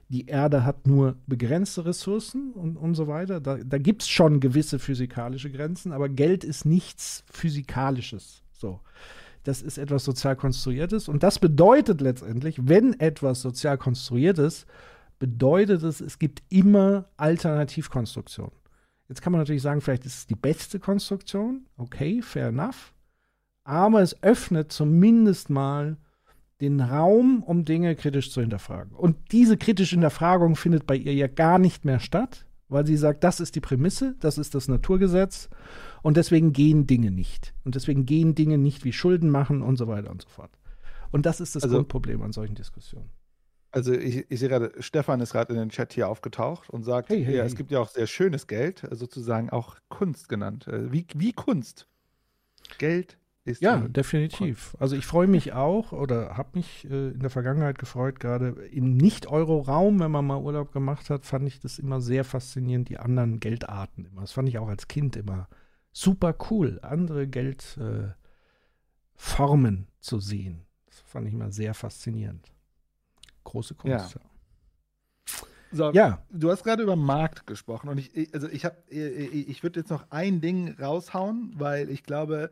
die Erde hat nur begrenzte Ressourcen und, und so weiter. Da, da gibt es schon gewisse physikalische Grenzen, aber Geld ist nichts Physikalisches. So. Das ist etwas sozial konstruiertes. Und das bedeutet letztendlich, wenn etwas sozial konstruiert ist, bedeutet es, es gibt immer Alternativkonstruktionen. Jetzt kann man natürlich sagen, vielleicht ist es die beste Konstruktion. Okay, fair enough. Aber es öffnet zumindest mal den Raum, um Dinge kritisch zu hinterfragen. Und diese kritische Hinterfragung findet bei ihr ja gar nicht mehr statt, weil sie sagt, das ist die Prämisse, das ist das Naturgesetz und deswegen gehen Dinge nicht. Und deswegen gehen Dinge nicht wie Schulden machen und so weiter und so fort. Und das ist das also, Grundproblem an solchen Diskussionen. Also ich, ich sehe gerade, Stefan ist gerade in den Chat hier aufgetaucht und sagt, hey, hey, ja, hey. es gibt ja auch sehr schönes Geld, sozusagen auch Kunst genannt. Äh, wie, wie Kunst. Geld ist ja definitiv. Kunst. Also ich freue mich auch oder habe mich äh, in der Vergangenheit gefreut, gerade im Nicht-Euro-Raum, wenn man mal Urlaub gemacht hat, fand ich das immer sehr faszinierend, die anderen Geldarten immer. Das fand ich auch als Kind immer super cool, andere Geldformen äh, zu sehen. Das fand ich immer sehr faszinierend. Große Kunst. Ja. So, ja. Du hast gerade über Markt gesprochen und ich, also ich habe, ich würde jetzt noch ein Ding raushauen, weil ich glaube,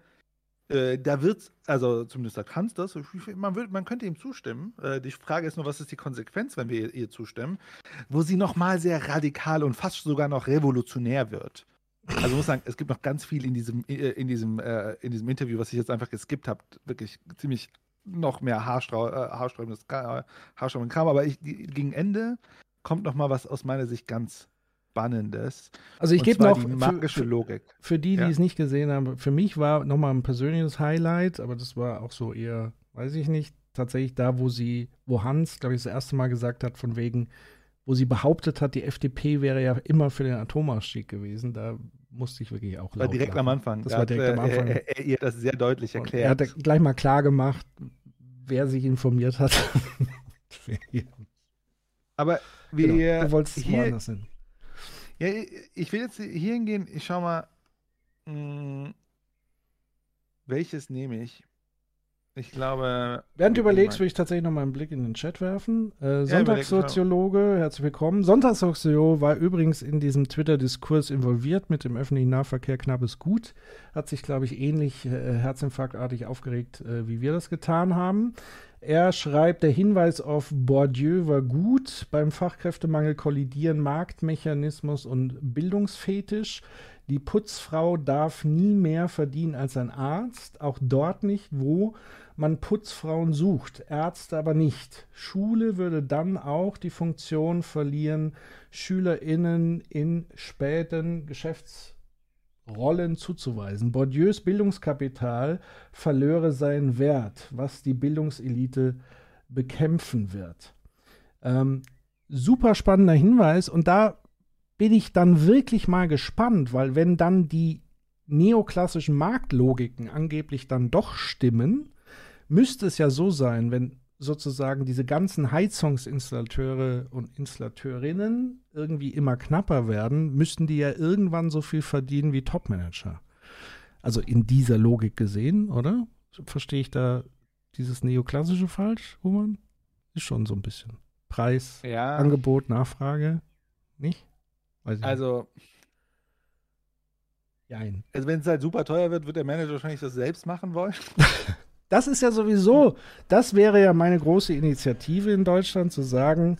äh, da wird, also zumindest sagt Hans das, man, wird, man könnte ihm zustimmen. Äh, die Frage ist nur, was ist die Konsequenz, wenn wir ihr, ihr zustimmen, wo sie nochmal sehr radikal und fast sogar noch revolutionär wird. Also muss sagen, es gibt noch ganz viel in diesem, äh, in diesem, äh, in diesem Interview, was ich jetzt einfach geskippt habe. Wirklich ziemlich noch mehr Haarstrau äh, haarsträubendes haarsträubenden Kram. Aber ich, gegen Ende kommt noch mal was aus meiner Sicht ganz Spannendes. Also ich gebe noch die magische für, Logik. Für die, die ja. es nicht gesehen haben, für mich war noch mal ein persönliches Highlight, aber das war auch so eher, weiß ich nicht, tatsächlich da, wo sie, wo Hans, glaube ich, das erste Mal gesagt hat, von wegen, wo sie behauptet hat, die FDP wäre ja immer für den Atomausstieg gewesen. Da musste ich wirklich auch War direkt lachen. am Anfang. Das da war direkt am Anfang. Er, ihr das sehr deutlich erklärt. er hat gleich mal klar gemacht, wer sich informiert hat. <laughs> Aber wir genau, du wolltest hier, woanders hin. Ja, ich will jetzt hier hingehen. Ich schau mal, mh, hm, welches nehme ich? Ich glaube. Während du überlegst, würde ich tatsächlich noch mal einen Blick in den Chat werfen. Äh, Sonntagssoziologe, herzlich willkommen. Sonntagssoziologe war übrigens in diesem Twitter-Diskurs involviert mit dem öffentlichen Nahverkehr knappes Gut. Hat sich, glaube ich, ähnlich äh, herzinfarktartig aufgeregt, äh, wie wir das getan haben. Er schreibt, der Hinweis auf Bourdieu war gut. Beim Fachkräftemangel kollidieren Marktmechanismus und Bildungsfetisch. Die Putzfrau darf nie mehr verdienen als ein Arzt, auch dort nicht, wo man Putzfrauen sucht, Ärzte aber nicht. Schule würde dann auch die Funktion verlieren, SchülerInnen in späten Geschäftsrollen zuzuweisen. Bourdieus Bildungskapital verlöre seinen Wert, was die Bildungselite bekämpfen wird. Ähm, super spannender Hinweis und da bin ich dann wirklich mal gespannt, weil wenn dann die neoklassischen Marktlogiken angeblich dann doch stimmen, müsste es ja so sein, wenn sozusagen diese ganzen Heizungsinstallateure und Installateurinnen irgendwie immer knapper werden, müssten die ja irgendwann so viel verdienen wie Topmanager. Also in dieser Logik gesehen, oder? Verstehe ich da dieses Neoklassische falsch, Human? Ist schon so ein bisschen. Preis, Ja. Angebot, Nachfrage. Nicht? Ich Also, Jein. also wenn es halt super teuer wird, wird der Manager wahrscheinlich das selbst machen wollen. <laughs> Das ist ja sowieso, das wäre ja meine große Initiative in Deutschland, zu sagen,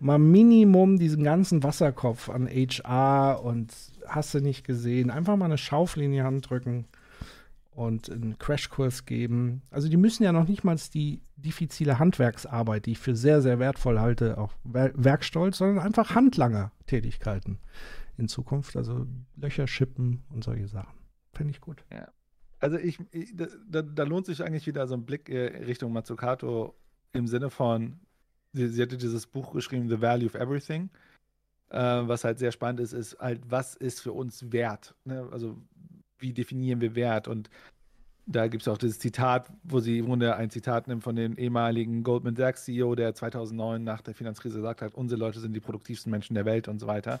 mal Minimum diesen ganzen Wasserkopf an HR und hast du nicht gesehen, einfach mal eine Schaufel in die Hand drücken und einen Crashkurs geben. Also die müssen ja noch nicht mal die diffizile Handwerksarbeit, die ich für sehr, sehr wertvoll halte, auch Wer Werkstolz, sondern einfach Handlanger-Tätigkeiten in Zukunft. Also Löcher schippen und solche Sachen. Fände ich gut. Ja. Also ich, ich da, da lohnt sich eigentlich wieder so ein Blick äh, Richtung Mazzucato im Sinne von, sie, sie hatte dieses Buch geschrieben, The Value of Everything. Äh, was halt sehr spannend ist, ist halt, was ist für uns Wert? Ne? Also wie definieren wir Wert? Und da gibt es auch dieses Zitat, wo sie im Grunde ein Zitat nimmt von dem ehemaligen Goldman Sachs CEO, der 2009 nach der Finanzkrise gesagt hat, unsere Leute sind die produktivsten Menschen der Welt und so weiter.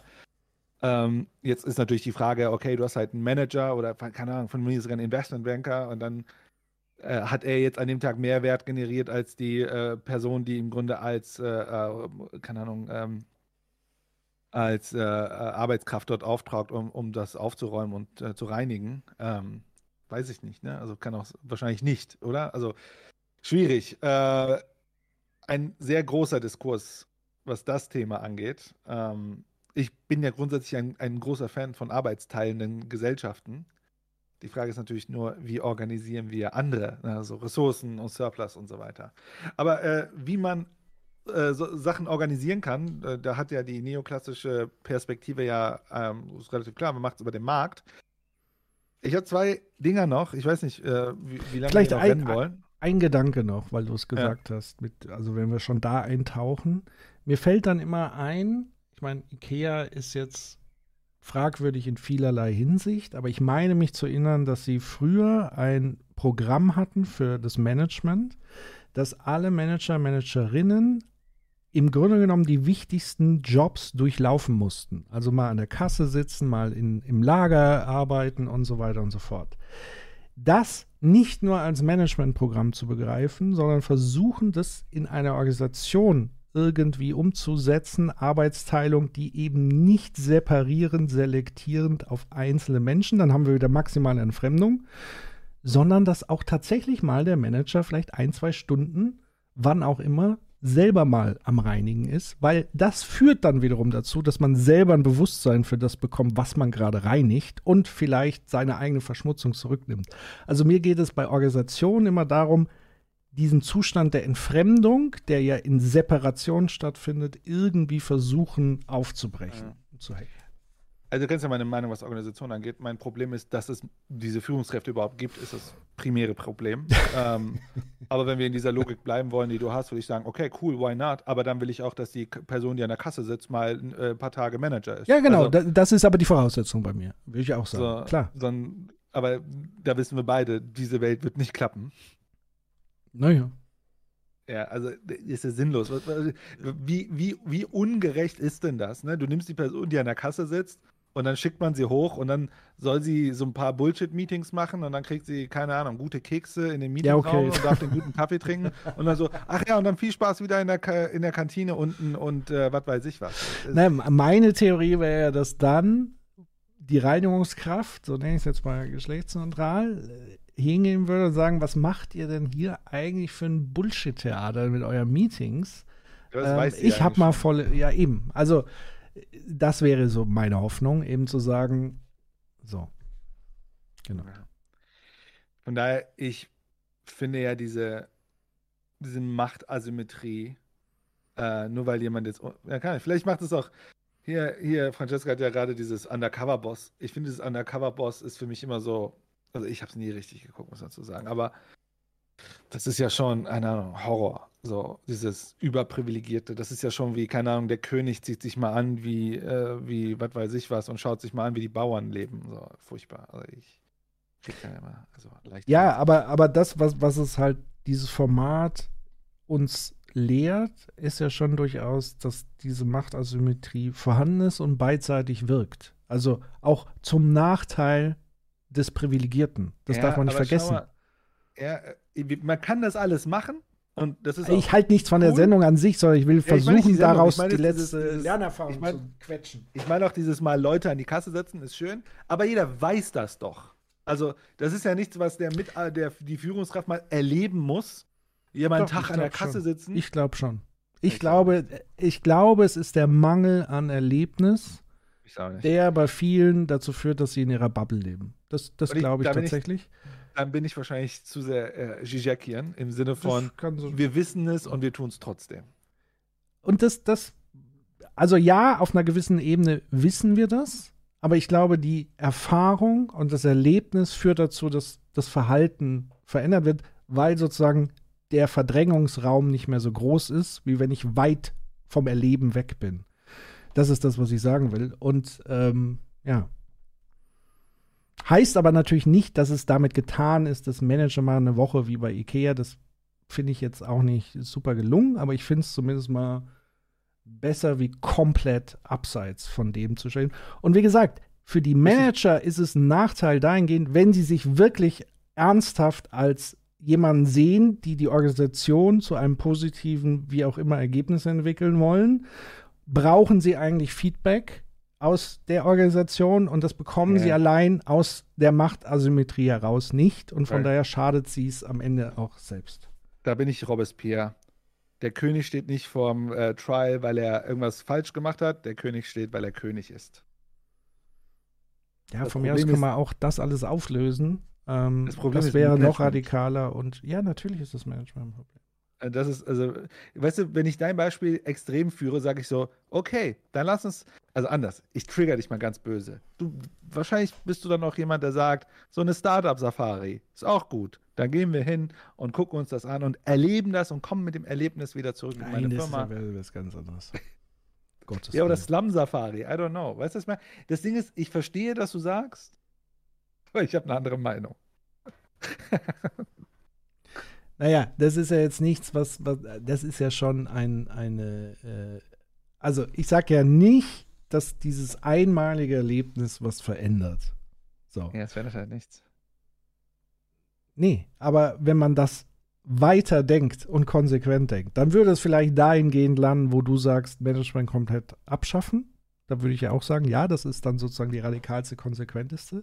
Ähm, jetzt ist natürlich die Frage, okay, du hast halt einen Manager oder keine Ahnung, von mir sogar einen Investmentbanker und dann äh, hat er jetzt an dem Tag mehr Wert generiert als die äh, Person, die im Grunde als, äh, äh, keine Ahnung, ähm, als äh, äh, Arbeitskraft dort auftragt, um, um das aufzuräumen und zu reinigen. Ähm, weiß ich nicht, ne? Also kann auch wahrscheinlich nicht, oder? Also schwierig. Ein sehr großer Diskurs, was das Thema angeht. Ich bin ja grundsätzlich ein, ein großer Fan von arbeitsteilenden Gesellschaften. Die Frage ist natürlich nur, wie organisieren wir andere, also Ressourcen und Surplus und so weiter. Aber äh, wie man äh, so Sachen organisieren kann, äh, da hat ja die neoklassische Perspektive ja ähm, ist relativ klar, man macht es über den Markt. Ich habe zwei Dinger noch, ich weiß nicht, äh, wie, wie lange Vielleicht wir noch ein, wollen. ein Gedanke noch, weil du es gesagt hast. Mit, also wenn wir schon da eintauchen. Mir fällt dann immer ein, ich meine, Ikea ist jetzt fragwürdig in vielerlei Hinsicht, aber ich meine mich zu erinnern, dass sie früher ein Programm hatten für das Management, dass alle Manager, Managerinnen im Grunde genommen die wichtigsten Jobs durchlaufen mussten. Also mal an der Kasse sitzen, mal in, im Lager arbeiten und so weiter und so fort. Das nicht nur als Managementprogramm zu begreifen, sondern versuchen, das in einer Organisation irgendwie umzusetzen, Arbeitsteilung, die eben nicht separierend, selektierend auf einzelne Menschen, dann haben wir wieder maximale Entfremdung, sondern dass auch tatsächlich mal der Manager vielleicht ein, zwei Stunden, wann auch immer, selber mal am Reinigen ist, weil das führt dann wiederum dazu, dass man selber ein Bewusstsein für das bekommt, was man gerade reinigt und vielleicht seine eigene Verschmutzung zurücknimmt. Also mir geht es bei Organisationen immer darum, diesen Zustand der Entfremdung, der ja in Separation stattfindet, irgendwie versuchen aufzubrechen. hacken. Also du kennst ja meine Meinung, was Organisation angeht. Mein Problem ist, dass es diese Führungskräfte überhaupt gibt, ist das primäre Problem. <laughs> ähm, aber wenn wir in dieser Logik bleiben wollen, die du hast, würde ich sagen, okay, cool, why not? Aber dann will ich auch, dass die Person, die an der Kasse sitzt, mal äh, ein paar Tage Manager ist. Ja, genau, Also, da, das ist aber die Voraussetzung bei mir, würde ich auch sagen. so, Klar. So ein, aber da wissen wir beide, diese Welt wird nicht klappen. Naja. Ja, also ist ja sinnlos. Wie, wie, wie ungerecht ist denn das? Ne? Du nimmst die Person, die an der Kasse sitzt, und dann schickt man sie hoch und dann soll sie so ein paar Bullshit-Meetings machen und dann kriegt sie, keine Ahnung, gute Kekse in den Ja, Meetingraum okay. und darf den guten Kaffee trinken <laughs> und dann so, ach ja, und dann viel Spaß wieder in der, Ka in der Kantine unten und äh, was weiß ich was. Nein, meine Theorie wäre ja, dass dann die Reinigungskraft, so nenne ich es jetzt mal geschlechtsneutral, hingehen würde und sagen, was macht ihr denn hier eigentlich für ein Bullshit-Theater mit euren Meetings? Ähm, ich habe mal voll, ja eben, also das wäre so meine Hoffnung, eben zu sagen, so, genau. Von daher, ich finde ja diese, diese Machtasymmetrie, äh, nur weil jemand jetzt. Ja, kann ich. Vielleicht macht es auch. Hier, hier, Francesca hat ja gerade dieses Undercover-Boss. Ich finde, dieses Undercover-Boss ist für mich immer so. Also, ich habe es nie richtig geguckt, muss man dazu sagen. Aber das ist ja schon, keine Ahnung, Horror. So, dieses Überprivilegierte. Das ist ja schon wie, keine Ahnung, der König zieht sich mal an, wie, äh, wie, was weiß ich was, und schaut sich mal an, wie die Bauern leben. So, furchtbar. Also, ich krieg da immer, also leicht. Ja, aber, aber das, was, was es halt, dieses Format uns lehrt, ist ja schon durchaus, dass diese Machtasymmetrie vorhanden ist und beidseitig wirkt. Also auch zum Nachteil des Privilegierten. Das Ja, darf man nicht vergessen. mal, Ja, äh, man kann das alles machen und das ist Ich halte nichts von der cool. Sendung an sich, sondern ich will Ja, ich meine versuchen, die Sendung, daraus ich meine die letzte dieses- dieses- Lernerfahrung ich mein- zu quetschen. Ich meine auch dieses Mal Leute an die Kasse setzen, ist schön, aber jeder weiß das doch. Also, das ist ja nichts, was der mit äh, der die Führungskraft mal erleben muss. Jemand Tag ich an der Kasse schon. sitzen. Ich glaube schon. Ich glaube, ich glaube, es ist der Mangel an Erlebnis, Ich der bei vielen dazu führt, dass sie in ihrer Bubble leben. Das, das ich- glaube ich da bin tatsächlich. dann bin ich wahrscheinlich zu sehr äh, Zizekian im Sinne von, so- wir wissen es und wir tun es trotzdem. Und das, das, also ja, auf einer gewissen Ebene wissen wir das, aber ich glaube, die Erfahrung und das Erlebnis führt dazu, dass das Verhalten verändert wird, weil sozusagen der Verdrängungsraum nicht mehr so groß ist, wie wenn ich weit vom Erleben weg bin. Das ist das, was ich sagen will. Und ähm, ja. Heißt aber natürlich nicht, dass es damit getan ist, dass Manager mal eine Woche wie bei Ikea, das finde ich jetzt auch nicht super gelungen, aber ich finde es zumindest mal besser wie komplett abseits von dem zu stellen. Und wie gesagt, für die Manager ist es ein Nachteil dahingehend, wenn sie sich wirklich ernsthaft als jemanden sehen, die die Organisation zu einem positiven, wie auch immer, Ergebnis entwickeln wollen, brauchen sie eigentlich Feedback aus der Organisation und das bekommen Ja. sie allein aus der Machtasymmetrie heraus nicht und von Right. daher schadet sie es am Ende auch selbst. Da bin ich Robespierre. Der König steht nicht vorm äh, Trial, weil er irgendwas falsch gemacht hat. Der König steht, weil er König ist. Ja, Das von mir aus Problem kann ist- man auch das alles auflösen. Ähm, Das das, Problem wäre noch radikaler und ja, natürlich ist das Management ein Problem. Äh, Das ist, also, weißt du, wenn ich dein Beispiel extrem führe, sage ich so, okay, dann lass uns, also anders, ich trigger dich mal ganz böse. Du, wahrscheinlich bist du dann auch jemand, der sagt, so eine Startup-Safari ist auch gut. Dann gehen wir hin und gucken uns das an und erleben das und kommen mit dem Erlebnis wieder zurück in meine das Firma. ist ja was ganz anderes. <laughs> Gottes Ja, oder Willen. Slum-Safari, I don't know. Weißt du, was ich meine? Das Ding ist, ich verstehe, dass du sagst, aber ich habe eine andere Meinung. <laughs> Naja, das ist ja jetzt nichts, was, was das ist ja schon ein, eine, äh, also ich sag ja nicht, dass dieses einmalige Erlebnis was verändert. So. Ja, es verändert halt nichts. Nee, aber wenn man das weiter denkt und konsequent denkt, dann würde es vielleicht dahingehend landen, wo du sagst, Management komplett abschaffen. Da würde ich ja auch sagen, ja, das ist dann sozusagen die radikalste, konsequenteste.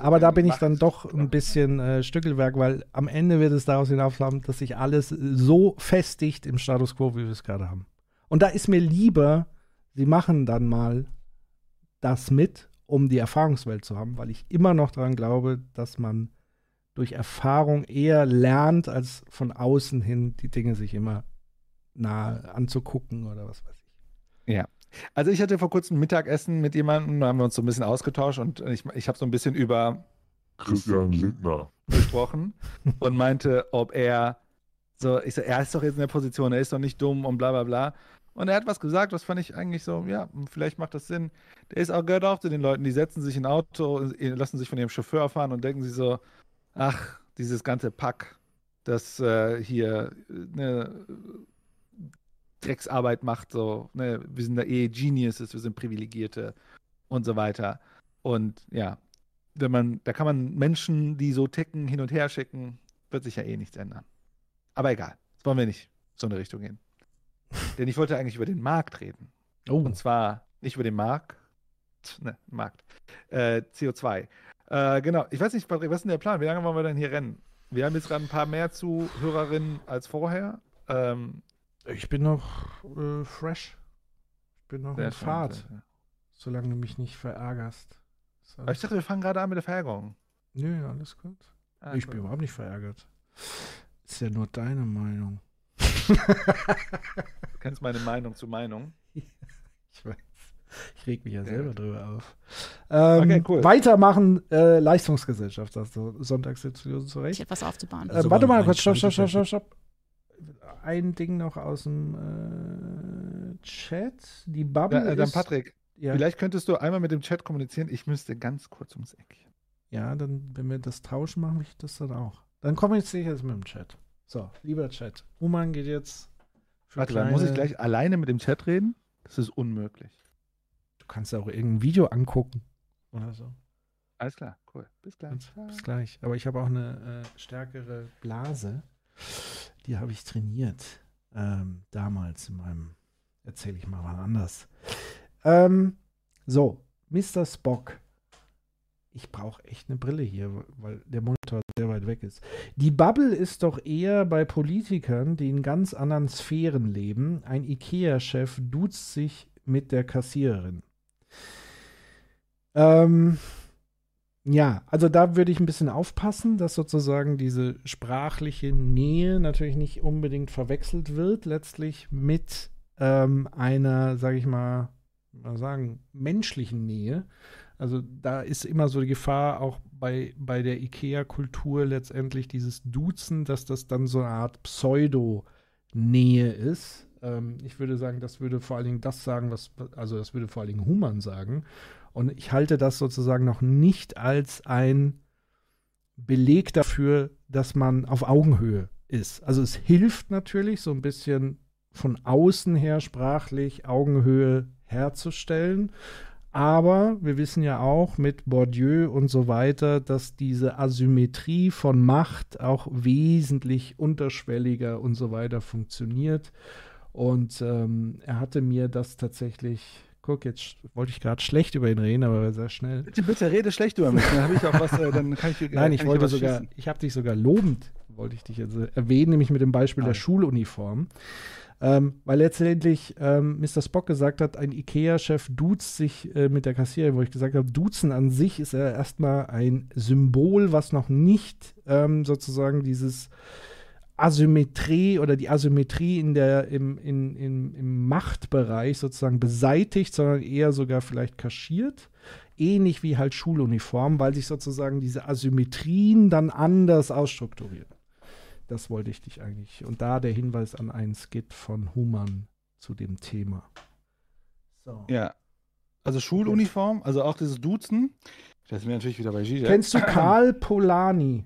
Aber da bin ich dann doch ein bisschen äh, Stückelwerk, weil am Ende wird es daraus hinauslaufen, dass sich alles so festigt im Status quo, wie wir es gerade haben. Und da ist mir lieber, sie machen dann mal das mit, um die Erfahrungswelt zu haben, weil ich immer noch daran glaube, dass man durch Erfahrung eher lernt, als von außen hin die Dinge sich immer nahe anzugucken oder was weiß ich. Ja. Also ich hatte vor kurzem Mittagessen mit jemandem, da haben wir uns so ein bisschen ausgetauscht und ich, ich habe so ein bisschen über Christian Lindner. gesprochen und meinte, ob er so, ich so, er ist doch jetzt in der Position, er ist doch nicht dumm und bla bla bla. Und er hat was gesagt, das fand ich eigentlich so, ja, vielleicht macht das Sinn. Der ist auch, gehört auch zu den Leuten, die setzen sich in ein Auto, lassen sich von ihrem Chauffeur fahren und denken sich so, ach, dieses ganze Pack, das äh, hier eine Drecksarbeit macht, so, ne, wir sind da eh Geniuses, wir sind Privilegierte und so weiter. Und ja, wenn man, da kann man Menschen, die so ticken, hin und her schicken, wird sich ja eh nichts ändern. Aber egal, jetzt wollen wir nicht so eine Richtung gehen. <laughs> Denn ich wollte eigentlich über den Markt reden. Oh. Und zwar nicht über den Markt, ne, Markt, äh, CO2. Äh, genau, ich weiß nicht, Patrick, was ist denn der Plan? Wie lange wollen wir denn hier rennen? Wir haben jetzt gerade ein paar mehr Zuhörerinnen als vorher. Ähm, Ich bin noch äh, fresh. Ich bin noch Sehr in schön, Fahrt. schön. Solange du mich nicht verärgerst. Aber ich dachte, wir fangen gerade an mit der Verärgerung. Nö, alles gut. Ah, ich cool. bin überhaupt nicht verärgert. Ist ja nur deine Meinung. Du kennst meine Meinung zu Meinung. <laughs> Ich weiß. Ich reg mich ja selber drüber auf. Ähm, Okay, cool. Weitermachen, äh, Leistungsgesellschaft, sagst du. Sonntagsdiskussion zurecht. Ich hätte was aufzubauen. Äh, warte war mal kurz, stopp, stopp, stopp, stopp, stopp. Ein Ding noch aus dem äh, Chat. Die Bubble Ja, äh, dann Patrick, Ja. vielleicht könntest du einmal mit dem Chat kommunizieren. Ich müsste ganz kurz ums Eck. Ja, dann, wenn wir das tauschen, mache ich das dann auch. Dann kommuniziere ich jetzt mit dem Chat. So, lieber Chat. Human geht jetzt. Warte, dann muss ich kleine- gleich alleine mit dem Chat reden? Das ist unmöglich. Du kannst ja auch irgendein Video angucken. Oder so. Alles klar, cool. Bis gleich. Bis gleich. Aber ich habe auch eine äh, stärkere Blase. Die habe ich trainiert. Ähm, damals in meinem. Erzähle ich mal wann anders. Ähm, so, Mr. Spock. Ich brauche echt eine Brille hier, weil der Monitor sehr weit weg ist. Die Bubble ist doch eher bei Politikern, die in ganz anderen Sphären leben. Ein IKEA-Chef duzt sich mit der Kassiererin. Ähm, ja, also da würde ich ein bisschen aufpassen, dass sozusagen diese sprachliche Nähe natürlich nicht unbedingt verwechselt wird, letztlich mit ähm, einer, sage ich mal, mal sagen, menschlichen Nähe. Also da ist immer so die Gefahr, auch bei, bei der IKEA-Kultur letztendlich dieses Duzen, dass das dann so eine Art Pseudo-Nähe ist. Ähm, ich würde sagen, das würde vor allen Dingen das sagen, was, also das würde vor allen Dingen Human sagen. Und ich halte das sozusagen noch nicht als ein Beleg dafür, dass man auf Augenhöhe ist. Also es hilft natürlich, so ein bisschen von außen her sprachlich Augenhöhe herzustellen. Aber wir wissen ja auch mit Bourdieu und so weiter, dass diese Asymmetrie von Macht auch wesentlich unterschwelliger und so weiter funktioniert. Und ähm, er hatte mir das tatsächlich, guck, jetzt wollte ich gerade schlecht über ihn reden, aber sehr schnell. Bitte, bitte rede schlecht über mich. Dann habe ich auch was, äh, dann kann ich. äh, Nein, ich wollte was sogar, schießen. ich habe dich sogar lobend, wollte ich dich jetzt äh, erwähnen, nämlich mit dem Beispiel der Schuluniform. Ähm, weil letztendlich ähm, Mr. Spock gesagt hat, ein IKEA-Chef duzt sich äh, mit der Kassiererin, wo ich gesagt habe, duzen an sich ist ja erstmal ein Symbol, was noch nicht ähm, sozusagen dieses Asymmetrie oder die Asymmetrie in der, im, in, in, im Machtbereich sozusagen beseitigt, sondern eher sogar vielleicht kaschiert. Ähnlich wie halt Schuluniform, weil sich sozusagen diese Asymmetrien dann anders ausstrukturieren. Das wollte ich dich eigentlich. Und da der Hinweis an einen Skit von Human zu dem Thema. So. Ja. Also Schuluniform, also auch dieses Duzen. Das sind wir natürlich wieder bei Gigi. Kennst du <clears throat> Karl Polani?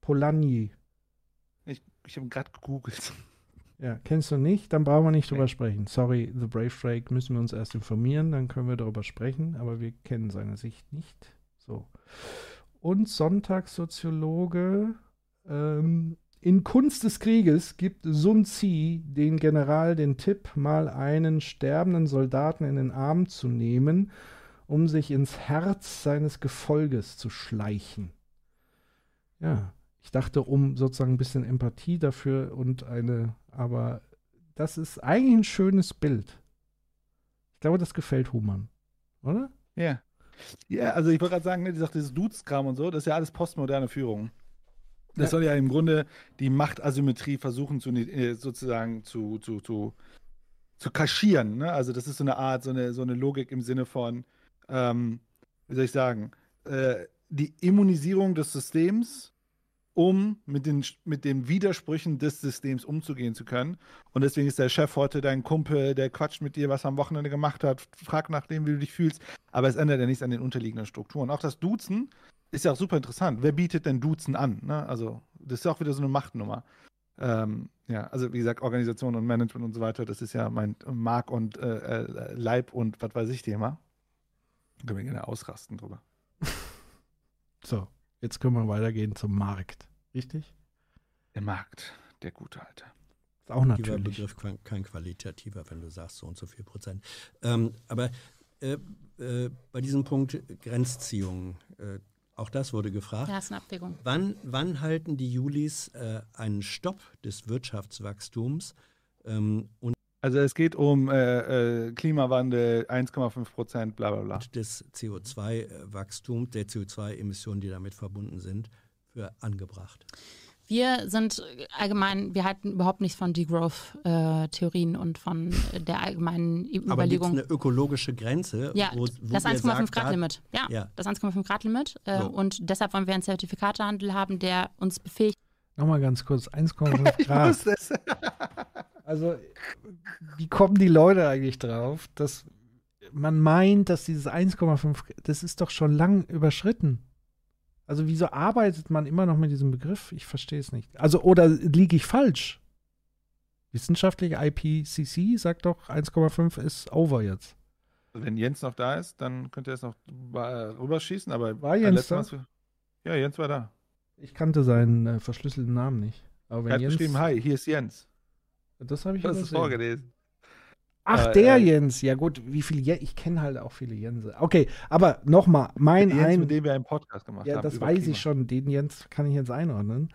Polani. Ich, habe gerade gegoogelt. Ja, kennst du nicht? Dann brauchen wir nicht drüber sprechen. Sorry, The Brave Drake müssen wir uns erst informieren, dann können wir darüber sprechen, aber wir kennen seine Sicht nicht. So. Und Sonntagssoziologe. Ähm, in Kunst des Krieges gibt Sun Tzu den General den Tipp, mal einen sterbenden Soldaten in den Arm zu nehmen, um sich ins Herz seines Gefolges zu schleichen. Ja, ich dachte, um sozusagen ein bisschen Empathie dafür und eine, aber das ist eigentlich ein schönes Bild. Ich glaube, das gefällt Human, oder? Ja. Ja, also ich wollte gerade sagen, ne, die sagt, dieses Dudes-Kram und so, das ist ja alles postmoderne Führung. Das Ja. soll ja im Grunde die Machtasymmetrie versuchen zu äh, sozusagen zu, zu, zu, zu kaschieren. Ne? Also das ist so eine Art, so eine, so eine Logik im Sinne von, ähm, wie soll ich sagen, äh, die Immunisierung des Systems, um mit den, mit den Widersprüchen des Systems umzugehen zu können. Und deswegen ist der Chef heute dein Kumpel, der quatscht mit dir, was er am Wochenende gemacht hat, fragt nach dem, wie du dich fühlst. Aber es ändert ja nichts an den unterliegenden Strukturen. Auch das Duzen ist ja auch super interessant. Wer bietet denn Duzen an? Ne? Also, das ist ja auch wieder so eine Machtnummer. Ähm, ja, also wie gesagt, Organisation und Management und so weiter, das ist ja mein Mark und äh, äh, Leib und was weiß ich Thema. Können wir gerne ausrasten drüber. <laughs> So, jetzt können wir weitergehen zum Markt. Richtig? Der Markt, der gute Alte. Ist auch natürlich. Begriff, kein, kein qualitativer, wenn du sagst, so und so viel Prozent. Ähm, aber äh, äh, bei diesem Punkt Grenzziehung, äh, auch das wurde gefragt. Ja, ist eine Abwägung. Wann, wann halten die Julis äh, einen Stopp des Wirtschaftswachstums? Ähm, und Also es geht um äh, äh, Klimawandel, 1,5 Prozent, bla bla bla. des CO2-Wachstums, der CO2-Emissionen, die damit verbunden sind, für angebracht. Wir sind allgemein, wir halten überhaupt nichts von Degrowth-Theorien und von der allgemeinen Aber gibt es Überlegung. eine ökologische Grenze? Ja, wo, wo das ihr 1,5 sagt, Grad Limit. Ja, ja. das 1,5 Grad Limit. Äh, So. Und deshalb wollen wir einen Zertifikatehandel haben, der uns befähigt. Nochmal ganz kurz, 1,5 <laughs> Ich Grad. Also, wie kommen die Leute eigentlich drauf, dass man meint, dass dieses 1,5, das ist doch schon lang überschritten. Also, wieso arbeitet man immer noch mit diesem Begriff? Ich verstehe es nicht. Also, oder liege ich falsch? Wissenschaftlich IPCC sagt doch, 1,5 ist over jetzt. Wenn Jens noch da ist, dann könnt ihr es noch äh, rüberschießen, aber War Jens da? Ja, Jens war da. Ich kannte seinen äh, verschlüsselten Namen nicht. Aber Er wenn hat Jens, geschrieben, hi, hier ist Jens. Das habe ich Das ist vorgelesen. Ach, Äh, der äh, Jens. Ja gut, wie viele Jens? Ich kenne halt auch viele Jense. Okay, aber nochmal, mein Jens, ein... mit dem wir einen Podcast gemacht Ja, haben. das über weiß Klima. ich schon. Den Jens kann ich jetzt einordnen.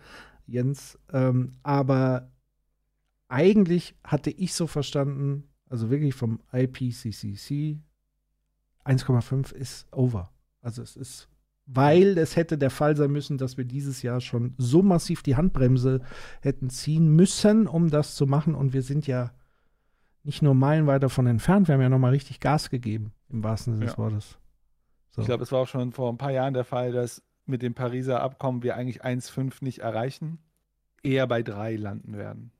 Jens. Ähm, aber eigentlich hatte ich so verstanden, also wirklich vom IPCCC, 1,5 ist over. Also es ist, weil es hätte der Fall sein müssen, dass wir dieses Jahr schon so massiv die Handbremse hätten ziehen müssen, um das zu machen. Und wir sind ja nicht nur meilenweit davon entfernt, wir haben ja nochmal richtig Gas gegeben, im wahrsten Sinne des Ja. Wortes. So. Ich glaube, es war auch schon vor ein paar Jahren der Fall, dass mit dem Pariser Abkommen wir eigentlich 1,5 nicht erreichen, eher bei 3 landen werden.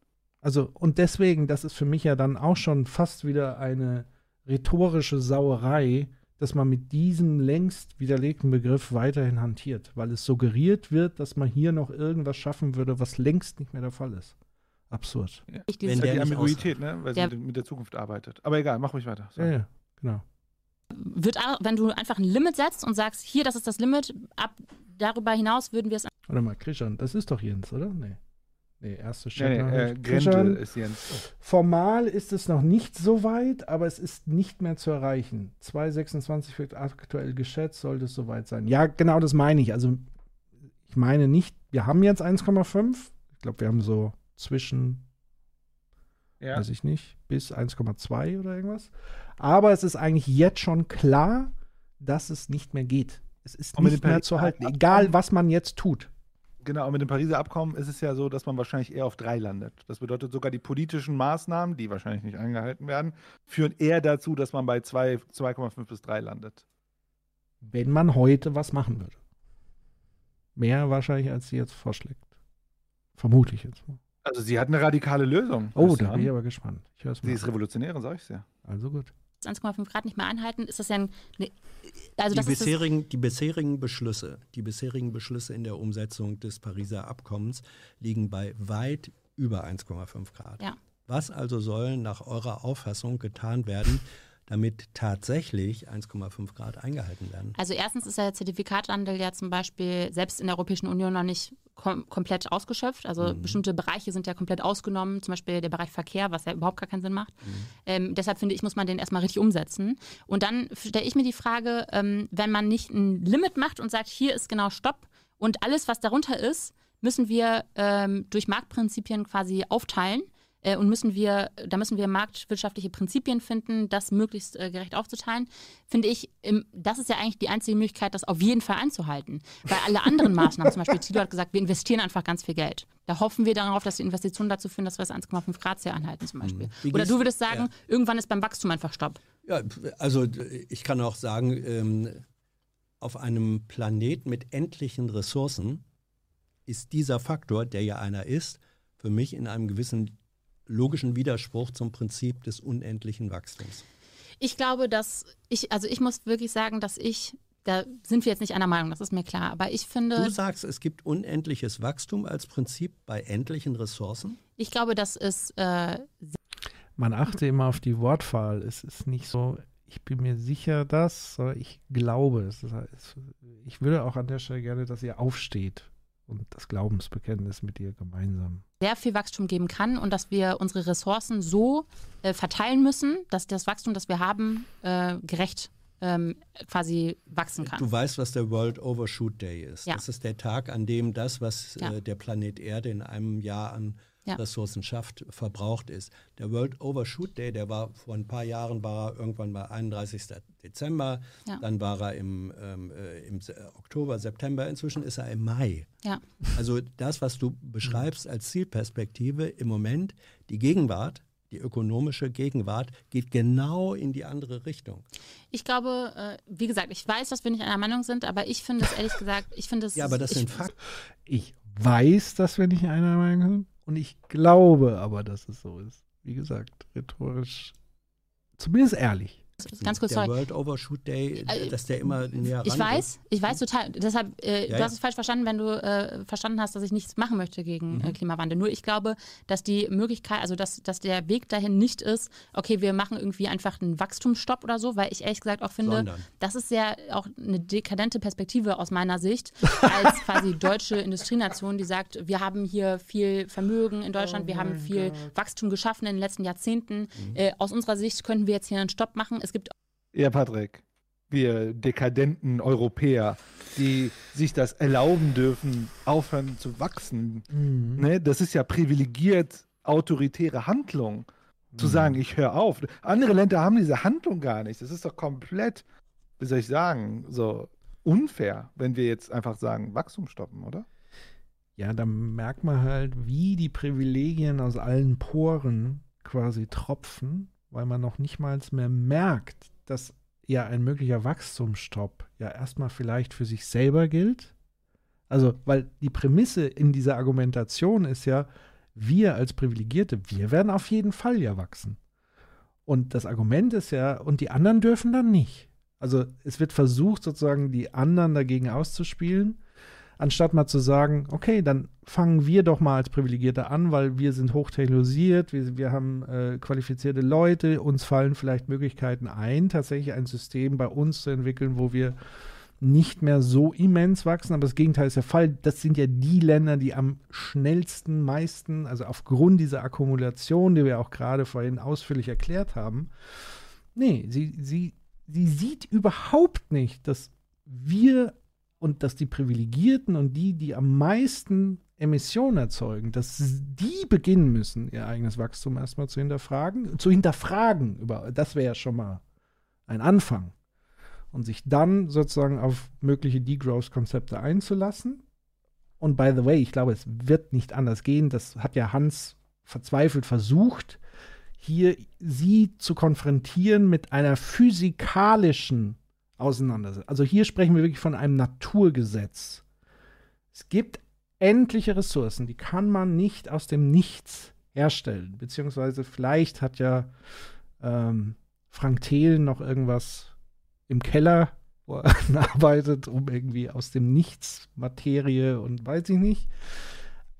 Also, und deswegen, das ist für mich ja dann auch schon fast wieder eine rhetorische Sauerei, dass man mit diesem längst widerlegten Begriff weiterhin hantiert, weil es suggeriert wird, dass man hier noch irgendwas schaffen würde, was längst nicht mehr der Fall ist. Absurd. Ja. Ich ist der die Ambiguität, ne? weil Der- sie mit, der Zukunft arbeitet. Aber egal, mach ruhig weiter. Ja, ja, genau. Wird, wenn du einfach ein Limit setzt und sagst, hier, das ist das Limit, ab darüber hinaus würden wir es Warte mal, Christian, das ist doch Jens, oder? Nee. Nee, erste Nee, nee, Chat. äh, ist Jens. Formal ist es noch nicht so weit, aber es ist nicht mehr zu erreichen. 2,26 wird aktuell geschätzt, sollte es soweit sein. Ja, genau das meine ich. Also, ich meine nicht, wir haben jetzt 1,5. Ich glaube, wir haben so zwischen, Ja. weiß ich nicht, bis 1,2 oder irgendwas. Aber es ist eigentlich jetzt schon klar, dass es nicht mehr geht. Es ist Und nicht mehr zu halten, egal was man jetzt tut. Genau, und mit dem Pariser Abkommen ist es ja so, dass man wahrscheinlich eher auf 3 landet. Das bedeutet, sogar die politischen Maßnahmen, die wahrscheinlich nicht eingehalten werden, führen eher dazu, dass man bei 2 2,5 bis 3 landet. Wenn man heute was machen würde. Mehr wahrscheinlich, als sie jetzt vorschlägt. Vermute ich jetzt mal. Also sie hat eine radikale Lösung. Oh, da bin ich aber gespannt. Ich hör's Sie mal. ist revolutionär, sag ich's ja. Also gut. 1,5 Grad nicht mehr einhalten, ist das ja ein, ne, also die, das ist das, bisherigen, die bisherigen Beschlüsse, die bisherigen Beschlüsse in der Umsetzung des Pariser Abkommens liegen bei weit über 1,5 Grad. Ja. Was also soll nach eurer Auffassung getan werden, damit tatsächlich 1,5 Grad eingehalten werden? Also erstens ist der Zertifikathandel ja zum Beispiel selbst in der Europäischen Union noch nicht kom komplett ausgeschöpft. Also Mhm. bestimmte Bereiche sind ja komplett ausgenommen, zum Beispiel der Bereich Verkehr, was ja überhaupt gar keinen Sinn macht. Ähm, deshalb finde ich, muss man den erstmal richtig umsetzen. Und dann stelle ich mir die Frage, ähm, wenn man nicht ein Limit macht und sagt, hier ist genau Stopp und alles, was darunter ist, müssen wir ähm, durch Marktprinzipien quasi aufteilen. Äh, und müssen wir, da müssen wir marktwirtschaftliche Prinzipien finden, das möglichst äh, gerecht aufzuteilen. Finde ich, im, das ist ja eigentlich die einzige Möglichkeit, das auf jeden Fall einzuhalten. Weil alle anderen <laughs> Maßnahmen, zum Beispiel Tilo hat gesagt, wir investieren einfach ganz viel Geld. Da hoffen wir darauf, dass die Investitionen dazu führen, dass wir das 1,5 Grad Ziel anhalten zum Beispiel. Wie Oder du würdest sagen, ja. irgendwann ist beim Wachstum einfach Stopp. Ja, also ich kann auch sagen, ähm, auf einem Planet mit endlichen Ressourcen ist dieser Faktor, der ja einer ist, für mich in einem gewissen logischen Widerspruch zum Prinzip des unendlichen Wachstums. Ich glaube, dass ich, also ich muss wirklich sagen, dass ich, da sind wir jetzt nicht einer Meinung, das ist mir klar, aber ich finde. Du sagst, es gibt unendliches Wachstum als Prinzip bei endlichen Ressourcen? Ich glaube, das ist äh, Man achte immer auf die Wortwahl. Es ist nicht so, ich bin mir sicher, dass, sondern ich glaube. Das heißt, ich würde auch an der Stelle gerne, dass ihr aufsteht und das Glaubensbekenntnis mit ihr gemeinsam. sehr viel Wachstum geben kann und dass wir unsere Ressourcen so äh, verteilen müssen, dass das Wachstum, das wir haben, äh, gerecht ähm, quasi wachsen kann. Du weißt, was der World Overshoot Day ist. Ja. Das ist der Tag, an dem das, was Ja. äh, der Planet Erde in einem Jahr an ja. Ressourcen schafft, verbraucht ist. Der World Overshoot Day, der war vor ein paar Jahren, war er irgendwann mal 31. Dezember, ja. dann war er im, ähm, äh, im Oktober, September, inzwischen ist er im Mai. Ja. Also das, was du beschreibst als Zielperspektive im Moment, die Gegenwart, die ökonomische Gegenwart geht genau in die andere Richtung. Ich glaube, äh, wie gesagt, ich weiß, dass wir nicht einer Meinung sind, aber ich finde es ehrlich gesagt, ich finde es. Ja, aber das ich, sind Fakten. Ich weiß, dass wir nicht einer Meinung sind und ich glaube aber, dass es so ist. Wie gesagt, rhetorisch, zumindest ehrlich ganz kurz, der sorry. World Overshoot Day, äh, dass der immer näher Ich weiß, ich weiß total. Deshalb, äh, ja, du hast es falsch verstanden, wenn du äh, verstanden hast, dass ich nichts machen möchte gegen äh, mhm. Klimawandel. Nur ich glaube, dass die Möglichkeit, also dass, dass der Weg dahin nicht ist, okay, wir machen irgendwie einfach einen Wachstumsstopp oder so, weil ich ehrlich gesagt auch finde, Sondern. das ist ja auch eine dekadente Perspektive aus meiner Sicht, <laughs> als quasi deutsche Industrienation, die sagt, wir haben hier viel Vermögen in Deutschland, oh wir haben viel Gott. Wachstum geschaffen in den letzten Jahrzehnten. Mhm. Äh, aus unserer Sicht könnten wir jetzt hier einen Stopp machen es gibt. Ja, Patrick, wir dekadenten Europäer, die sich das erlauben dürfen, aufhören zu wachsen. Mhm. Ne? Das ist ja privilegiert autoritäre Handlung. Zu mhm. sagen, ich höre auf. Andere Länder haben diese Handlung gar nicht. Das ist doch komplett, wie soll ich sagen, so unfair, wenn wir jetzt einfach sagen, Wachstum stoppen, oder? Ja, da merkt man halt, wie die Privilegien aus allen Poren quasi tropfen weil man noch nicht mal mehr merkt, dass ja ein möglicher Wachstumsstopp ja erstmal vielleicht für sich selber gilt. Also, weil die Prämisse in dieser Argumentation ist ja, wir als Privilegierte, wir werden auf jeden Fall ja wachsen. Und das Argument ist ja, und die anderen dürfen dann nicht. Also es wird versucht, sozusagen die anderen dagegen auszuspielen anstatt mal zu sagen, okay, dann fangen wir doch mal als Privilegierte an, weil wir sind hochtechnologisiert, wir, wir haben äh, qualifizierte Leute, uns fallen vielleicht Möglichkeiten ein, tatsächlich ein System bei uns zu entwickeln, wo wir nicht mehr so immens wachsen, aber das Gegenteil ist der Fall. Das sind ja die Länder, die am schnellsten, meisten, also aufgrund dieser Akkumulation, die wir auch gerade vorhin ausführlich erklärt haben, nee, sie, sie, sie sieht überhaupt nicht, dass wir und dass die Privilegierten und die, die am meisten Emissionen erzeugen, dass die beginnen müssen, ihr eigenes Wachstum erstmal zu hinterfragen, zu hinterfragen, über, das wäre ja schon mal ein Anfang. Und sich dann sozusagen auf mögliche Degrowth-Konzepte einzulassen. Und by the way, ich glaube, es wird nicht anders gehen. Das hat ja Hans verzweifelt versucht, hier sie zu konfrontieren mit einer physikalischen auseinandersetzt. Also hier sprechen wir wirklich von einem Naturgesetz. Es gibt endliche Ressourcen, die kann man nicht aus dem Nichts herstellen. Beziehungsweise vielleicht hat ja ähm, Frank Thelen noch irgendwas im Keller, wo er <laughs> arbeitet, um irgendwie aus dem Nichts Materie und weiß ich nicht.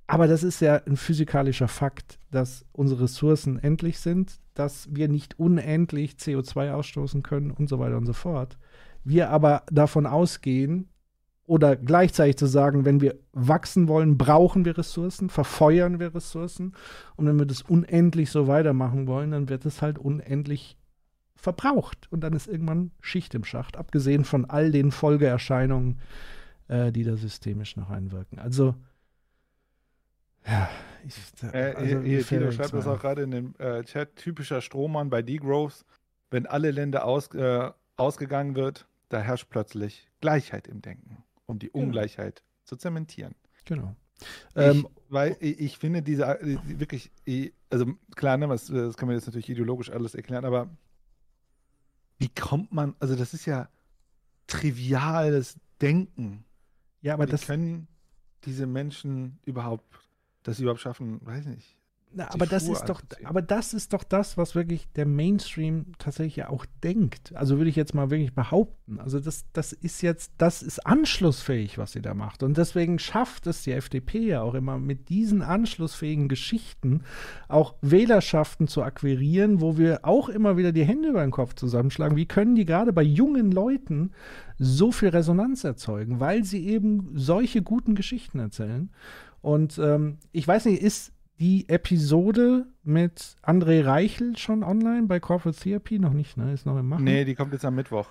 Aber das ist ja ein physikalischer Fakt, dass unsere Ressourcen endlich sind, dass wir nicht unendlich CO2 ausstoßen können und so weiter und so fort wir aber davon ausgehen, oder gleichzeitig zu sagen, wenn wir wachsen wollen, brauchen wir Ressourcen, verfeuern wir Ressourcen. Und wenn wir das unendlich so weitermachen wollen, dann wird es halt unendlich verbraucht. Und dann ist irgendwann Schicht im Schacht, abgesehen von all den Folgeerscheinungen, äh, die da systemisch noch einwirken. Also, ja, ich, äh, also, hier, Tilo schreibt das auch gerade in dem äh, Chat, typischer Strohmann bei Degrowth, wenn alle Länder aus, äh, ausgegangen wird, da herrscht plötzlich Gleichheit im Denken, um die genau. Ungleichheit genau. zu zementieren. Genau. Ich, ähm, weil ich, ich, finde diese äh, wirklich, also klar, ne, das, das kann man jetzt natürlich ideologisch alles erklären, aber wie kommt man, also das ist ja triviales Denken. Ja, aber wie das können diese Menschen überhaupt das überhaupt schaffen, weiß nicht. Na, aber das ist doch, aber das ist doch das, was wirklich der Mainstream tatsächlich auch denkt. Also würde ich jetzt mal wirklich behaupten. Also das, das ist jetzt, das ist anschlussfähig, was sie da macht. Und deswegen schafft es die FDP ja auch immer mit diesen anschlussfähigen Geschichten auch Wählerschaften zu akquirieren, wo wir auch immer wieder die Hände über den Kopf zusammenschlagen. Wie können die gerade bei jungen Leuten so viel Resonanz erzeugen, weil sie eben solche guten Geschichten erzählen? Und ähm, ich weiß nicht, ist die Episode mit André Reichel schon online bei Corporate Therapy? Noch nicht, ne? Ist noch im Machen. Nee, die kommt jetzt am Mittwoch.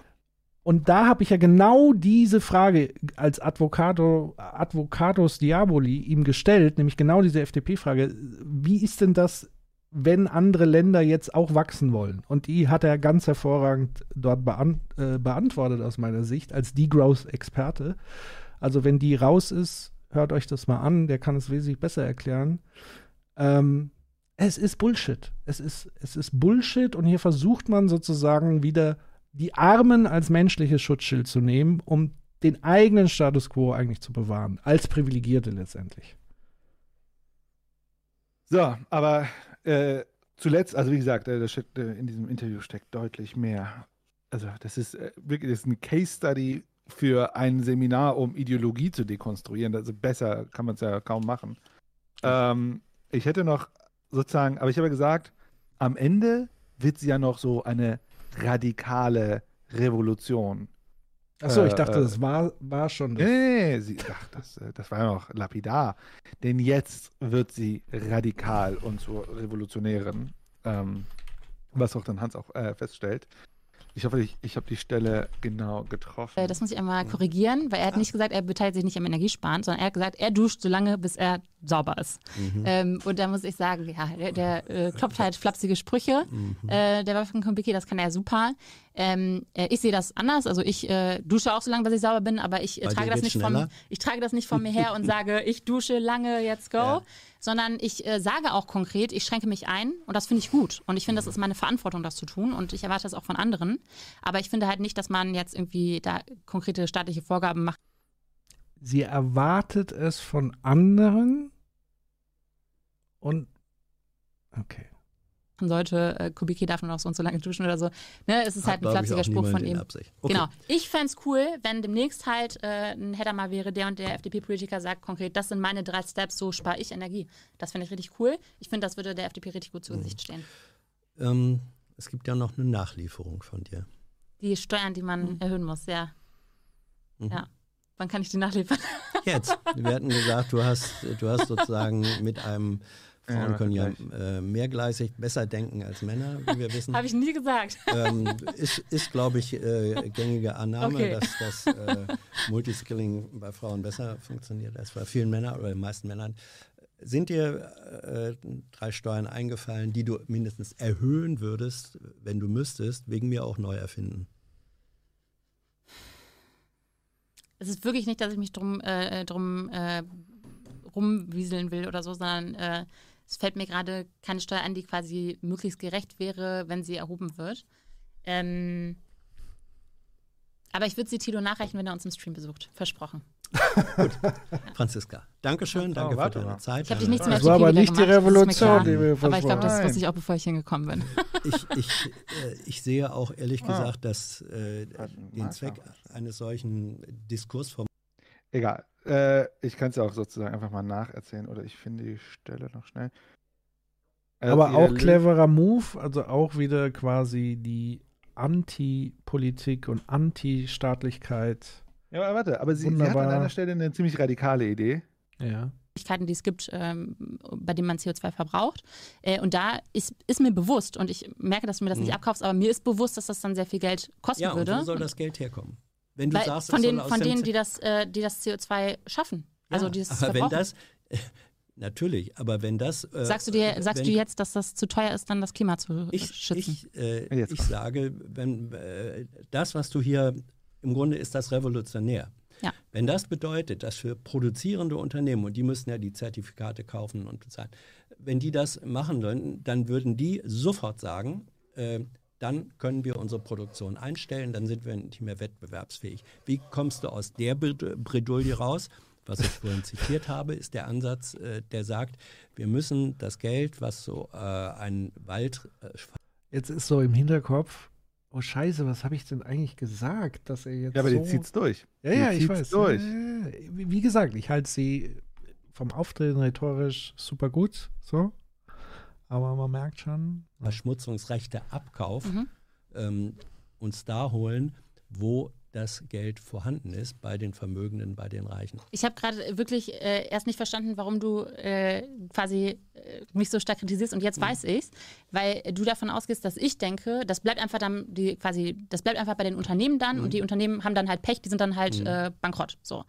Und da habe ich ja genau diese Frage als Advocato, Advocatus Diaboli ihm gestellt, nämlich genau diese FDP-Frage. Wie ist denn das, wenn andere Länder jetzt auch wachsen wollen? Und die hat er ganz hervorragend dort beant äh, beantwortet aus meiner Sicht als Degrowth-Experte. Also wenn die raus ist, hört euch das mal an, der kann es wesentlich besser erklären. Ähm, es ist Bullshit. Es ist, es ist Bullshit und hier versucht man sozusagen wieder die Armen als menschliches Schutzschild zu nehmen, um den eigenen Status quo eigentlich zu bewahren, als Privilegierte letztendlich. So, aber äh, zuletzt, also wie gesagt, äh, steckt, äh, in diesem Interview steckt deutlich mehr. Also das ist äh, wirklich das ist ein Case Study für ein Seminar, um Ideologie zu dekonstruieren. Also besser kann man es ja kaum machen. Ähm, ich hätte noch sozusagen, aber ich habe gesagt, am Ende wird sie ja noch so eine radikale Revolution. Achso, ich dachte, äh, das war, war schon. Das. Nee, sie, ach, das, äh, das war ja noch lapidar. Denn jetzt wird sie radikal und zur Revolutionärin, ähm, was auch dann Hans auch äh, feststellt. Ich hoffe, ich, ich habe die Stelle genau getroffen. Äh, das muss ich einmal korrigieren, weil er hat nicht gesagt, er beteiligt sich nicht am Energiesparen, sondern er hat gesagt, er duscht so lange, bis er sauber ist. Mhm. Ähm, und da muss ich sagen, ja, der, der äh, klopft <laughs> halt flapsige Sprüche. Mhm. Äh, der Wolfgang Kubicki, das kann er super. Ähm, äh, ich sehe das anders. Also ich äh, dusche auch so lange, bis ich sauber bin, aber ich, äh, trage, das nicht vom, ich trage das nicht von mir her und sage, <laughs> ich dusche lange, jetzt go. Ja. Sondern ich äh, sage auch konkret, ich schränke mich ein und das finde ich gut. Und ich finde, das ist meine Verantwortung, das zu tun und ich erwarte das auch von anderen. Aber ich finde halt nicht, dass man jetzt irgendwie da konkrete staatliche Vorgaben macht. Sie erwartet es von anderen und okay sollte, äh, Kubicki darf nur noch so und so lange duschen oder so. Ne, es ist Hat, halt ein flapsiger Spruch von ihm. Okay. Genau. Ich fände es cool, wenn demnächst halt äh, ein Header mal wäre, der und der FDP-Politiker sagt konkret, das sind meine drei Steps, so spare ich Energie. Das finde ich richtig cool. Ich finde, das würde der FDP richtig gut zu Gesicht stehen. Ähm, es gibt ja noch eine Nachlieferung von dir. Die Steuern, die man mhm. erhöhen muss, ja. Mhm. Ja. Wann kann ich die nachliefern? Jetzt. Wir hatten gesagt, du hast, du hast sozusagen mit einem Frauen ja, können ja äh, mehrgleisig besser denken als Männer, wie wir wissen. <laughs> Habe ich nie gesagt. <laughs> Ähm, ist, ist glaube ich, äh, gängige Annahme, okay. dass das äh, <laughs> Multiskilling bei Frauen besser funktioniert als bei vielen Männern oder den meisten Männern. Sind dir äh, drei Steuern eingefallen, die du mindestens erhöhen würdest, wenn du müsstest, wegen mir auch neu erfinden? Es ist wirklich nicht, dass ich mich drum, äh, drum äh, rumwieseln will oder so, sondern äh, es fällt mir gerade keine Steuer an, die quasi möglichst gerecht wäre, wenn sie erhoben wird. Ähm, aber ich würde sie Tilo nachreichen, wenn er uns im Stream besucht. Versprochen. <laughs> Gut. Franziska, Dankeschön, danke für deine Zeit. Ich habe dich nicht zum Das war aber nicht die Revolution, die wir Aber ich glaube, das wusste ich auch, bevor ich hingekommen bin. Ich, ich, äh, ich sehe auch ehrlich ah. gesagt, dass äh, den Zweck eines solchen Diskursformats. Egal. Äh, ich kann es ja auch sozusagen einfach mal nacherzählen oder ich finde die Stelle noch schnell. Also Aber auch cleverer Move, also auch wieder quasi die Anti-Politik und Anti-Staatlichkeit. Ja, aber warte, aber sie, sie, hat an einer Stelle eine ziemlich radikale Idee. Ja. die es gibt, ähm, bei denen man CO2 verbraucht. Äh, und da ist, ist mir bewusst, und ich merke, dass du mir das mhm. nicht abkaufst, aber mir ist bewusst, dass das dann sehr viel Geld kosten ja, würde. Und wo soll das Geld herkommen? Wenn du Weil sagst, von, den, von denen, die das, äh, die das CO2 schaffen. Ja, also dieses aber wenn das, <laughs> natürlich, aber wenn das. Äh, sagst du dir, sagst wenn, du jetzt, dass das zu teuer ist, dann das Klima zu ich, schützen? Ich, äh, ich sage, wenn äh, das, was du hier, im Grunde ist das revolutionär. Ja. Wenn das bedeutet, dass für produzierende Unternehmen, und die müssen ja die Zertifikate kaufen und bezahlen, wenn die das machen würden, dann würden die sofort sagen, äh, dann können wir unsere Produktion einstellen, dann sind wir nicht mehr wettbewerbsfähig. Wie kommst du aus der Bredouille raus? Was ich vorhin zitiert habe, ist der Ansatz, äh, der sagt, wir müssen das Geld, was so äh, ein Wald. Äh, jetzt ist so im Hinterkopf, oh Scheiße, was habe ich denn eigentlich gesagt, dass er jetzt. Ja, aber so die zieht's durch. Ja, ja, die ich weiß. Durch. Wie, wie gesagt, ich halte sie vom Auftreten rhetorisch super gut, so. Aber man merkt schon. Verschmutzungsrechte Abkauf mhm. ähm, uns da holen, wo das Geld vorhanden ist bei den Vermögenden, bei den Reichen. Ich habe gerade wirklich äh, erst nicht verstanden, warum du äh, quasi äh, mich so stark kritisierst und jetzt mhm. weiß ich's, weil du davon ausgehst, dass ich denke, das bleibt einfach dann die quasi, das bleibt einfach bei den Unternehmen dann mhm. und die Unternehmen haben dann halt Pech, die sind dann halt mhm. Äh, bankrott. So.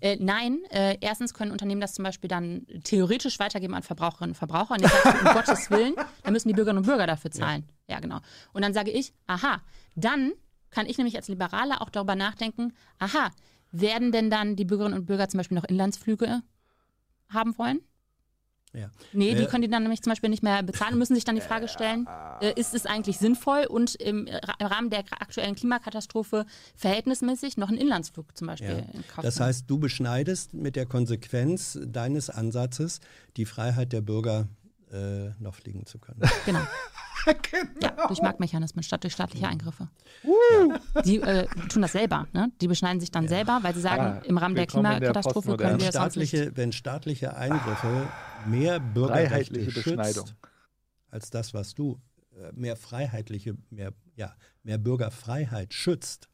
Äh, nein, äh, erstens können Unternehmen das zum Beispiel dann theoretisch weitergeben an Verbraucherinnen und Verbraucher und ich sage, um <laughs> Gottes Willen, dann müssen die Bürgerinnen und Bürger dafür zahlen. Ja. ja, genau. Und dann sage ich, aha, dann kann ich nämlich als Liberaler auch darüber nachdenken, aha, werden denn dann die Bürgerinnen und Bürger zum Beispiel noch Inlandsflüge haben wollen? Ja. Nee, die können die dann nämlich zum Beispiel nicht mehr bezahlen und müssen sich dann die Frage stellen, äh, ist es eigentlich sinnvoll und im, im, Rahmen der aktuellen Klimakatastrophe verhältnismäßig noch einen Inlandsflug zum Beispiel ja. in Kauf Das heißt, du beschneidest mit der Konsequenz deines Ansatzes die Freiheit der Bürger äh, noch fliegen zu können. <laughs> Genau. genau. Ja, durch Marktmechanismen statt durch staatliche Eingriffe. Uh. Die äh, tun das selber. Ne? Die beschneiden sich dann ja. selber, weil sie sagen, ah, im Rahmen der Klimakatastrophe können wir staatliche, Wenn staatliche Eingriffe mehr Bürgerrechte schützt, als das, was du, äh, mehr freiheitliche, mehr, ja, mehr Bürgerfreiheit schützt,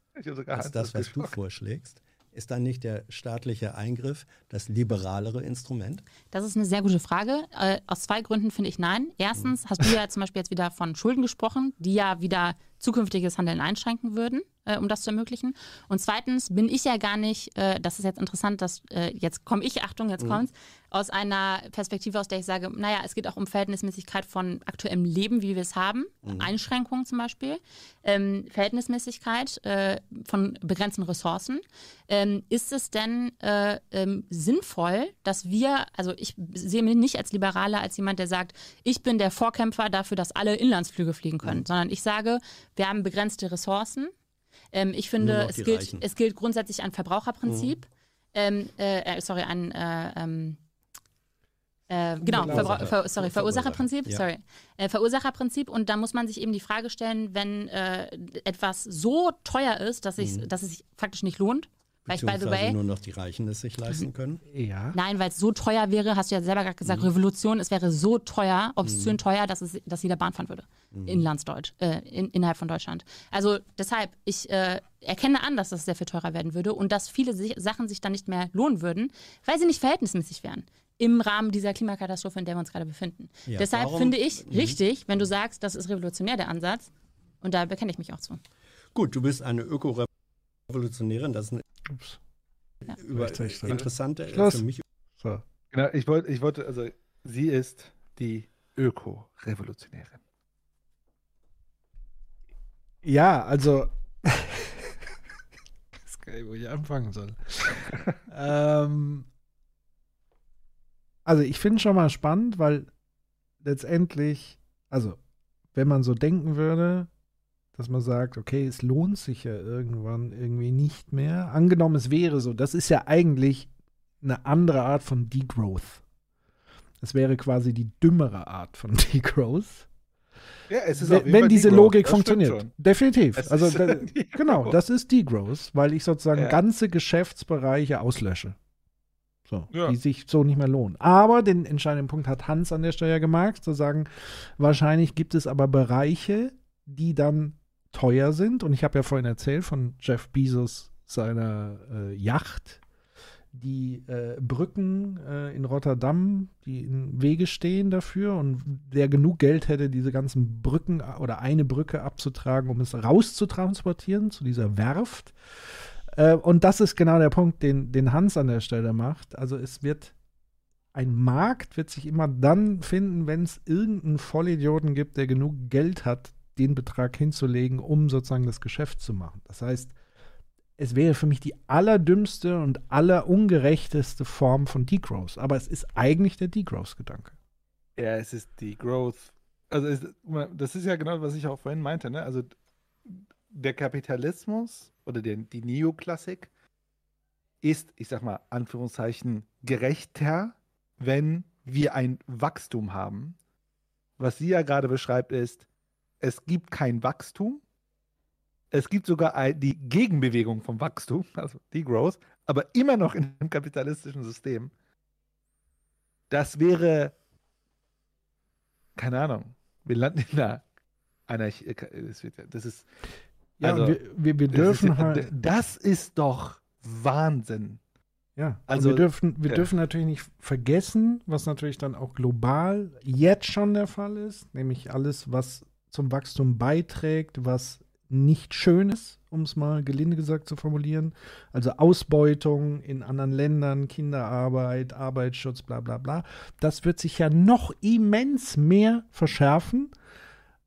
als das, was du <laughs> vorschlägst, ist dann nicht der staatliche Eingriff das liberalere Instrument? Das ist eine sehr gute Frage. Äh, aus zwei Gründen finde ich nein. Erstens hm. hast du ja zum Beispiel jetzt wieder von Schulden gesprochen, die ja wieder zukünftiges Handeln einschränken würden, äh, um das zu ermöglichen. Und zweitens bin ich ja gar nicht, äh, das ist jetzt interessant, dass äh, jetzt komme ich, Achtung, jetzt mhm. kommt's, aus einer Perspektive, aus der ich sage, naja, es geht auch um Verhältnismäßigkeit von aktuellem Leben, wie wir es haben, mhm. Einschränkungen zum Beispiel, ähm, Verhältnismäßigkeit äh, von begrenzten Ressourcen. Ähm, ist es denn äh, ähm, sinnvoll, dass wir, also ich sehe mich nicht als Liberaler, als jemand, der sagt, ich bin der Vorkämpfer dafür, dass alle Inlandsflüge fliegen können, mhm. sondern ich sage, wir haben begrenzte Ressourcen. Ähm, ich finde, es gilt, es gilt grundsätzlich ein Verbraucherprinzip. Mhm. Ähm, äh, äh, sorry, ein äh, ähm, äh, genau, Verbra Ver sorry, Verursacherprinzip. Ja. Sorry. Äh, Verursacherprinzip. Und da muss man sich eben die Frage stellen, wenn äh, etwas so teuer ist, dass, mhm. dass es sich faktisch nicht lohnt, weil by the way, nur noch die Reichen es sich leisten können? <laughs> Ja. Nein, weil es so teuer wäre, hast du ja selber gerade gesagt, mhm. Revolution, es wäre so teuer, obszön mhm. teuer, dass, es, dass jeder Bahn fahren würde. Mhm. Inlandsdeutsch, äh, in, innerhalb von Deutschland. Also deshalb, ich äh, erkenne an, dass das sehr viel teurer werden würde und dass viele sich, Sachen sich dann nicht mehr lohnen würden, weil sie nicht verhältnismäßig wären im Rahmen dieser Klimakatastrophe, in der wir uns gerade befinden. Ja, Deshalb warum? finde ich mhm. richtig, wenn du sagst, das ist revolutionär der Ansatz. Und da bekenne ich mich auch zu. Gut, du bist eine Öko-Revolutionärin. Das ist eine Ups. Ja. Über, interessante Schluss. für mich. So. Genau, ich wollte, ich wollte, also sie ist die Öko-Revolutionärin. Ja, also. <laughs> gar nicht, wo ich anfangen soll. <laughs> ähm, also, ich finde schon mal spannend, weil letztendlich, also, wenn man so denken würde, dass man sagt, okay, es lohnt sich ja irgendwann irgendwie nicht mehr. Angenommen, es wäre so, das ist ja eigentlich eine andere Art von Degrowth. Es wäre quasi die dümmere Art von <laughs> Degrowth. Ja, es ist wenn, wenn diese Degrowth. Logik das funktioniert. Definitiv. Es also da, <laughs> genau, das ist Degrowth, weil ich sozusagen ja. ganze Geschäftsbereiche auslösche. So, ja. die sich so nicht mehr lohnen. Aber den entscheidenden Punkt hat Hans an der Stelle gemacht, zu sagen, wahrscheinlich gibt es aber Bereiche, die dann teuer sind. Und ich habe ja vorhin erzählt von Jeff Bezos seiner äh, Yacht, die äh, Brücken äh, in Rotterdam, die im Wege stehen dafür und der genug Geld hätte, diese ganzen Brücken oder eine Brücke abzutragen, um es rauszutransportieren zu dieser Werft. Äh, und das ist genau der Punkt, den, den Hans an der Stelle macht. Also es wird ein Markt wird sich immer dann finden, wenn es irgendeinen Vollidioten gibt, der genug Geld hat, den Betrag hinzulegen, um sozusagen das Geschäft zu machen. Das heißt, es wäre für mich die allerdümmste und allerungerechteste Form von Degrowth. Aber es ist eigentlich der Degrowth-Gedanke. Ja, es ist Degrowth. Also es, das ist ja genau, was ich auch vorhin meinte. Ne? Also der Kapitalismus oder der, die Neoklassik ist, ich sag mal, Anführungszeichen, gerechter, wenn wir ein Wachstum haben. Was sie ja gerade beschreibt, ist, es gibt kein Wachstum. Es gibt sogar die Gegenbewegung vom Wachstum, <laughs> also Degrowth, aber immer noch in einem kapitalistischen System. Das wäre, keine Ahnung, wir landen in einer, einer das ist Ja, also, wir, wir, wir dürfen das ist, halt. Das ist doch Wahnsinn. Ja, Also, also wir dürfen, wir ja. dürfen natürlich nicht vergessen, was natürlich dann auch global jetzt schon der Fall ist, nämlich alles, was zum Wachstum beiträgt, was nicht schön ist, um es mal gelinde gesagt zu formulieren. Also Ausbeutung in anderen Ländern, Kinderarbeit, Arbeitsschutz, bla bla bla. Das wird sich ja noch immens mehr verschärfen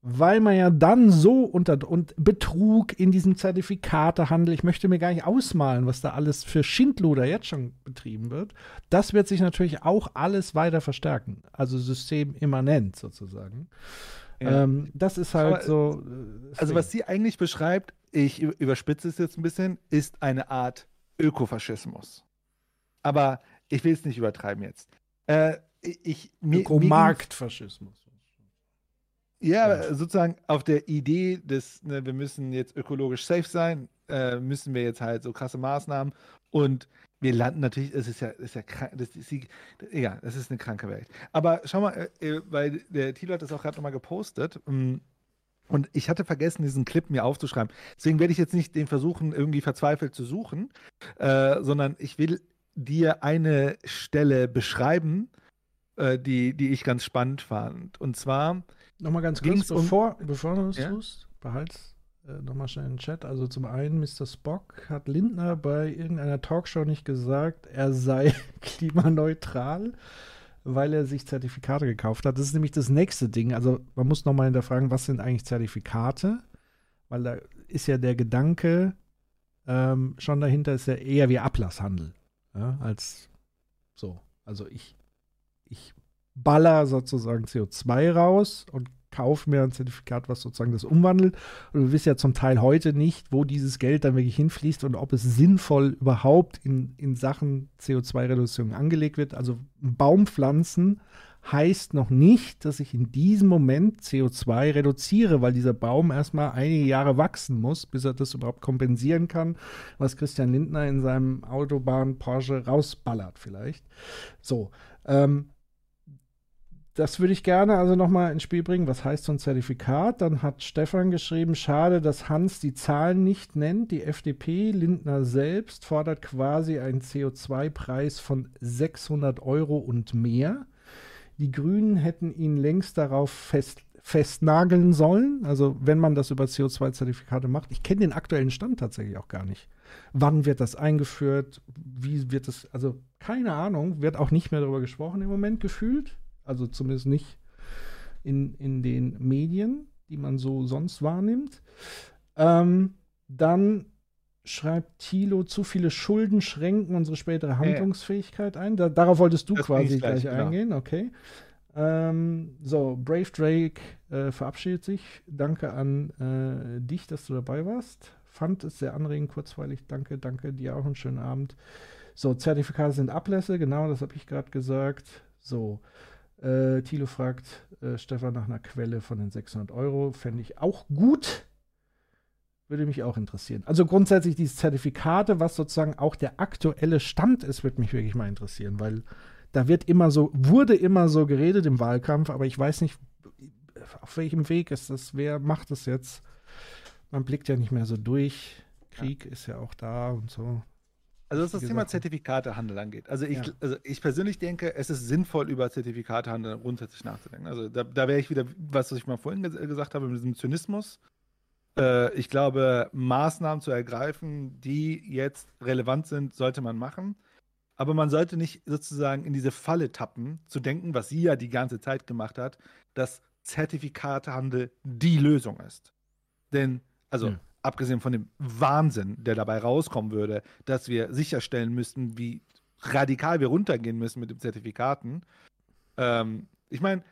weil man ja dann so unter und Betrug in diesem Zertifikatehandel, ich möchte mir gar nicht ausmalen, was da alles für Schindluder jetzt schon betrieben wird. Das wird sich natürlich auch alles weiter verstärken, also systemimmanent sozusagen. Ja. Ähm, das ist halt Aber, so. äh, Also was sie eigentlich beschreibt, ich überspitze es jetzt ein bisschen, ist eine Art Ökofaschismus. Aber ich will es nicht übertreiben jetzt. Äh, ich, mir- Ökomarktfaschismus. Ja, sozusagen auf der Idee des, ne, wir müssen jetzt ökologisch safe sein, äh, müssen wir jetzt halt so krasse Maßnahmen und wir landen natürlich, es ist ja, ist ja krank, das ist, egal, das ist eine kranke Welt. Aber schau mal, äh, äh, weil der Thilo hat das auch gerade nochmal gepostet mm, und ich hatte vergessen, diesen Clip mir aufzuschreiben. Deswegen werde ich jetzt nicht den versuchen, irgendwie verzweifelt zu suchen, äh, sondern ich will dir eine Stelle beschreiben, äh, die, die ich ganz spannend fand. Und zwar Nochmal ganz kurz, ging's um- bevor, bevor du es Ja? tust, behalt's äh, nochmal schnell in den Chat. Also zum einen, Mr. Spock hat Lindner bei irgendeiner Talkshow nicht gesagt, er sei <laughs> klimaneutral, weil er sich Zertifikate gekauft hat. Das ist nämlich das nächste Ding. Also man muss nochmal hinterfragen, was sind eigentlich Zertifikate? Weil da ist ja der Gedanke ähm, schon dahinter, ist ja eher wie Ablasshandel. Ja, als so. Also ich, ich baller sozusagen CO2 raus und kaufe mir ein Zertifikat, was sozusagen das umwandelt. Und du wisst ja zum Teil heute nicht, wo dieses Geld dann wirklich hinfließt und ob es sinnvoll überhaupt in, in Sachen CO2-Reduktion angelegt wird. Also Baum pflanzen heißt noch nicht, dass ich in diesem Moment CO2 reduziere, weil dieser Baum erstmal einige Jahre wachsen muss, bis er das überhaupt kompensieren kann, was Christian Lindner in seinem Autobahn Porsche rausballert vielleicht. So, ähm, das würde ich gerne also nochmal ins Spiel bringen. Was heißt so ein Zertifikat? Dann hat Stefan geschrieben, schade, dass Hans die Zahlen nicht nennt. Die FDP, Lindner selbst, fordert quasi einen CO2-Preis von 600 Euro und mehr. Die Grünen hätten ihn längst darauf fest, festnageln sollen. Also wenn man das über CO2-Zertifikate macht. Ich kenne den aktuellen Stand tatsächlich auch gar nicht. Wann wird das eingeführt? Wie wird es, also keine Ahnung, wird auch nicht mehr darüber gesprochen im Moment gefühlt. Also zumindest nicht in, in den Medien, die man so sonst wahrnimmt. Ähm, dann schreibt Thilo, zu viele Schulden schränken unsere spätere Handlungsfähigkeit ein. Da, darauf wolltest du Das quasi ich gleich, gleich, genau. eingehen, okay. Ähm, so, Brave Drake äh, verabschiedet sich. Danke an äh, dich, dass du dabei warst. Fand es sehr anregend, kurzweilig. Danke, danke dir auch einen schönen Abend. So, Zertifikate sind Ablässe, genau, das habe ich gerade gesagt. So, äh, Thilo fragt äh, Stefan nach einer Quelle von den 600 Euro. Fände ich auch gut. Würde mich auch interessieren. Also grundsätzlich diese Zertifikate, was sozusagen auch der aktuelle Stand ist, würde mich wirklich mal interessieren, weil da wird immer so, wurde immer so geredet im Wahlkampf, aber ich weiß nicht, auf welchem Weg ist das, wer macht das jetzt? Man blickt ja nicht mehr so durch. Krieg ist ja auch da und so. Also was das Thema Sachen. Zertifikatehandel angeht. Also ich, Ja. also ich persönlich denke, es ist sinnvoll, über Zertifikatehandel grundsätzlich nachzudenken. Also da, da wäre ich wieder, was ich mal vorhin ges gesagt habe, mit diesem Zynismus. Äh, ich glaube, Maßnahmen zu ergreifen, die jetzt relevant sind, sollte man machen. Aber man sollte nicht sozusagen in diese Falle tappen, zu denken, was sie ja die ganze Zeit gemacht hat, dass Zertifikatehandel die Lösung ist. Denn, also Ja. Abgesehen von dem Wahnsinn, der dabei rauskommen würde, dass wir sicherstellen müssten, wie radikal wir runtergehen müssen mit den Zertifikaten. Ähm, ich meine,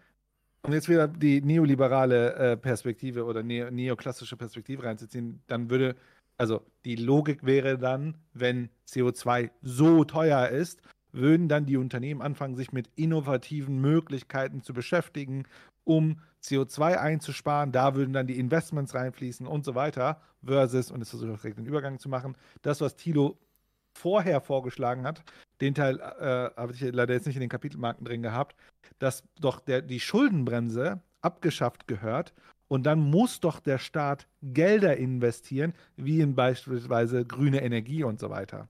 um jetzt wieder die neoliberale äh, Perspektive oder neo neoklassische Perspektive reinzuziehen, dann würde, also die Logik wäre dann, wenn CO2 so teuer ist, würden dann die Unternehmen anfangen, sich mit innovativen Möglichkeiten zu beschäftigen, um CO2 einzusparen. Da würden dann die Investments reinfließen und so weiter. Versus, und jetzt versuche ich direkt den Übergang zu machen, das, was Thilo vorher vorgeschlagen hat, den Teil äh, habe ich leider jetzt nicht in den Kapitelmarken drin gehabt, dass doch der, die Schuldenbremse abgeschafft gehört. Und dann muss doch der Staat Gelder investieren, wie in beispielsweise grüne Energie und so weiter.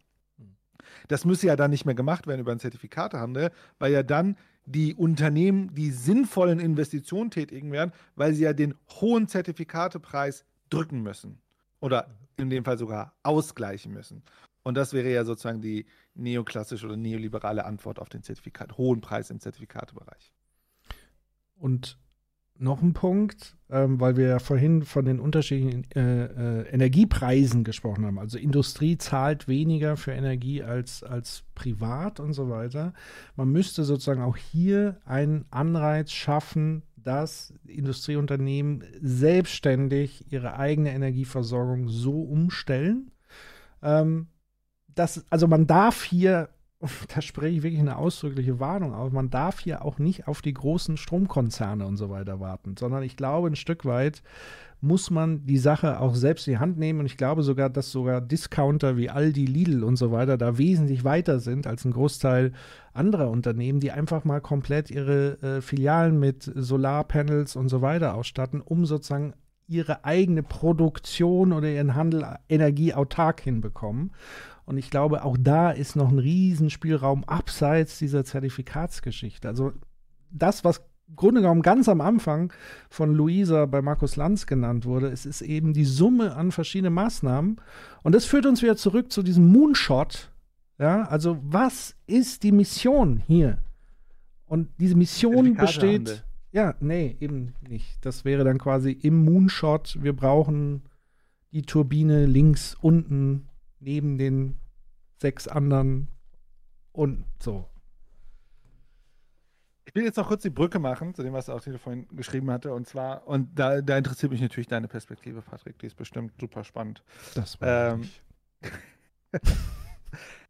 Das müsse ja dann nicht mehr gemacht werden über einen Zertifikatehandel, weil ja dann die Unternehmen die sinnvollen Investitionen tätigen werden, weil sie ja den hohen Zertifikatepreis drücken müssen. Oder in dem Fall sogar ausgleichen müssen. Und das wäre ja sozusagen die neoklassische oder neoliberale Antwort auf den Zertifikat, hohen Preis im Zertifikatebereich. Und noch ein Punkt, ähm, weil wir ja vorhin von den unterschiedlichen äh, äh, Energiepreisen gesprochen haben. Also Industrie zahlt weniger für Energie als, als privat und so weiter. Man müsste sozusagen auch hier einen Anreiz schaffen, dass Industrieunternehmen selbstständig ihre eigene Energieversorgung so umstellen. Ähm, dass, also man darf hier da spreche ich wirklich eine ausdrückliche Warnung auf. Man darf hier auch nicht auf die großen Stromkonzerne und so weiter warten, sondern ich glaube, ein Stück weit muss man die Sache auch selbst in die Hand nehmen. Und ich glaube sogar, dass sogar Discounter wie Aldi, Lidl und so weiter da wesentlich weiter sind als ein Großteil anderer Unternehmen, die einfach mal komplett ihre äh, Filialen mit Solarpanels und so weiter ausstatten, um sozusagen ihre eigene Produktion oder ihren Handel energieautark hinbekommen. Und ich glaube, auch da ist noch ein Riesenspielraum abseits dieser Zertifikatsgeschichte. Also das, was im Grunde genommen ganz am Anfang von Luisa bei Markus Lanz genannt wurde, es ist eben die Summe an verschiedenen Maßnahmen. Und das führt uns wieder zurück zu diesem Moonshot. Ja, also was ist die Mission hier? Und diese Mission besteht. Ja, nee, eben nicht. Das wäre dann quasi im Moonshot. Wir brauchen die Turbine links unten neben den sechs anderen und so. Ich will jetzt noch kurz die Brücke machen zu dem, was auch vorhin geschrieben hatte. Und zwar, und da, da, interessiert mich natürlich deine Perspektive, Patrick. Die ist bestimmt super spannend. Das war ähm, <laughs>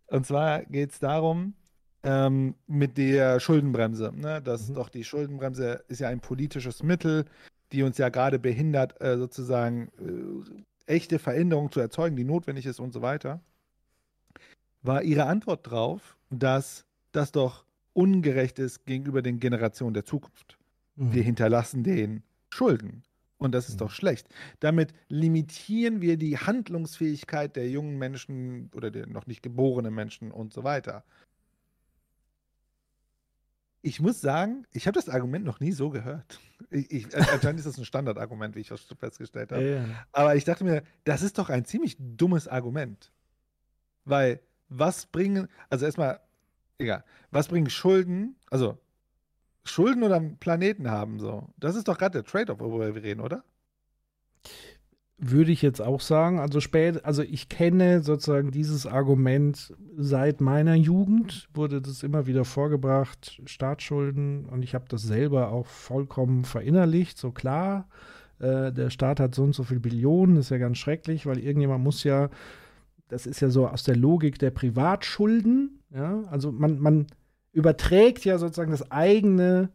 Und zwar geht es darum, ähm, mit der Schuldenbremse. Ne? Das mhm. doch die Schuldenbremse ist ja ein politisches Mittel, die uns ja gerade behindert, äh, sozusagen äh, echte Veränderung zu erzeugen, die notwendig ist und so weiter, war ihre Antwort darauf, dass das doch ungerecht ist gegenüber den Generationen der Zukunft. Mhm. Wir hinterlassen den Schulden. Und das ist mhm. doch schlecht. Damit limitieren wir die Handlungsfähigkeit der jungen Menschen oder der noch nicht geborenen Menschen und so weiter ich muss sagen, ich habe das Argument noch nie so gehört. Ich, ich, anscheinend ist das ein Standardargument, wie ich festgestellt habe. Ja, ja. Aber ich dachte mir, das ist doch ein ziemlich dummes Argument. Weil, was bringen, also erstmal, egal, was bringen Schulden, also Schulden oder einen Planeten haben, so? Das ist doch gerade der Trade-off, worüber wir reden, oder? Würde ich jetzt auch sagen. Also spät, also ich kenne sozusagen dieses Argument seit meiner Jugend, wurde das immer wieder vorgebracht, Staatsschulden, und ich habe das selber auch vollkommen verinnerlicht, so klar. Äh, der Staat hat so und so viel Billionen, ist ja ganz schrecklich, weil irgendjemand muss ja, das ist ja so aus der Logik der Privatschulden, ja, also man, man überträgt ja sozusagen das eigene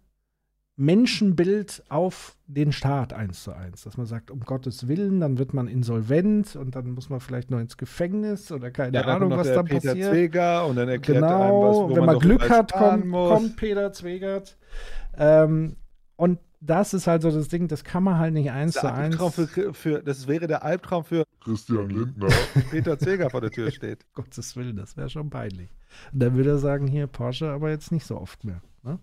Menschenbild auf den Staat eins zu eins. Dass man sagt, um Gottes Willen, dann wird man insolvent und dann muss man vielleicht noch ins Gefängnis oder keine ja, Ahnung, was dann Peter passiert. Zweger und dann erklärt genau, einem was, wo wenn man, man Glück hat, kommt, kommt, Peter Zwegert. Ähm, und das ist halt so das Ding, das kann man halt nicht eins zu eins. Für, für, das wäre der Albtraum für Christian Lindner. <laughs> Peter Zweger vor der Tür steht. <laughs> Gottes Willen, das wäre schon peinlich. Und dann würde er sagen, hier Porsche, aber jetzt nicht so oft mehr. Ne?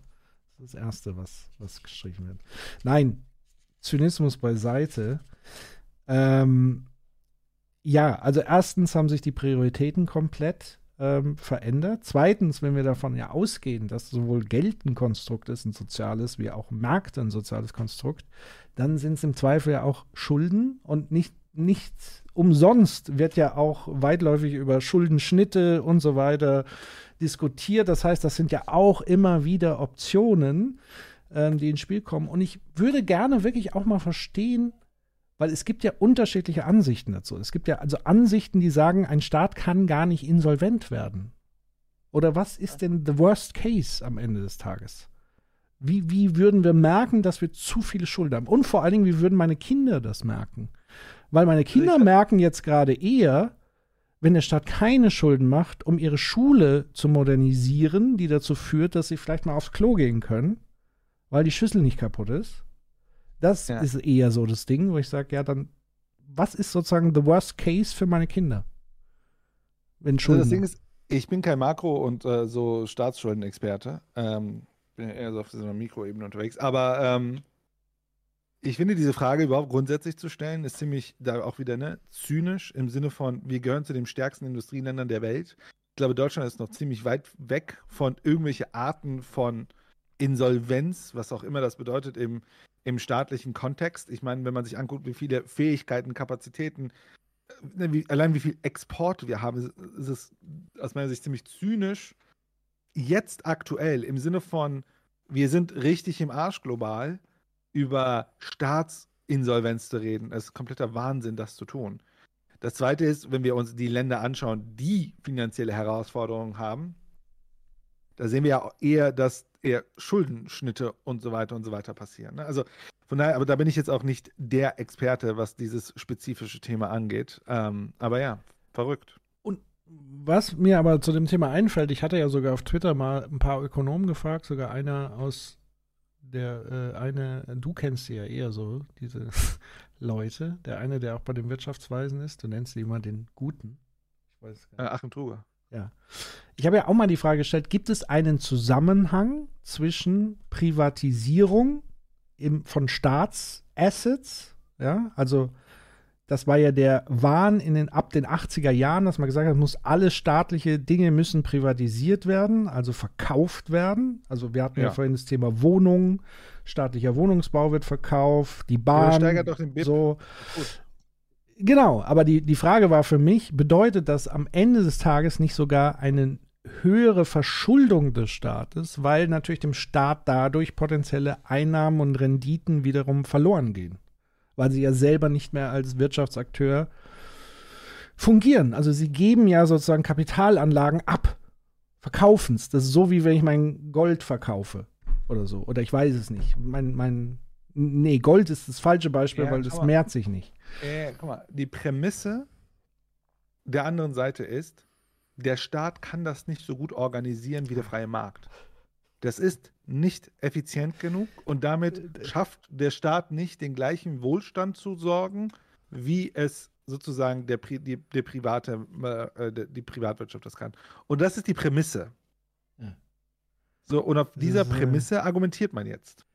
Das Erste, was, was gestrichen wird. Nein, Zynismus beiseite. Ähm, ja, also erstens haben sich die Prioritäten komplett ähm, verändert. Zweitens, wenn wir davon ja ausgehen, dass sowohl Geld ein Konstrukt ist, ein soziales, wie auch Märkte ein soziales Konstrukt, dann sind es im Zweifel ja auch Schulden und nicht, nicht umsonst wird ja auch weitläufig über Schuldenschnitte und so weiter diskutiert. Das heißt, das sind ja auch immer wieder Optionen, ähm, die ins Spiel kommen. Und ich würde gerne wirklich auch mal verstehen, weil es gibt ja unterschiedliche Ansichten dazu. Es gibt ja also Ansichten, die sagen, ein Staat kann gar nicht insolvent werden. Oder was ist denn the worst case am Ende des Tages? Wie, wie würden wir merken, dass wir zu viele Schulden haben? Und vor allen Dingen, wie würden meine Kinder das merken? Weil meine Kinder merken jetzt gerade eher, wenn der Staat keine Schulden macht, um ihre Schule zu modernisieren, die dazu führt, dass sie vielleicht mal aufs Klo gehen können, weil die Schüssel nicht kaputt ist, Das ja. ist eher so das Ding, wo ich sage, ja, dann, was ist sozusagen the worst case für meine Kinder? Wenn Schulden. Also das Ding ist, ich bin kein Makro- und äh, so Staatsschuldenexperte. Ähm, bin eher so auf dieser Mikroebene unterwegs. Aber ähm, ich finde, diese Frage überhaupt grundsätzlich zu stellen, ist ziemlich da auch wieder ne, zynisch im Sinne von, wir gehören zu den stärksten Industrieländern der Welt. Ich glaube, Deutschland ist noch ziemlich weit weg von irgendwelche Arten von Insolvenz, was auch immer das bedeutet im, im staatlichen Kontext. Ich meine, wenn man sich anguckt, wie viele Fähigkeiten, Kapazitäten, äh, wie, allein wie viel Export wir haben, ist es aus meiner Sicht ziemlich zynisch, jetzt aktuell im Sinne von, wir sind richtig im Arsch global, über Staatsinsolvenz zu reden. Es ist kompletter Wahnsinn, das zu tun. Das zweite ist, wenn wir uns die Länder anschauen, die finanzielle Herausforderungen haben, da sehen wir ja eher, dass eher Schuldenschnitte und so weiter und so weiter passieren. Ne? Also von daher, aber da bin ich jetzt auch nicht der Experte, was dieses spezifische Thema angeht. Ähm, aber ja, verrückt. Und was mir aber zu dem Thema einfällt, ich hatte ja sogar auf Twitter mal ein paar Ökonomen gefragt, sogar einer aus der äh, eine, du kennst sie ja eher so, diese <laughs> Leute. Der eine, der auch bei den Wirtschaftsweisen ist, du nennst sie immer den Guten. Ich weiß gar nicht. Äh, Achim Truger. Ja. Ich habe ja auch mal die Frage gestellt, gibt es einen Zusammenhang zwischen Privatisierung im, von Staatsassets, ja, also das war ja der Wahn in den, ab den 80er Jahren, dass man gesagt hat, muss alle staatliche Dinge müssen privatisiert werden, also verkauft werden. Also wir hatten ja, ja vorhin das Thema Wohnungen, staatlicher Wohnungsbau wird verkauft, die Bahn. Ja, steigert doch den BIP. So. Gut. Genau, aber die, die Frage war für mich, bedeutet das am Ende des Tages nicht sogar eine höhere Verschuldung des Staates, weil natürlich dem Staat dadurch potenzielle Einnahmen und Renditen wiederum verloren gehen? Weil sie ja selber nicht mehr als Wirtschaftsakteur fungieren. Also sie geben ja sozusagen Kapitalanlagen ab, verkaufen es. Das ist so, wie wenn ich mein Gold verkaufe oder so. Oder ich weiß es nicht. Mein, mein, nee, Gold ist das falsche Beispiel, ja, weil das mehrt sich nicht. Äh, guck mal, die Prämisse der anderen Seite ist, der Staat kann das nicht so gut organisieren wie der freie Markt. Das ist nicht effizient genug und damit schafft der Staat nicht den gleichen Wohlstand zu sorgen, wie es sozusagen der, die, der private, äh, die Privatwirtschaft das kann. Und das ist die Prämisse. Ja. So, und auf dieser ist, Prämisse argumentiert man jetzt.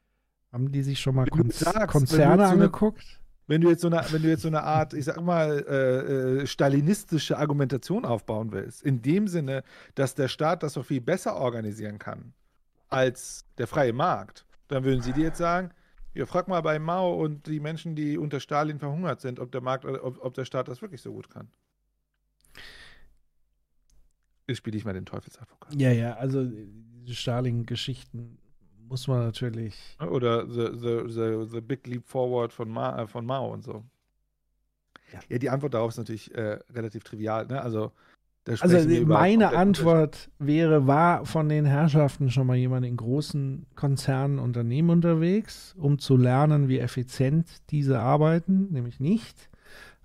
Haben die sich schon mal Kon sagst, Konzerne angeguckt? So eine, wenn du jetzt so eine, wenn du jetzt so eine Art, ich sag mal, äh, äh, stalinistische Argumentation aufbauen willst, in dem Sinne, dass der Staat das doch viel besser organisieren kann, als der freie Markt, dann würden Sie dir jetzt sagen, ja, frag mal bei Mao und die Menschen, die unter Stalin verhungert sind, ob der Markt, ob, ob der Staat das wirklich so gut kann. Jetzt spiele ich mal den Teufelsadvokat. Ja, ja, also diese Stalin-Geschichten muss man natürlich. Oder the, the, the, the Big Leap Forward von, Ma, äh, von Mao und so. Ja. ja. die Antwort darauf ist natürlich äh, relativ trivial. Ne? Also also meine Antwort wäre, war von den Herrschaften schon mal jemand in großen Konzernen, Unternehmen unterwegs, um zu lernen, wie effizient diese arbeiten, nämlich nicht.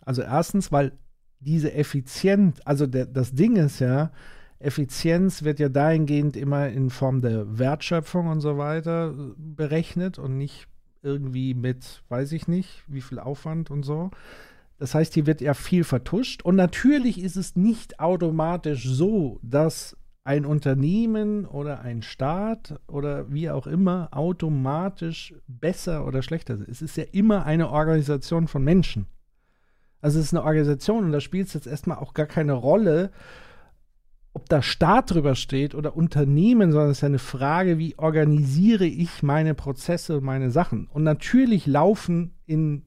Also erstens, weil diese Effizienz, also der, das Ding ist ja, Effizienz wird ja dahingehend immer in Form der Wertschöpfung und so weiter berechnet und nicht irgendwie mit, weiß ich nicht, wie viel Aufwand und so. Das heißt, hier wird ja viel vertuscht. Und natürlich ist es nicht automatisch so, dass ein Unternehmen oder ein Staat oder wie auch immer automatisch besser oder schlechter ist. Es ist ja immer eine Organisation von Menschen. Also es ist eine Organisation und da spielt es jetzt erstmal auch gar keine Rolle, ob da Staat drüber steht oder Unternehmen, sondern es ist ja eine Frage, wie organisiere ich meine Prozesse und meine Sachen. Und natürlich laufen in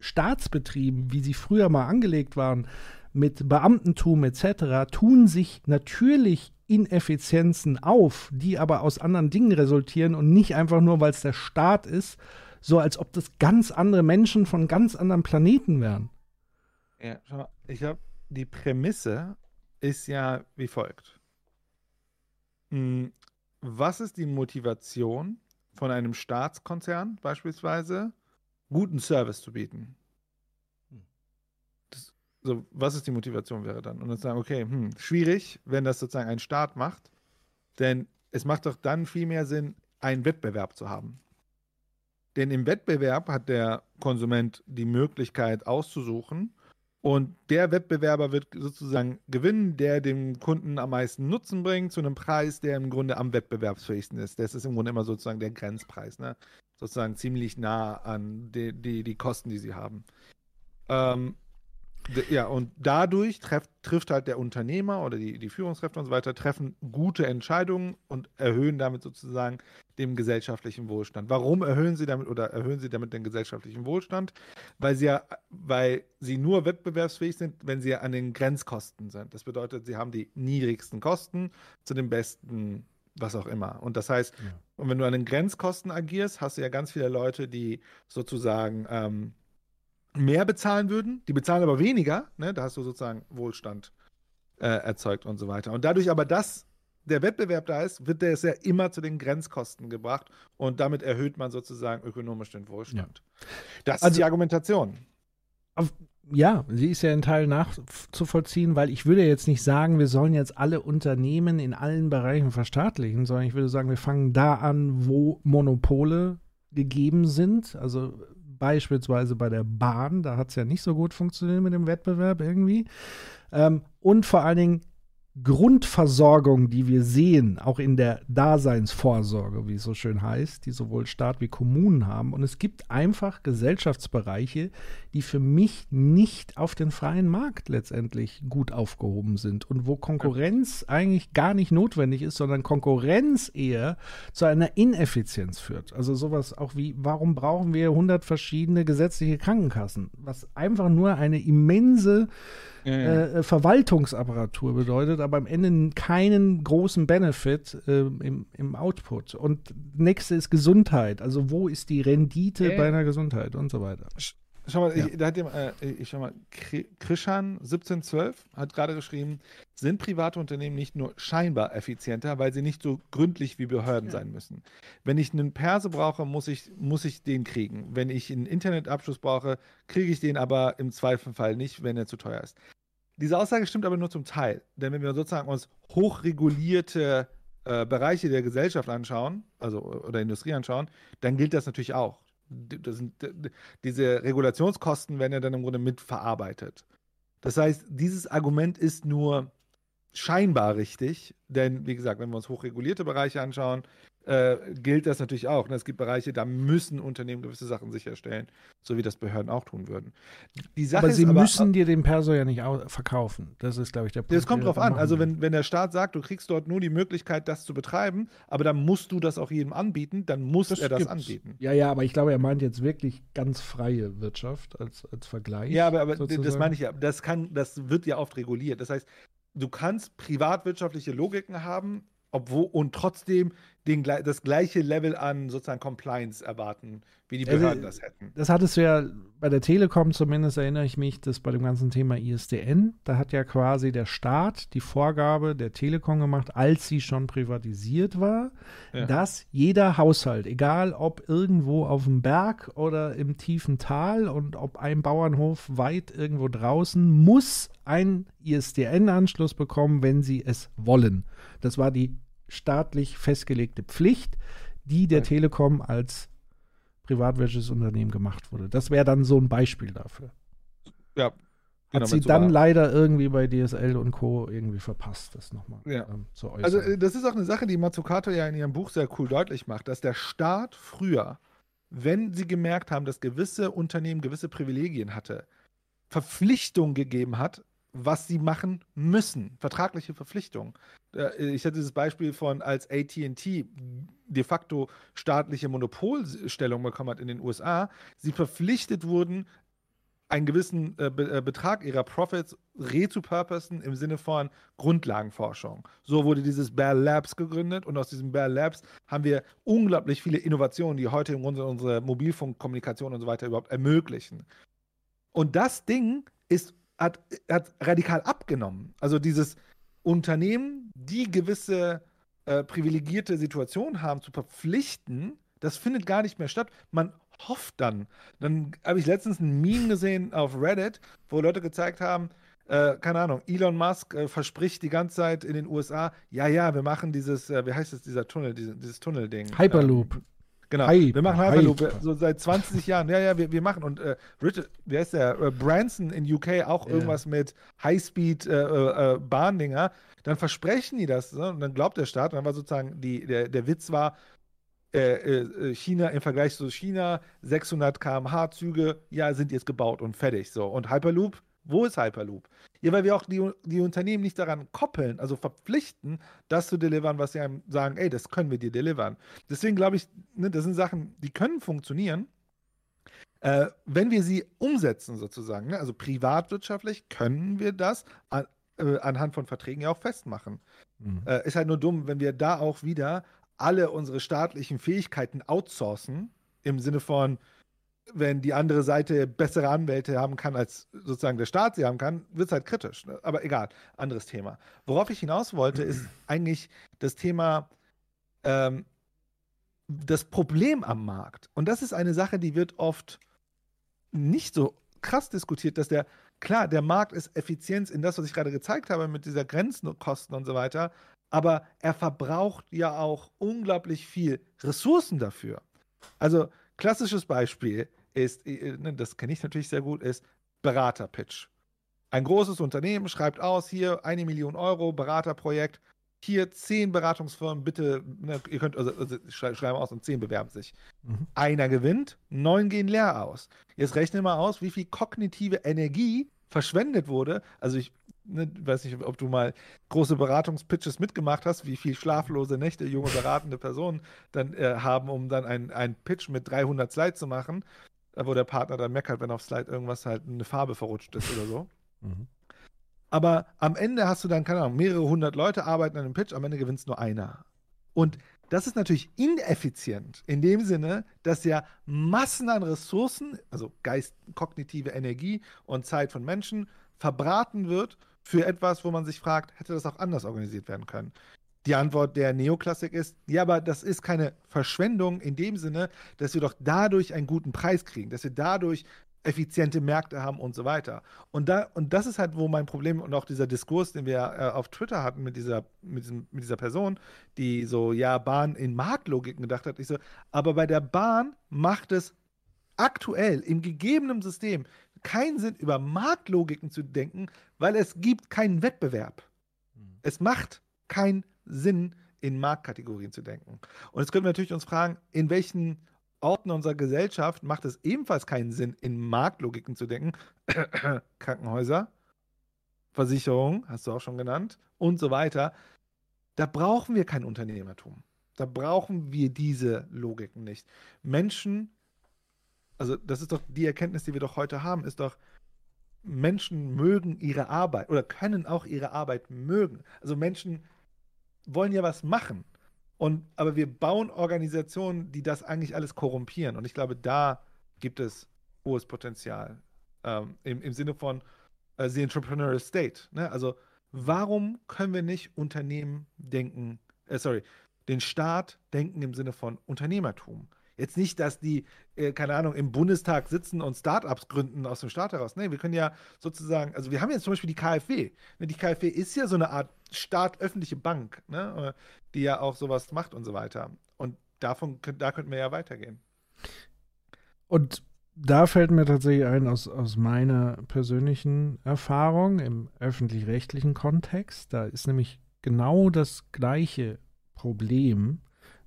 Staatsbetrieben, wie sie früher mal angelegt waren, mit Beamtentum etc., tun sich natürlich Ineffizienzen auf, die aber aus anderen Dingen resultieren und nicht einfach nur, weil es der Staat ist, so als ob das ganz andere Menschen von ganz anderen Planeten wären. Ja, schau mal, ich glaube, die Prämisse ist ja wie folgt. Hm, was ist die Motivation von einem Staatskonzern beispielsweise, guten Service zu bieten. Das, so, was ist die Motivation wäre dann? Und dann sagen, okay, hm, schwierig, wenn das sozusagen ein Staat macht, denn es macht doch dann viel mehr Sinn, einen Wettbewerb zu haben. Denn im Wettbewerb hat der Konsument die Möglichkeit auszusuchen und der Wettbewerber wird sozusagen gewinnen, der dem Kunden am meisten Nutzen bringt, zu einem Preis, der im Grunde am wettbewerbsfähigsten ist. Das ist im Grunde immer sozusagen der Grenzpreis, ne? Sozusagen ziemlich nah an die, die, die Kosten, die sie haben. Ähm, ja, und dadurch treff, trifft halt der Unternehmer oder die, die Führungskräfte und so weiter, treffen gute Entscheidungen und erhöhen damit sozusagen den gesellschaftlichen Wohlstand. Warum erhöhen sie damit oder erhöhen sie damit den gesellschaftlichen Wohlstand? Weil sie ja, weil sie nur wettbewerbsfähig sind, wenn sie an den Grenzkosten sind. Das bedeutet, sie haben die niedrigsten Kosten zu den besten was auch immer. Und das heißt, ja. und wenn du an den Grenzkosten agierst, hast du ja ganz viele Leute, die sozusagen ähm, mehr bezahlen würden, die bezahlen aber weniger, ne? da hast du sozusagen Wohlstand äh, erzeugt und so weiter. Und dadurch aber, dass der Wettbewerb da ist, wird der es ja immer zu den Grenzkosten gebracht und damit erhöht man sozusagen ökonomisch den Wohlstand. Ja. Das also, ist die Argumentation. Auf, ja, sie ist ja in Teil nachzuvollziehen, weil ich würde jetzt nicht sagen, wir sollen jetzt alle Unternehmen in allen Bereichen verstaatlichen, sondern ich würde sagen, wir fangen da an, wo Monopole gegeben sind. Also beispielsweise bei der Bahn, da hat es ja nicht so gut funktioniert mit dem Wettbewerb irgendwie. Ähm, und vor allen Dingen Grundversorgung, die wir sehen, auch in der Daseinsvorsorge, wie es so schön heißt, die sowohl Staat wie Kommunen haben. Und es gibt einfach Gesellschaftsbereiche, die für mich nicht auf den freien Markt letztendlich gut aufgehoben sind und wo Konkurrenz eigentlich gar nicht notwendig ist, sondern Konkurrenz eher zu einer Ineffizienz führt. Also sowas auch wie, warum brauchen wir 100 verschiedene gesetzliche Krankenkassen? Was einfach nur eine immense ja, ja. Äh, Verwaltungsapparatur bedeutet, aber am Ende keinen großen Benefit äh, im, im Output. Und nächste ist Gesundheit. Also wo ist die Rendite äh. bei einer Gesundheit und so weiter. Schau mal, ja. ich, da hat dem, äh, ich schau mal, Krishan 1712 hat gerade geschrieben, sind private Unternehmen nicht nur scheinbar effizienter, weil sie nicht so gründlich wie Behörden ja. sein müssen. Wenn ich einen Perse brauche, muss ich, muss ich den kriegen. Wenn ich einen Internetabschluss brauche, kriege ich den aber im Zweifelfall nicht, wenn er zu teuer ist. Diese Aussage stimmt aber nur zum Teil. Denn wenn wir sozusagen uns hochregulierte äh, Bereiche der Gesellschaft anschauen, also oder Industrie anschauen, dann gilt das natürlich auch sind, diese Regulationskosten werden ja dann im Grunde mitverarbeitet. Das heißt, dieses Argument ist nur scheinbar richtig, denn wie gesagt, wenn wir uns hochregulierte Bereiche anschauen, äh, gilt das natürlich auch. Ne? Es gibt Bereiche, da müssen Unternehmen gewisse Sachen sicherstellen, so wie das Behörden auch tun würden. aber sie aber, müssen dir den Perso ja nicht verkaufen. Das ist, glaube ich, der Punkt. Das kommt drauf an. Also wenn, wenn der Staat sagt, du kriegst dort nur die Möglichkeit, das zu betreiben, aber dann musst du das auch jedem anbieten, dann muss das er das gibt's. anbieten. Ja, ja, aber ich glaube, er meint jetzt wirklich ganz freie Wirtschaft als, als Vergleich. Ja, aber, aber das meine ich ja. Das, kann, das wird ja oft reguliert. Das heißt, du kannst privatwirtschaftliche Logiken haben, obwohl und trotzdem den, das gleiche Level an sozusagen Compliance erwarten, wie die Behörden das hätten. Das hattest du ja bei der Telekom zumindest, erinnere ich mich, dass bei dem ganzen Thema ISDN, da hat ja quasi der Staat die Vorgabe der Telekom gemacht, als sie schon privatisiert war, ja. dass jeder Haushalt, egal ob irgendwo auf dem Berg oder im tiefen Tal und ob ein Bauernhof weit irgendwo draußen, muss einen ISDN-Anschluss bekommen, wenn sie es wollen. Das war die staatlich festgelegte Pflicht, die der Telekom als privatwirtschaftliches Unternehmen gemacht wurde. Das wäre dann so ein Beispiel dafür. Ja. Genau, Hat sie dann so leider irgendwie bei DSL und Co. irgendwie verpasst, das nochmal ja. ähm, zu äußern. Also äh, das ist auch eine Sache, die Matsukato ja in ihrem Buch sehr cool deutlich macht, dass der Staat früher, wenn sie gemerkt haben, dass gewisse Unternehmen gewisse Privilegien hatte, Verpflichtungen gegeben hat, was sie machen müssen, vertragliche Verpflichtungen. Äh, ich hatte dieses Beispiel von, als ATT de facto staatliche Monopolstellung bekommen hat in den USA, sie verpflichtet wurden, einen gewissen äh, äh, Betrag ihrer Profits re-zu-purposen im Sinne von Grundlagenforschung. So wurde dieses Bell Labs gegründet und aus diesem Bell Labs haben wir unglaublich viele Innovationen, die heute im Grunde unsere Mobilfunkkommunikation und so weiter überhaupt ermöglichen. Und das Ding ist hat, hat radikal abgenommen. Also dieses Unternehmen, die gewisse äh, privilegierte Situationen haben, zu verpflichten, das findet gar nicht mehr statt. Man hofft dann. Dann habe ich letztens ein Meme gesehen auf Reddit, wo Leute gezeigt haben, äh, keine Ahnung, Elon Musk äh, verspricht die ganze Zeit in den USA, ja, ja, wir machen dieses, äh, wie heißt es, dieser Tunnel, dieses, dieses Tunnelding. Hyperloop. Ähm, Genau. Hype, wir machen Hyperloop Hype. so seit 20 Jahren. Ja, ja, wir, wir machen. Und äh, Richard, wie heißt der? Äh, Branson in UK auch Ja. irgendwas mit Highspeed äh, äh, äh, Bahndinger. Dann versprechen die das ne? und dann glaubt der Staat. Und dann war sozusagen die, der, der Witz war, äh, China im Vergleich zu China 600 km/h Züge, ja, sind jetzt gebaut und fertig. So. Und Hyperloop, wo ist Hyperloop? Ja, weil wir auch die, die Unternehmen nicht daran koppeln, also verpflichten, das zu delivern, was sie einem sagen, ey, das können wir dir delivern. Deswegen glaube ich, ne, das sind Sachen, die können funktionieren, äh, wenn wir sie umsetzen sozusagen. Ne? Also privatwirtschaftlich können wir das an, äh, anhand von Verträgen ja auch festmachen. Mhm. Äh, ist halt nur dumm, wenn wir da auch wieder alle unsere staatlichen Fähigkeiten outsourcen, im Sinne von, wenn die andere Seite bessere Anwälte haben kann, als sozusagen der Staat sie haben kann, wird es halt kritisch. Ne? Aber egal, anderes Thema. Worauf ich hinaus wollte, ist <clears throat> eigentlich das Thema, ähm, das Problem am Markt. Und das ist eine Sache, die wird oft nicht so krass diskutiert, dass der, klar, der Markt ist Effizienz in das, was ich gerade gezeigt habe, mit dieser Grenzenkosten und so weiter, aber er verbraucht ja auch unglaublich viel Ressourcen dafür. Also, klassisches Beispiel ist, äh, ne, das kenne ich natürlich sehr gut, ist Beraterpitch. Ein großes Unternehmen schreibt aus, hier eine Million Euro, Beraterprojekt, hier zehn Beratungsfirmen, bitte, ne, ihr könnt, also, also schrei- schreiben aus und zehn bewerben sich. Mhm. Einer gewinnt, neun gehen leer aus. Jetzt rechne mal aus, wie viel kognitive Energie verschwendet wurde. Also ich ne, weiß nicht, ob du mal große Beratungspitches mitgemacht hast, wie viel schlaflose Nächte junge beratende Personen dann äh, haben, um dann einen Pitch mit 300 Slides zu machen, äh, wo der Partner dann meckert, wenn auf Slide irgendwas halt eine Farbe verrutscht ist oder so. <laughs> Mhm. Aber am Ende hast du dann, keine Ahnung, mehrere hundert Leute arbeiten an einem Pitch, am Ende gewinnt nur einer. Und das ist natürlich ineffizient in dem Sinne, dass ja Massen an Ressourcen, also Geist, kognitive Energie und Zeit von Menschen verbraten wird für etwas, wo man sich fragt, hätte das auch anders organisiert werden können? Die Antwort der Neoklassik ist, ja, aber das ist keine Verschwendung in dem Sinne, dass wir doch dadurch einen guten Preis kriegen, dass wir dadurch effiziente Märkte haben und so weiter. Und, da, und das ist halt, wo mein Problem und auch dieser Diskurs, den wir äh, auf Twitter hatten mit dieser, mit, diesem, mit dieser Person, die so, ja, Bahn in Marktlogiken gedacht hat. Ich so, aber bei der Bahn macht es aktuell im gegebenen System keinen Sinn, über Marktlogiken zu denken, weil es gibt keinen Wettbewerb. Es macht keinen Sinn, in Marktkategorien zu denken. Und jetzt können wir natürlich uns fragen, in welchen Orten unserer Gesellschaft macht es ebenfalls keinen Sinn, in Marktlogiken zu denken. <coughs> Krankenhäuser, Versicherung, hast du auch schon genannt, und so weiter. Da brauchen wir kein Unternehmertum. Da brauchen wir diese Logiken nicht. Menschen, also das ist doch die Erkenntnis, die wir doch heute haben, ist doch, Menschen mögen ihre Arbeit oder können auch ihre Arbeit mögen. Also Menschen wollen ja was machen. Und, aber wir bauen Organisationen, die das eigentlich alles korrumpieren. Und ich glaube, da gibt es hohes Potenzial. Ähm, im, Im Sinne von äh, the entrepreneurial state. Ne? Also, warum können wir nicht Unternehmen denken, äh, sorry, den Staat denken im Sinne von Unternehmertum? Jetzt nicht, dass die, äh, keine Ahnung, im Bundestag sitzen und Startups gründen aus dem Staat heraus. Nee, wir können ja sozusagen, also wir haben jetzt zum Beispiel die KfW. Ne, Die KfW ist ja so eine Art staatöffentliche Bank, ne, äh, die ja auch sowas macht und so weiter. Und davon, da könnten wir ja weitergehen. Und da fällt mir tatsächlich ein, aus, aus meiner persönlichen Erfahrung im öffentlich-rechtlichen Kontext, da ist nämlich genau das gleiche Problem,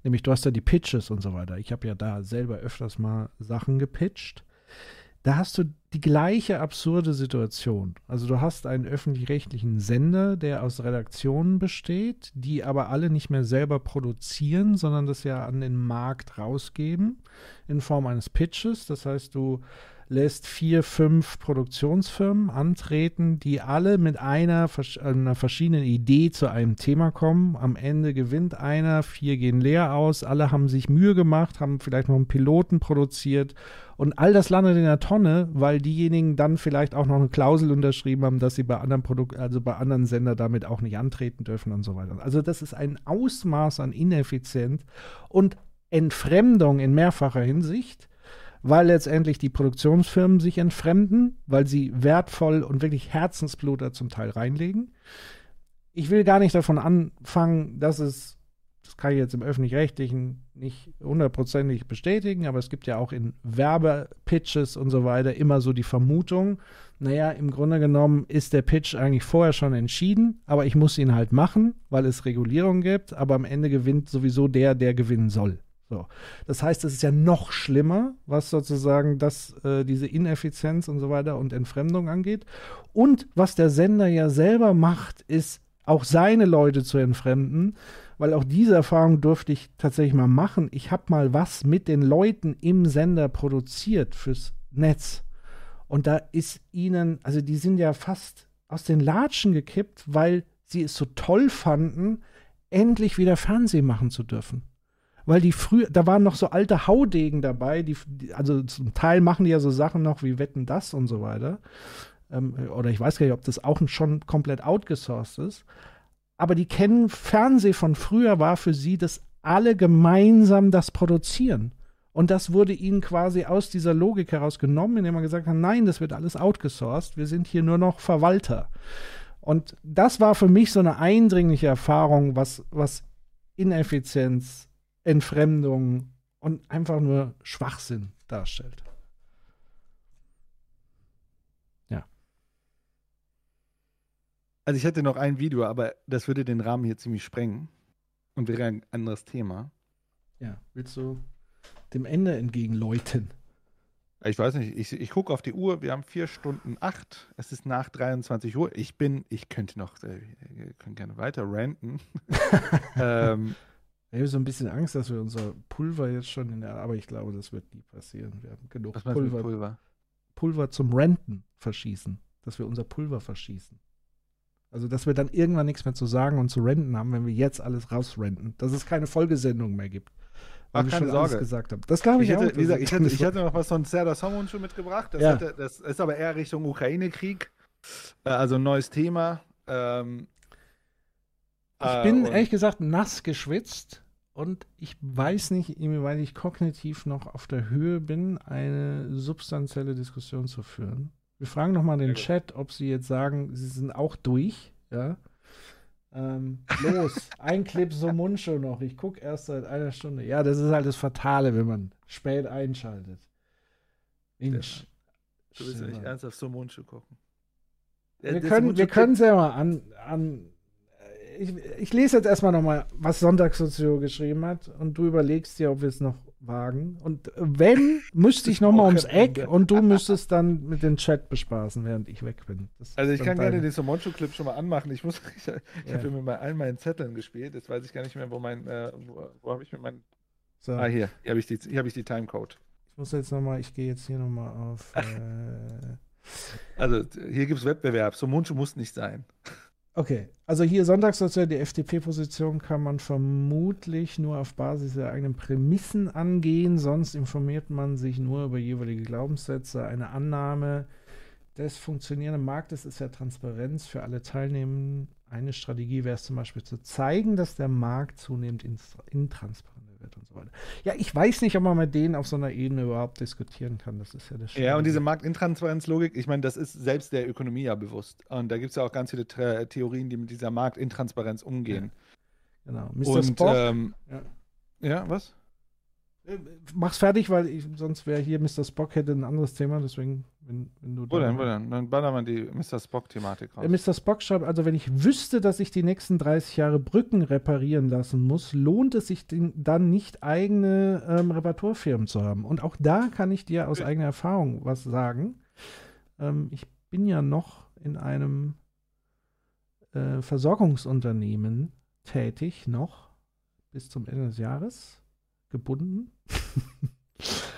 nämlich du hast ja die Pitches und so weiter. Ich habe ja da selber öfters mal Sachen gepitcht. Da hast du die gleiche absurde Situation. Also du hast einen öffentlich-rechtlichen Sender, der aus Redaktionen besteht, die aber alle nicht mehr selber produzieren, sondern das ja an den Markt rausgeben in Form eines Pitches. Das heißt, du lässt vier, fünf Produktionsfirmen antreten, die alle mit einer, einer verschiedenen Idee zu einem Thema kommen. Am Ende gewinnt einer, vier gehen leer aus, alle haben sich Mühe gemacht, haben vielleicht noch einen Piloten produziert und all das landet in der Tonne, weil diejenigen dann vielleicht auch noch eine Klausel unterschrieben haben, dass sie bei anderen Produkt, also bei anderen Sender damit auch nicht antreten dürfen und so weiter. Also das ist ein Ausmaß an Ineffizienz und Entfremdung in mehrfacher Hinsicht, weil letztendlich die Produktionsfirmen sich entfremden, weil sie wertvoll und wirklich Herzensblut da zum Teil reinlegen. Ich will gar nicht davon anfangen, dass es das kann ich jetzt im öffentlich-rechtlichen nicht hundertprozentig bestätigen, aber es gibt ja auch in Werbepitches und so weiter immer so die Vermutung, naja, im Grunde genommen ist der Pitch eigentlich vorher schon entschieden, aber ich muss ihn halt machen, weil es Regulierung gibt, aber am Ende gewinnt sowieso der, der gewinnen soll. So. Das heißt, es ist ja noch schlimmer, was sozusagen das, äh, diese Ineffizienz und so weiter und Entfremdung angeht. Und was der Sender ja selber macht, ist auch seine Leute zu entfremden, weil auch diese Erfahrung durfte ich tatsächlich mal machen. Ich habe mal was mit den Leuten im Sender produziert fürs Netz. Und da ist ihnen, also die sind ja fast aus den Latschen gekippt, weil sie es so toll fanden, endlich wieder Fernsehen machen zu dürfen weil die früher, da waren noch so alte Haudegen dabei, die, also zum Teil machen die ja so Sachen noch wie Wetten das und so weiter. Ähm, oder ich weiß gar nicht, ob das auch schon komplett outgesourced ist. Aber die kennen Fernseh von früher, war für sie, dass alle gemeinsam das produzieren. Und das wurde ihnen quasi aus dieser Logik heraus genommen, indem man gesagt hat, nein, das wird alles outgesourced, wir sind hier nur noch Verwalter. Und das war für mich so eine eindringliche Erfahrung, was, was Ineffizienz Entfremdung und einfach nur Schwachsinn darstellt. Ja. Also ich hätte noch ein Video, aber das würde den Rahmen hier ziemlich sprengen und wäre ein anderes Thema. Ja, willst du dem Ende entgegenläuten? Ich weiß nicht, ich, ich gucke auf die Uhr, wir haben vier Stunden acht, es ist nach 23 Uhr. Ich bin, ich könnte noch, äh, wir können gerne weiter ranten. <laughs> ähm, ich habe so ein bisschen Angst, dass wir unser Pulver jetzt schon in der, aber ich glaube, das wird nie passieren. Wir haben genug Was Pulver, Pulver? Pulver zum Renten verschießen, dass wir unser Pulver verschießen. Also, dass wir dann irgendwann nichts mehr zu sagen und zu renten haben, wenn wir jetzt alles rausrenten. Dass es keine Folgesendung mehr gibt. Ach, keine Sorge. gesagt haben. Das glaube ich, ich hätte, auch. Wie gesagt, ich, hätte, ich hätte noch was von Serdar Somun schon mitgebracht. Das, Ja. hätte, das ist aber eher Richtung Ukraine-Krieg. Äh, Also ein neues Thema. Ähm, Ich äh, bin ehrlich gesagt nass geschwitzt und ich weiß nicht, inwieweit ich kognitiv noch auf der Höhe bin, eine substanzielle Diskussion zu führen. Wir fragen nochmal den Chat, ob sie jetzt sagen, sie sind auch durch. Ja. Ähm, <laughs> los, ein Clip so Mundschuh noch. Ich gucke erst seit einer Stunde. Ja, das ist halt das Fatale, wenn man spät einschaltet. Mensch. Du willst ja nicht ernsthaft so Mundschuh gucken. Wir Das können wir können es ja mal an. an ich, ich lese jetzt erstmal nochmal, was Sonntagssozial geschrieben hat und du überlegst dir, ob wir es noch wagen. Und wenn, müsste ich nochmal ums Eck und du müsstest dann mit dem Chat bespaßen, während ich weg bin. Das Also ich kann dann gerne dein- den Somoncho-Clip schon mal anmachen. Ich muss, <laughs> ich, ich Ja. habe mit all meinen Zetteln gespielt. Jetzt weiß ich gar nicht mehr, wo mein, äh, wo, wo habe ich mit meinen. So. Ah hier, hier habe ich die, hier habe ich die Timecode. Ich muss jetzt nochmal, ich gehe jetzt hier nochmal auf. <laughs> Äh, Also hier gibt es Wettbewerb. Somoncho muss nicht sein. Okay, also hier Sonntagssozial, die FDP-Position kann man vermutlich nur auf Basis der eigenen Prämissen angehen, sonst informiert man sich nur über jeweilige Glaubenssätze. Eine Annahme des funktionierenden Marktes ist ja Transparenz für alle Teilnehmenden. Eine Strategie wäre es zum Beispiel zu zeigen, dass der Markt zunehmend intransparenter wird und so weiter. Ja, ich weiß nicht, ob man mit denen auf so einer Ebene überhaupt diskutieren kann. Das ist ja das Ja, und diese. Marktintransparenzlogik, ich meine, das ist selbst der Ökonomie ja bewusst. Und da gibt es ja auch ganz viele Tra Theorien, die mit dieser Marktintransparenz umgehen. Genau. Mr. Und, Spock. ähm, ja. ja, was? Mach's fertig, weil ich, sonst wäre hier Mr. Spock hätte ein anderes Thema, deswegen, wenn, wenn du Wo denn, wo denn? Dann ballern wir die Mr. Spock-Thematik raus. Äh, Mr. Spock schreibt, also wenn ich wüsste, dass ich die nächsten 30 Jahre Brücken reparieren lassen muss, lohnt es sich den, dann nicht eigene ähm, Reparaturfirmen zu haben. Und auch da kann ich dir aus eigener Erfahrung was sagen. Ähm, ich bin ja noch in einem äh, Versorgungsunternehmen tätig, noch bis zum Ende des Jahres gebunden. <laughs>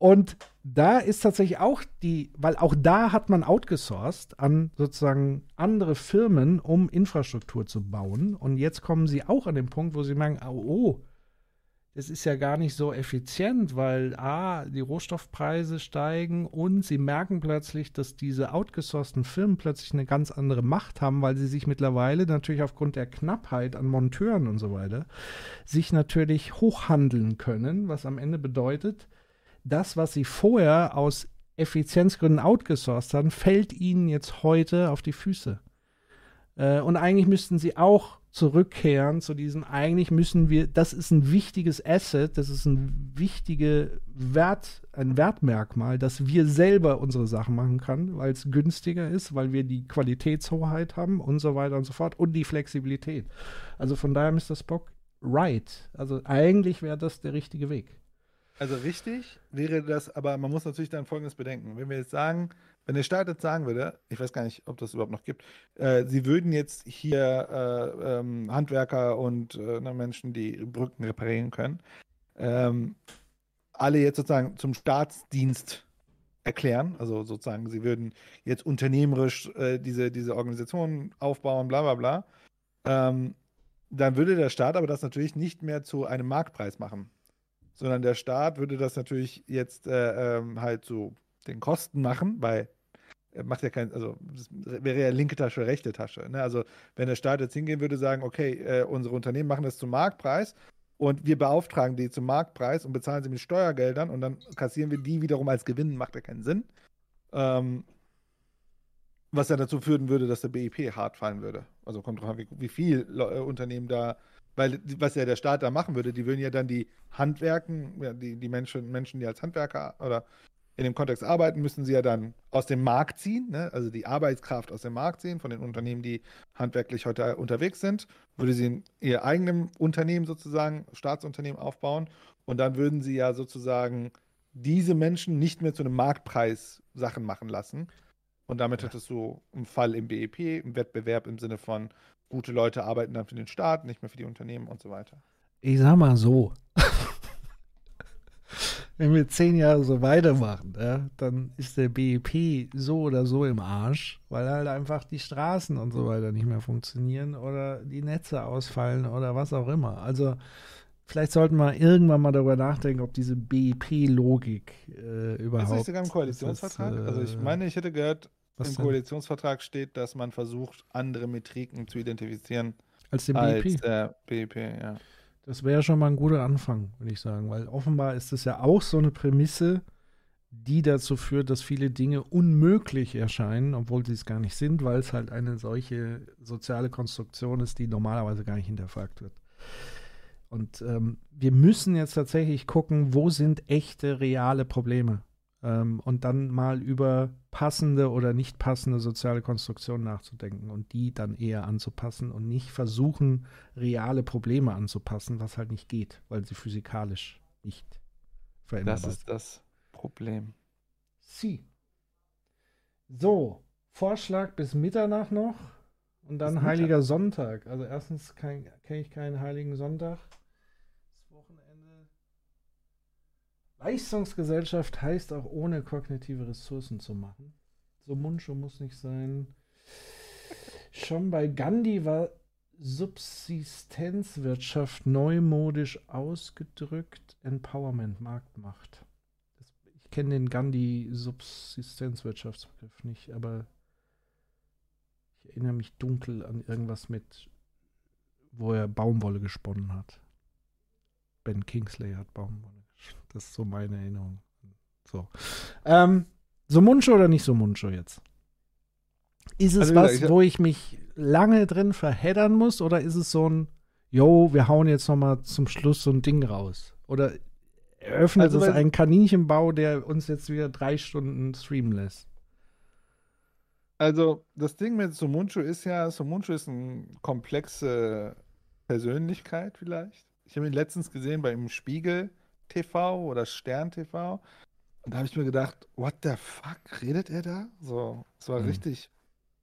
Und da ist tatsächlich auch die, weil auch da hat man outgesourced an sozusagen andere Firmen, um Infrastruktur zu bauen. Und jetzt kommen sie auch an den Punkt, wo sie merken, oh, oh das ist ja gar nicht so effizient, weil A, die Rohstoffpreise steigen und sie merken plötzlich, dass diese outgesourcten Firmen plötzlich eine ganz andere Macht haben, weil sie sich mittlerweile natürlich aufgrund der Knappheit an Monteuren und so weiter sich natürlich hochhandeln können, was am Ende bedeutet, das, was sie vorher aus Effizienzgründen outgesourced haben, fällt ihnen jetzt heute auf die Füße. Äh, und eigentlich müssten sie auch zurückkehren zu diesem, eigentlich müssen wir, das ist ein wichtiges Asset, das ist ein wichtige Wert, ein Wertmerkmal, dass wir selber unsere Sachen machen können, weil es günstiger ist, weil wir die Qualitätshoheit haben und so weiter und so fort und die Flexibilität. Also von daher das Bock right. Also eigentlich wäre das der richtige Weg. Also richtig wäre das, aber man muss natürlich dann Folgendes bedenken. Wenn wir jetzt sagen, wenn der Staat jetzt sagen würde, ich weiß gar nicht, ob das überhaupt noch gibt, äh, sie würden jetzt hier äh, ähm, Handwerker und äh, Menschen, die Brücken reparieren können, ähm, alle jetzt sozusagen zum Staatsdienst erklären. Also sozusagen, sie würden jetzt unternehmerisch äh, diese, diese Organisation aufbauen, bla bla bla. Ähm, dann würde der Staat aber das natürlich nicht mehr zu einem Marktpreis machen sondern der Staat würde das natürlich jetzt äh, ähm, halt so den Kosten machen, weil er macht ja kein, also wäre ja linke Tasche, rechte Tasche. Ne? Also wenn der Staat jetzt hingehen würde, sagen, okay, äh, unsere Unternehmen machen das zum Marktpreis und wir beauftragen die zum Marktpreis und bezahlen sie mit Steuergeldern und dann kassieren wir die wiederum als Gewinn, macht ja keinen Sinn. Ähm, was ja dazu führen würde, dass der BIP hart fallen würde. Also kommt drauf an, wie, wie viel Unternehmen da weil was ja der Staat da machen würde, die würden ja dann die Handwerken, ja, die, die Menschen, Menschen, die als Handwerker oder in dem Kontext arbeiten, müssen sie ja dann aus dem Markt ziehen, ne? also die Arbeitskraft aus dem Markt ziehen, von den Unternehmen, die handwerklich heute unterwegs sind, würde sie in ihr eigenem Unternehmen sozusagen, Staatsunternehmen aufbauen und dann würden sie ja sozusagen diese Menschen nicht mehr zu einem Marktpreis Sachen machen lassen. Und damit ja. hättest du einen Fall im BEP, im Wettbewerb im Sinne von, gute Leute arbeiten dann für den Staat, nicht mehr für die Unternehmen und so weiter. Ich sag mal so. Wenn wir zehn Jahre so weitermachen, ja, dann ist der BIP so oder so im Arsch, weil halt einfach die Straßen und so weiter nicht mehr funktionieren oder die Netze ausfallen oder was auch immer. Also vielleicht sollten wir irgendwann mal darüber nachdenken, ob diese BIP-Logik äh, überhaupt. Ist nicht sogar im Koalitionsvertrag? Das, äh, also ich meine, ich hätte gehört, was Im denn? Koalitionsvertrag steht, dass man versucht, andere Metriken zu identifizieren. Als den BIP? Als der BIP, ja. Das wäre schon mal ein guter Anfang, würde ich sagen, weil offenbar ist es ja auch so eine Prämisse, die dazu führt, dass viele Dinge unmöglich erscheinen, obwohl sie es gar nicht sind, weil es halt eine solche soziale Konstruktion ist, die normalerweise gar nicht hinterfragt wird. Und ähm, wir müssen jetzt tatsächlich gucken, wo sind echte, reale Probleme ähm, und dann mal über passende oder nicht passende soziale Konstruktionen nachzudenken und die dann eher anzupassen und nicht versuchen, reale Probleme anzupassen, was halt nicht geht, weil sie physikalisch nicht veränderbar sind. Das ist das Problem. Sie. So, Vorschlag bis Mitternacht noch und dann Heiliger Sonntag. Also erstens kenne ich keinen Heiligen Sonntag. Leistungsgesellschaft heißt auch ohne kognitive Ressourcen zu machen. So Mundschuh muss nicht sein. Schon bei Gandhi war Subsistenzwirtschaft neumodisch ausgedrückt Empowerment, Marktmacht. Ich kenne den Gandhi-Subsistenzwirtschaftsbegriff nicht, aber ich erinnere mich dunkel an irgendwas mit, wo er Baumwolle gesponnen hat. Ben Kingsley hat Baumwolle das ist so meine Erinnerung. So. Ähm, so Muncho oder nicht so Muncho jetzt? Ist es also, was, ich, wo ich mich lange drin verheddern muss oder ist es so ein, yo, wir hauen jetzt noch mal zum Schluss so ein Ding raus? Oder eröffnet also, es einen Kaninchenbau, der uns jetzt wieder drei Stunden streamen lässt? Also, das Ding mit Sumunchu ist ja, Sumunchu ist eine komplexe Persönlichkeit vielleicht. Ich habe ihn letztens gesehen bei im Spiegel TV oder Stern TV. Und da habe ich mir gedacht, what the fuck, redet er da? So, es war mhm. richtig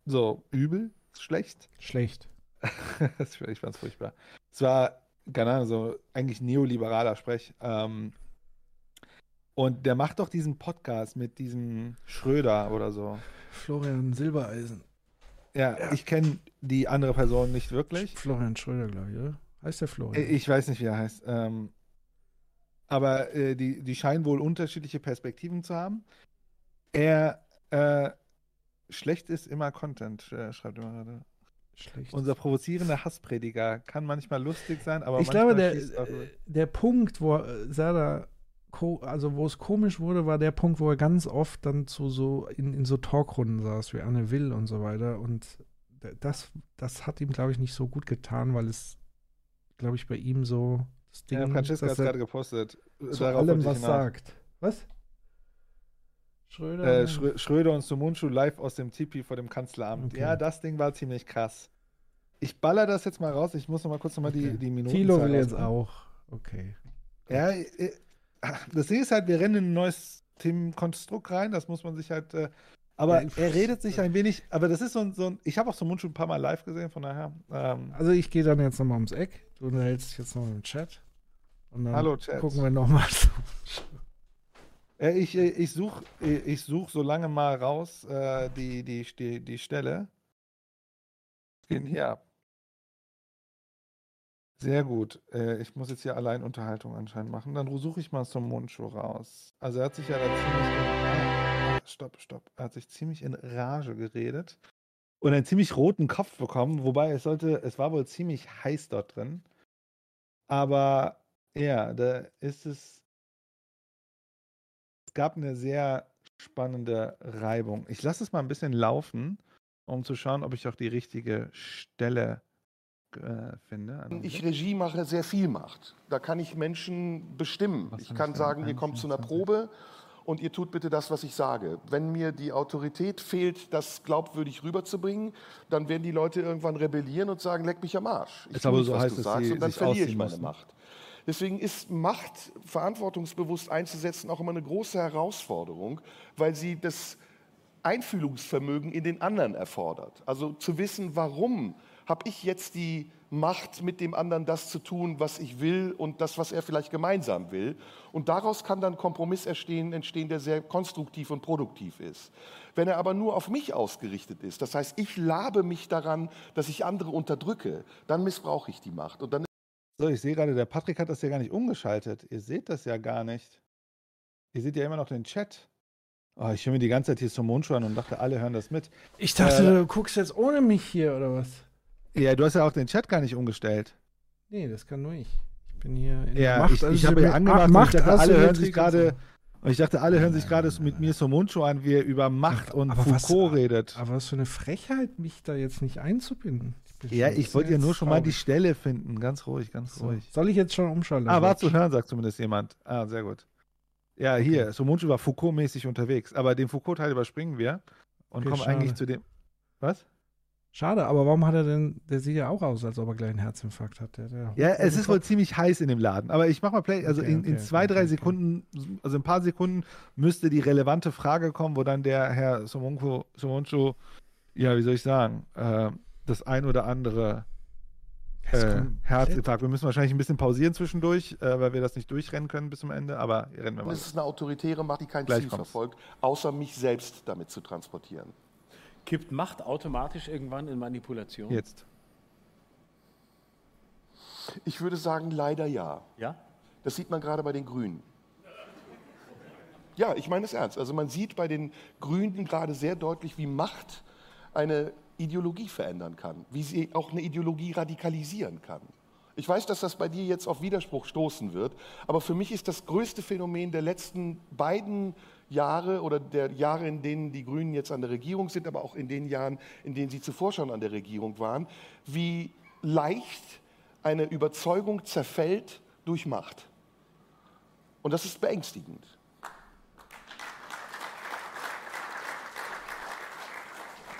so übel, schlecht. Schlecht. <laughs> ich fand es furchtbar. Es war, keine Ahnung, so eigentlich neoliberaler Sprech. Ähm, und der macht doch diesen Podcast mit diesem Schröder oder so. Florian Silbereisen. Ja, ja. ich kenne die andere Person nicht wirklich. Florian Schröder, glaube ich, oder? Heißt der Florian? Ich weiß nicht, wie er heißt. Ähm, aber äh, die, die scheinen wohl unterschiedliche Perspektiven zu haben. Er äh, schlecht ist immer Content, äh, schreibt immer gerade. Schlecht. Unser provozierender Hassprediger kann manchmal lustig sein, aber ich glaube, der, äh, der Punkt, wo äh, Serda also wo es komisch wurde, war der Punkt, wo er ganz oft dann zu so in, in so Talkrunden saß, wie Anne Will und so weiter und das, das hat ihm, glaube ich, nicht so gut getan, weil es, glaube ich, bei ihm so das Ding Ja, Francesca hat er gerade gepostet. zu Darauf allem was sagt. Was? Schröder? Äh, Schrö Schröder und Sumunchu live aus dem Tipi vor dem Kanzleramt. Okay. Ja, das Ding war ziemlich krass. Ich baller das jetzt mal raus. Ich muss noch mal kurz noch mal die, die Minuten. Thilo will jetzt auch. Okay. Ja, äh, das Ding ist halt, wir rennen in ein neues Themenkonstrukt rein. Das muss man sich halt. Äh, aber Ja, er redet sich ein wenig. Aber das ist so ein. So ein ich habe auch Sumunchu ein paar Mal live gesehen, von daher. Ähm, Also ich gehe dann jetzt nochmal ums Eck. Du unterhältst dich jetzt noch im Chat. Und dann Hallo, Chat. gucken wir nochmal. Äh, ich äh, ich suche ich such so lange mal raus äh, die, die, die, die Stelle. Gehen hier ab. Sehr gut. Äh, ich muss jetzt hier allein Unterhaltung anscheinend machen. Dann suche ich mal zum Mundschuh raus. Also er hat sich ja da ziemlich in, ah, stopp, stopp. Er hat sich ziemlich in Rage geredet und einen ziemlich roten Kopf bekommen, wobei es sollte, es war wohl ziemlich heiß dort drin. Aber ja, da ist es es gab eine sehr spannende Reibung. Ich lasse es mal ein bisschen laufen, um zu schauen, ob ich auch die richtige Stelle äh, finde. Ich Regie mache, sehr viel macht. Da kann ich Menschen bestimmen. ich kann sagen, ihr kommt zu einer Probe und ihr tut bitte das, was ich sage. Wenn mir die Autorität fehlt, das glaubwürdig rüberzubringen, dann werden die Leute irgendwann rebellieren und sagen, leck mich am Arsch. Ich Ist tu aber nicht, so was heißt, du sagst und dann verliere ich meine müssen. Macht. Deswegen ist Macht verantwortungsbewusst einzusetzen auch immer eine große Herausforderung, weil sie das Einfühlungsvermögen in den anderen erfordert. Also zu wissen, warum habe ich jetzt die Macht, mit dem anderen das zu tun, was ich will und das, was er vielleicht gemeinsam will. Und daraus kann dann Kompromiss entstehen, entstehen, der sehr konstruktiv und produktiv ist. Wenn er aber nur auf mich ausgerichtet ist, das heißt, ich labe mich daran, dass ich andere unterdrücke, dann missbrauche ich die Macht. Und dann So, ich sehe gerade, der Patrick hat das ja gar nicht umgeschaltet. Ihr seht das ja gar nicht. Ihr seht ja immer noch den Chat. Oh, ich höre mir die ganze Zeit hier zum Mond an und dachte, alle hören das mit. Ich dachte, Äh, du guckst jetzt ohne mich hier, oder was? Ja, du hast ja auch den Chat gar nicht umgestellt. Nee, das kann nur ich. Ich bin hier in Ja, Macht- ich, also ich habe ja angemacht und ich Macht- dachte, alle hören sich gerade. Und ich dachte, alle hören sich gerade mit mir zum Mundschuh an, wie er über Macht und Aber was- Foucault redet. Aber was für eine Frechheit, mich da jetzt nicht einzubinden. bin Ja, ich wollte ja nur schon mal die traurig. Stelle finden. Ganz ruhig, ganz So. ruhig. Soll ich jetzt schon umschalten? Ah, war zu hören, sagt zumindest jemand. Ah, sehr gut. Ja, hier, Somunchu war Foucault-mäßig unterwegs. Aber den Foucault-Teil überspringen wir und Okay, kommen schade. eigentlich zu dem. Was? Schade, aber warum hat er denn, der sieht ja auch aus, als ob er gleich einen Herzinfarkt hat. Der, der Ja, es ist wohl ziemlich heiß in dem Laden. Aber ich mach mal Play. Also Okay, in, in okay, zwei, drei Sekunden, also ein paar Sekunden, müsste die relevante Frage kommen, wo dann der Herr Somunchu ja, wie soll ich sagen, äh, das ein oder andere Das äh, Herzinfarkt. Wir müssen wahrscheinlich ein bisschen pausieren zwischendurch, äh, weil wir das nicht durchrennen können bis zum Ende. Aber hier rennen wir mal. Es ist eine autoritäre Macht, die kein Gleich Ziel kommt's. verfolgt, außer mich selbst damit zu transportieren. Kippt Macht automatisch irgendwann in Manipulation? Jetzt. Ich würde sagen, leider ja. Ja? Das sieht man gerade bei den Grünen. Ja, ich meine es ernst. Also man sieht bei den Grünen gerade sehr deutlich, wie Macht eine Ideologie verändern kann, wie sie auch eine Ideologie radikalisieren kann. Ich weiß, dass das bei dir jetzt auf Widerspruch stoßen wird, aber für mich ist das größte Phänomen der letzten beiden Jahre oder der Jahre, in denen die Grünen jetzt an der Regierung sind, aber auch in den Jahren, in denen sie zuvor schon an der Regierung waren, wie leicht eine Überzeugung zerfällt durch Macht. Und das ist beängstigend.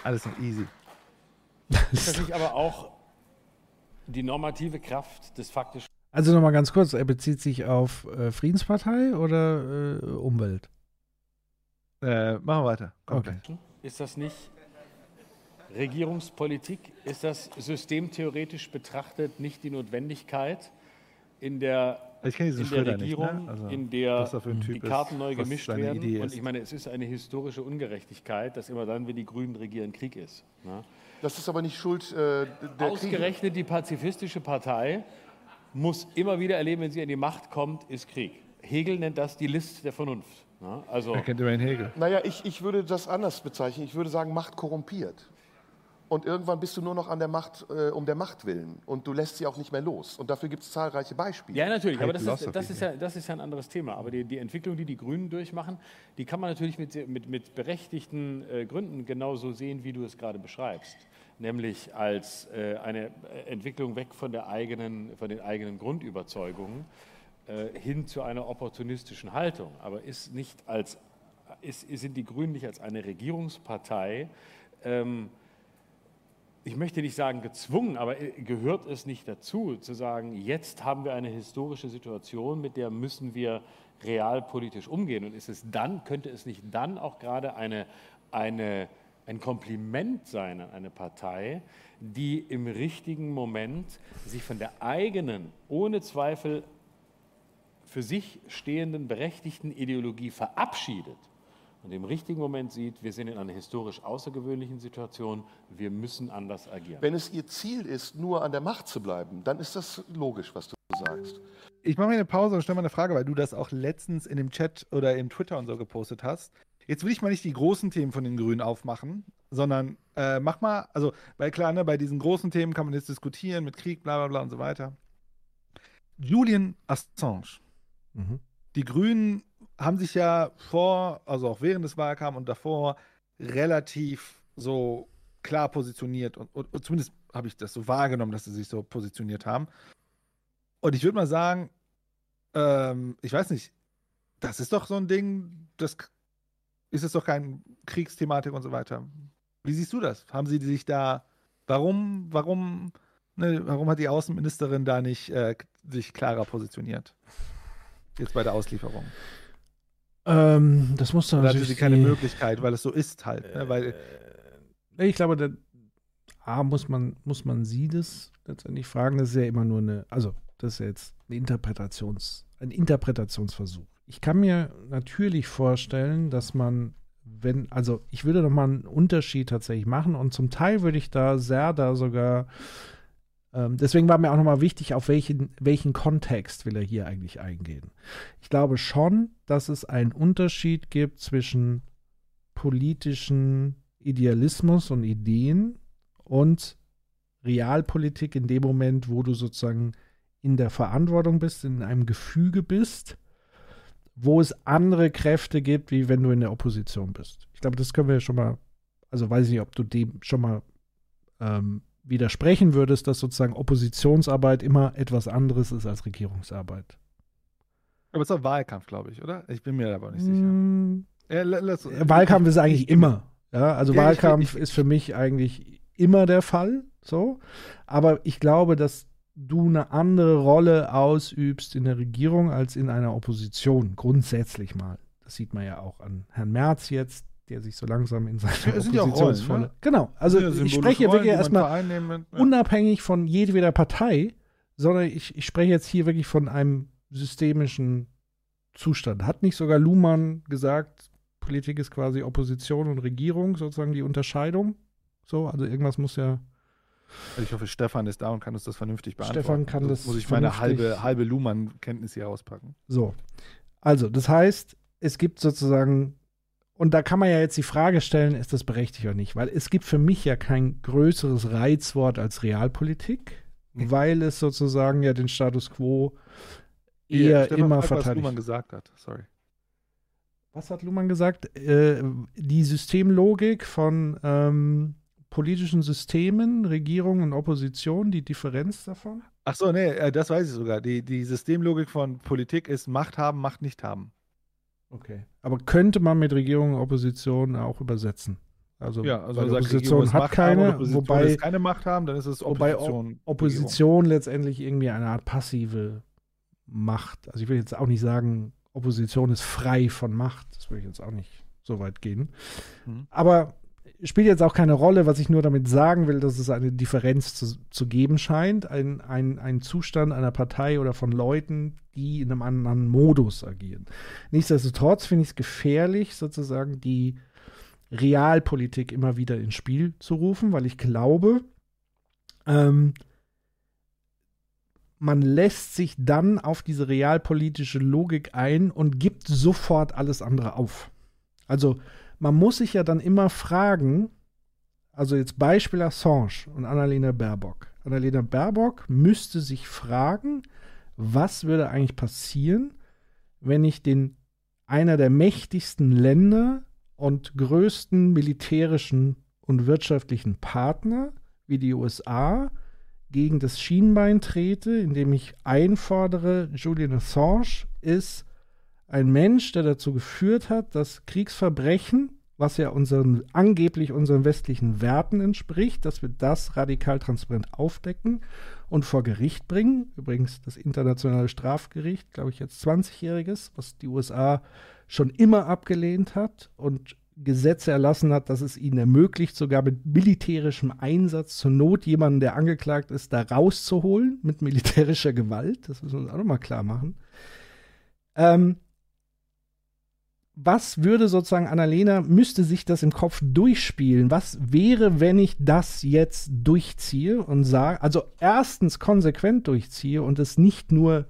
Alles noch easy. Ist das nicht aber auch die normative Kraft des faktischen Also nochmal ganz kurz, er bezieht sich auf äh, Friedenspartei oder äh, Umwelt? Äh, machen wir weiter. Okay. gleich. Ist das nicht Regierungspolitik? Ist das systemtheoretisch betrachtet nicht die Notwendigkeit in der, in der Schröder nicht, Regierung, ne? Also, in der was er für ein die Karten neu gemischt werden? Idee Und ich meine, es ist eine historische Ungerechtigkeit, dass immer dann, wenn die Grünen regieren, Krieg ist. Ne? Das ist aber nicht Schuld äh, der Kriege. Ausgerechnet die pazifistische Partei muss immer wieder erleben, wenn sie an die Macht kommt, ist Krieg. Hegel nennt das die List der Vernunft. Ne? Also, Wer kennt immerhin Hegel? Naja, ich, ich würde das anders bezeichnen. Ich würde sagen, Macht korrumpiert. und irgendwann bist du nur noch an der Macht, äh, um der Macht willen. Und du lässt sie auch nicht mehr los. Und dafür gibt es zahlreiche Beispiele. Ja, natürlich, aber das ist, das, ist ja, das ist ja ein anderes Thema. Aber die, die Entwicklung, die die Grünen durchmachen, die kann man natürlich mit, mit, mit berechtigten äh, Gründen genauso sehen, wie du es gerade beschreibst. Nämlich als äh, eine Entwicklung weg von, der eigenen, von den eigenen Grundüberzeugungen äh, hin zu einer opportunistischen Haltung. Aber ist nicht als, ist, sind die Grünen nicht als eine Regierungspartei ähm, ich möchte nicht sagen gezwungen, aber äh, gehört es nicht dazu, zu sagen, jetzt haben wir eine historische Situation, mit der müssen wir realpolitisch umgehen. Und ist es dann, könnte es nicht dann auch gerade eine, eine, ein Kompliment sein an eine Partei, die im richtigen Moment sich von der eigenen, ohne Zweifel für sich stehenden, berechtigten Ideologie verabschiedet und im richtigen Moment sieht, wir sind in einer historisch außergewöhnlichen Situation, wir müssen anders agieren. Wenn es ihr Ziel ist, nur an der Macht zu bleiben, dann ist das logisch, was du sagst. Ich mache mir eine Pause und stelle mal eine Frage, weil du das auch letztens in dem Chat oder im Twitter und so gepostet hast. Jetzt will ich mal nicht die großen Themen von den Grünen aufmachen, sondern äh, mach mal, also, weil klar, ne, bei diesen großen Themen kann man jetzt diskutieren mit Krieg, bla bla bla und so weiter. Julian Assange. Mhm. Die Grünen haben sich ja vor, also auch während des Wahlkampfs und davor, relativ so klar positioniert und, und, und zumindest habe ich das so wahrgenommen, dass sie sich so positioniert haben. Und ich würde mal sagen, ähm, ich weiß nicht, das ist doch so ein Ding, das ist es doch kein Kriegsthematik und so weiter. Wie siehst du das? Haben sie sich da, warum, warum, ne, warum hat die Außenministerin da nicht äh, sich klarer positioniert? Jetzt bei der Auslieferung. Ähm, das muss dann Oder hatte sie keine die, Möglichkeit, weil es so ist halt. Äh, ne? weil, ich glaube, da, A, muss man, muss man sie das letztendlich fragen. Das ist ja immer nur eine, also das ist ja jetzt eine Interpretations, ein Interpretationsversuch. Ich kann mir natürlich vorstellen, dass man, wenn, also ich würde noch mal einen Unterschied tatsächlich machen und zum Teil würde ich da sehr da sogar ähm, deswegen war mir auch nochmal wichtig, auf welchen, welchen Kontext will er hier eigentlich eingehen. Ich glaube schon, dass es einen Unterschied gibt zwischen politischen Idealismus und Ideen und Realpolitik in dem Moment, wo du sozusagen in der Verantwortung bist, in einem Gefüge bist, wo es andere Kräfte gibt, wie wenn du in der Opposition bist. Ich glaube, das können wir schon mal, also weiß ich nicht, ob du dem schon mal ähm, widersprechen würdest, dass sozusagen Oppositionsarbeit immer etwas anderes ist als Regierungsarbeit. Aber es ist auch Wahlkampf, glaube ich, oder? Ich bin mir aber nicht sicher. Mm, ja, Wahlkampf ist eigentlich immer. Ja, also ja, Wahlkampf ich, ich, ist für mich eigentlich immer der Fall. So. Aber ich glaube, dass du eine andere Rolle ausübst in der Regierung als in einer Opposition, grundsätzlich mal. Das sieht man ja auch an Herrn Merz jetzt, der sich so langsam in seine ja, Oppositionsrolle. Ne? Genau, also ja, ich spreche Rollen, wirklich erstmal ja. unabhängig von jedweder Partei, sondern ich, ich spreche jetzt hier wirklich von einem systemischen Zustand. Hat nicht sogar Luhmann gesagt, Politik ist quasi Opposition und Regierung, sozusagen die Unterscheidung? So, also irgendwas muss ja. Also ich hoffe, Stefan ist da und kann uns das vernünftig beantworten. Stefan kann also das. Muss ich meine halbe, halbe Luhmann-Kenntnis hier auspacken. So. Also, das heißt, es gibt sozusagen und da kann man ja jetzt die Frage stellen, ist das berechtigt oder nicht? Weil es gibt für mich ja kein größeres Reizwort als Realpolitik, nee. weil es sozusagen ja den Status quo eher ja, immer verteidigt. Was Luhmann gesagt hat, sorry. Was hat Luhmann gesagt? Äh, die Systemlogik von ähm, politischen Systemen, Regierung und Opposition, die Differenz davon? Ach so, nee, äh, das weiß ich sogar. Die, die Systemlogik von Politik ist Macht haben, Macht nicht haben. Okay. Aber könnte man mit Regierung und Opposition auch übersetzen? Also, ja, also weil Opposition hat keine, haben, wobei keine Macht haben, dann ist es Opposition. Wobei Opposition letztendlich irgendwie eine Art passive Macht. Also ich will jetzt auch nicht sagen, Opposition ist frei von Macht. Das will ich jetzt auch nicht so weit gehen. Mhm. Aber spielt jetzt auch keine Rolle, was ich nur damit sagen will, dass es eine Differenz zu, zu geben scheint. Ein, ein, ein Zustand einer Partei oder von Leuten, die in einem anderen Modus agieren. Nichtsdestotrotz finde ich es gefährlich, sozusagen die Realpolitik immer wieder ins Spiel zu rufen, weil ich glaube, ähm, man lässt sich dann auf diese realpolitische Logik ein und gibt sofort alles andere auf. Also man muss sich ja dann immer fragen, also jetzt Beispiel Assange und Annalena Baerbock. Annalena Baerbock müsste sich fragen, was würde eigentlich passieren, wenn ich den einer der mächtigsten Länder und größten militärischen und wirtschaftlichen Partner wie die USA gegen das Schienbein trete, indem ich einfordere, Julian Assange ist ein Mensch, der dazu geführt hat, dass Kriegsverbrechen, was ja unseren, angeblich unseren westlichen Werten entspricht, dass wir das radikal transparent aufdecken und vor Gericht bringen. Übrigens das internationale Strafgericht, glaube ich, jetzt 20-jähriges, was die USA schon immer abgelehnt hat und Gesetze erlassen hat, dass es ihnen ermöglicht, sogar mit militärischem Einsatz zur Not jemanden, der angeklagt ist, da rauszuholen mit militärischer Gewalt. Das müssen wir uns auch nochmal klar machen. Ähm, was würde sozusagen Annalena, müsste sich das im Kopf durchspielen? Was wäre, wenn ich das jetzt durchziehe und sage, also erstens konsequent durchziehe und es nicht nur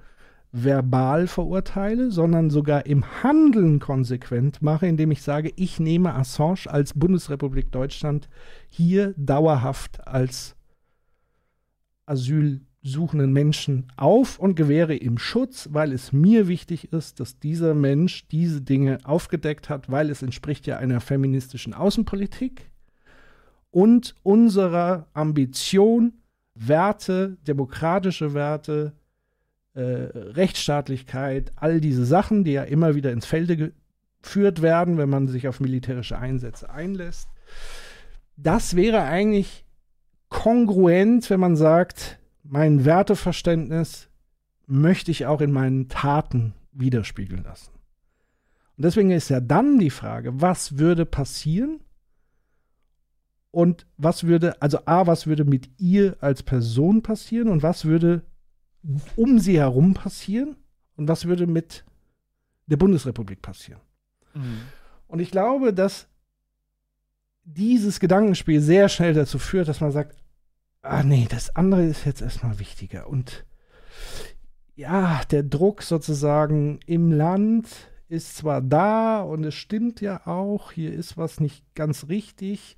verbal verurteile, sondern sogar im Handeln konsequent mache, indem ich sage, ich nehme Assange als Bundesrepublik Deutschland hier dauerhaft als asylsuchenden Menschen auf und gewähre ihm Schutz, weil es mir wichtig ist, dass dieser Mensch diese Dinge aufgedeckt hat, weil es entspricht ja einer feministischen Außenpolitik und unserer Ambition, Werte, demokratische Werte, äh, Rechtsstaatlichkeit, all diese Sachen, die ja immer wieder ins Felde geführt werden, wenn man sich auf militärische Einsätze einlässt. Das wäre eigentlich kongruent, wenn man sagt, mein Werteverständnis möchte ich auch in meinen Taten widerspiegeln lassen. Und deswegen ist ja dann die Frage, was würde passieren? Und was würde, also A, was würde mit ihr als Person passieren und was würde um sie herum passieren und was würde mit der Bundesrepublik passieren. Mhm. Und ich glaube, dass dieses Gedankenspiel sehr schnell dazu führt, dass man sagt, ah nee, das andere ist jetzt erstmal wichtiger. Und ja, der Druck sozusagen im Land ist zwar da und es stimmt ja auch, hier ist was nicht ganz richtig,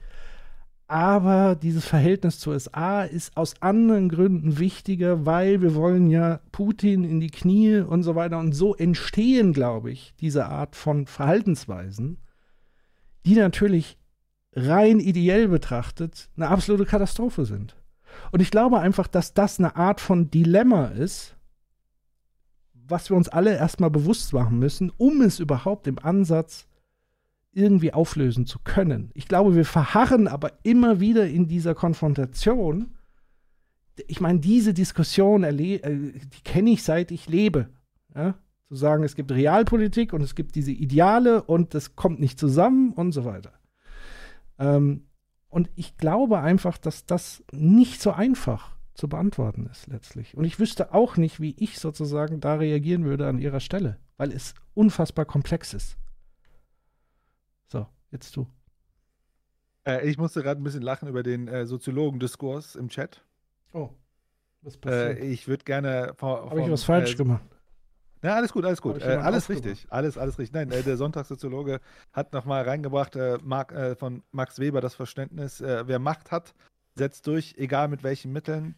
aber dieses Verhältnis zur USA ist aus anderen Gründen wichtiger, weil wir wollen ja Putin in die Knie und so weiter. Und so entstehen, glaube ich, diese Art von Verhaltensweisen, die natürlich rein ideell betrachtet eine absolute Katastrophe sind. Und ich glaube einfach, dass das eine Art von Dilemma ist, was wir uns alle erstmal bewusst machen müssen, um es überhaupt im Ansatz irgendwie auflösen zu können. Ich glaube, wir verharren aber immer wieder in dieser Konfrontation. Ich meine, diese Diskussion, äh, die kenne ich seit ich lebe. Ja? Zu sagen, es gibt Realpolitik und es gibt diese Ideale und das kommt nicht zusammen und so weiter. Ähm, und ich glaube einfach, dass das nicht so einfach zu beantworten ist letztlich. Und ich wüsste auch nicht, wie ich sozusagen da reagieren würde an ihrer Stelle, weil es unfassbar komplex ist. Jetzt du. Äh, ich musste gerade ein bisschen lachen über den äh, Soziologen-Diskurs im Chat. Oh, was passiert? Äh, ich würde gerne. Habe ich was falsch äh, gemacht? Ja, alles gut, alles gut. Äh, alles richtig. Alles, alles richtig. Nein, äh, der Sonntagssoziologe hat nochmal reingebracht Mark, von Max Weber das Verständnis, wer Macht hat, setzt durch, egal mit welchen Mitteln.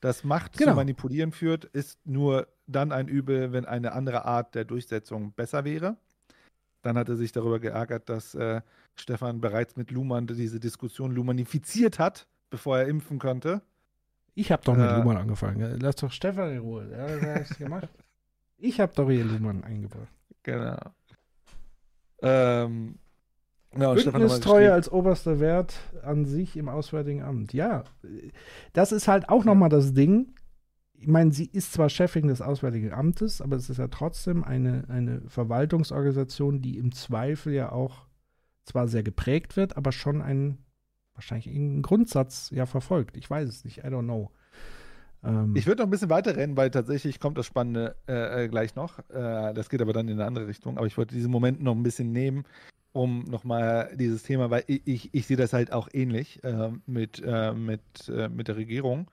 Das Macht genau. zu manipulieren führt, ist nur dann ein Übel, wenn eine andere Art der Durchsetzung besser wäre. Dann hat er sich darüber geärgert, dass äh, Stefan bereits mit Luhmann diese Diskussion lumanifiziert hat, bevor er impfen konnte. Ich habe doch mit äh, Luhmann angefangen. Lass doch Stefan in Ruhe. Der hat es gemacht. <laughs> Ich habe doch hier Luhmann eingebracht. Genau. Ähm, ja, Bündnistreue als oberster Wert an sich im Auswärtigen Amt. Ja, das ist halt auch nochmal das Ding ich meine, sie ist zwar Chefin des Auswärtigen Amtes, aber es ist ja trotzdem eine, eine Verwaltungsorganisation, die im Zweifel ja auch zwar sehr geprägt wird, aber schon einen, wahrscheinlich einen Grundsatz ja verfolgt. Ich weiß es nicht, I don't know. Ähm, ich würde noch ein bisschen weiter rennen, weil tatsächlich kommt das Spannende äh, äh, gleich noch. Äh, das geht aber dann in eine andere Richtung. Aber ich wollte diesen Moment noch ein bisschen nehmen, um nochmal dieses Thema, weil ich, ich, ich sehe das halt auch ähnlich äh, mit, äh, mit, äh, mit der Regierung.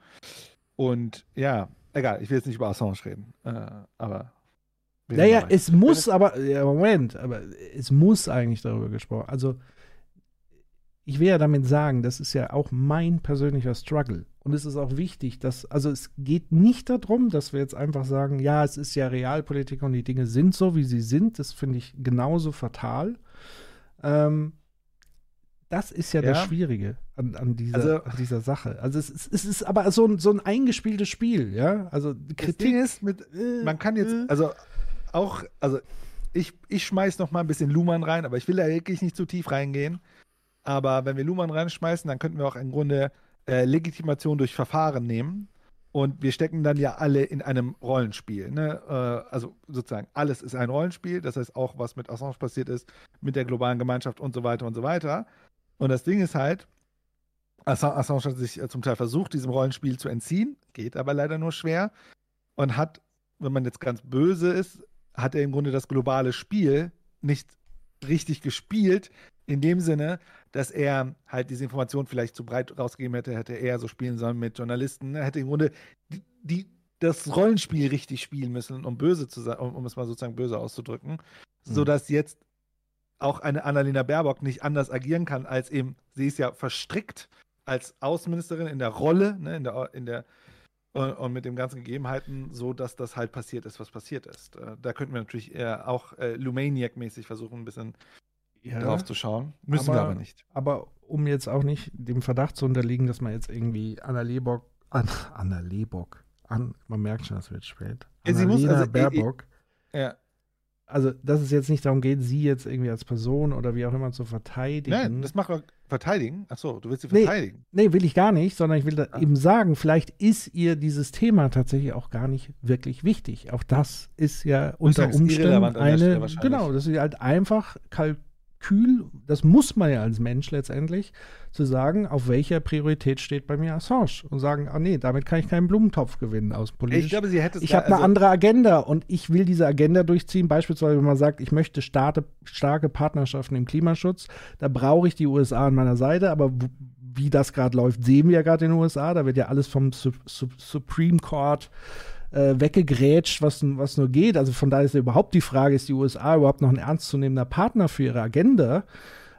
Und ja, egal, ich will jetzt nicht über Assange reden, aber. Naja, es muss aber, ja, Moment, aber es muss eigentlich darüber gesprochen. Also, ich will ja damit sagen, das ist ja auch mein persönlicher Struggle. Und es ist auch wichtig, dass, also es geht nicht darum, dass wir jetzt einfach sagen, ja, es ist ja Realpolitik und die Dinge sind so, wie sie sind. Das finde ich genauso fatal. Ähm, das ist ja, ja. das Schwierige an, an, dieser, also, an dieser Sache. Also es, es, es, ist aber so ein, so ein eingespieltes Spiel, ja. Also die Kritik ist mit, äh, man kann jetzt, äh. also auch, also ich, ich schmeiß noch mal ein bisschen Luhmann rein, aber ich will da wirklich nicht zu tief reingehen. Aber wenn wir Luhmann reinschmeißen, dann könnten wir auch im Grunde äh, Legitimation durch Verfahren nehmen. Und wir stecken dann ja alle in einem Rollenspiel. Ne? Äh, also sozusagen alles ist ein Rollenspiel. Das heißt auch, was mit Assange passiert ist, mit der globalen Gemeinschaft und so weiter und so weiter. Und das Ding ist halt, Assange hat sich äh, zum Teil versucht, diesem Rollenspiel zu entziehen, geht aber leider nur schwer. Und hat, wenn man jetzt ganz böse ist, hat er im Grunde das globale Spiel nicht richtig gespielt, in dem Sinne, dass er halt diese Information vielleicht zu breit rausgegeben hätte, hätte er so spielen sollen mit Journalisten, er hätte im Grunde die, die, das Rollenspiel richtig spielen müssen, um böse zu sein, um, um es mal sozusagen böse auszudrücken, mhm. sodass jetzt auch eine Annalena Baerbock nicht anders agieren kann, als eben, sie ist ja verstrickt als Außenministerin in der Rolle, ne, in der, in der und, und, mit den ganzen Gegebenheiten, so dass das halt passiert ist, was passiert ist. Äh, da könnten wir natürlich eher auch äh, Lumaniac-mäßig versuchen, ein bisschen ja, drauf zu schauen. Müssen aber, wir aber nicht. Aber um jetzt auch nicht dem Verdacht zu unterliegen, dass man jetzt irgendwie Anna Lebock, Anna, Anna Lebock, an, man merkt schon, das wird spät. Ja, sie muss, also, Baerbock. Ja. Also, dass es jetzt nicht darum geht, sie jetzt irgendwie als Person oder wie auch immer zu verteidigen. Nein, das macht man verteidigen. Achso, du willst sie verteidigen. Nee, nee, will ich gar nicht, sondern ich will ah. eben sagen, vielleicht ist ihr dieses Thema tatsächlich auch gar nicht wirklich wichtig. Auch das ist ja unter Umständen eine. Genau, das ist halt einfach kalkuliert kühl, das muss man ja als Mensch letztendlich, zu sagen, auf welcher Priorität steht bei mir Assange und sagen, ah nee, damit kann ich keinen Blumentopf gewinnen aus politisch. Ich glaube, sie hätte Ich habe also eine andere Agenda und ich will diese Agenda durchziehen. Beispielsweise, wenn man sagt, ich möchte starte, starke Partnerschaften im Klimaschutz, da brauche ich die USA an meiner Seite, aber wie das gerade läuft, sehen wir ja gerade in den USA. Da wird ja alles vom Su Su Supreme Court äh, weggegrätscht, was, was nur geht. Also von daher ist ja überhaupt die Frage, ist die USA überhaupt noch ein ernstzunehmender Partner für ihre Agenda?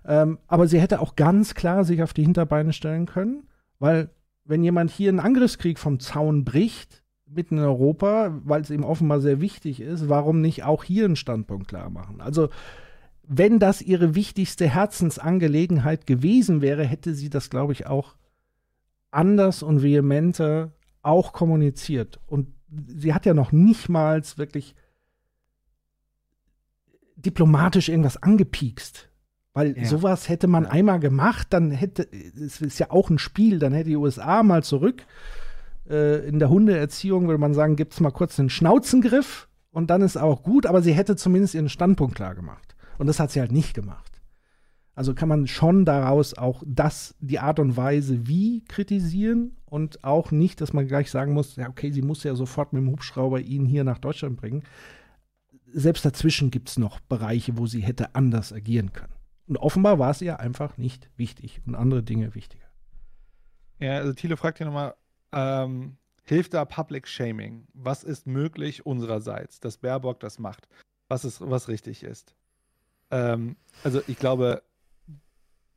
Ähm, aber sie hätte auch ganz klar sich auf die Hinterbeine stellen können, weil wenn jemand hier einen Angriffskrieg vom Zaun bricht, mitten in Europa, weil es ihm offenbar sehr wichtig ist, warum nicht auch hier einen Standpunkt klar machen? Also wenn das ihre wichtigste Herzensangelegenheit gewesen wäre, hätte sie das, glaube ich, auch anders und vehementer auch kommuniziert. Und sie hat ja noch nicht mal wirklich diplomatisch irgendwas angepiekst. Weil ja. sowas hätte man einmal gemacht, dann hätte, es ist ja auch ein Spiel, dann hätte die USA mal zurück. Äh, in der Hundeerziehung würde man sagen, gibt es mal kurz einen Schnauzengriff und dann ist auch gut, aber sie hätte zumindest ihren Standpunkt klar gemacht. Und das hat sie halt nicht gemacht. Also kann man schon daraus auch das, die Art und Weise, wie kritisieren und auch nicht, dass man gleich sagen muss, ja, okay, sie muss ja sofort mit dem Hubschrauber ihn hier nach Deutschland bringen. Selbst dazwischen gibt es noch Bereiche, wo sie hätte anders agieren können. Und offenbar war es ihr einfach nicht wichtig und andere Dinge wichtiger. Ja, also Thilo fragt hier nochmal, ähm, hilft da Public Shaming? Was ist möglich unsererseits, dass Baerbock das macht? Was ist, was richtig ist? Ähm, also ich glaube,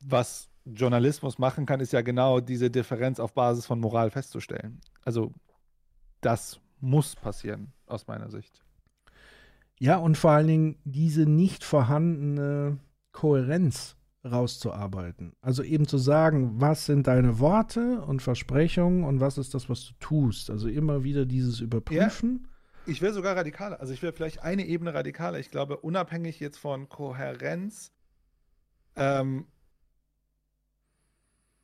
was Journalismus machen kann, ist ja genau diese Differenz auf Basis von Moral festzustellen. Also das muss passieren, aus meiner Sicht. Ja, und vor allen Dingen diese nicht vorhandene Kohärenz rauszuarbeiten. Also eben zu sagen, was sind deine Worte und Versprechungen und was ist das, was du tust. Also immer wieder dieses Überprüfen. Ja, ich wäre sogar radikaler. Also ich wäre vielleicht eine Ebene radikaler. Ich glaube, unabhängig jetzt von Kohärenz, ähm,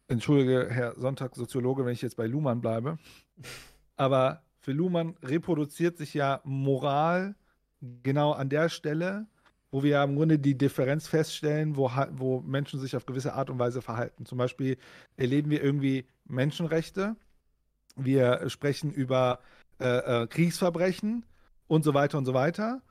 entschuldige, Herr Sonntag, Soziologe, wenn ich jetzt bei Luhmann bleibe, aber für Luhmann reproduziert sich ja Moral genau an der Stelle, wo wir ja im Grunde die Differenz feststellen, wo, wo Menschen sich auf gewisse Art und Weise verhalten. Zum Beispiel erleben wir irgendwie Menschenrechte, wir sprechen über äh, äh, Kriegsverbrechen und so weiter und so weiter.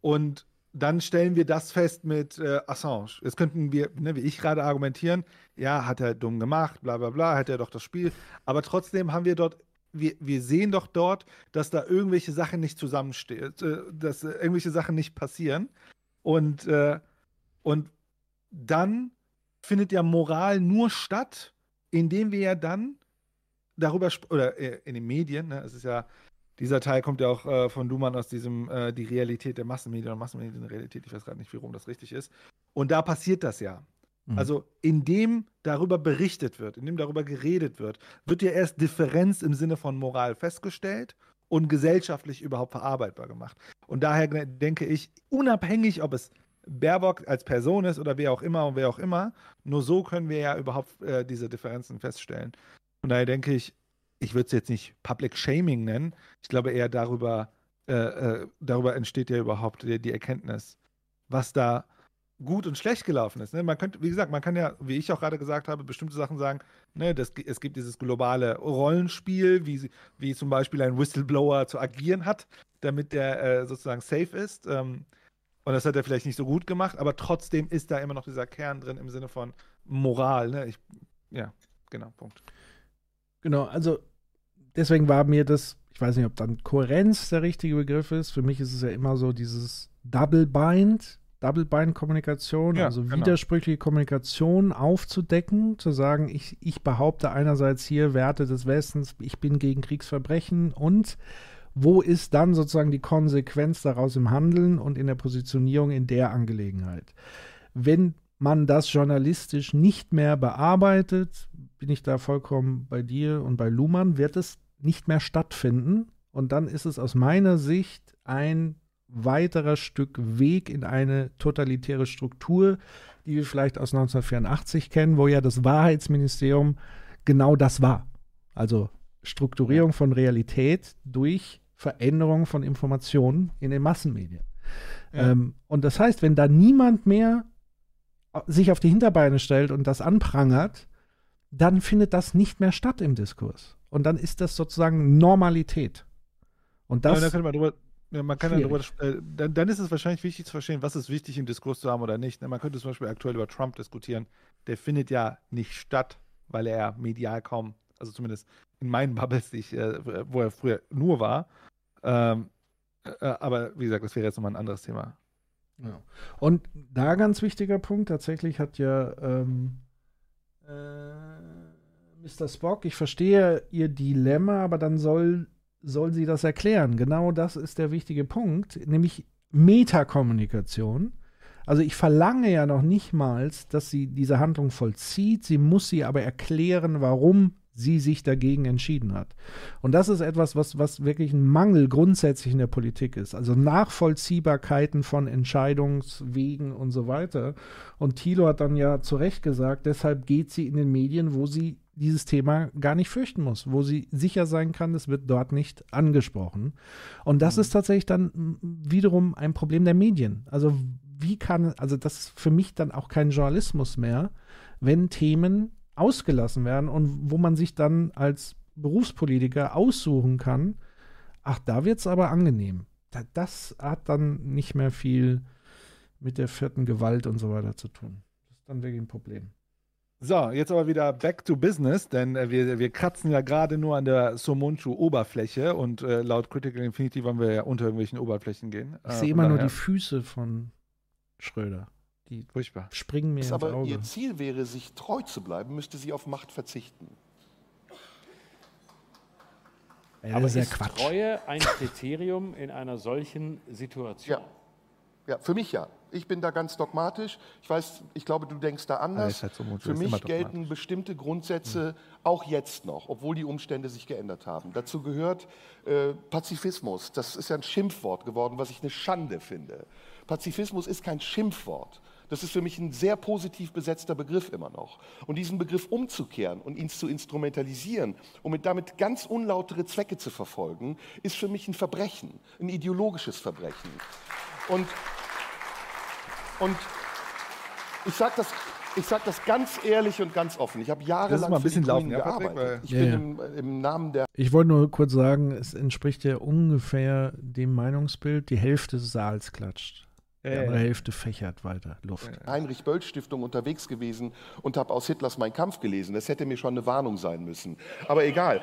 Und dann stellen wir das fest mit äh, Assange. Jetzt könnten wir, ne, wie ich gerade argumentieren, ja, hat er dumm gemacht, bla bla bla, hat er doch das Spiel. Aber trotzdem haben wir dort, wir, wir sehen doch dort, dass da irgendwelche Sachen nicht zusammenstehen, äh, dass äh, irgendwelche Sachen nicht passieren. Und, äh, und dann findet ja Moral nur statt, indem wir ja dann darüber, oder äh, in den Medien, ne, es ist ja, dieser Teil kommt ja auch äh, von Luhmann aus diesem, äh, die Realität der Massenmedien oder Massenmedienrealität, ich weiß gerade nicht, wie rum das richtig ist. Und da passiert das ja. Mhm. Also indem darüber berichtet wird, indem darüber geredet wird, wird ja erst Differenz im Sinne von Moral festgestellt und gesellschaftlich überhaupt verarbeitbar gemacht. Und daher denke ich, unabhängig, ob es Baerbock als Person ist oder wer auch immer und wer auch immer, nur so können wir ja überhaupt äh, diese Differenzen feststellen. Und daher denke ich, ich würde es jetzt nicht Public Shaming nennen. Ich glaube eher darüber, äh, äh, darüber entsteht ja überhaupt die, die, Erkenntnis, was da gut und schlecht gelaufen ist. Ne? Man könnte, wie gesagt, man kann ja, wie ich auch gerade gesagt habe, bestimmte Sachen sagen. Ne, das, es gibt dieses globale Rollenspiel, wie, wie zum Beispiel ein Whistleblower zu agieren hat, damit der äh, sozusagen safe ist. Ähm, und das hat er vielleicht nicht so gut gemacht, aber trotzdem ist da immer noch dieser Kern drin im Sinne von Moral. Ne? Ich, ja, genau, Punkt. Genau, also deswegen war mir das, ich weiß nicht, ob dann Kohärenz der richtige Begriff ist. Für mich ist es ja immer so dieses Double Bind, Double Bind Kommunikation, ja, also genau. widersprüchliche Kommunikation aufzudecken, zu sagen, ich, ich behaupte einerseits hier Werte des Westens, ich bin gegen Kriegsverbrechen und wo ist dann sozusagen die Konsequenz daraus im Handeln und in der Positionierung in der Angelegenheit? Wenn man das journalistisch nicht mehr bearbeitet, bin ich da vollkommen bei dir und bei Luhmann, wird es nicht mehr stattfinden. Und dann ist es aus meiner Sicht ein weiterer Stück Weg in eine totalitäre Struktur, die wir vielleicht aus 1984 kennen, wo ja das Wahrheitsministerium genau das war. Also Strukturierung von Realität durch Veränderung von Informationen in den Massenmedien. Ja. Ähm, und das heißt, wenn da niemand mehr sich auf die Hinterbeine stellt und das anprangert, dann findet das nicht mehr statt im Diskurs. Und dann ist das sozusagen Normalität. Und das. Ja, man, drüber, ja, man kann darüber, äh, dann, dann, ist es wahrscheinlich wichtig zu verstehen, was ist wichtig im Diskurs zu haben oder nicht. Man könnte zum Beispiel aktuell über Trump diskutieren. Der findet ja nicht statt, weil er medial kaum, also zumindest in meinen Bubbles, ich, äh, wo er früher nur war. Ähm, äh, aber wie gesagt, das wäre jetzt nochmal ein anderes Thema. Ja. Und da ganz wichtiger Punkt, tatsächlich hat ja ähm, äh, Mr. Spock, ich verstehe Ihr Dilemma, aber dann soll, soll sie das erklären. Genau das ist der wichtige Punkt, nämlich Metakommunikation. Also ich verlange ja noch nicht mal, dass sie diese Handlung vollzieht, sie muss sie aber erklären, warum sie sich dagegen entschieden hat. Und das ist etwas, was, was wirklich ein Mangel grundsätzlich in der Politik ist. Also Nachvollziehbarkeiten von Entscheidungswegen und so weiter. Und Thilo hat dann ja zu Recht gesagt, deshalb geht sie in den Medien, wo sie dieses Thema gar nicht fürchten muss, wo sie sicher sein kann, es wird dort nicht angesprochen. Und das mhm. ist tatsächlich dann wiederum ein Problem der Medien. Also wie kann, also das ist für mich dann auch kein Journalismus mehr, wenn Themen ausgelassen werden und wo man sich dann als Berufspolitiker aussuchen kann, ach, da wird es aber angenehm. Das hat dann nicht mehr viel mit der vierten Gewalt und so weiter zu tun. Das ist dann wirklich ein Problem. So, jetzt aber wieder back to business, denn äh, wir, wir kratzen ja gerade nur an der Somunchu-Oberfläche und äh, laut Critical Infinity wollen wir ja unter irgendwelchen Oberflächen gehen. Ich äh, sehe immer nur die Füße von Schröder. Die Furchtbar. springen mir ins aber Auge. ihr Ziel wäre, sich treu zu bleiben, müsste sie auf Macht verzichten. Ja, aber ist, ist Treue ein Kriterium in einer solchen Situation? Ja. ja, für mich ja. Ich bin da ganz dogmatisch. Ich weiß, ich glaube, du denkst da anders. Halt so Für mich gelten bestimmte Grundsätze mhm. auch jetzt noch, obwohl die Umstände sich geändert haben. Dazu gehört äh, Pazifismus. Das ist ja ein Schimpfwort geworden, was ich eine Schande finde. Pazifismus ist kein Schimpfwort. Das ist für mich ein sehr positiv besetzter Begriff immer noch. Und diesen Begriff umzukehren und ihn zu instrumentalisieren, um damit ganz unlautere Zwecke zu verfolgen, ist für mich ein Verbrechen, ein ideologisches Verbrechen. Und, und ich sage das, sag das ganz ehrlich und ganz offen. Ich habe jahrelang ein bisschen laufen, ja, gearbeitet. ich ja, bin ja. Im, Im, Namen der. Ich wollte nur kurz sagen, es entspricht ja ungefähr dem Meinungsbild, die Hälfte des Saals klatscht. Die andere äh, Hälfte fächert weiter Luft. Heinrich Böll Stiftung unterwegs gewesen und habe aus Hitlers Mein Kampf gelesen. Das hätte mir schon eine Warnung sein müssen. Aber egal.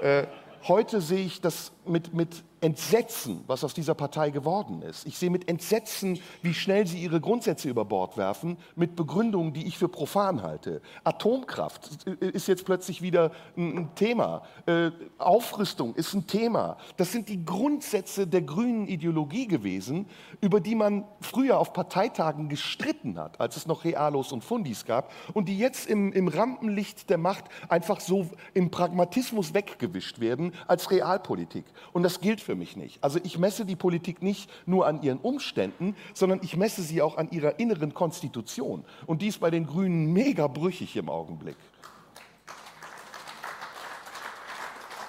Äh, heute sehe ich das mit, mit Entsetzen, was aus dieser Partei geworden ist. Ich sehe mit Entsetzen, wie schnell sie ihre Grundsätze über Bord werfen, mit Begründungen, die ich für profan halte. Atomkraft ist jetzt plötzlich wieder ein Thema. Äh, Aufrüstung ist ein Thema. Das sind die Grundsätze der grünen Ideologie gewesen, über die man früher auf Parteitagen gestritten hat, als es noch Realos und Fundis gab, und die jetzt im, im Rampenlicht der Macht einfach so im Pragmatismus weggewischt werden als Realpolitik. Und das gilt für mich nicht. Also ich messe die Politik nicht nur an ihren Umständen, sondern ich messe sie auch an ihrer inneren Konstitution. Und die ist bei den Grünen mega brüchig im Augenblick.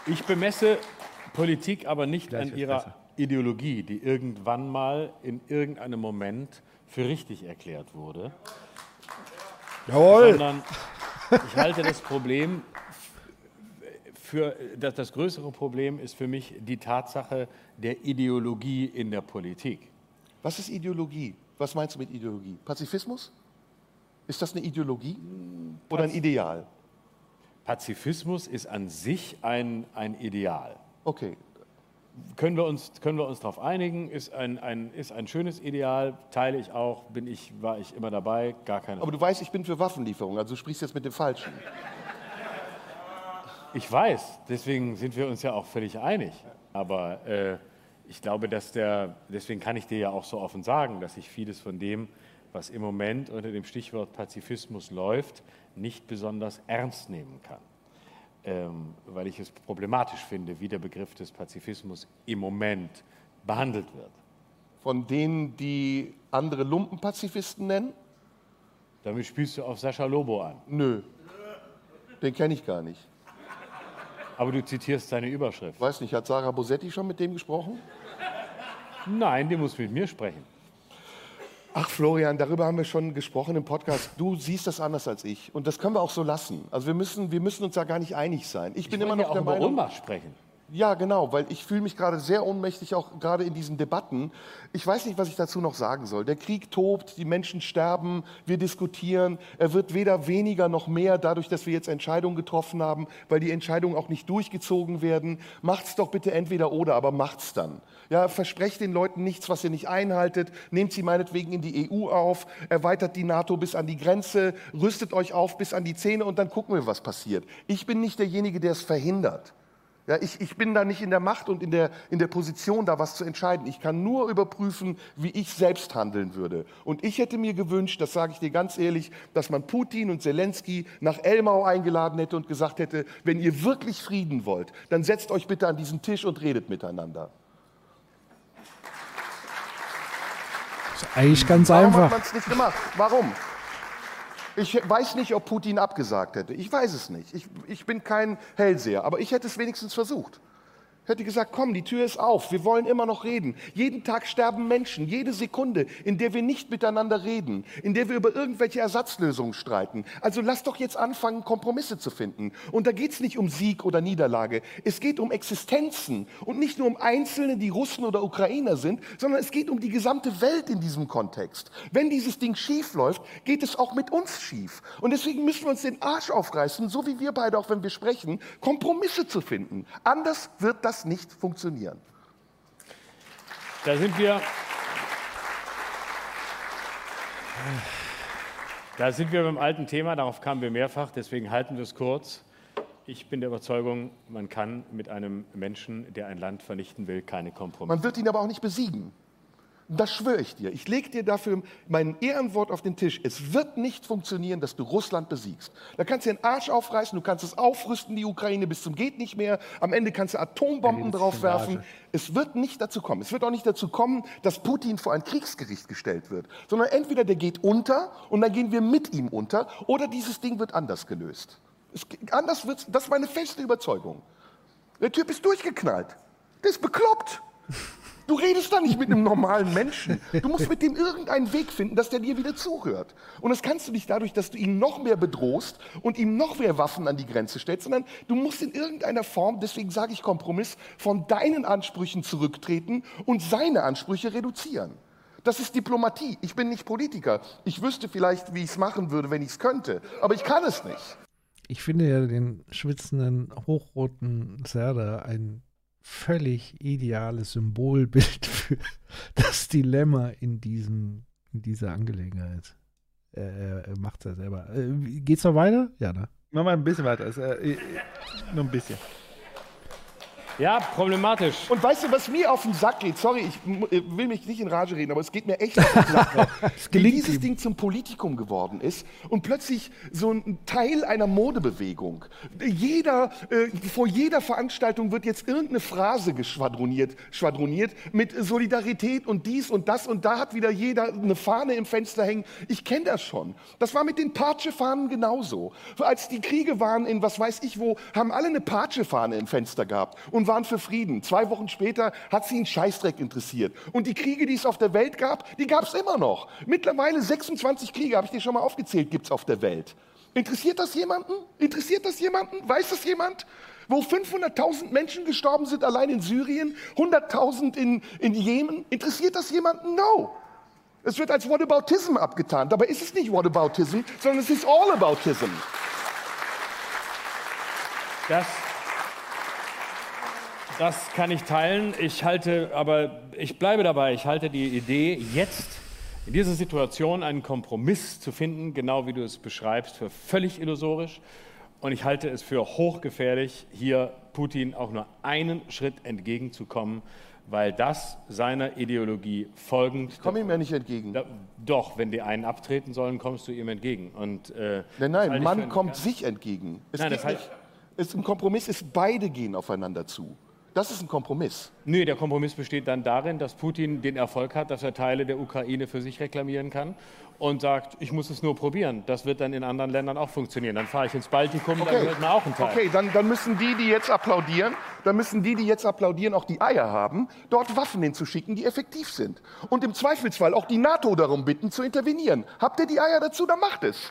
Ich bemesse Politik aber nicht an ihrer Ideologie, die irgendwann mal in irgendeinem Moment für richtig erklärt wurde. Jawohl. Sondern ich halte das Problem für das, das größere Problem ist für mich die Tatsache der Ideologie in der Politik. Was ist Ideologie? Was meinst du mit Ideologie? Pazifismus? Ist das eine Ideologie oder ein Ideal? Pazifismus ist an sich ein, ein Ideal. Okay. Können wir uns, können wir uns darauf einigen? Ist ein, ein, ist ein schönes Ideal, teile ich auch, bin ich, war ich immer dabei, gar keine Aber du weißt, ich bin für Waffenlieferung, also du sprichst jetzt mit dem Falschen. Ich weiß, deswegen sind wir uns ja auch völlig einig. Aber äh, ich glaube, dass der, deswegen kann ich dir ja auch so offen sagen, dass ich vieles von dem, was im Moment unter dem Stichwort Pazifismus läuft, nicht besonders ernst nehmen kann. Ähm, weil ich es problematisch finde, wie der Begriff des Pazifismus im Moment behandelt wird. Von denen, die andere Lumpenpazifisten nennen? Damit spielst du auf Sascha Lobo an. Nö, den kenne ich gar nicht. Aber du zitierst seine Überschrift. Weiß nicht, hat Sarah Bosetti schon mit dem gesprochen? Nein, die muss mit mir sprechen. Ach Florian, darüber haben wir schon gesprochen im Podcast. Du siehst das anders als ich und das können wir auch so lassen. Also wir müssen, wir müssen uns da gar nicht einig sein. Ich bin ich immer noch ja auch der über Meinung. Ohnmacht sprechen. Ja, genau, weil ich fühle mich gerade sehr ohnmächtig, auch gerade in diesen Debatten. Ich weiß nicht, was ich dazu noch sagen soll. Der Krieg tobt, die Menschen sterben, wir diskutieren. Er wird weder weniger noch mehr dadurch, dass wir jetzt Entscheidungen getroffen haben, weil die Entscheidungen auch nicht durchgezogen werden. Macht's doch bitte entweder oder, aber macht's dann. Ja, versprecht den Leuten nichts, was ihr nicht einhaltet. Nehmt sie meinetwegen in die EU auf, erweitert die NATO bis an die Grenze, rüstet euch auf bis an die Zähne und dann gucken wir, was passiert. Ich bin nicht derjenige, der es verhindert. Ja, ich, ich bin da nicht in der Macht und in der, in der Position, da was zu entscheiden. Ich kann nur überprüfen, wie ich selbst handeln würde. Und ich hätte mir gewünscht, das sage ich dir ganz ehrlich, dass man Putin und Zelensky nach Elmau eingeladen hätte und gesagt hätte, wenn ihr wirklich Frieden wollt, dann setzt euch bitte an diesen Tisch und redet miteinander. Ist eigentlich ganz Warum einfach. hat man es nicht gemacht? Warum? Ich weiß nicht, ob Putin abgesagt hätte. Ich weiß es nicht. Ich, ich bin kein Hellseher, aber ich hätte es wenigstens versucht. Hätte gesagt, komm, die Tür ist auf, wir wollen immer noch reden. Jeden Tag sterben Menschen, jede Sekunde, in der wir nicht miteinander reden, in der wir über irgendwelche Ersatzlösungen streiten. Also lass doch jetzt anfangen, Kompromisse zu finden. Und da geht es nicht um Sieg oder Niederlage, es geht um Existenzen und nicht nur um Einzelne, die Russen oder Ukrainer sind, sondern es geht um die gesamte Welt in diesem Kontext. Wenn dieses Ding schief läuft, geht es auch mit uns schief. Und deswegen müssen wir uns den Arsch aufreißen, so wie wir beide auch, wenn wir sprechen, Kompromisse zu finden. Anders wird das nicht funktionieren. Da sind wir. Da sind wir beim alten Thema, darauf kamen wir mehrfach, deswegen halten wir es kurz. Ich bin der Überzeugung, man kann mit einem Menschen, der ein Land vernichten will, keine Kompromisse. Man wird ihn aber auch nicht besiegen. Das schwöre ich dir. Ich lege dir dafür mein Ehrenwort auf den Tisch. Es wird nicht funktionieren, dass du Russland besiegst. Da kannst du den Arsch aufreißen, du kannst es aufrüsten, die Ukraine bis zum geht nicht mehr. Am Ende kannst du Atombomben draufwerfen. Es wird nicht dazu kommen. Es wird auch nicht dazu kommen, dass Putin vor ein Kriegsgericht gestellt wird, sondern entweder der geht unter und dann gehen wir mit ihm unter oder dieses Ding wird anders gelöst. Es, anders wird's, das ist meine feste Überzeugung. Der Typ ist durchgeknallt. Der ist bekloppt. Du redest da nicht mit einem normalen Menschen. Du musst mit dem irgendeinen Weg finden, dass der dir wieder zuhört. Und das kannst du nicht dadurch, dass du ihn noch mehr bedrohst und ihm noch mehr Waffen an die Grenze stellst, sondern du musst in irgendeiner Form, deswegen sage ich Kompromiss, von deinen Ansprüchen zurücktreten und seine Ansprüche reduzieren. Das ist Diplomatie. Ich bin nicht Politiker. Ich wüsste vielleicht, wie ich es machen würde, wenn ich es könnte. Aber ich kann es nicht. Ich finde ja den schwitzenden, hochroten Serda ein völlig ideales Symbolbild <laughs> für das Dilemma in diesem, in dieser Angelegenheit. Er, er macht es ja selber. Äh, geht's noch weiter? Ja, ne? Mach mal ein bisschen weiter. Also, äh, nur ein bisschen. Ja, problematisch. Und weißt du, was mir auf den Sack geht? Sorry, ich äh, will mich nicht in Rage reden, aber es geht mir echt auf den Sack. <laughs> Wie dieses ihm. Ding zum Politikum geworden ist und plötzlich so ein Teil einer Modebewegung. Jeder, äh, vor jeder Veranstaltung wird jetzt irgendeine Phrase geschwadroniert, schwadroniert mit Solidarität und dies und das und da hat wieder jeder eine Fahne im Fenster hängen. Ich kenne das schon. Das war mit den Patsche-Fahnen genauso. Als die Kriege waren in was weiß ich wo, haben alle eine Patsche-Fahne im Fenster gehabt und waren für Frieden. Zwei Wochen später hat sie einen Scheißdreck interessiert. Und die Kriege, die es auf der Welt gab, die gab es immer noch. Mittlerweile 26 Kriege, habe ich dir schon mal aufgezählt, gibt es auf der Welt. Interessiert das jemanden? Interessiert das jemanden? Weiß das jemand? Wo 500.000 Menschen gestorben sind allein in Syrien, 100.000 in, in Jemen. Interessiert das jemanden? No. Es wird als Whataboutism abgetan. Dabei ist es nicht Whataboutism, sondern es ist Allaboutism. Das, das kann ich teilen. Ich halte, aber ich bleibe dabei. Ich halte die Idee, jetzt in dieser Situation einen Kompromiss zu finden, genau wie du es beschreibst, für völlig illusorisch. Und ich halte es für hochgefährlich, hier Putin auch nur einen Schritt entgegenzukommen, weil das seiner Ideologie folgend. Komm ihm ja nicht entgegen. Da, doch, wenn die einen abtreten sollen, kommst du ihm entgegen. Und, äh, Nein, nein, ich man kommt sich entgegen. Es Nein, das nicht- es, ein Kompromiss ist, beide gehen aufeinander zu. Das ist ein Kompromiss. Nö, der Kompromiss besteht dann darin, dass Putin den Erfolg hat, dass er Teile der Ukraine für sich reklamieren kann und sagt, ich muss es nur probieren. Das wird dann in anderen Ländern auch funktionieren. Dann fahre ich ins Baltikum, dann gehört mir auch ein Teil. Okay, dann, dann müssen die, die jetzt applaudieren, dann müssen die, die jetzt applaudieren, auch die Eier haben, dort Waffen hinzuschicken, die effektiv sind. Und im Zweifelsfall auch die NATO darum bitten, zu intervenieren. Habt ihr die Eier dazu? Dann macht es.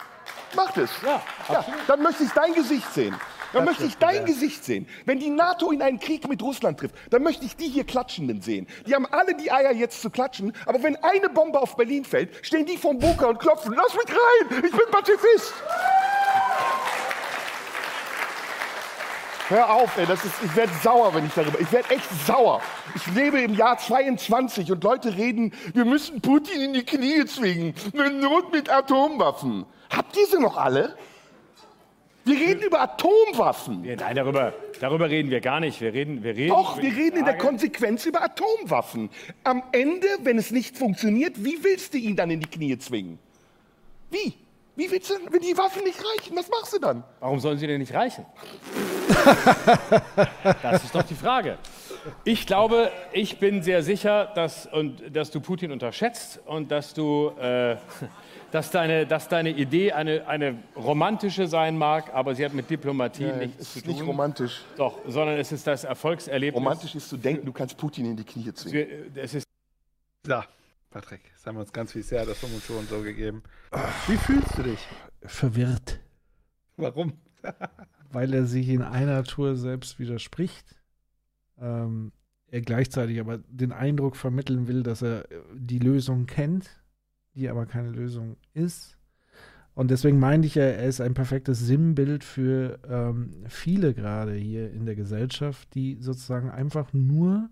Macht es. Ja, dann möchte ich dein Gesicht sehen. Dann möchte ich dein Gesicht sehen. Wenn die NATO in einen Krieg mit Russland trifft, dann möchte ich die hier Klatschenden sehen. Die haben alle die Eier jetzt zu klatschen, aber wenn eine Bombe auf Berlin fällt, stehen die vom Bunker und klopfen, lass mich rein, ich bin Pazifist. Hör auf, ey, das ist, ich werde sauer, wenn ich darüber. Ich werde echt sauer. Ich lebe im Jahr 22 und Leute reden, wir müssen Putin in die Knie zwingen. Eine Not mit Atomwaffen. Habt ihr sie noch alle? Wir reden über Atomwaffen. Ja, Nein, darüber, darüber reden wir gar nicht. Wir reden, wir reden Doch, wir reden in der Konsequenz über Atomwaffen. Am Ende, wenn es nicht funktioniert, wie willst du ihn dann in die Knie zwingen? Wie? Wie willst du, wenn die Waffen nicht reichen, was machst du dann? Warum sollen sie denn nicht reichen? <laughs> Das ist doch die Frage. Ich glaube, ich bin sehr sicher, dass, und, dass du Putin unterschätzt und dass du, äh, dass deine, dass deine Idee eine, eine romantische sein mag, aber sie hat mit Diplomatie Ja, nichts es zu ist tun. nicht romantisch. Doch, sondern es ist das Erfolgserlebnis. Romantisch ist zu denken, du kannst Putin in die Knie zwingen. Es ist So, Patrick, das haben wir uns ganz viel sehr das haben wir uns schon so gegeben. Wie fühlst du dich? Verwirrt. Warum? <laughs> weil er sich in einer Tour selbst widerspricht. Ähm, er gleichzeitig aber den Eindruck vermitteln will, dass er die Lösung kennt, die aber keine Lösung ist. Und deswegen meinte ich ja, er ist ein perfektes Sinnbild für ähm, viele gerade hier in der Gesellschaft, die sozusagen einfach nur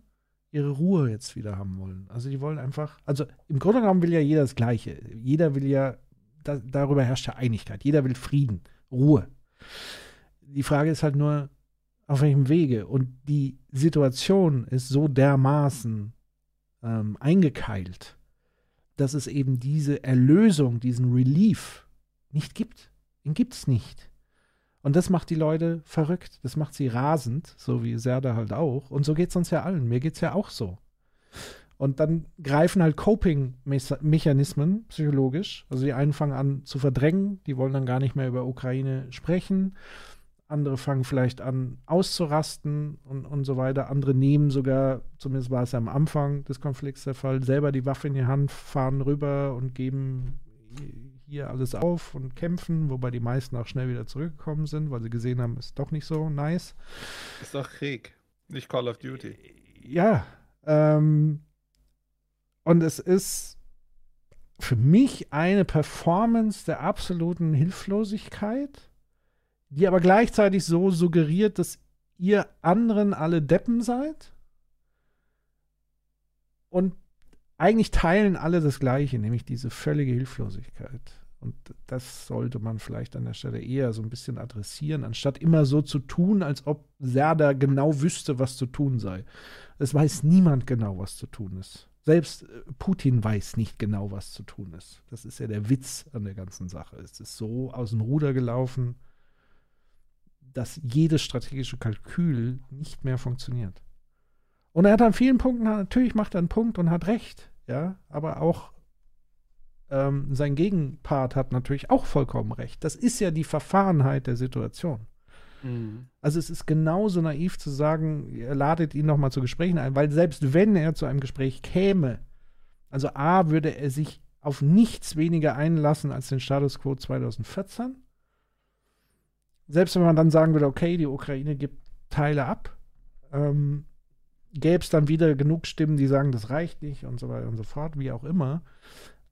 ihre Ruhe jetzt wieder haben wollen. Also die wollen einfach, also im Grunde genommen will ja jeder das Gleiche. Jeder will ja, da, darüber herrscht ja Einigkeit. Jeder will Frieden, Ruhe. Die Frage ist halt nur, auf welchem Wege. Und die Situation ist so dermaßen ähm, eingekeilt, dass es eben diese Erlösung, diesen Relief nicht gibt. Den gibt es nicht. Und das macht die Leute verrückt. Das macht sie rasend, so wie Serda halt auch. Und so geht es uns ja allen. Mir geht es ja auch so. Und dann greifen halt Coping-Mechanismen psychologisch. Also die einen fangen an zu verdrängen, die wollen dann gar nicht mehr über Ukraine sprechen. Andere fangen vielleicht an auszurasten und, und so weiter. Andere nehmen sogar, zumindest war es ja am Anfang des Konflikts der Fall, selber die Waffe in die Hand, fahren rüber und geben hier alles auf und kämpfen, wobei die meisten auch schnell wieder zurückgekommen sind, weil sie gesehen haben, ist doch nicht so nice. Ist doch Krieg, nicht Call of Duty. Ja, ähm, und es ist für mich eine Performance der absoluten Hilflosigkeit, die aber gleichzeitig so suggeriert, dass ihr anderen alle Deppen seid und eigentlich teilen alle das Gleiche, nämlich diese völlige Hilflosigkeit. Und das sollte man vielleicht an der Stelle eher so ein bisschen adressieren, anstatt immer so zu tun, als ob Serda genau wüsste, was zu tun sei. Es weiß niemand genau, was zu tun ist. Selbst äh, Putin weiß nicht genau, was zu tun ist. Das ist ja der Witz an der ganzen Sache. Es ist so aus dem Ruder gelaufen, dass jedes strategische Kalkül nicht mehr funktioniert. Und er hat an vielen Punkten, natürlich macht er einen Punkt und hat recht, ja, aber auch ähm, sein Gegenpart hat natürlich auch vollkommen recht. Das ist ja die Verfahrenheit der Situation. Mhm. Also es ist genauso naiv zu sagen, ihr ladet ihn nochmal zu Gesprächen ein, weil selbst wenn er zu einem Gespräch käme, also A, würde er sich auf nichts weniger einlassen als den Status quo 2014. Selbst wenn man dann sagen würde, okay, die Ukraine gibt Teile ab, ähm, gäbe es dann wieder genug Stimmen, die sagen, das reicht nicht und so weiter und so fort, wie auch immer.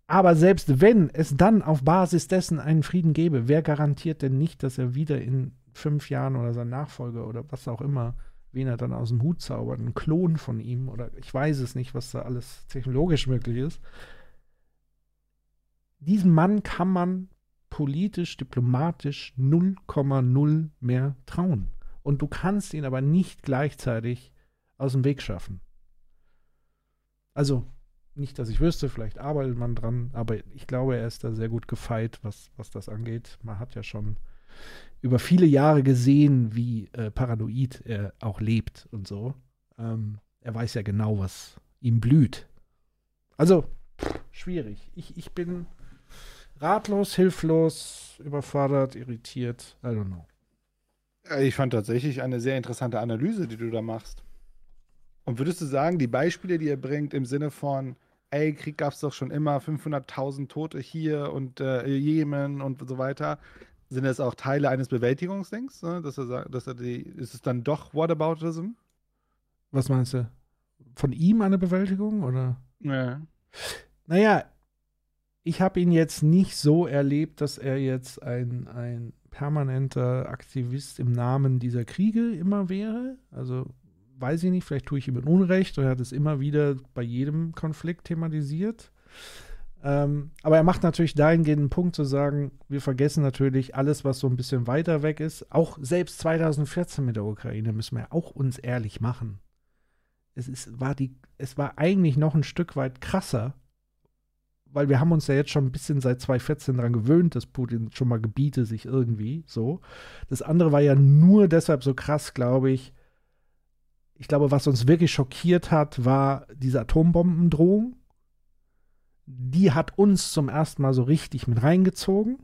Aber selbst wenn es dann auf Basis dessen einen Frieden gäbe, wer garantiert denn nicht, dass er wieder in fünf Jahren oder sein Nachfolger oder was auch immer, wen er dann aus dem Hut zaubert, ein Klon von ihm oder ich weiß es nicht, was da alles technologisch möglich ist. Diesem Mann kann man politisch, diplomatisch 0,0 mehr trauen. Und du kannst ihn aber nicht gleichzeitig aus dem Weg schaffen. Also nicht, dass ich wüsste, vielleicht arbeitet man dran, aber ich glaube, er ist da sehr gut gefeit, was, was das angeht. Man hat ja schon über viele Jahre gesehen, wie äh, paranoid er auch lebt und so. Ähm, er weiß ja genau, was ihm blüht. Also, pff, schwierig. Ich, ich bin ratlos, hilflos, überfordert, irritiert. I don't know. Ich fand tatsächlich eine sehr interessante Analyse, die du da machst. Und würdest du sagen, die Beispiele, die er bringt, im Sinne von, ey, Krieg gab es doch schon immer, 500.000 Tote hier und äh, Jemen und so weiter. Sind das auch Teile eines Bewältigungsdings? Ne? Dass er sagt, dass er die, ist es dann doch Whataboutism? Was meinst du? Von ihm eine Bewältigung oder? Ja. Naja, ich habe ihn jetzt nicht so erlebt, dass er jetzt ein, ein permanenter Aktivist im Namen dieser Kriege immer wäre. Also weiß ich nicht, vielleicht tue ich ihm Unrecht, er hat es immer wieder bei jedem Konflikt thematisiert. Ähm, aber er macht natürlich dahingehend einen Punkt zu sagen, wir vergessen natürlich alles, was so ein bisschen weiter weg ist. Auch selbst 2014 mit der Ukraine müssen wir auch uns ehrlich machen. Es, ist, war die, es war eigentlich noch ein Stück weit krasser, weil wir haben uns ja jetzt schon ein bisschen seit 2014 daran gewöhnt, dass Putin schon mal gebiete sich irgendwie so. Das andere war ja nur deshalb so krass, glaube ich, ich glaube, was uns wirklich schockiert hat, war diese Atombombendrohung. Die hat uns zum ersten Mal so richtig mit reingezogen.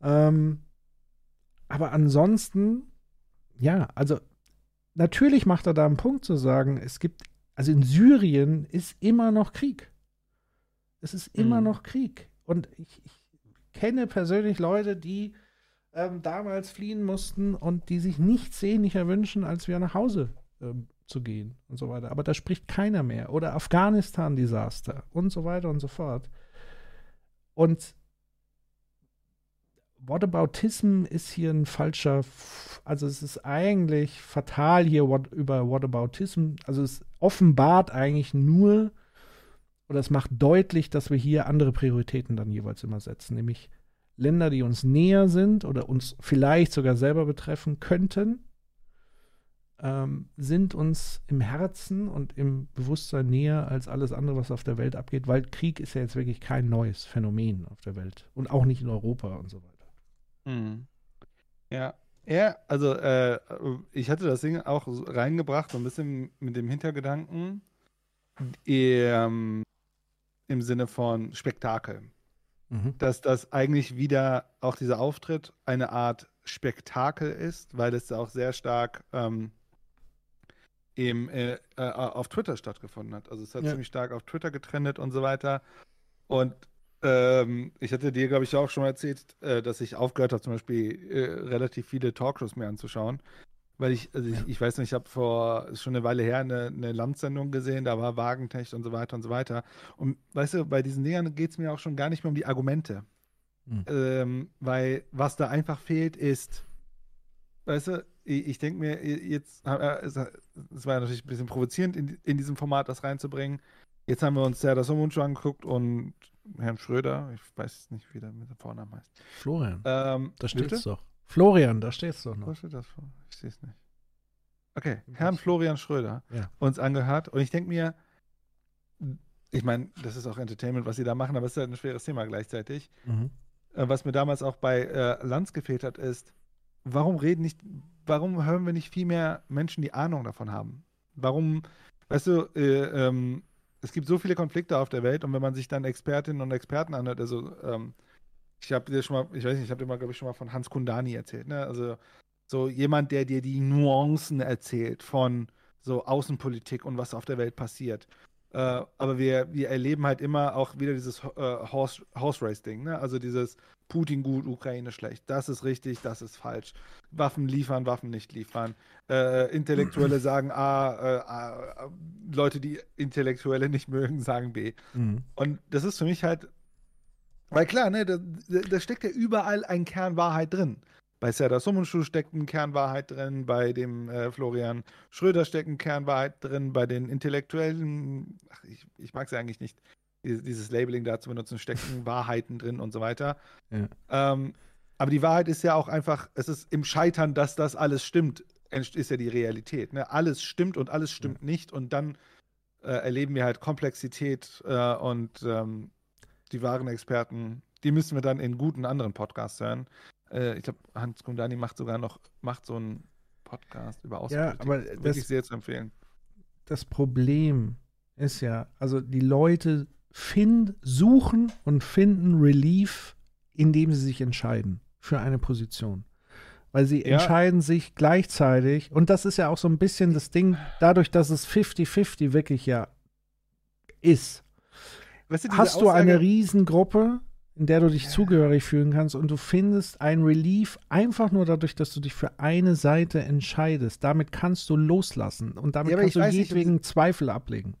Ähm, aber ansonsten, ja, also natürlich macht er da einen Punkt zu sagen, es gibt, also in Syrien ist immer noch Krieg. Es ist immer mhm. noch Krieg. Und ich, ich kenne persönlich Leute, die ähm, damals fliehen mussten und die sich nichts sehnlicher wünschen, als wieder nach Hause ähm, zu gehen und so weiter. Aber da spricht keiner mehr. Oder Afghanistan-Desaster und so weiter und so fort. Und Whataboutism ist hier ein falscher, also es ist eigentlich fatal hier what, über Whataboutism, also es offenbart eigentlich nur oder es macht deutlich, dass wir hier andere Prioritäten dann jeweils immer setzen, nämlich Länder, die uns näher sind oder uns vielleicht sogar selber betreffen könnten, ähm, sind uns im Herzen und im Bewusstsein näher als alles andere, was auf der Welt abgeht, weil Krieg ist ja jetzt wirklich kein neues Phänomen auf der Welt und auch nicht in Europa und so weiter. Mhm. Ja, ja, also äh, ich hatte das Ding auch reingebracht, so ein bisschen mit dem Hintergedanken ähm, im Sinne von Spektakel mhm. dass das eigentlich wieder auch dieser Auftritt eine Art Spektakel ist, weil es auch sehr stark ähm, eben äh, äh, auf Twitter stattgefunden hat. Also es hat ja. ziemlich stark auf Twitter getrennt und so weiter. Und ähm, ich hatte dir, glaube ich, auch schon mal erzählt, äh, dass ich aufgehört habe, zum Beispiel äh, relativ viele Talkshows mir anzuschauen, weil ich, also ich, ich weiß nicht, ich habe vor schon eine Weile her eine, eine Landsendung gesehen, da war Wagentech und so weiter und so weiter. Und weißt du, bei diesen Dingern geht es mir auch schon gar nicht mehr um die Argumente. Mhm. Ähm, weil was da einfach fehlt, ist, weißt du, ich, ich denke mir, jetzt, es war ja natürlich ein bisschen provozierend, in, in diesem Format das reinzubringen. Jetzt haben wir uns ja das Somunchu angeguckt und Herrn Schröder, ich weiß nicht, wie der mit dem Vornamen heißt. Florian. Ähm, da steht doch. Florian, da steht es doch noch. Wo steht das? Ich sehe es nicht. Okay, Herrn Florian Schröder Ja. uns angehört und ich denke mir, ich meine, das ist auch Entertainment, was sie da machen, aber es ist halt ein schweres Thema gleichzeitig. Mhm. Äh, was mir damals auch bei äh, Lanz gefehlt hat, ist, warum reden nicht, warum hören wir nicht viel mehr Menschen, die Ahnung davon haben? Warum, weißt du, äh, ähm, es gibt so viele Konflikte auf der Welt und wenn man sich dann Expertinnen und Experten anhört, also ähm, ich habe dir schon mal, ich weiß nicht, ich habe dir mal, glaube ich, schon mal von Hans Kundani erzählt, ne? Also so jemand, der dir die Nuancen erzählt von so Außenpolitik und was auf der Welt passiert. Äh, aber wir, wir erleben halt immer auch wieder dieses äh, Horse, Horse Race Ding, ne? Also dieses Putin gut, Ukraine schlecht. Das ist richtig, das ist falsch. Waffen liefern, Waffen nicht liefern. Äh, Intellektuelle <laughs> sagen A, äh, A, Leute, die Intellektuelle nicht mögen, sagen B. Mhm. Und das ist für mich halt, weil klar, ne, da, da steckt ja überall ein Kern Wahrheit drin. Bei Serdar Somuncu steckt ein Kern Wahrheit drin, bei dem äh, Florian Schröder steckt ein Kern Wahrheit drin, bei den Intellektuellen, ach, ich, ich mag es ja eigentlich nicht, dieses, Labeling da zu benutzen, stecken <laughs> Wahrheiten drin und so weiter. Ja. Ähm, aber die Wahrheit ist ja auch einfach, es ist im Scheitern, dass das alles stimmt, ist ja die Realität. Ne? Alles stimmt und alles stimmt nicht und dann äh, erleben wir halt Komplexität äh, und ähm, die wahren Experten, die müssen wir dann in guten anderen Podcasts hören. Äh, ich glaube, Hans Kundani macht sogar noch, macht so einen Podcast über Außenpolitik. aber Das das- wirklich sehr zu empfehlen. das Problem ist ja, also die Leute find, suchen und finden Relief, indem sie sich entscheiden für eine Position. Weil sie Ja. entscheiden sich gleichzeitig, und das ist ja auch so ein bisschen das Ding, dadurch, dass es 50-50 wirklich ja ist, Weißt du, hast du eine Aussage- Riesengruppe, in der du dich zugehörig fühlen kannst und du findest ein Relief einfach nur dadurch, dass du dich für eine Seite entscheidest. Damit kannst du loslassen und damit Ja, kannst du weiß nicht, jedwegen Zweifel ablegen.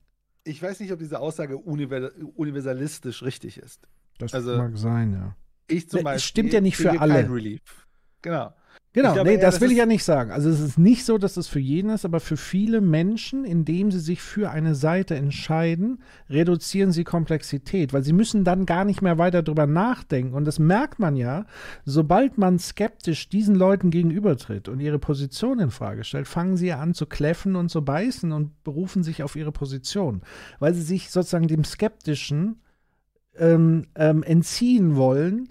Ich weiß nicht, ob diese Aussage univer universalistisch richtig ist. Das Also, mag sein, ja. Ich zum Beispiel. es stimmt ja nicht für alle. Kein Relief. Genau. Genau, glaube nee, das will ich ja nicht sagen. Also es ist nicht so, dass es für jeden ist, aber für viele Menschen, indem sie sich für eine Seite entscheiden, reduzieren sie Komplexität, weil sie müssen dann gar nicht mehr weiter drüber nachdenken. Und das merkt man ja, sobald man skeptisch diesen Leuten gegenübertritt und ihre Position in Frage stellt, fangen sie ja an zu kläffen und zu beißen und berufen sich auf ihre Position, weil sie sich sozusagen dem Skeptischen ähm, ähm, entziehen wollen,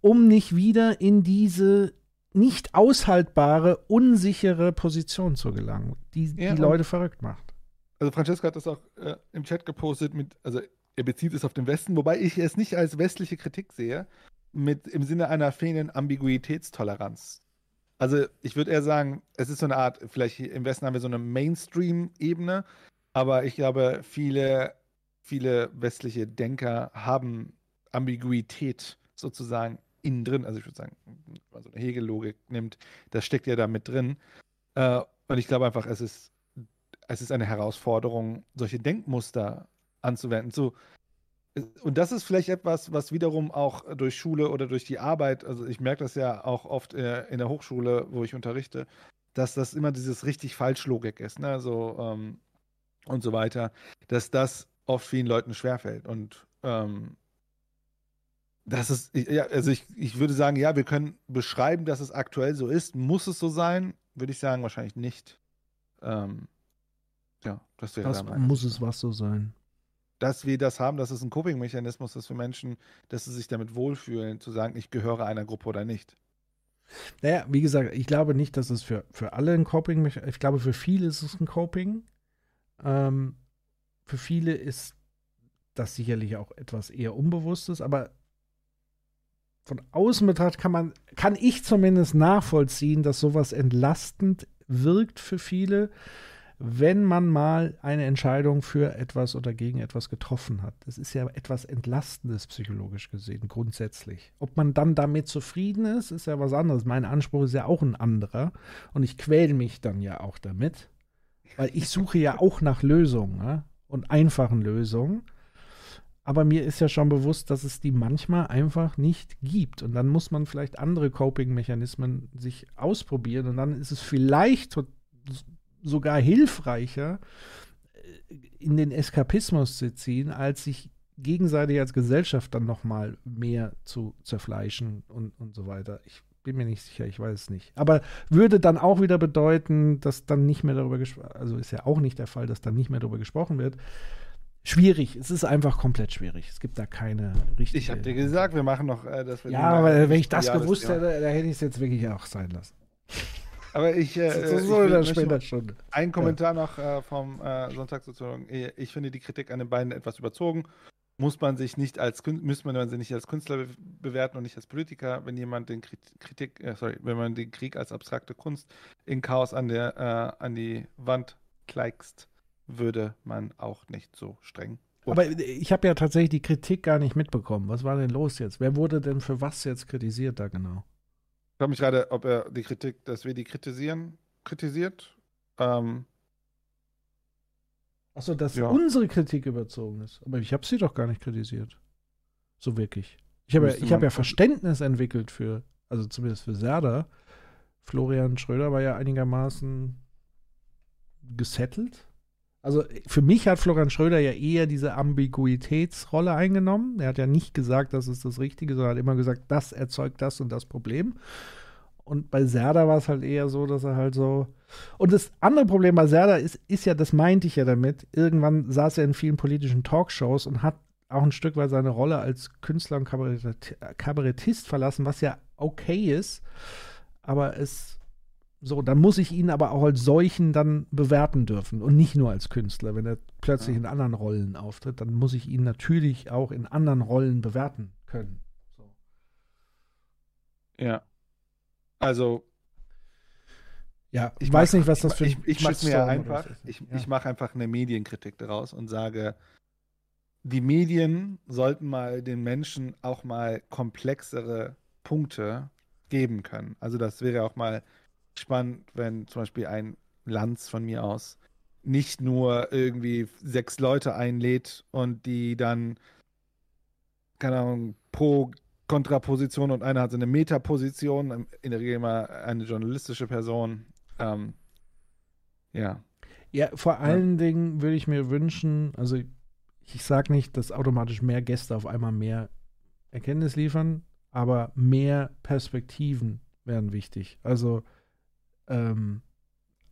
um nicht wieder in diese nicht aushaltbare, unsichere Position zu gelangen, die Ja, die Leute verrückt macht. Also Francesco hat das auch äh, im Chat gepostet mit, also er bezieht es auf den Westen, wobei ich es nicht als westliche Kritik sehe, mit im Sinne einer fehlenden Ambiguitätstoleranz. Also ich würde eher sagen, es ist so eine Art, vielleicht im Westen haben wir so eine Mainstream-Ebene, aber ich glaube, viele, viele westliche Denker haben Ambiguität sozusagen innen drin. Also ich würde sagen, wenn man so eine Hegel-Logik nimmt, das steckt ja da mit drin. Äh, und ich glaube einfach, es ist es ist eine Herausforderung, solche Denkmuster anzuwenden. So, und das ist vielleicht etwas, was wiederum auch durch Schule oder durch die Arbeit, also ich merke das ja auch oft äh, in der Hochschule, wo ich unterrichte, dass das immer dieses richtig Falsch-Logik ist, ne? So, ähm, und so weiter, dass das oft vielen Leuten schwerfällt. Und ähm, das ist, ja, also ich, ich würde sagen, ja, wir können beschreiben, dass es aktuell so ist. Muss es so sein? Würde ich sagen, wahrscheinlich nicht. Ähm, ja, das wäre Das muss es was so sein. dass wir das haben, dass es ein Coping-Mechanismus ist für Menschen, dass sie sich damit wohlfühlen, zu sagen, ich gehöre einer Gruppe oder nicht. Naja, wie gesagt, ich glaube nicht, dass es für, für alle ein Coping, ich glaube, für viele ist es ein Coping. Ähm, für viele ist das sicherlich auch etwas eher Unbewusstes, aber von außen betrachtet kann man, kann ich zumindest nachvollziehen, dass sowas entlastend wirkt für viele, wenn man mal eine Entscheidung für etwas oder gegen etwas getroffen hat. Das ist ja etwas Entlastendes psychologisch gesehen, grundsätzlich. Ob man dann damit zufrieden ist, ist ja was anderes. Mein Anspruch ist ja auch ein anderer und ich quäle mich dann ja auch damit, weil ich suche ja auch nach Lösungen ne? und einfachen Lösungen. Aber mir ist ja schon bewusst, dass es die manchmal einfach nicht gibt. Und dann muss man vielleicht andere Coping-Mechanismen sich ausprobieren. Und dann ist es vielleicht sogar hilfreicher, äh, in den Eskapismus zu ziehen, als sich gegenseitig als Gesellschaft dann nochmal mehr zu zerfleischen und, und so weiter. Ich bin mir nicht sicher, ich weiß es nicht. Aber würde dann auch wieder bedeuten, dass dann nicht mehr darüber gesprochen, also ist ja auch nicht der Fall, dass dann nicht mehr darüber gesprochen wird schwierig. Es ist einfach komplett schwierig. Es gibt da keine richtige. Ich habe dir gesagt, wir machen noch äh, das. Ja, aber äh, wenn ich das gewusst Jahr. hätte, da hätte ich es jetzt wirklich auch sein lassen. Aber ich. Äh, ist so in der später Stunde. Ein Kommentar ja. noch äh, vom äh, Sonntagssoziologen. Ich finde die Kritik an den beiden etwas überzogen. Muss man sich nicht als müsste man sich nicht als Künstler bewerten und nicht als Politiker, wenn jemand den Kritik, äh, sorry, wenn man den Krieg als abstrakte Kunst in Chaos an der äh, an die Wand kleikst würde man auch nicht so streng. Aber ich habe ja tatsächlich die Kritik gar nicht mitbekommen. Was war denn los jetzt? Wer wurde denn für was jetzt kritisiert da genau? Ich frage mich gerade, ob er die Kritik, dass wir die kritisieren, kritisiert. Ähm, Achso, dass ja. unsere Kritik überzogen ist. Aber ich habe sie doch gar nicht kritisiert. So wirklich. Ich habe ja, hab ja Verständnis entwickelt für, also zumindest für Serda. Florian Schröder war ja einigermaßen gesettelt. Also für mich hat Florian Schröder ja eher diese Ambiguitätsrolle eingenommen. Er hat ja nicht gesagt, das ist das Richtige, sondern hat immer gesagt, das erzeugt das und das Problem. Und bei Serda war es halt eher so, dass er halt so. Und das andere Problem bei Serda ist, ist ja, das meinte ich ja damit, irgendwann saß er in vielen politischen Talkshows und hat auch ein Stück weit seine Rolle als Künstler und Kabarettist verlassen, was ja okay ist. Aber es so, dann muss ich ihn aber auch als solchen dann bewerten dürfen und nicht nur als Künstler. Wenn er plötzlich ja. in anderen Rollen auftritt, dann muss ich ihn natürlich auch in anderen Rollen bewerten können. So. Ja. Also. Ja, ich weiß mach, nicht, was das für ein Ich, ich mache mir einfach, ich, ja. ich mache einfach eine Medienkritik daraus und sage, die Medien sollten mal den Menschen auch mal komplexere Punkte geben können. Also das wäre auch mal spannend, wenn zum Beispiel ein Lanz von mir aus nicht nur irgendwie sechs Leute einlädt und die dann, keine Ahnung, pro Kontraposition und einer hat so eine Metaposition, in der Regel immer eine journalistische Person. Ähm, ja. Ja, vor allen ja. Dingen würde ich mir wünschen, also ich sage nicht, dass automatisch mehr Gäste auf einmal mehr Erkenntnis liefern, aber mehr Perspektiven wären wichtig. Also ähm,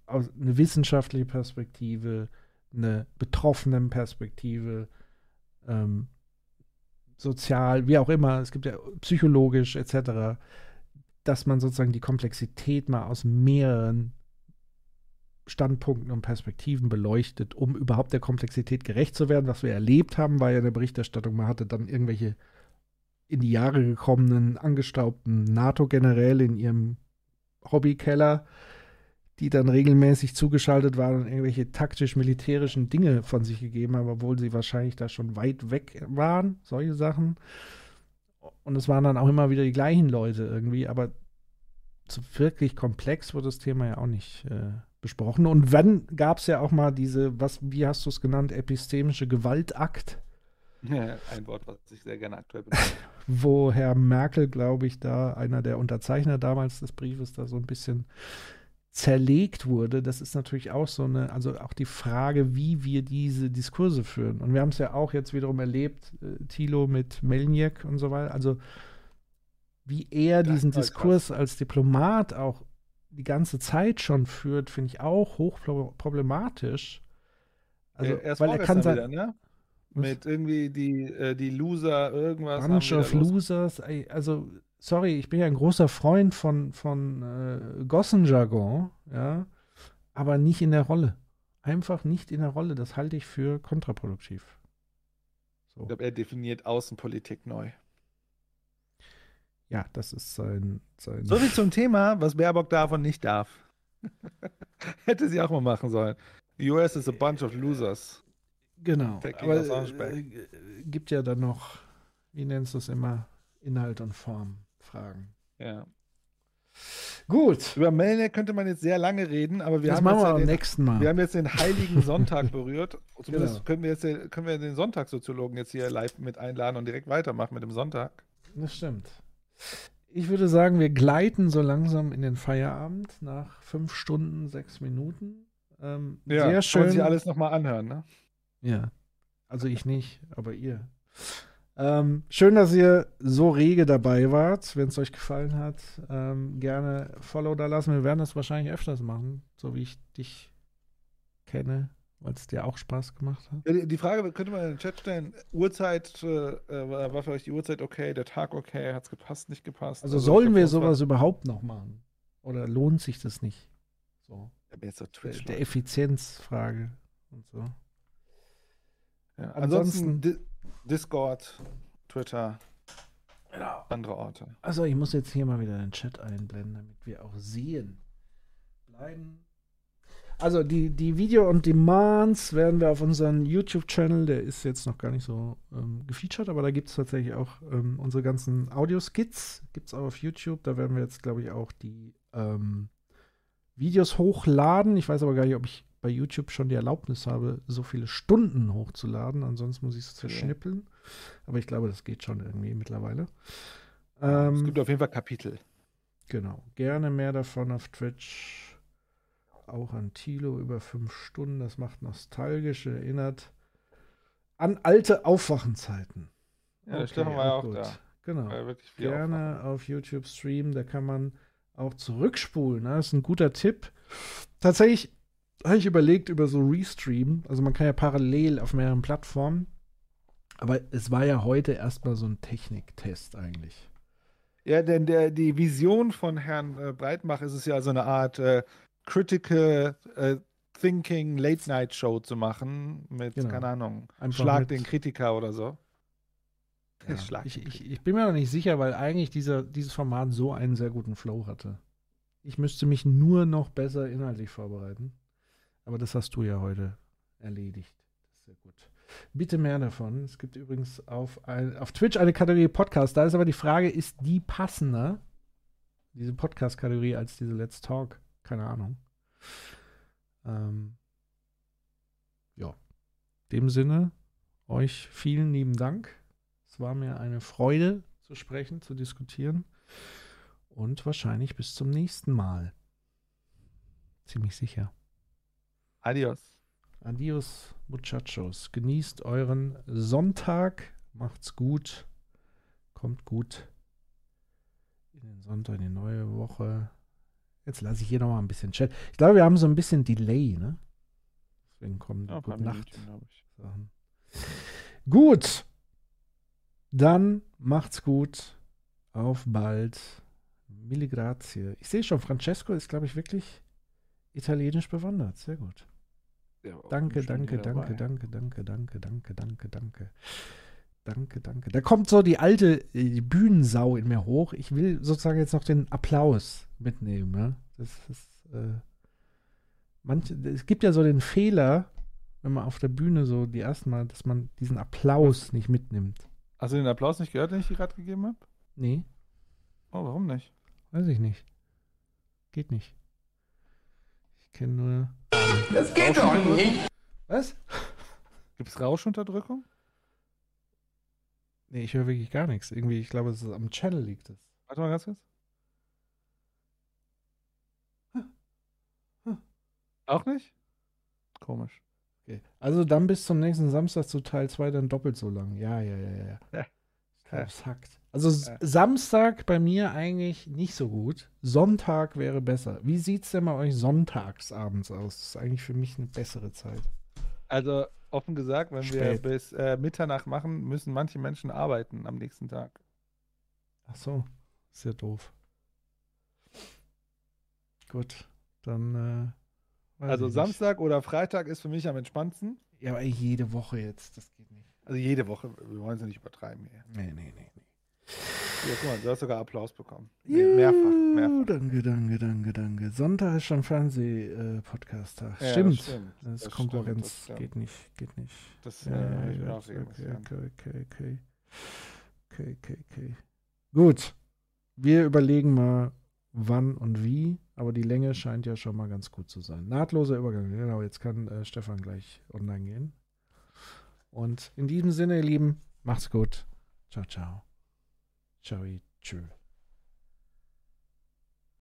aus, eine wissenschaftliche Perspektive, eine betroffenen Perspektive, ähm, sozial, wie auch immer, es gibt ja psychologisch etc., dass man sozusagen die Komplexität mal aus mehreren Standpunkten und Perspektiven beleuchtet, um überhaupt der Komplexität gerecht zu werden. Was wir erlebt haben, war ja eine Berichterstattung, man hatte dann irgendwelche in die Jahre gekommenen, angestaubten NATO-Generäle in ihrem Hobbykeller, die dann regelmäßig zugeschaltet waren und irgendwelche taktisch-militärischen Dinge von sich gegeben haben, obwohl sie wahrscheinlich da schon weit weg waren, solche Sachen. Und es waren dann auch immer wieder die gleichen Leute irgendwie, aber so wirklich komplex wurde das Thema ja auch nicht äh, besprochen. Und wenn gab es ja auch mal diese, was, wie hast du es genannt, epistemische Gewaltakt. Ein Wort, was ich sehr gerne aktuell benutze. <laughs> Wo Herr Merkel, glaube ich, da, einer der Unterzeichner damals des Briefes, da so ein bisschen zerlegt wurde, das ist natürlich auch so eine, also auch die Frage, wie wir diese Diskurse führen. Und wir haben es ja auch jetzt wiederum erlebt, äh, Thilo mit Melniak und so weiter, also wie er diesen Diskurs krass. als Diplomat auch die ganze Zeit schon führt, finde ich auch hochproblematisch. Also, er weil er kann sein, wieder, ne? Mit irgendwie die, äh, die Loser, irgendwas. Bunch of Losers, also sorry, ich bin ja ein großer Freund von, von äh, Gossenjargon, ja, aber nicht in der Rolle. Einfach nicht in der Rolle. Das halte ich für kontraproduktiv. So. Ich glaube, er definiert Außenpolitik neu. Ja, das ist sein, sein. So viel zum Thema, was Baerbock darf und nicht darf. <laughs> Hätte sie auch mal machen sollen. The US is a bunch of losers. Genau. Aber äh, gibt ja dann noch, wie nennst du es immer, Inhalt und Form. Fragen. Ja. Gut. Über Melnek könnte man jetzt sehr lange reden, aber wir Das haben machen jetzt wir ja den, nächsten Mal. Wir haben jetzt den heiligen Sonntag berührt. <laughs> Zumindest Genau. können wir jetzt den- können wir den Sonntagssoziologen jetzt hier live mit einladen und direkt weitermachen mit dem Sonntag. Das stimmt. Ich würde sagen, wir gleiten so langsam in den Feierabend nach fünf Stunden, sechs Minuten. Ähm, Ja, sehr schön. man sich alles nochmal anhören, ne? Ja. Also ich nicht, aber ihr. Ähm, schön, dass ihr so rege dabei wart. Wenn es euch gefallen hat, ähm, gerne Follow da lassen. Wir werden das wahrscheinlich öfters machen, so wie ich dich kenne, weil es dir auch Spaß gemacht hat. Ja, Die die Frage könnte man in den Chat stellen: Uhrzeit, äh, äh, war für euch die Uhrzeit okay, der Tag okay, hat es gepasst, nicht gepasst? Also ich sollen wir das war- sowas überhaupt noch machen? Oder lohnt sich das nicht? So. Ja, jetzt auf Der, Twitch, der. Effizienzfrage und so. Ja, Ansonsten- ansonsten Di Discord, Twitter, Genau. andere Orte. Also ich muss jetzt hier mal wieder den Chat einblenden, damit wir auch sehen. Bleiben. Also die, die Video on Demands werden wir auf unseren YouTube-Channel, der ist jetzt noch gar nicht so ähm, gefeatured, aber da gibt es tatsächlich auch ähm, unsere ganzen Audioskits, gibt es auch auf YouTube. Da werden wir jetzt, glaube ich, auch die ähm, Videos hochladen. Ich weiß aber gar nicht, ob ich bei YouTube schon die Erlaubnis habe, so viele Stunden hochzuladen. Ansonsten muss ich es zerschnippeln. Aber ich glaube, das geht schon irgendwie mittlerweile. es Ähm, gibt auf jeden Fall Kapitel. Genau. Gerne mehr davon auf Twitch. Auch an Tilo über fünf Stunden. Das macht nostalgisch, erinnert an alte Aufwachenzeiten. Ja, der Stefan war ja auch da. Genau. Gerne auf YouTube streamen. Da kann man auch zurückspulen. Ne? Das ist ein guter Tipp. Tatsächlich habe ich überlegt über so Restream. Also man kann ja parallel auf mehreren Plattformen. Aber es war ja heute erstmal so ein Techniktest eigentlich. Ja, denn der, die Vision von Herrn äh, Breitmach ist es ja so eine Art äh, Critical äh, Thinking Late Night Show zu machen mit, Genau. keine Ahnung, Einfach Schlag den Kritiker oder so. Ja, <laughs> ich, ich, ich bin mir noch nicht sicher, weil eigentlich dieser, dieses Format so einen sehr guten Flow hatte. Ich müsste mich nur noch besser inhaltlich vorbereiten. Aber das hast du ja heute erledigt. Sehr gut. Bitte mehr davon. Es gibt übrigens auf, ein, auf Twitch eine Kategorie Podcast. Da ist aber die Frage, ist die passender, diese Podcast-Kategorie, als diese Let's Talk? Keine Ahnung. Ähm, ja. In dem Sinne, euch vielen lieben Dank. Es war mir eine Freude zu sprechen, zu diskutieren. Und wahrscheinlich bis zum nächsten Mal. Ziemlich sicher. Adios. Adios, Muchachos. Genießt euren Sonntag. Macht's gut. Kommt gut in den Sonntag, in die neue Woche. Jetzt lasse ich hier noch mal ein bisschen Chat. Ich glaube, wir haben so ein bisschen Delay, ne? Deswegen kommen Ja, Gute Nacht. Sachen. Gut. Dann macht's gut. Auf bald. Mille grazie. Ich sehe schon, Francesco ist, glaube ich, wirklich italienisch bewandert. Sehr gut. War Danke, danke, dabei. danke, danke, danke, danke, danke, danke. Danke, danke. Da kommt so die alte äh, Bühnensau in mir hoch. Ich will sozusagen jetzt noch den Applaus mitnehmen. Ne? Das ist, äh, manche, es gibt ja so den Fehler, wenn man auf der Bühne so die ersten Mal, dass man diesen Applaus nicht mitnimmt. Hast du den Applaus nicht gehört, den ich dir gerade gegeben habe? Nee, Oh, warum nicht? weiß ich nicht. Geht nicht. Kenne nur. Das geht doch nicht. Was? Gibt es Rauschunterdrückung? Nee, ich höre wirklich gar nichts. Irgendwie, ich glaube, es ist am Channel liegt es. Warte mal ganz kurz. Auch nicht? Komisch. Okay. Also dann bis zum nächsten Samstag zu Teil 2 dann doppelt so lang. Ja, ja, ja, ja. Ja. Ich glaub, es hackt. Also S- Samstag bei mir eigentlich nicht so gut. Sonntag wäre besser. Wie sieht's denn bei euch sonntags abends aus? Das ist eigentlich für mich eine bessere Zeit. Also offen gesagt, wenn Spät. wir bis äh, Mitternacht machen, müssen manche Menschen arbeiten am nächsten Tag. Ach so, ist ja doof. Gut, dann. Äh, Also. Samstag oder Freitag ist für mich am entspannendsten. Ja, aber jede Woche jetzt, das geht nicht. Also jede Woche, wir wollen es ja nicht übertreiben hier. Nee, nee, nee, nee. Ja, guck mal, du hast sogar Applaus bekommen. Mehr, mehrfach, mehrfach. Danke, danke, danke, danke. Sonntag ist schon Fernseh-Podcast-Tag. Ja, stimmt. das stimmt. Das, Das Konkurrenz stimmt, das geht nicht, geht nicht. Das, äh, hab ich mir auch okay, okay, okay, okay. Okay, okay, okay. Gut. Wir überlegen mal, wann und wie, aber die Länge scheint ja schon mal ganz gut zu sein. Nahtloser Übergang, genau, jetzt kann äh, Stefan gleich online gehen. Und in diesem Sinne, ihr Lieben, macht's gut. Ciao, ciao. Ciao, tschüss.